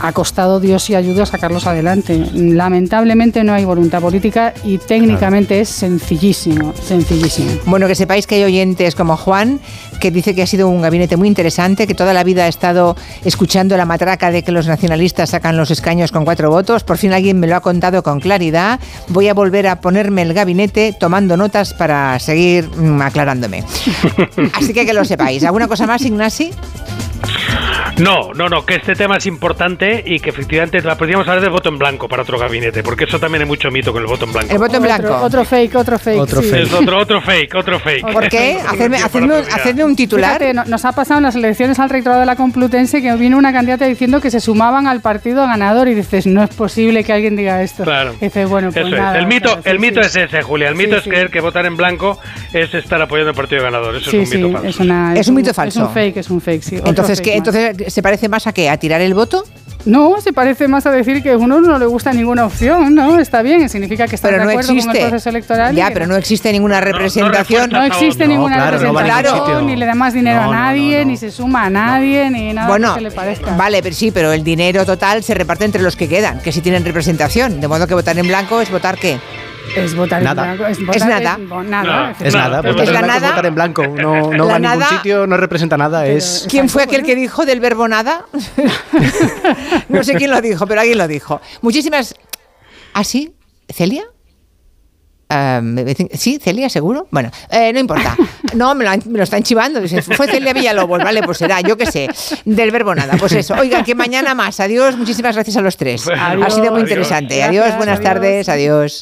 Ha costado Dios y ayuda a sacarlos adelante. Lamentablemente no hay voluntad política y técnicamente es sencillísimo, sencillísimo. Bueno, que sepáis que hay oyentes como Juan que dice que ha sido un gabinete muy interesante, que toda la vida ha estado escuchando la matraca de que los nacionalistas sacan los escaños con cuatro votos. Por fin alguien me lo ha contado con claridad. Voy a volver a ponerme el gabinete tomando notas para seguir mmm, aclarándome. Así que que lo sepáis. ¿Alguna cosa más, Ignasi? No, no, no, que este tema es importante y que efectivamente podríamos hablar del voto en blanco para otro gabinete, porque eso también hay mucho mito con el voto en blanco. El voto en blanco. Otro, otro fake, otro fake. Otro sí. fake. Es otro, otro fake, otro fake. ¿Por qué? Hacedme, hacedme, hacedme un titular. Fíjate, nos ha pasado en las elecciones al rectorado de la Complutense que vino una candidata diciendo que se sumaban al partido ganador y dices, no es posible que alguien diga esto. Claro. Y dices, bueno, pues eso nada, es. El mito, claro, el sí, mito sí. es ese, Julia. El mito Sí, es sí. creer que votar en blanco es estar apoyando al partido ganador. Eso Sí, es un mito sí, falso. es, una, Es un mito falso. Es un fake, es un fake, sí. otro Entonces, ¿qué? más. Entonces, ¿se parece más a qué? ¿A tirar el voto? No, se parece más a decir que a uno no le gusta ninguna opción, ¿no? Está bien, significa que está Pero de no acuerdo con existe. el proceso electoral. Ya, pero no existe ninguna representación. No existe No, ninguna claro, no va a ningún representación, ni le da más dinero No, a no, nadie, no, no. ni se suma a nadie, ni nada Bueno, que se le parezca. vale, pero sí, pero el dinero total se reparte entre los que quedan, que sí tienen representación. De modo que votar en blanco es votar qué. Es votar Nada. en blanco. Es, votar Es nada. Es nada, Es votar en la blanco nada. es votar en blanco. No, no va a ningún sitio, no representa nada. Es ¿Quién fue aquel que dijo del verbo nada? no sé quién lo dijo, pero alguien lo dijo. Muchísimas. ¿Ah, sí? ¿Celia? Ah, dicen- sí, Celia, seguro. Bueno, eh, no importa. No, me lo, me lo están chivando. Dicen, fue Celia Villalobos, vale, pues será, yo qué sé. Del verbo nada. Pues eso. Oiga, que mañana más. Adiós, muchísimas gracias a los tres. ha sido muy Adiós. interesante. Gracias, Adiós, buenas adiós. tardes, adiós.